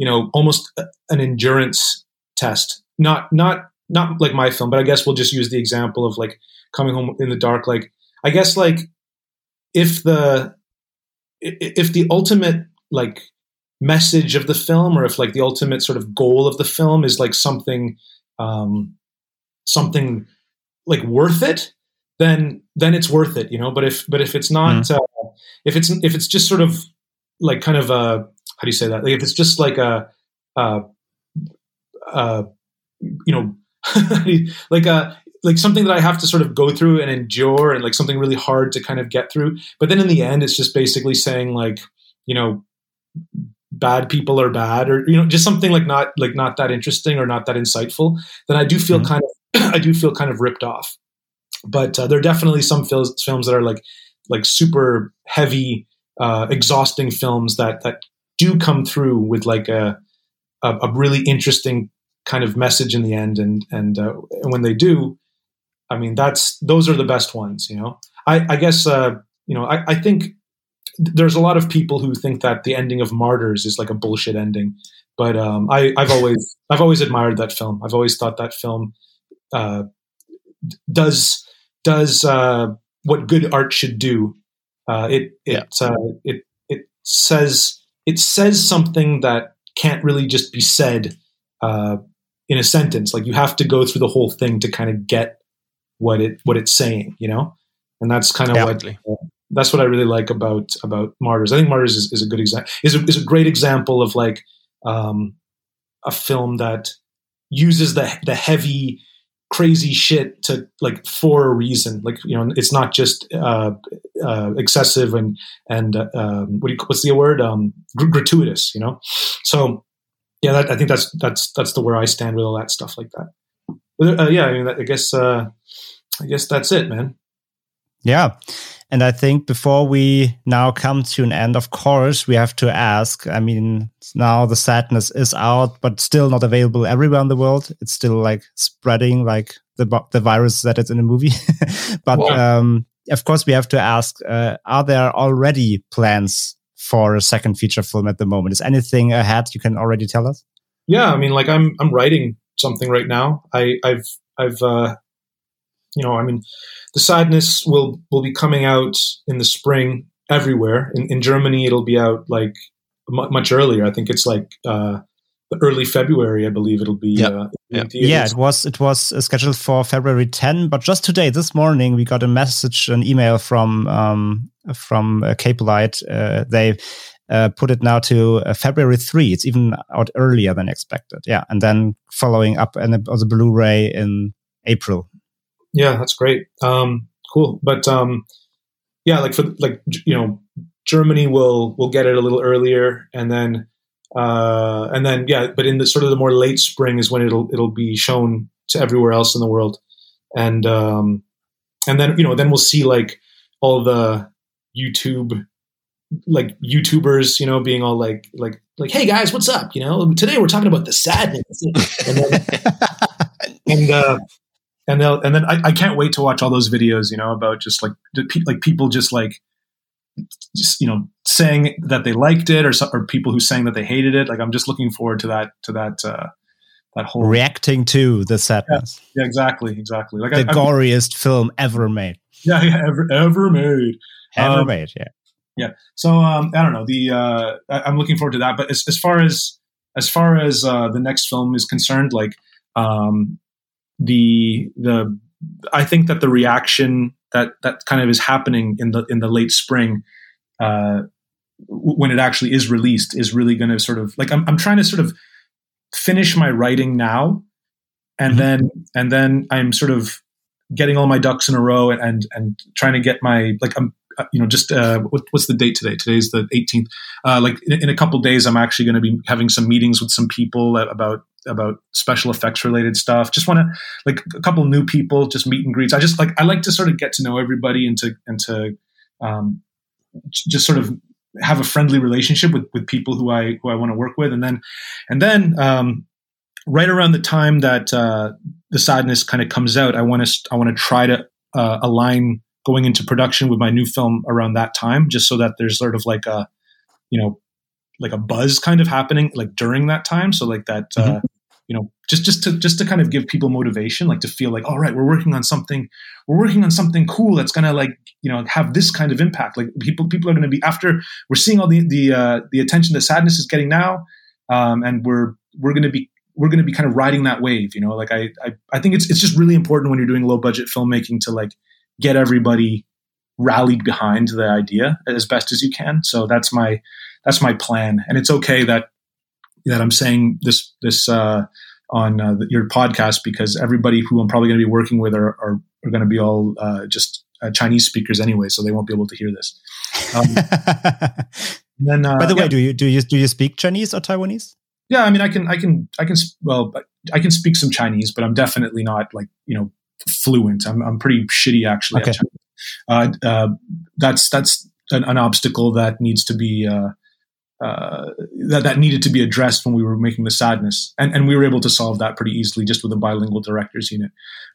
you know almost an endurance test. Not not not like my film, but I guess we'll just use the example of like coming home in the dark. Like I guess like if the if the ultimate like message of the film, or if like the ultimate sort of goal of the film is like something um, something like worth it then then it's worth it, you know. But if but if it's not, mm. uh, if it's if it's just sort of like kind of a how do you say that? Like if it's just like a, uh, uh, you know, like a like something that I have to sort of go through and endure, and like something really hard to kind of get through. But then in the end, it's just basically saying like, you know, bad people are bad, or you know, just something like not like not that interesting or not that insightful. Then I do feel mm-hmm. kind of I do feel kind of ripped off but uh, there are definitely some films films that are like like super heavy, uh, exhausting films that that do come through with like a, a, a really interesting kind of message in the end, and and, uh, when they do, I mean that's those are the best ones. You know, I, I guess uh, you know I, I think there's a lot of people who think that the ending of Martyrs is like a bullshit ending, but um, I, have always I've always admired that film. I've always thought that film uh, does does uh, what good art should do. Uh, it it yeah. uh, it it says it says something that can't really just be said uh, in a sentence. Like you have to go through the whole thing to kind of get what it what it's saying. You know, and that's kind of what uh, that's what I really like about about Martyrs. I think Martyrs is, is a good example is a, is a great example of like um, a film that uses the the heavy crazy shit to like for a reason. Like you know, it's not just uh, uh, excessive and and uh, um, what do you, what's the word um, gr- gratuitous. You know, so yeah, that, I think that's that's that's the where I stand with all that stuff like that. But, uh, yeah, I mean, I guess uh, I guess that's it, man. Yeah. And I think before we now come to an end, of course, we have to ask. I mean, now the sadness is out, but still not available everywhere in the world. It's still like spreading like the the virus that is in the movie. but um, of course, we have to ask: uh, Are there already plans for a second feature film at the moment? Is anything ahead? You can already tell us. Yeah, I mean, like I'm I'm writing something right now. I I've I've uh, you know, I mean the sadness will will be coming out in the spring everywhere. In, in Germany, it'll be out like m- much earlier. I think it's like uh, early February, I believe it'll be. Yep. Uh, yep. Yeah, it was it was uh, scheduled for February 10, but just today, this morning, we got a message, an email from um, from uh, Capelight. Uh, they uh, put it now to uh, February 3. It's even out earlier than expected. Yeah. And then following up and on the Blu ray in April. Yeah, that's great. Um, cool. But um, yeah, like for like you know, Germany will will get it a little earlier, and then uh, and then yeah, but in the sort of the more late spring is when it'll it'll be shown to everywhere else in the world, and um, and then you know then we'll see like all the YouTube like YouTubers, you know, being all like like like, hey guys, what's up? You know, today we're talking about the sadness, and then, and uh, and they'll and then I, I can't wait to watch all those videos, you know, about just like like people just like just you know saying that they liked it or or people who saying that they hated it. Like I'm just looking forward to that to that uh, that whole reacting to the sadness. Yeah, yeah exactly, exactly. Like the I, goriest I, film ever made. Yeah, yeah ever ever made. Ever um, made. Yeah. Yeah. So um, I don't know. The uh, I, am looking forward to that. But as, as far as as far as uh, the next film is concerned, like um, the the I think that the reaction that that kind of is happening in the in the late spring uh, when it actually is released is really going to sort of like I'm I'm trying to sort of finish my writing now and mm-hmm. then and then I'm sort of getting all my ducks in a row and and, and trying to get my like I'm uh, you know, just uh, what, what's the date today? Today's the 18th. Uh, like in, in, a couple days, I'm actually going to be having some meetings with some people about about special effects related stuff. Just want to like a couple new people, just meet and greets. I just like I like to sort of get to know everybody and to and to um, just sort of have a friendly relationship with with people who I who I want to work with, and then and then um, right around the time that uh, the sadness kind of comes out, I want to I want to try to uh, align going into production with my new film around that time, just so that there's sort of like a, you know, like a buzz kind of happening like during that time. So like that, uh, mm-hmm. uh, you know, just just to just to kind of give people motivation, like to feel like, all right, we're working on something, we're working on something cool that's gonna like you know have this kind of impact. Like people people are gonna be after we're seeing all the the uh, the attention that sadness is getting now, um, and we're we're gonna be we're going to be kind of riding that wave, you know. Like I, I, I think it's it's just really important when you're doing low budget filmmaking to like get everybody rallied behind the idea as best as you can. So that's my that's my plan, and it's okay that that I'm saying this this uh, on uh, your podcast because everybody who I'm probably going to be working with are are, are going to be all uh, just uh, Chinese speakers anyway, so they won't be able to hear this. Um, then, uh, by the yeah. way, do you do you do you speak Chinese or Taiwanese? Yeah, I mean, I can I can I can well, I can speak some Chinese, but I'm definitely not like you know fluent. I'm, I'm pretty shitty actually. Okay. Uh, uh, that's that's an, an, obstacle that needs to be uh, uh, that that needed to be addressed when we were making the sadness, and and we were able to solve that pretty easily just with a bilingual directors unit.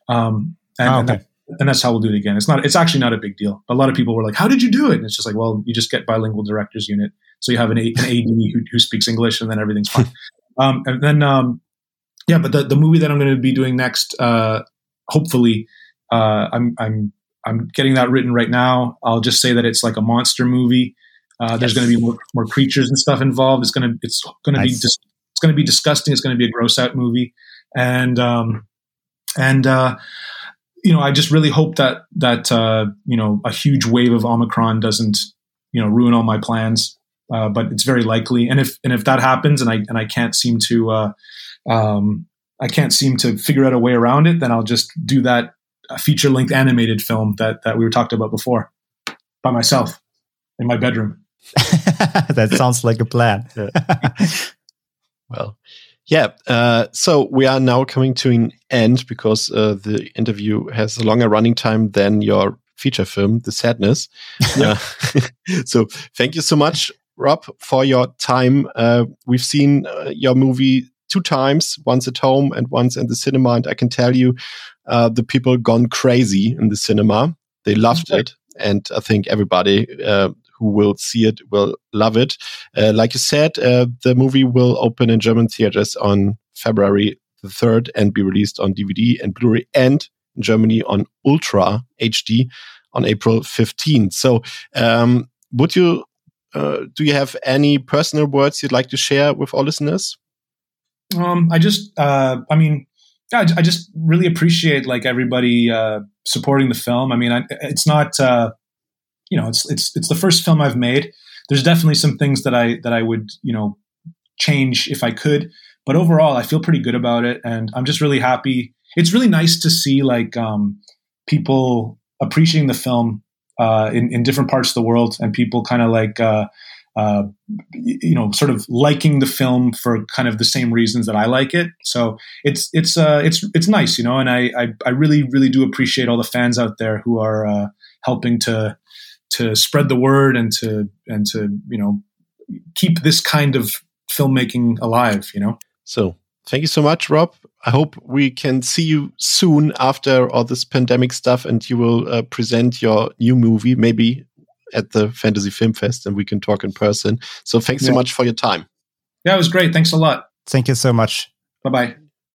Um, and, oh, okay. and, that, and, that's how we'll do it again. It's not. It's actually not a big deal. A lot of people were like, "How did you do it?" And it's just like, well, you just get bilingual directors unit, so you have an, a, an AD who, who speaks English, and then everything's fine. um, and then um, yeah, but the, the movie that I'm going to be doing next, uh, hopefully, uh, I'm I'm I'm getting that written right now. I'll just say that it's like a monster movie. Uh. There's going to be more, more creatures and stuff involved. It's going to it's going to nice. be dis- it's going to be disgusting. It's going to be a gross out movie, and um, and uh, you know I just really hope that that uh, you know a huge wave of Omicron doesn't you know ruin all my plans. Uh, but it's very likely, and if and if that happens, and I and I can't seem to uh, um, I can't seem to figure out a way around it, then I'll just do that feature length animated film that that we were talked about before by myself in my bedroom. that sounds like a plan. well, yeah. Uh, so we are now coming to an end because uh, the interview has a longer running time than your feature film, The Sadness. Uh, so thank you so much, Rob, for your time. Uh, we've seen uh, your movie two times, once at home and once in the cinema. And I can tell you, uh, the people gone crazy in the cinema. They loved it. And I think everybody uh, who will see it will love it. Uh, like you said, uh, the movie will open in German theaters on February the 3rd and be released on DVD and Blu ray and in Germany on Ultra HD on April 15th. So, um, would you uh, do you have any personal words you'd like to share with our listeners? Um, I just, uh, I mean, I, I, just really appreciate like everybody uh, supporting the film. I mean, I, it's not, uh, you know, it's it's it's the first film I've made. There's definitely some things that I that I would you know change if I could, but overall, I feel pretty good about it, and I'm just really happy. It's really nice to see like um, people appreciating the film uh, in in different parts of the world, and people kind of like uh, uh, you know, sort of liking the film for kind of the same reasons that I like it. So it's it's uh, it's it's nice, you know, and I, I, I really really do appreciate all the fans out there who are uh, helping to to spread the word and to and to you know keep this kind of filmmaking alive. You know. So thank you so much, Rob. I hope we can see you soon after all this pandemic stuff, and you will uh, present your new movie, maybe at the Fantasy Film Fest, and we can talk in person. So thanks yeah. so much for your time. Yeah, it was great. Thanks a lot. Thank you so much. Bye bye.